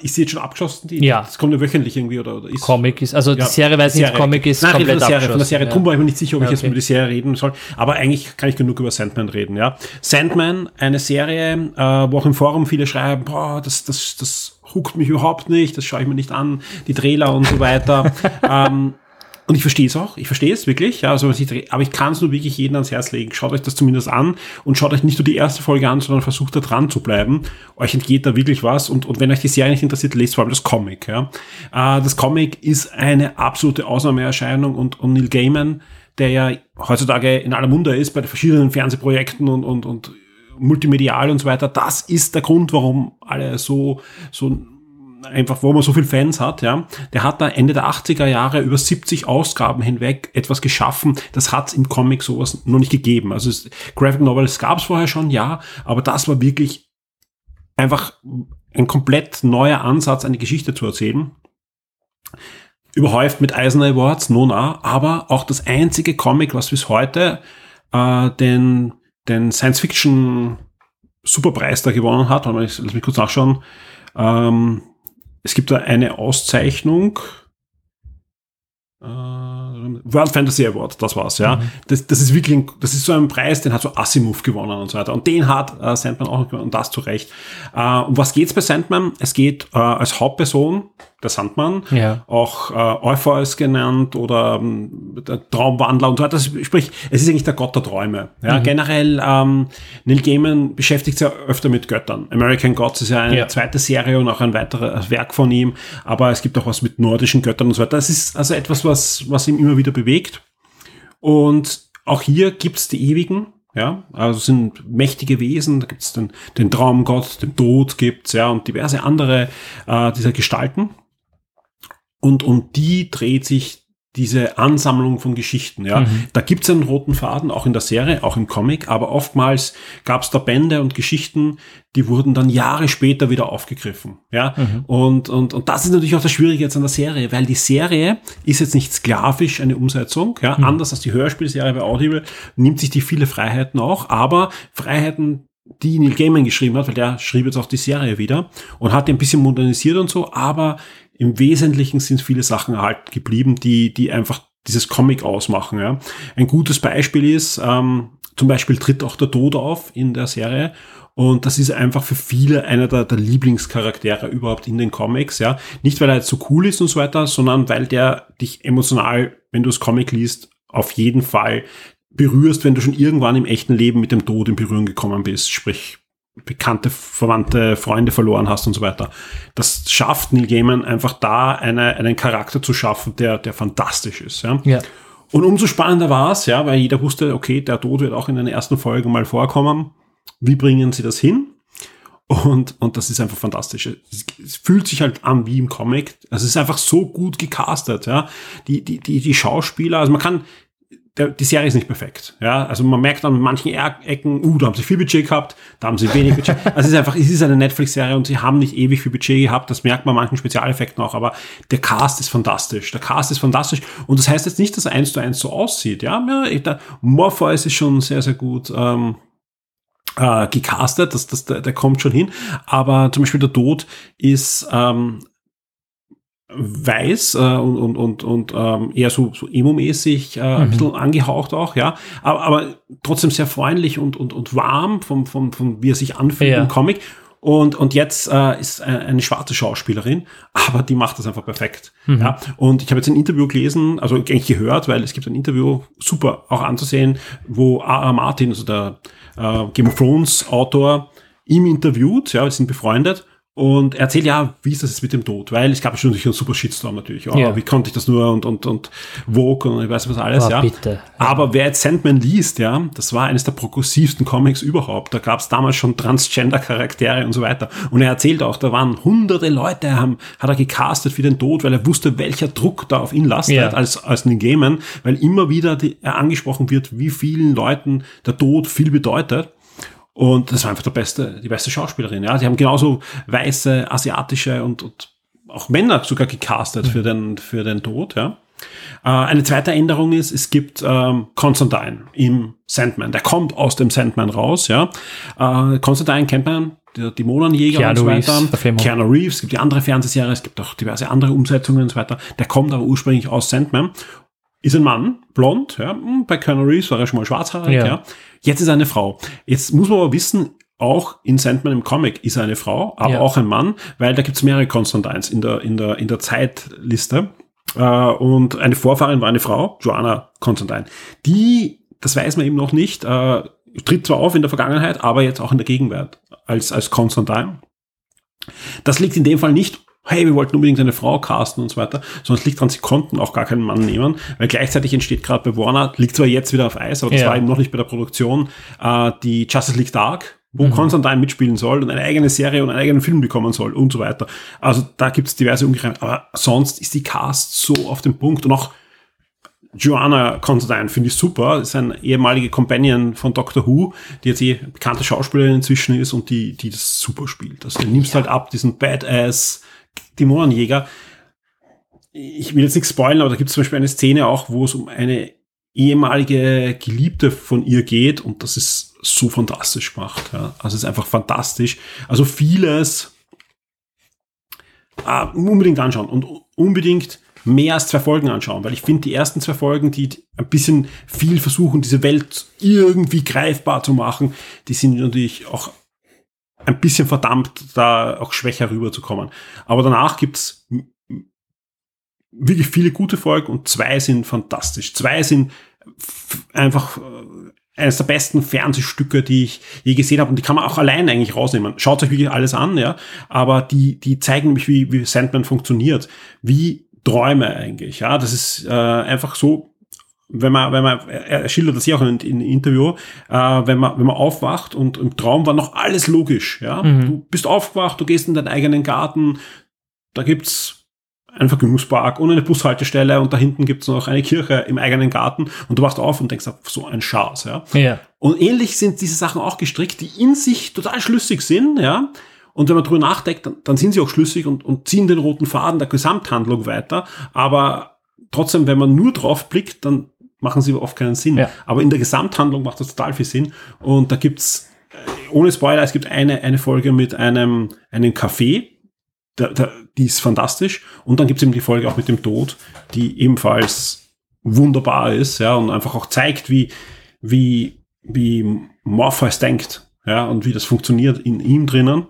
Speaker 2: ist sie jetzt schon abgeschlossen? Die,
Speaker 3: Ja.
Speaker 2: Das kommt ja wöchentlich irgendwie oder, oder ist
Speaker 3: Comic ist, also
Speaker 2: Ja,
Speaker 3: die Serie weiß ich nicht, Comic ist
Speaker 2: Nein,
Speaker 3: komplett
Speaker 2: von der Serie, von der. Serie. Drum war ich mir nicht sicher, ob ich
Speaker 3: Ja,
Speaker 2: jetzt
Speaker 3: okay.
Speaker 2: über die Serie reden soll. Aber eigentlich kann ich genug über Sandman reden, ja. Sandman, eine Serie, äh, wo auch im Forum viele schreiben, boah, das, das, das huckt mich überhaupt nicht, das schaue ich mir nicht an, die Trailer und so weiter. ähm, und ich verstehe es auch, ich verstehe es wirklich, ja, also, aber ich kann es nur wirklich jedem ans Herz legen. Schaut euch das zumindest an und schaut euch nicht nur die erste Folge an, sondern versucht da dran zu bleiben. Euch entgeht da wirklich was und, und wenn euch die Serie nicht interessiert, lest vor allem das Comic, ja. Äh, das Comic ist eine absolute Ausnahmeerscheinung und, und Neil Gaiman, der ja heutzutage in aller Munde ist bei den verschiedenen Fernsehprojekten und, und, und multimedial und so weiter, das ist der Grund, warum alle so, so einfach, wo man so viel Fans hat, ja, der hat da Ende der 80er Jahre über 70 Ausgaben hinweg etwas geschaffen, das hat im Comic sowas noch nicht gegeben. Also es, Graphic Novels gab es vorher schon, ja, aber das war wirklich einfach ein komplett neuer Ansatz, eine Geschichte zu erzählen. Überhäuft mit Eisner Awards, Nona, aber auch das einzige Comic, was bis heute äh, den, den Science-Fiction Superpreis da gewonnen hat. Lass mich kurz nachschauen. Ähm, es gibt da eine Auszeichnung. Äh, World Fantasy Award, das war's, ja. Das, das ist wirklich, ein, das ist so ein Preis, den hat so Asimov gewonnen und so weiter. Und den hat äh, Sandman auch gewonnen, und das zu Recht. Äh, um was geht's bei Sandman? Es geht äh, als Hauptperson der Sandmann,
Speaker 3: Ja.
Speaker 2: auch äh, Orpheus genannt oder ähm, der Traumwandler und so weiter. Sprich, es ist eigentlich der Gott der Träume. Ja, Generell, ähm, Neil Gaiman beschäftigt sich ja öfter mit Göttern. American Gods ist ja eine
Speaker 3: Ja.
Speaker 2: zweite Serie und auch ein weiteres Werk von ihm, aber es gibt auch was mit nordischen Göttern und so weiter. Das ist also etwas, was, was ihm immer wieder bewegt. Und auch hier gibt's die Ewigen, ja, also es sind mächtige Wesen, da gibt's den, den Traumgott, den Tod gibt's, ja, und diverse andere äh, dieser Gestalten. Und um die dreht sich diese Ansammlung von Geschichten. Ja, da gibt's einen roten Faden, auch in der Serie, auch im Comic, aber oftmals gab's da Bände und Geschichten, die wurden dann Jahre später wieder aufgegriffen. Ja, und, und, und das ist natürlich auch das Schwierige jetzt an der Serie, weil die Serie ist jetzt nicht sklavisch eine Umsetzung, ja, anders als die Hörspielserie bei Audible, nimmt sich die viele Freiheiten auch, aber Freiheiten, die Neil Gaiman geschrieben hat, weil der schrieb jetzt auch die Serie wieder und hat die ein bisschen modernisiert und so, aber im Wesentlichen sind viele Sachen erhalten geblieben, die, die einfach dieses Comic ausmachen. Ja. Ein gutes Beispiel ist, ähm, zum Beispiel tritt auch der Tod auf in der Serie und das ist einfach für viele einer der, der Lieblingscharaktere überhaupt in den Comics. Ja. Nicht, weil er jetzt so cool ist und so weiter, sondern weil der dich emotional, wenn du das Comic liest, auf jeden Fall berührst, wenn du schon irgendwann im echten Leben mit dem Tod in Berührung gekommen bist, sprich bekannte, verwandte Freunde verloren hast und so weiter. Das schafft Neil Gaiman einfach da eine, einen Charakter zu schaffen, der, der fantastisch ist. Ja?
Speaker 3: Ja.
Speaker 2: Und umso spannender war es, ja, weil jeder wusste, okay, der Tod wird auch in den ersten Folgen mal vorkommen. Wie bringen sie das hin? Und, und das ist einfach fantastisch. Es, es fühlt sich halt an wie im Comic. Also es ist einfach so gut gecastet, ja. Die, die, die, die Schauspieler, also man kann, der, die Serie ist nicht perfekt, ja. Also man merkt an manchen Ecken, uh, da haben sie viel Budget gehabt, da haben sie wenig Budget. Also es ist einfach, es ist eine Netflix-Serie und sie haben nicht ewig viel Budget gehabt. Das merkt man an manchen Spezialeffekten auch, aber der Cast ist fantastisch. Der Cast ist fantastisch. Und das heißt jetzt nicht, dass er eins zu eins so aussieht, ja. ja der Morpheus ist schon sehr, sehr gut, ähm, äh, gecastet, das, das, der, der kommt schon hin. Aber zum Beispiel der Tod ist ähm, weiß äh, und, und, und, und ähm, eher so, so emo-mäßig, äh, ein bisschen angehaucht auch, ja. Aber, aber trotzdem sehr freundlich und, und, und warm, vom, vom, vom, wie er sich anfühlt
Speaker 3: Ja.
Speaker 2: im Comic. Und, und jetzt äh, ist eine, eine schwarze Schauspielerin, aber die macht das einfach perfekt. Ja? Und ich habe jetzt ein Interview gelesen, also eigentlich gehört, weil es gibt ein Interview, super auch anzusehen, wo A.R. Martin, also der äh, Game of Thrones Autor, ihm interviewt, ja, wir sind befreundet. Und er erzählt ja, wie ist das jetzt mit dem Tod? Weil es gab schon sicher einen super Shitstorm natürlich. Oh,
Speaker 3: Ja.
Speaker 2: Wie konnte ich das nur und, und, und Vogue und ich weiß was alles,
Speaker 3: Oh,
Speaker 2: ja.
Speaker 3: bitte.
Speaker 2: Aber wer jetzt Sandman liest, ja, das war eines der progressivsten Comics überhaupt. Da gab es damals schon Transgender-Charaktere und so weiter. Und er erzählt auch, da waren hunderte Leute, haben, hat er gecastet für den Tod, weil er wusste, welcher Druck da auf ihn lastet
Speaker 3: Ja.
Speaker 2: als, als Neil Gaiman, weil immer wieder die, er angesprochen wird, wie vielen Leuten der Tod viel bedeutet. Und das war einfach der beste, die beste Schauspielerin. Ja, die haben genauso weiße, asiatische und, und auch Männer sogar gecastet für den für den Tod. Ja. Äh, eine zweite Änderung ist, es gibt ähm, Constantine im Sandman. Der kommt aus dem Sandman raus. Ja, äh, Constantine kennt man der
Speaker 3: Keanu
Speaker 2: und so
Speaker 3: Reeves,
Speaker 2: weiter.
Speaker 3: Verfilmung.
Speaker 2: Keanu Reeves, es gibt die andere Fernsehserie, es gibt auch diverse andere Umsetzungen und so weiter. Der kommt aber ursprünglich aus Sandman. Ist ein Mann, blond, ja. hm, Bei Reeves war er schon mal schwarzhaarig,
Speaker 3: Ja.
Speaker 2: ja. Jetzt ist er eine Frau. Jetzt muss man aber wissen, auch in Sandman im Comic ist er eine Frau, aber
Speaker 3: Ja.
Speaker 2: auch ein Mann, weil da gibt's mehrere Constantines in der, in der, in der Zeitliste. Äh, und eine Vorfahrin war eine Frau, Joanna Constantine. Die, das weiß man eben noch nicht, äh, tritt zwar auf in der Vergangenheit, aber jetzt auch in der Gegenwart als, als Constantine. Das liegt in dem Fall nicht, hey, wir wollten unbedingt eine Frau casten und so weiter, sondern es liegt daran, sie konnten auch gar keinen Mann nehmen, weil gleichzeitig entsteht gerade bei Warner, liegt zwar jetzt wieder auf Eis, aber das
Speaker 3: Ja.
Speaker 2: war eben noch nicht bei der Produktion, äh, die Justice League Dark, wo Constantine mitspielen soll und eine eigene Serie und einen eigenen Film bekommen soll und so weiter. Also da gibt's diverse Ungereimtheiten, aber sonst ist die Cast so auf dem Punkt und auch Joanna Constantine finde ich super. Ist eine ehemalige Companion von Doctor Who, die jetzt eh bekannte Schauspielerin inzwischen ist und die, die das super spielt. Also du nimmst halt ab diesen Badass Dämonenjäger. Ich will jetzt nichts spoilern, aber da gibt es zum Beispiel eine Szene auch, wo es um eine ehemalige Geliebte von ihr geht und das ist so fantastisch gemacht. Ja. Also es ist einfach fantastisch. Also vieles äh, unbedingt anschauen und unbedingt mehr als zwei Folgen anschauen, weil ich finde, die ersten zwei Folgen, die ein bisschen viel versuchen, diese Welt irgendwie greifbar zu machen, die sind natürlich auch ein bisschen verdammt, da auch schwächer rüberzukommen. Aber danach gibt's wirklich viele gute Folgen und zwei sind fantastisch. Zwei sind einfach äh, eines der besten Fernsehstücke, die ich je gesehen habe. Und die kann man auch allein eigentlich rausnehmen. Schaut euch wirklich alles an, ja. Aber die, die zeigen nämlich, wie, wie Sandman funktioniert. Wie Träume eigentlich, ja. Das ist äh, einfach so, wenn man, wenn man, er schildert das ja auch in, in einem Interview, äh, wenn man, wenn man aufwacht und im Traum war noch alles logisch, ja. Du bist aufgewacht, du gehst in deinen eigenen Garten, da gibt's einen Vergnügungspark und eine Bushaltestelle und da hinten gibt's noch eine Kirche im eigenen Garten und du wachst auf und denkst, so ein Schatz, ja.
Speaker 3: Ja.
Speaker 2: Und ähnlich sind diese Sachen auch gestrickt, die in sich total schlüssig sind, ja. Und wenn man drüber nachdenkt, dann, dann sind sie auch schlüssig und, und ziehen den roten Faden der Gesamthandlung weiter. Aber trotzdem, wenn man nur drauf blickt, dann machen sie oft keinen Sinn.
Speaker 3: Ja.
Speaker 2: Aber in der Gesamthandlung macht das total viel Sinn. Und da gibt's äh, ohne Spoiler, es gibt eine, eine Folge mit einem, einem Café, der, der, die ist fantastisch. Und dann gibt's eben die Folge auch mit dem Tod, die ebenfalls wunderbar ist, ja, und einfach auch zeigt, wie, wie, wie Morpheus denkt, ja, und wie das funktioniert in ihm drinnen.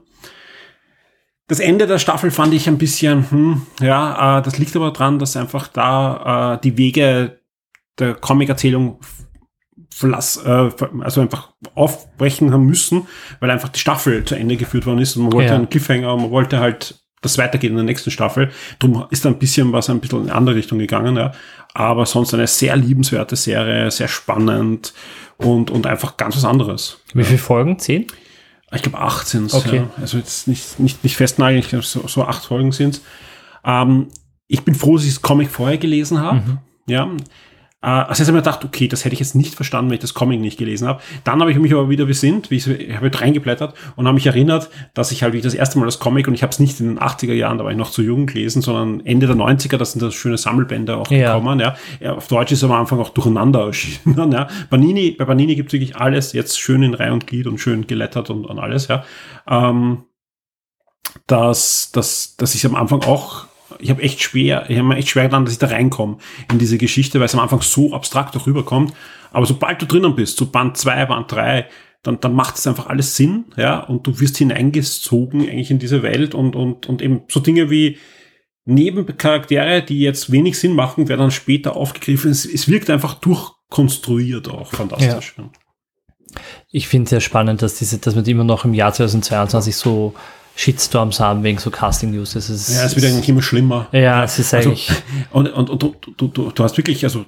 Speaker 2: Das Ende der Staffel fand ich ein bisschen, hm, ja, äh, das liegt aber dran, dass einfach da äh, die Wege der Comic-Erzählung verlass, äh, also einfach aufbrechen haben müssen, weil einfach die Staffel zu Ende geführt worden ist und man wollte
Speaker 3: Ja.
Speaker 2: einen Cliffhanger, man wollte halt das weitergeht in der nächsten Staffel. Drum ist da ein bisschen was ein bisschen in eine andere Richtung gegangen, ja. Aber sonst eine sehr liebenswerte Serie, sehr spannend und, und einfach ganz was anderes.
Speaker 3: Wie viele Folgen? Zehn?
Speaker 2: Ich glaube, acht sind
Speaker 3: Okay.
Speaker 2: Ja. Also jetzt nicht, nicht, nicht festnageln, ich glaube, so, so acht Folgen sind's. Ähm, ich bin froh, dass ich das Comic vorher gelesen habe. Ja. Äh, als ich mir gedacht, okay, das hätte ich jetzt nicht verstanden, wenn ich das Comic nicht gelesen habe. Dann habe ich mich aber wieder besinnt, wie ich, ich habe reingeblättert und habe mich erinnert, dass ich halt wie das erste Mal das Comic und ich habe es nicht in den 80er Jahren, da war ich noch zu jung gelesen, sondern Ende der 90er, das sind das schöne Sammelbände auch
Speaker 3: Ja.
Speaker 2: gekommen. Ja. Auf Deutsch ist am Anfang auch durcheinander erschienen. Ja. Panini, bei Panini gibt es wirklich alles jetzt schön in Reihe und Glied und schön gelettert und, und alles. Ja. Ähm, dass, dass, dass ich am Anfang auch, ich habe echt schwer, ich habe mir echt schwer getan, dass ich da reinkomme in diese Geschichte, weil es am Anfang so abstrakt auch rüberkommt. Aber sobald du drinnen bist, so Band 2, Band 3, dann, dann macht es einfach alles Sinn, ja, und du wirst hineingezogen eigentlich in diese Welt und, und, und eben so Dinge wie Nebencharaktere, die jetzt wenig Sinn machen, werden dann später aufgegriffen. Es, es wirkt einfach durchkonstruiert auch fantastisch. Ja.
Speaker 3: Ich finde es sehr spannend, dass diese, dass wir immer noch im Jahr 2022 so Shitstorms haben wegen so Casting News. Das ist,
Speaker 2: Ja, es wird eigentlich immer schlimmer.
Speaker 3: ja, es ist
Speaker 2: Also,
Speaker 3: eigentlich.
Speaker 2: und, und, und du, du, du, du hast wirklich, also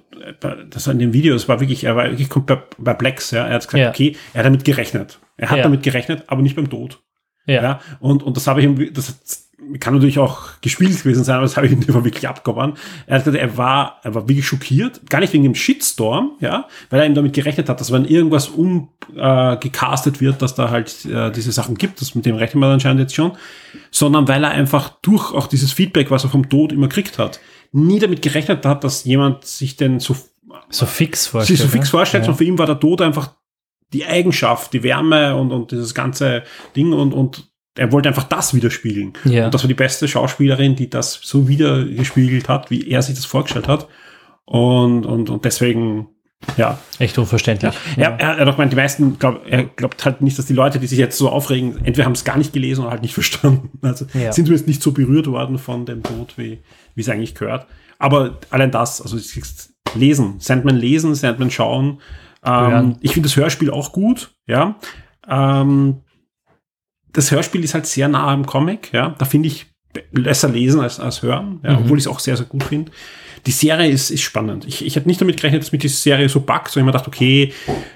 Speaker 2: das in dem Video, es war wirklich, er war wirklich komplett perplex, ja. Er hat gesagt,
Speaker 3: Ja.
Speaker 2: okay, er hat damit gerechnet. Er hat
Speaker 3: Ja.
Speaker 2: damit gerechnet, aber nicht beim Tod.
Speaker 3: Ja.
Speaker 2: Ja. Und, und das habe ich ihm, das kann natürlich auch gespielt gewesen sein, aber das habe ich ihm immer wirklich abgewandt. Er hat gesagt, er war, er war wirklich schockiert, gar nicht wegen dem Shitstorm, ja, weil er ihm damit gerechnet hat, dass wenn irgendwas um äh, wird, dass da halt äh, diese Sachen gibt, das mit dem rechnen wir anscheinend jetzt schon, sondern weil er einfach durch auch dieses Feedback, was er vom Tod immer gekriegt hat, nie damit gerechnet hat, dass jemand sich denn so
Speaker 3: so fix
Speaker 2: sich
Speaker 3: vorstellt.
Speaker 2: so fix
Speaker 3: ne?
Speaker 2: vorstellt
Speaker 3: Ja.
Speaker 2: und für ihn war der Tod einfach die Eigenschaft, die Wärme und, und dieses ganze Ding und, und er wollte einfach das widerspiegeln.
Speaker 3: Ja.
Speaker 2: Und das war die beste Schauspielerin, die das so wiedergespiegelt hat, wie er sich das vorgestellt hat. Und, und, und deswegen, ja.
Speaker 3: Echt unverständlich.
Speaker 2: Ja, er, er hat auch gemeint, die meisten, glaub, er glaubt halt nicht, dass die Leute, die sich jetzt so aufregen, entweder haben es gar nicht gelesen oder halt nicht verstanden. Also
Speaker 3: Ja.
Speaker 2: sind zumindest nicht so berührt worden von dem Tod, wie, wie es eigentlich gehört. Aber allein das, also lesen, Sandman lesen, Sandman schauen. Ähm, ich finde das Hörspiel auch gut, ja. Ähm, das Hörspiel ist halt sehr nah am Comic, ja. Da finde ich besser lesen als, als hören, ja, obwohl ich es auch sehr, sehr gut finde. Die Serie ist, ist spannend. Ich, ich hätte nicht damit gerechnet, dass mich die Serie so packt, sondern ich mir gedacht, okay,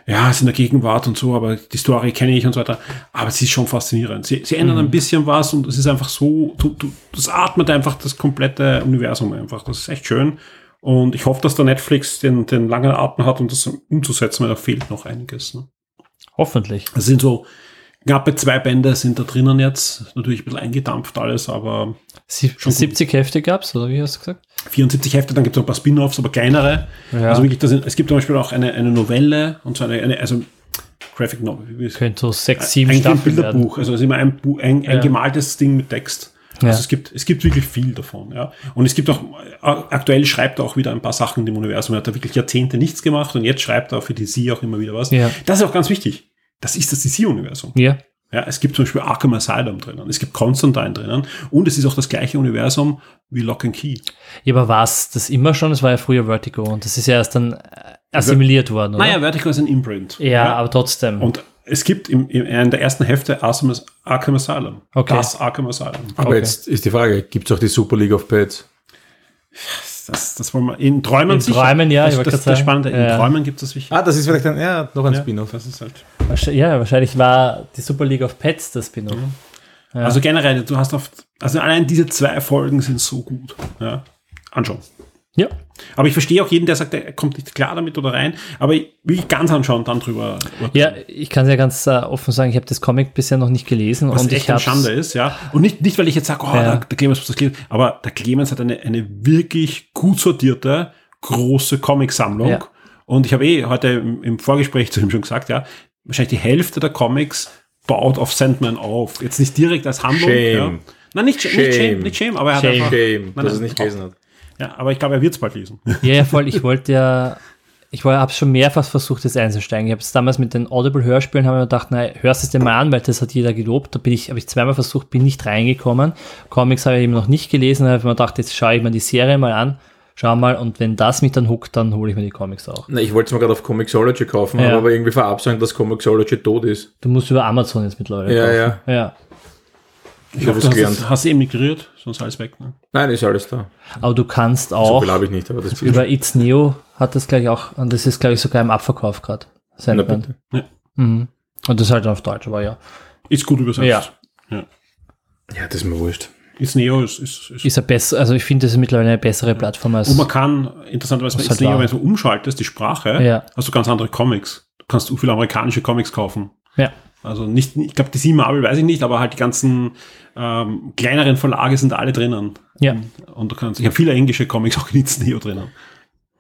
Speaker 2: ja, es ist in der Gegenwart und so, aber die Story kenne ich und so weiter. Aber sie ist schon faszinierend. Sie, sie ändern ein bisschen was und es ist einfach so, du, du, das atmet einfach das komplette Universum einfach. Das ist echt schön. Und ich hoffe, dass der Netflix den, den langen Atem hat, um das umzusetzen, weil da fehlt noch einiges. Ne?
Speaker 3: Hoffentlich.
Speaker 2: Es sind so knappe zwei Bände sind da drinnen jetzt. Natürlich ein bisschen eingedampft alles, aber
Speaker 3: Sie,
Speaker 2: Schon gut.
Speaker 3: 70 Hefte gab's, oder wie hast du gesagt?
Speaker 2: 74 Hefte, dann gibt es noch ein paar Spin-offs, aber kleinere.
Speaker 3: Ja.
Speaker 2: Also wirklich, das sind, es gibt zum Beispiel auch eine, eine Novelle und so eine, eine also Graphic Novel.
Speaker 3: Könnte so sechs, sieben
Speaker 2: ein
Speaker 3: Staffeln werden.
Speaker 2: Bilderbuch, also es ist immer ein, ein, ein
Speaker 3: Ja.
Speaker 2: gemaltes Ding mit Text.
Speaker 3: Ja.
Speaker 2: Also es gibt, es gibt wirklich viel davon, ja. Und es gibt auch, äh, aktuell schreibt er auch wieder ein paar Sachen im Universum. Er hat da wirklich Jahrzehnte nichts gemacht und jetzt schreibt er für DC auch immer wieder was.
Speaker 3: Ja.
Speaker 2: Das ist auch ganz wichtig. Das ist das DC-Universum.
Speaker 3: Ja.
Speaker 2: Ja, es gibt zum Beispiel Arkham Asylum drinnen, es gibt Constantine drinnen und es ist auch das gleiche Universum wie Lock and Key.
Speaker 3: ja, aber war es das immer schon? Es war ja früher Vertigo und das ist ja erst dann äh, assimiliert worden, oder?
Speaker 2: Naja, Vertigo ist ein Imprint.
Speaker 3: ja, aber trotzdem.
Speaker 2: Und es gibt im, im, in der ersten Hälfte Arkham, Arkham Asylum.
Speaker 3: Okay.
Speaker 2: Das Arkham Asylum.
Speaker 4: Aber
Speaker 3: Okay.
Speaker 4: jetzt ist die Frage, gibt es auch die Super League of Pets?
Speaker 2: Das, das wollen wir in Träumen
Speaker 3: In Träumen, ja,
Speaker 2: Das,
Speaker 3: ich wollte
Speaker 2: das, das, das Spannende. In
Speaker 3: Ja.
Speaker 2: Träumen gibt es sicher.
Speaker 4: Ah, das ist vielleicht ein, ja, noch ein
Speaker 2: Ja,
Speaker 4: Spin-off.
Speaker 2: Das ist halt.
Speaker 3: Ja, wahrscheinlich war die Super League of Pets das Spin-off. Ja.
Speaker 2: Also generell, du hast oft, also allein diese zwei Folgen sind so gut. Ja. Anschauen.
Speaker 3: Ja.
Speaker 2: Aber ich verstehe auch jeden, der sagt, er kommt nicht klar damit oder rein. Aber ich will ganz anschauen, dann drüber.
Speaker 3: Ja, ich kann es ja ganz äh, offen sagen, ich habe das Comic bisher noch nicht gelesen
Speaker 2: Was
Speaker 3: und
Speaker 2: echt
Speaker 3: ich
Speaker 2: eine Schande ist, ja. Und nicht, nicht weil ich jetzt sage, oh,
Speaker 3: Ja.
Speaker 2: der, der Clemens muss das Clemens, aber der Clemens hat eine, eine wirklich gut sortierte, große Comicsammlung.
Speaker 3: Ja.
Speaker 2: Und ich habe eh heute im, im Vorgespräch zu ihm schon gesagt, ja, wahrscheinlich die Hälfte der Comics baut auf Sandman auf. Jetzt nicht direkt als Handlung.
Speaker 4: Shame.
Speaker 2: Ja. Nein, nicht, sh-
Speaker 4: Shame.
Speaker 2: nicht Shame, nicht Shame, aber er hat
Speaker 3: Shame.
Speaker 2: einfach,
Speaker 4: Shame,
Speaker 2: Nein,
Speaker 4: dass er es
Speaker 2: nein.
Speaker 4: nicht gelesen hat.
Speaker 2: ja, aber ich glaube, er wird es bald lesen.
Speaker 3: Ja, ja, voll. Ich wollte ja, ich habe schon mehrfach versucht, das einzusteigen. Ich habe es damals mit den Audible-Hörspielen, habe ich mir gedacht, na, hörst es dir mal an, weil das hat jeder gelobt. Da bin ich, habe ich zweimal versucht, bin nicht reingekommen. Comics habe ich eben noch nicht gelesen, da habe ich mir gedacht, jetzt schaue ich mir die Serie mal an. Schau mal, und wenn das mich dann huckt, dann hole ich mir die Comics auch.
Speaker 4: Na, ich wollte es mir gerade auf Comixology kaufen,
Speaker 3: Ja.
Speaker 4: aber irgendwie verabsäumt, dass Comixology tot ist.
Speaker 3: Du musst über Amazon jetzt mittlerweile
Speaker 4: Ja,
Speaker 3: kaufen. Ja.
Speaker 4: Ich
Speaker 2: Ich
Speaker 4: habe es
Speaker 2: hast,
Speaker 4: gelernt.
Speaker 2: hast du emigriert, sonst alles weg. Ne?
Speaker 4: Nein, ist alles da.
Speaker 3: Aber du kannst
Speaker 4: So
Speaker 3: auch
Speaker 4: viel habe ich nicht, aber das
Speaker 3: über It's Neo hat das gleich auch, und das ist, glaube ich, sogar im Abverkauf gerade. Sandman.
Speaker 4: bitte.
Speaker 3: Mhm. Und das ist halt auf Deutsch, aber ja.
Speaker 2: Ist gut übersetzt.
Speaker 3: Ja.
Speaker 4: Ja, das ist mir wurscht.
Speaker 2: Ist Neo, ist, ist, ist
Speaker 3: Ist er besser, also ich finde, das ist mittlerweile eine bessere Plattform als.
Speaker 2: Und man kann, interessanterweise,
Speaker 3: Was
Speaker 2: bei
Speaker 3: halt
Speaker 2: Neo, wenn du umschaltest, die Sprache,
Speaker 3: Ja.
Speaker 2: hast du ganz andere Comics. Du kannst so viele amerikanische Comics kaufen.
Speaker 3: ja.
Speaker 2: Also nicht, ich glaube, die Marvel weiß ich nicht, aber halt die ganzen ähm, kleineren Verlage sind alle drinnen.
Speaker 3: Ja.
Speaker 2: Und du kannst, ich habe viele englische Comics auch in It's Neo drinnen.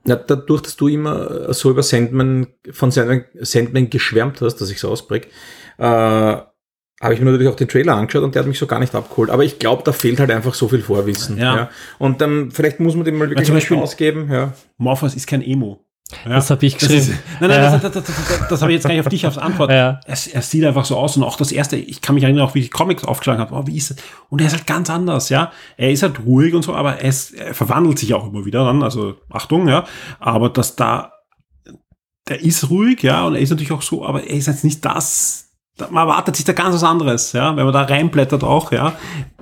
Speaker 4: Ja, dadurch, dass du immer so über Sandman, von Sandman, Sandman geschwärmt hast, dass ich so auspräg, äh, habe ich mir natürlich auch den Trailer angeschaut und der hat mich so gar nicht abgeholt. Aber ich glaube, da fehlt halt einfach so viel Vorwissen.
Speaker 2: Ja.
Speaker 4: Und ähm, vielleicht muss man dem mal wirklich
Speaker 2: Beispiel-
Speaker 4: ausgeben. Ja.
Speaker 2: Morphos ist kein Emo. Ja.
Speaker 3: Das habe ich
Speaker 2: Das
Speaker 3: geschrieben.
Speaker 2: ist, nein, nein,
Speaker 3: Ja.
Speaker 2: das, das, das, das, das habe ich jetzt gar nicht auf dich aufs Antwort.
Speaker 3: Ja.
Speaker 2: Er, er sieht einfach so aus und auch das erste, ich kann mich erinnern, auch wie ich die Comics aufgeschlagen habe. Oh, wie ist das? Und er ist halt ganz anders, ja. Er ist halt ruhig und so, aber er, ist, er verwandelt sich auch immer wieder dann, also Achtung, ja. Aber dass da, der ist ruhig, ja, und er ist natürlich auch so, aber er ist jetzt nicht das, man erwartet sich da ganz was anderes, ja, wenn man da reinblättert auch, ja.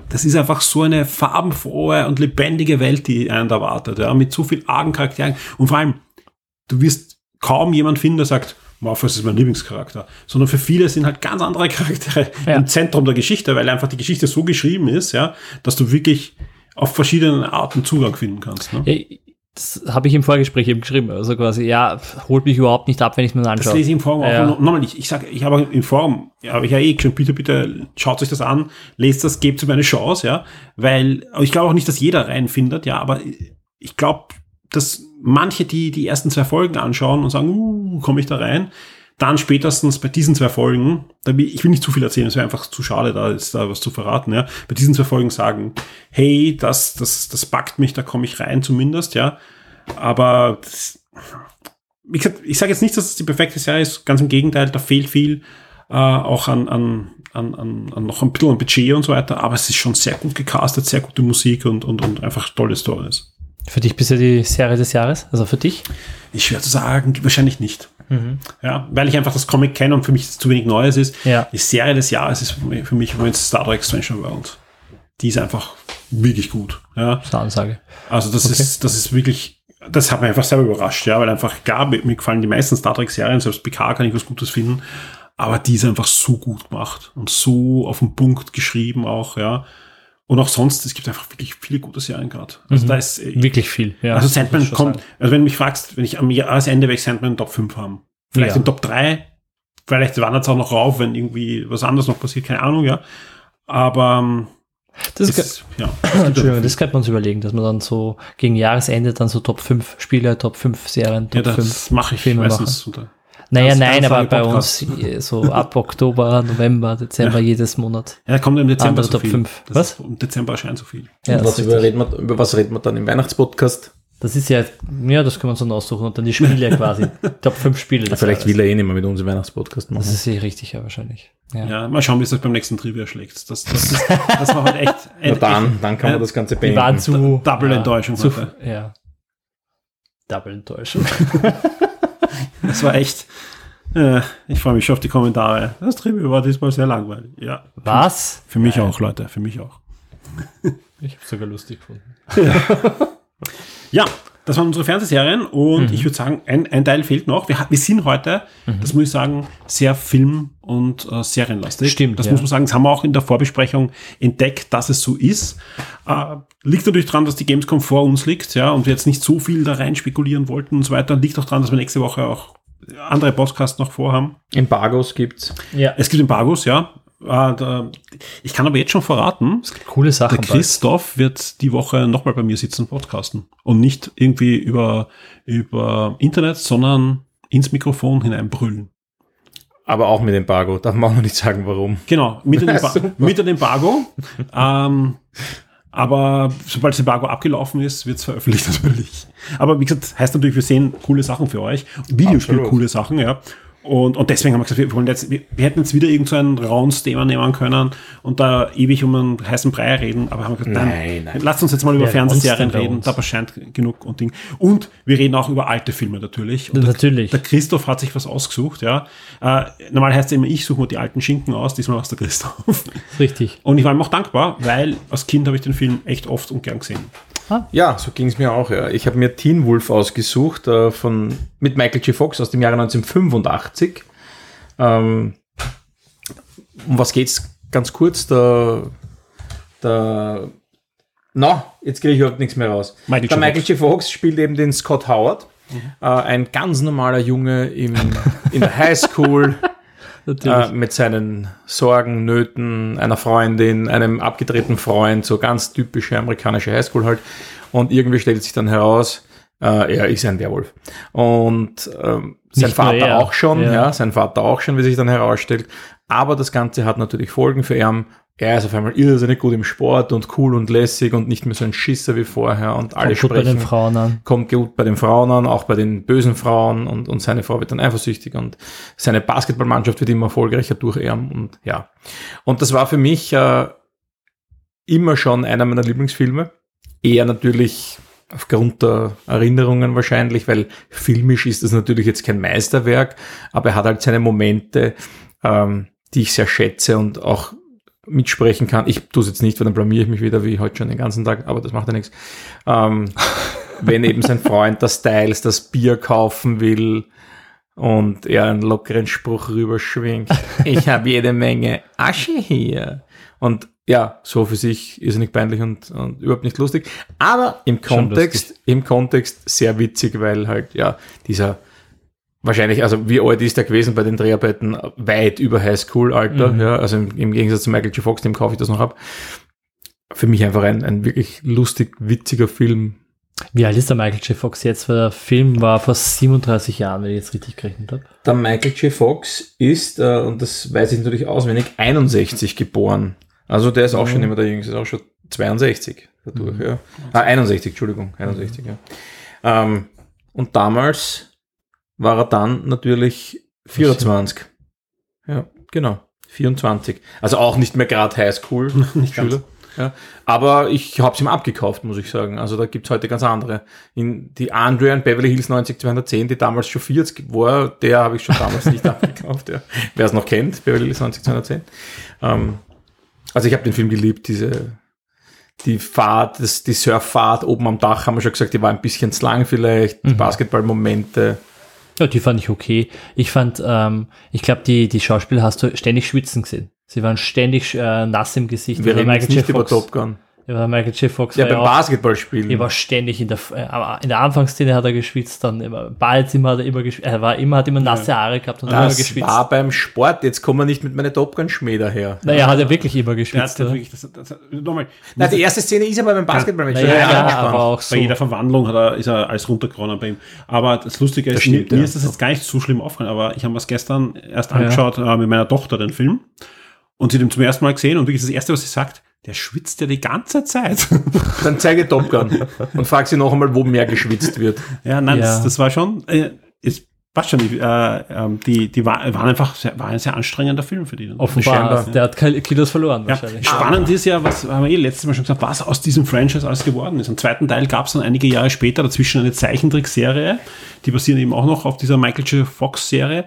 Speaker 2: Das ist einfach so eine farbenfrohe und lebendige Welt, die einen da erwartet, ja, mit so viel argen Charakteren. Und vor allem, du wirst kaum jemand finden, der sagt, Morpheus ist mein Lieblingscharakter, sondern für viele sind halt ganz andere Charaktere
Speaker 3: Ja.
Speaker 2: im Zentrum der Geschichte, weil einfach die Geschichte so geschrieben ist, ja, dass du wirklich auf verschiedene Arten Zugang finden kannst. Ne?
Speaker 3: Das habe ich im Vorgespräch eben geschrieben. Also quasi, ja, holt mich überhaupt nicht ab, wenn ich mir das
Speaker 2: Das
Speaker 3: anschaue.
Speaker 2: lese ich im Forum
Speaker 3: Ja.
Speaker 2: auch. Nochmal, ich, ich sage, ich habe im Forum, ja, habe ich ja eh schon, bitte, bitte, schaut euch das an, lest das, gebt ihm eine Chance, ja, weil, ich glaube auch nicht, dass jeder reinfindet, ja, aber ich glaube, dass manche, die die ersten zwei Folgen anschauen und sagen, uh, komme ich da rein, dann spätestens bei diesen zwei Folgen, ich will nicht zu viel erzählen, es wäre einfach zu schade, da ist da was zu verraten, ja, bei diesen zwei Folgen sagen, hey, das, das, das packt mich, da komme ich rein zumindest, ja, aber das, wie gesagt, ich sage jetzt nicht, dass es die perfekte Serie ist, ganz im Gegenteil, da fehlt viel, äh, auch an, an, an, an, an noch ein bisschen an Budget und so weiter, aber es ist schon sehr gut gecastet, sehr gute Musik und, und, und einfach tolle Stories.
Speaker 3: Für dich bisher die Serie des Jahres? Also für dich?
Speaker 2: Ich schwer zu sagen, wahrscheinlich nicht. Ja, weil ich einfach das Comic kenne und für mich zu wenig Neues ist.
Speaker 3: Ja.
Speaker 2: Die Serie des Jahres ist für mich im Moment Star Trek Strange World. Die ist einfach wirklich gut. Ja.
Speaker 3: Das ist eine Ansage.
Speaker 2: Also das
Speaker 3: Okay.
Speaker 2: ist, das ist wirklich, das hat mich einfach selber überrascht, ja, weil einfach, klar, mir mir gefallen die meisten Star Trek Serien, selbst PK kann ich was Gutes finden, aber die ist einfach so gut gemacht und so auf den Punkt geschrieben auch, ja. Und auch sonst, es gibt einfach wirklich viele gute Serien gerade. Also da ist, äh,
Speaker 3: Wirklich viel. Ja,
Speaker 2: also Sandman kommt,
Speaker 3: sagen.
Speaker 2: also wenn du mich fragst, wenn ich am Jahresende werde ich Sandman Top 5 haben. Vielleicht
Speaker 3: Ja.
Speaker 2: in Top 3, vielleicht wandert es auch noch rauf, wenn irgendwie was anderes noch passiert, keine Ahnung, ja. Aber ähm,
Speaker 3: Das ist,
Speaker 2: ist, ja.
Speaker 3: Entschuldigung, das könnte man uns überlegen, dass man dann so gegen Jahresende dann so Top 5 Spiele, Top 5 Serien,
Speaker 2: ja,
Speaker 3: Top 5
Speaker 2: das mache ich
Speaker 3: Filme
Speaker 2: meistens. Unter.
Speaker 3: Naja,
Speaker 2: Ganz-
Speaker 3: nein, aber bei uns so ab Oktober, November, Dezember jedes Monat.
Speaker 2: Ja, da kommt im Dezember
Speaker 3: Andere
Speaker 2: so
Speaker 3: Top
Speaker 2: viel.
Speaker 3: 5.
Speaker 2: Das
Speaker 3: Was?
Speaker 2: Im Dezember erscheint so viel.
Speaker 3: Ja,
Speaker 4: Und was über, reden wir, über was reden wir dann im Weihnachtspodcast?
Speaker 3: das ist ja, ja, das können wir uns dann aussuchen und dann die Spiele quasi. Top 5 Spiele. des
Speaker 4: Vielleicht will er eh nicht mehr mit uns im Weihnachtspodcast machen.
Speaker 3: Das ist eh richtig, ja, wahrscheinlich. Ja.
Speaker 2: Ja, mal schauen, wie es das beim nächsten Trivia schlägt. Das, das, ist, das war halt echt,
Speaker 4: Na dann, dann kann man
Speaker 2: Ja.
Speaker 4: das Ganze
Speaker 3: Die waren
Speaker 4: beenden.
Speaker 3: zu.
Speaker 2: Double
Speaker 3: ja,
Speaker 2: Enttäuschung
Speaker 3: Zu, ja. Double Enttäuschung.
Speaker 2: Das war echt. Äh, ich freue mich schon auf die Kommentare. Das Trivia war diesmal sehr langweilig. Ja.
Speaker 3: Was?
Speaker 2: Für mich auch, Leute. Für mich auch.
Speaker 3: Ich habe sogar lustig gefunden.
Speaker 2: Ja, das waren unsere Fernsehserien
Speaker 3: Mhm.
Speaker 2: und ich würde sagen, ein, ein Teil fehlt noch. Wir, wir sind heute,
Speaker 3: Mhm.
Speaker 2: das muss ich sagen, sehr Film- und äh, Serienlastig.
Speaker 3: Stimmt,
Speaker 2: Das
Speaker 3: ja.
Speaker 2: muss man sagen, das haben wir auch in der Vorbesprechung entdeckt, dass es so ist. Äh, liegt natürlich daran, dass die Gamescom vor uns liegt, ja, und wir jetzt nicht so viel da rein spekulieren wollten und so weiter. Liegt auch daran, dass wir nächste Woche auch andere Podcasts noch vorhaben.
Speaker 4: Embargos gibt's.
Speaker 3: Ja.
Speaker 2: Es gibt Embargos, ja. Äh, da, ich kann aber jetzt schon verraten,
Speaker 3: Coole Sachen.
Speaker 2: der Christoph wird die Woche nochmal bei mir sitzen und podcasten. Und nicht irgendwie über, über Internet, sondern ins Mikrofon hineinbrüllen.
Speaker 4: Aber auch mit Embargo. Darf man auch noch nicht sagen, warum.
Speaker 2: Genau, mit dem, Emba
Speaker 4: Super.
Speaker 2: mit dem Embargo. ähm, aber sobald das Embargo abgelaufen ist, wird es veröffentlicht natürlich. Aber wie gesagt, heißt natürlich, wir sehen coole Sachen für euch. Videospiel
Speaker 4: Absolut.
Speaker 2: coole Sachen, ja. Und, und deswegen haben wir gesagt, wir, wollen jetzt, wir, wir hätten jetzt wieder irgend so ein Rounds-Thema nehmen können und da ewig um einen heißen Brei reden, aber haben wir gesagt, nein,
Speaker 4: Nein, nein.
Speaker 2: lasst uns jetzt mal über
Speaker 3: Wer
Speaker 2: Fernsehserien reden, da erscheint genug und Ding. Und wir reden auch über alte Filme natürlich. Und der-
Speaker 3: Natürlich.
Speaker 2: Der Christoph hat sich was ausgesucht, ja. Äh, normal heißt es immer, ich suche mir die alten Schinken aus, diesmal war es der Christoph.
Speaker 3: Richtig.
Speaker 2: Und ich war ihm auch dankbar, weil als Kind habe ich den Film echt oft und gern gesehen.
Speaker 4: Ja, so ging's mir auch. Ja. Ich habe mir Teen Wolf ausgesucht äh, von, mit Michael J. Fox aus dem Jahre 1985. Ähm, um was geht's ganz kurz? Der, der na, jetzt kriege ich überhaupt nichts mehr raus.
Speaker 2: Michael
Speaker 4: der
Speaker 2: J.
Speaker 4: Michael J. Fox spielt eben den Scott Howard. Äh, ein ganz normaler Junge im, in der Highschool. Äh, mit seinen Sorgen, Nöten, einer Freundin, einem abgedrehten Freund, so ganz typische amerikanische Highschool halt. Und irgendwie stellt sich dann heraus, äh, er ist ein Werwolf. Und ähm, sein
Speaker 3: Nicht
Speaker 4: Vater
Speaker 3: er.
Speaker 4: auch schon,
Speaker 3: Ja.
Speaker 4: ja. sein Vater auch schon, wie sich dann herausstellt. Aber das Ganze hat natürlich Folgen für ihn. Er ist auf einmal irrsinnig gut im Sport und cool und lässig und nicht mehr so ein Schisser wie vorher und alle
Speaker 3: Kommt gut bei
Speaker 4: sprechen
Speaker 3: den Frauen an.
Speaker 4: kommt gut bei den Frauen an, auch bei den bösen Frauen und, und seine Frau wird dann eifersüchtig und seine Basketballmannschaft wird immer erfolgreicher durch ihn und ja. Und das war für mich äh, immer schon einer meiner Lieblingsfilme. Eher natürlich aufgrund der Erinnerungen wahrscheinlich, weil filmisch ist das natürlich jetzt kein Meisterwerk, aber er hat halt seine Momente, ähm, die ich sehr schätze und auch mitsprechen kann. Ich tue es jetzt nicht, weil dann blamier ich mich wieder, wie heute schon den ganzen Tag, aber das macht ja nichts. Ähm, wenn eben sein Freund das Styles das Bier kaufen will und er einen lockeren Spruch rüberschwingt. Ich habe jede Menge Asche hier. Und ja, so für sich ist er nicht peinlich und, und überhaupt nicht lustig. Aber im Kontext, im Kontext sehr witzig, weil halt, ja, dieser wahrscheinlich, also wie alt ist der gewesen bei den Dreharbeiten? Weit über Highschool-Alter,
Speaker 3: Mhm.
Speaker 4: ja, also im, im Gegensatz zu Michael J. Fox, dem kaufe ich das noch ab. Für mich einfach ein, ein wirklich lustig, witziger Film,
Speaker 3: Wie alt ist der Michael J. Fox jetzt? Weil der Film war vor 37 Jahren, wenn ich jetzt richtig gerechnet habe.
Speaker 4: Der Michael J. Fox ist, äh, und das weiß ich natürlich auswendig, 61 geboren. Also der ist auch schon immer der Jüngste, ist auch schon 62 dadurch, ja. Ah, 61, Entschuldigung, 61, ja. Ähm, und damals war er dann natürlich 24. Ja, genau. 24. Also auch nicht mehr gerade Highschool.
Speaker 2: Nicht ganz.
Speaker 4: Schüler. Ja. Aber ich habe es ihm abgekauft, muss ich sagen. Also da gibt's heute ganz andere. In die Andrea in Beverly Hills 90210, die damals schon 40 war, der habe ich schon damals nicht abgekauft. Ja. Wer es noch kennt, Beverly Hills 90210. Ähm, also ich habe den Film geliebt, diese die Fahrt, das, die Surffahrt oben am Dach, haben wir schon gesagt, die war ein bisschen zu lang vielleicht, die Basketballmomente.
Speaker 3: Ja, die fand ich okay. Ich fand, ähm, ich glaube, die, die Schauspieler hast du ständig schwitzen gesehen. Sie waren ständig äh, nass im Gesicht.
Speaker 4: Wir
Speaker 3: Der
Speaker 4: reden jetzt nicht über Top Gun.
Speaker 3: Ja, Michael J. Fox
Speaker 4: Ja,
Speaker 3: war
Speaker 4: beim
Speaker 3: auch-
Speaker 4: Basketballspielen.
Speaker 3: Er war ständig in der, äh, in der Anfangsszene hat er geschwitzt, dann immer, bald immer hat er immer geschwitzt, er war immer, hat immer nasse Haare gehabt und hat immer
Speaker 4: Das
Speaker 3: geschwitzt.
Speaker 4: war beim Sport. Jetzt kommen wir nicht mit meinen Top Gun Schmäh daher.
Speaker 3: naja, hat er wirklich immer geschwitzt. oder?
Speaker 2: wirklich, das, das, nochmal,
Speaker 4: Na, die erste Szene ist aber beim war
Speaker 3: ja,
Speaker 4: er angespannt.
Speaker 3: aber auch
Speaker 2: bei
Speaker 3: so.
Speaker 2: jeder Verwandlung hat er, ist er alles runtergeronnen bei ihm. Aber das Lustige ist,
Speaker 4: Das stimmt,
Speaker 2: mir, mir
Speaker 4: ja.
Speaker 2: ist das jetzt gar nicht so schlimm aufgefallen, aber ich habe mir das gestern erst angeschaut äh, mit meiner Tochter, den Film. Und sie hat ihn zum ersten Mal gesehen und wirklich das Erste, was sie sagt, der schwitzt ja die ganze Zeit.
Speaker 4: Dann zeige Top Gun und frag sie noch einmal, wo mehr geschwitzt wird.
Speaker 2: ja, nein,
Speaker 3: Ja.
Speaker 2: Das, das war schon, äh, ist, passt schon, die, äh, ähm, die, die war, waren einfach, sehr, war ein sehr anstrengender Film für die.
Speaker 3: Offenbar, der hat Kilos verloren
Speaker 2: Ja,
Speaker 3: wahrscheinlich.
Speaker 2: spannend ist ja, was haben wir eh letztes Mal schon gesagt, was aus diesem Franchise alles geworden ist. Im zweiten Teil gab es dann einige Jahre später dazwischen eine Zeichentrickserie, die basieren eben auch noch auf dieser Michael J. Fox-Serie.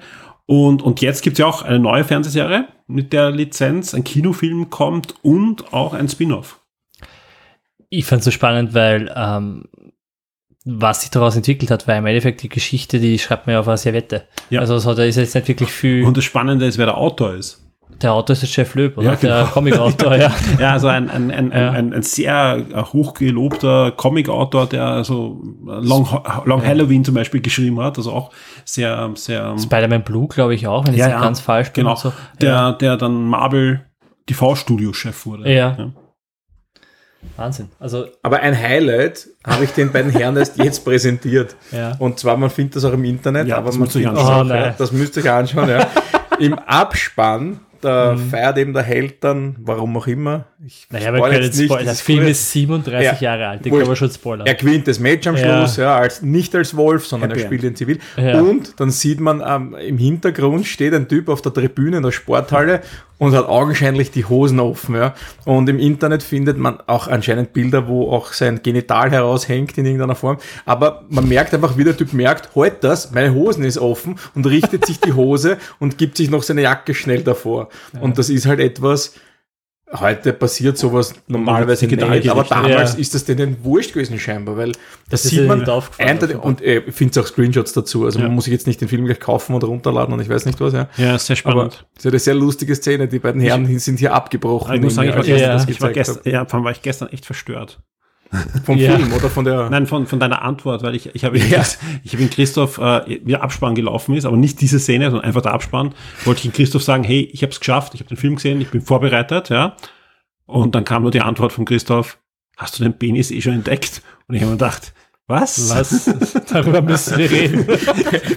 Speaker 2: Und, und jetzt gibt es ja auch eine neue Fernsehserie mit der Lizenz, ein Kinofilm kommt und auch ein Spin-off.
Speaker 3: Ich fand es so spannend, weil ähm, was sich daraus entwickelt hat, war im Endeffekt die Geschichte, die schreibt man ja auf einer Servette.
Speaker 2: Ja.
Speaker 3: Also so, da ist jetzt nicht wirklich viel.
Speaker 2: Und das Spannende ist, wer der Autor ist.
Speaker 3: Der Autor ist der Jeff Löb, oder?
Speaker 2: Ja, genau.
Speaker 3: Der Comic-Autor, ja.
Speaker 2: Ja, also ein, ein, ein,
Speaker 3: Ja.
Speaker 2: ein, ein sehr hochgelobter Comic-Autor, der also Long, Long Halloween zum Beispiel geschrieben hat, also auch sehr, sehr
Speaker 3: Spider-Man Blue, glaube ich auch, wenn ich
Speaker 2: Ja,
Speaker 3: ganz falsch bin.
Speaker 2: genau,
Speaker 3: So.
Speaker 2: der,
Speaker 3: Ja.
Speaker 2: der dann Marvel TV-Studio-Chef wurde.
Speaker 3: Ja. Wahnsinn. Also,
Speaker 4: Aber ein Highlight habe ich den beiden Herren erst jetzt präsentiert.
Speaker 3: ja.
Speaker 4: Und zwar, man findet das auch im Internet,
Speaker 2: Ja,
Speaker 4: aber
Speaker 2: das
Speaker 4: man findet
Speaker 3: Oh,
Speaker 4: das müsst ihr euch anschauen, ja. Im Abspann, da
Speaker 3: Mhm.
Speaker 4: feiert eben der Held dann, warum auch immer. Ich
Speaker 3: Naja, wir können
Speaker 4: jetzt
Speaker 3: jetzt spoilern.
Speaker 4: das
Speaker 3: Der Film ist 37
Speaker 4: Ja.
Speaker 3: Jahre alt, den können wir schon spoilern.
Speaker 4: Er gewinnt das Match am
Speaker 3: Ja.
Speaker 4: Schluss, ja, als, nicht als Wolf, sondern
Speaker 2: Happy
Speaker 4: er spielt ihn zivil.
Speaker 3: Ja.
Speaker 4: Und dann sieht man ähm, im Hintergrund steht ein Typ auf der Tribüne in der Sporthalle und hat augenscheinlich die Hosen offen. Ja. Und im Internet findet man auch anscheinend Bilder, wo auch sein Genital heraushängt in irgendeiner Form. Aber man merkt einfach, wie der Typ merkt, halt das, meine Hosen ist offen und richtet sich die Hose und gibt sich noch seine Jacke schnell davor. Und das ist halt etwas, Heute passiert sowas normalerweise
Speaker 2: Digital
Speaker 4: nicht, aber damals
Speaker 3: Ja.
Speaker 4: ist das denen wurscht gewesen scheinbar, weil das
Speaker 3: ist
Speaker 4: sieht man eindeutig-
Speaker 3: offenbar.
Speaker 4: und äh, ich finde auch Screenshots dazu. Also
Speaker 2: Ja.
Speaker 4: man muss sich jetzt nicht den Film gleich kaufen oder runterladen und ich weiß nicht was. Ja.
Speaker 2: Ja, sehr
Speaker 4: Aber
Speaker 2: spannend.
Speaker 4: es ist eine sehr lustige Szene. Die beiden Herren sind hier abgebrochen.
Speaker 2: ich muss sagen, ich war,
Speaker 4: als ich
Speaker 3: Ja,
Speaker 2: gestern,
Speaker 4: das
Speaker 2: ich war,
Speaker 4: gezeigt
Speaker 2: gestern, ja, vor allem war ich gestern echt verstört.
Speaker 4: Vom
Speaker 3: Ja.
Speaker 4: Film oder von der.
Speaker 2: Nein, von, von deiner Antwort, weil ich, ich habe
Speaker 4: Ja.
Speaker 2: ich habe in Christoph, äh, wie der Abspann gelaufen ist, aber nicht diese Szene, sondern einfach der Abspann, wollte ich in Christoph sagen, hey, ich habe es geschafft, ich habe den Film gesehen, ich bin vorbereitet, ja. Und dann kam nur die Antwort von Christoph, hast du den Penis eh schon entdeckt? Und ich habe mir gedacht, was?
Speaker 3: Was? Darüber müssen wir reden.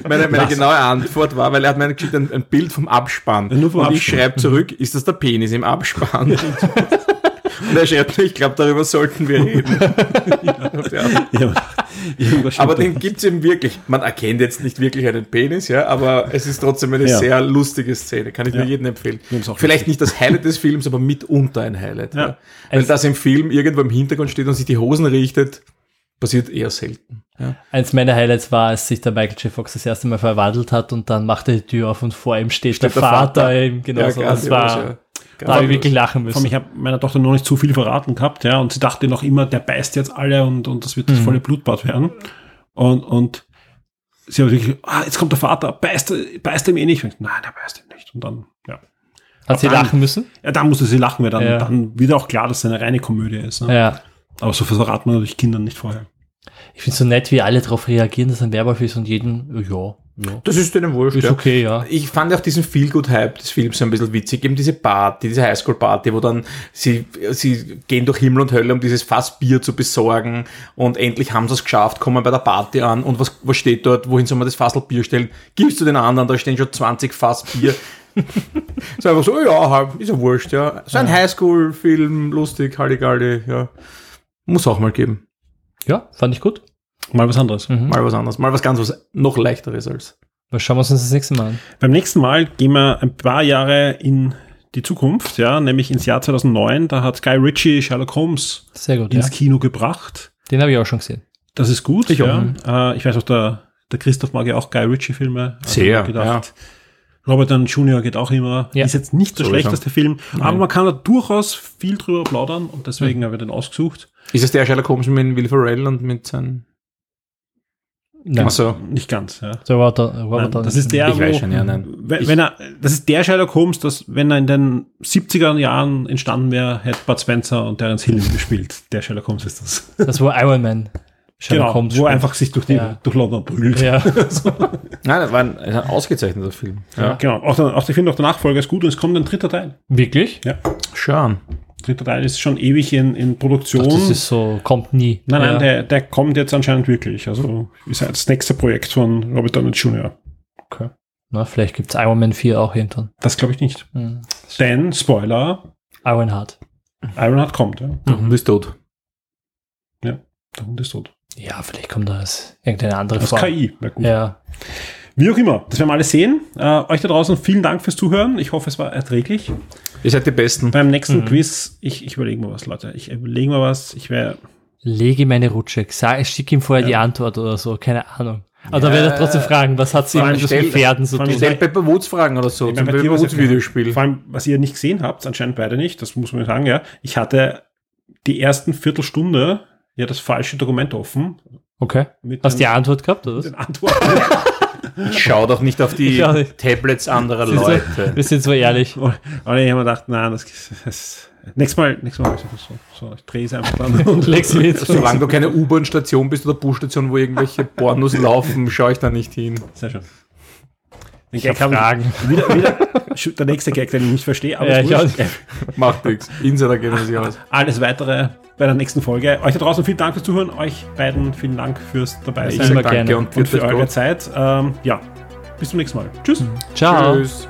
Speaker 4: Meine, meine genaue Antwort war, weil er hat mir geschickt ein, ein Bild vom Abspann.
Speaker 2: Ja, nur vom
Speaker 4: und ich
Speaker 2: Abspann.
Speaker 4: schreibe zurück, ist das der Penis im Abspann? Er schreibt mir, ich glaube, darüber sollten wir reden. ja.
Speaker 2: Ja,
Speaker 4: Aber den
Speaker 2: da.
Speaker 4: gibt's eben wirklich. Man erkennt jetzt nicht wirklich einen Penis, ja, aber es ist trotzdem eine
Speaker 2: Ja.
Speaker 4: sehr lustige Szene. Kann ich nur
Speaker 2: Ja.
Speaker 4: jedem empfehlen. Vielleicht nicht das Highlight des Films, aber mitunter ein Highlight. Ja.
Speaker 2: Ja.
Speaker 4: Wenn
Speaker 3: Es-
Speaker 4: das im Film irgendwo im Hintergrund steht und sich die Hosen richtet, passiert eher selten. Ja.
Speaker 3: Eins meiner Highlights war, als sich der Michael J. Fox das erste Mal verwandelt hat und dann macht er die Tür auf und vor ihm steht, der,
Speaker 4: der
Speaker 3: Vater.
Speaker 4: Vater.
Speaker 3: Eben, genau so. Das war,
Speaker 4: ja.
Speaker 3: Da habe ich wirklich lachen müssen.
Speaker 2: ich habe meiner Tochter noch nicht zu viel verraten gehabt, ja, und sie dachte noch immer, der beißt jetzt alle und, und das wird das volle Blutbad werden. Und, und sie hat wirklich, ah, jetzt kommt der Vater, beißt, er- beißt er ihm eh nicht? Ich, Nein, der beißt ihn nicht. Und dann, ja.
Speaker 3: Hat sie
Speaker 2: dann-
Speaker 3: lachen müssen?
Speaker 2: Ja, dann musste sie lachen, weil dann,
Speaker 3: Ja.
Speaker 2: dann wird auch klar, dass es eine reine Komödie ist. Ne?
Speaker 3: Ja.
Speaker 2: Aber so verraten wir natürlich Kindern nicht vorher.
Speaker 3: Ich finde so nett, wie alle darauf reagieren, dass ein Werwolf ist und jeden, ja,
Speaker 4: Das ist denen wurscht.
Speaker 3: Ist
Speaker 4: ja.
Speaker 3: okay, ja.
Speaker 4: Ich fand auch diesen Feel-Good-Hype des Films so ein bisschen witzig. Eben diese Party, diese Highschool-Party, wo dann sie, sie gehen durch Himmel und Hölle, um dieses Fass Bier zu besorgen und endlich haben sie es geschafft, kommen bei der Party an und was, was steht dort, wohin soll man das Fassel Bier stellen? Gibst du den anderen, da stehen schon 20 Fass Bier. so einfach so, ja, halt, ist ja wurscht, ja. So ein Highschool-Film, lustig, Halligalli, ja. Muss auch mal geben.
Speaker 3: Ja, fand ich gut.
Speaker 2: Mal was anderes.
Speaker 4: Mal was anderes, mal was ganz was noch leichteres als.
Speaker 3: Was schauen wir uns das nächste Mal an?
Speaker 2: Beim nächsten Mal gehen wir ein paar Jahre in die Zukunft, ja, nämlich ins Jahr 2009. Da hat Guy Ritchie Sherlock Holmes
Speaker 3: Sehr gut, ja.
Speaker 2: ins Kino gebracht.
Speaker 3: Den habe ich auch schon gesehen.
Speaker 2: Das ist gut.
Speaker 4: Ich auch.
Speaker 2: ja. Äh, ich weiß auch, der, der Christoph mag ja auch Guy Ritchie-Filme. Also
Speaker 4: Sehr,
Speaker 2: gedacht, Robert Downey Jr. geht auch immer.
Speaker 3: Ja.
Speaker 2: Ist jetzt nicht der
Speaker 4: Sowieso.
Speaker 2: schlechteste Film, aber man kann da durchaus viel drüber plaudern und deswegen habe ich den ausgesucht.
Speaker 4: Ist es der Sherlock Holmes mit Will Ferrell und mit seinem.
Speaker 3: Nein,
Speaker 4: Achso.
Speaker 2: Nicht ganz, ja.
Speaker 3: so Robert, Robert
Speaker 2: Nein,
Speaker 3: Downey
Speaker 2: das ist der,
Speaker 4: Ich
Speaker 2: wo,
Speaker 4: weiß schon, ja, nein.
Speaker 2: Wenn,
Speaker 4: Ich-
Speaker 2: wenn er, das ist der Sherlock Holmes, das, wenn er in den 70er Jahren entstanden wäre, hätte Bud Spencer und Terence Hill gespielt. Der Sherlock Holmes ist das.
Speaker 3: Das war Iron Man. Sherlock
Speaker 2: genau,
Speaker 3: Holmes
Speaker 2: wo
Speaker 3: spielt.
Speaker 2: einfach sich durch, die,
Speaker 3: Ja.
Speaker 2: durch London prügelt.
Speaker 3: Ja.
Speaker 4: Nein, das war ein, ein ausgezeichneter Film. Ja.
Speaker 2: Genau. Auch, der, auch ich finde auch der Nachfolger ist gut und es kommt ein dritter Teil.
Speaker 3: Wirklich?
Speaker 2: Ja.
Speaker 4: Schon.
Speaker 2: Dritter Teil ist schon ewig in, in Produktion.
Speaker 3: Das ist so, kommt nie.
Speaker 2: nein, nein,
Speaker 3: ja.
Speaker 2: der, der kommt jetzt anscheinend wirklich. Also ist halt das nächste Projekt von Robert Downey Jr.
Speaker 3: Okay. Na, vielleicht gibt's Iron Man 4 auch irgendwann.
Speaker 2: Das glaube ich nicht.
Speaker 3: Hm.
Speaker 2: Denn, Spoiler,
Speaker 3: Ironheart.
Speaker 2: Ironheart kommt. Ja.
Speaker 4: Der Hund ist tot.
Speaker 2: Der Hund ist tot.
Speaker 3: Ja, vielleicht kommt da irgendeine andere
Speaker 2: Das
Speaker 3: Form.
Speaker 2: KI. Wäre gut.
Speaker 3: Ja.
Speaker 2: Wie auch immer, das werden wir alle sehen. Äh, euch da draußen vielen Dank fürs Zuhören. Ich hoffe, es war erträglich.
Speaker 4: Ihr seid die Besten.
Speaker 2: Beim nächsten
Speaker 3: Mhm.
Speaker 2: Quiz, ich, ich überlege mir was, Leute. Ich überlege mir was. Ich wäre.
Speaker 3: Lege meine Rutsche. Sag, schick ihm vorher die Antwort oder so. Keine Ahnung. Aber da werde ich trotzdem fragen, was hat sie mit das Pferden zu
Speaker 2: vor allem
Speaker 3: tun?
Speaker 4: Stellt Pepper Woods Fragen oder so.
Speaker 2: Ich
Speaker 4: Zum Pepper Woods
Speaker 2: ja-
Speaker 4: Videospiel.
Speaker 2: Vor allem, was ihr nicht gesehen habt, anscheinend beide nicht, das muss man sagen, ja. Ich hatte die ersten Viertelstunde ja das falsche Dokument offen.
Speaker 3: Okay.
Speaker 2: Mit
Speaker 3: Hast du die Antwort gehabt, oder? was?
Speaker 2: den Antworten.
Speaker 4: Schau doch nicht auf die
Speaker 3: Ich nicht.
Speaker 4: Tablets anderer
Speaker 3: Wir
Speaker 4: Leute.
Speaker 3: sind- Wir sind so ehrlich.
Speaker 2: und ich habe mir gedacht, nein, das, das nächstes Mal, nächstes Mal so, so, ich drehe es einfach dann. und-
Speaker 3: Leg's mit.
Speaker 4: Solange du keine U-Bahn-Station bist oder Busstation, wo irgendwelche Pornos laufen, schaue ich da nicht hin.
Speaker 2: Sehr schön.
Speaker 3: Ich hab
Speaker 2: Gag hab
Speaker 3: Fragen.
Speaker 2: Wieder, wieder, der nächste Gag, den ich nicht verstehe, aber
Speaker 3: Ja, ich auch nicht.
Speaker 4: Macht nichts. Insider gehen sich aus.
Speaker 2: Alles weitere bei der nächsten Folge. Euch da draußen vielen Dank fürs Zuhören. Euch beiden vielen Dank fürs dabei
Speaker 4: Ich
Speaker 2: sein
Speaker 4: sage danke
Speaker 3: gerne.
Speaker 4: und
Speaker 2: und für eure. Zeit. Ähm, ja, bis zum nächsten Mal. Tschüss.
Speaker 3: Ciao.
Speaker 4: Tschüss.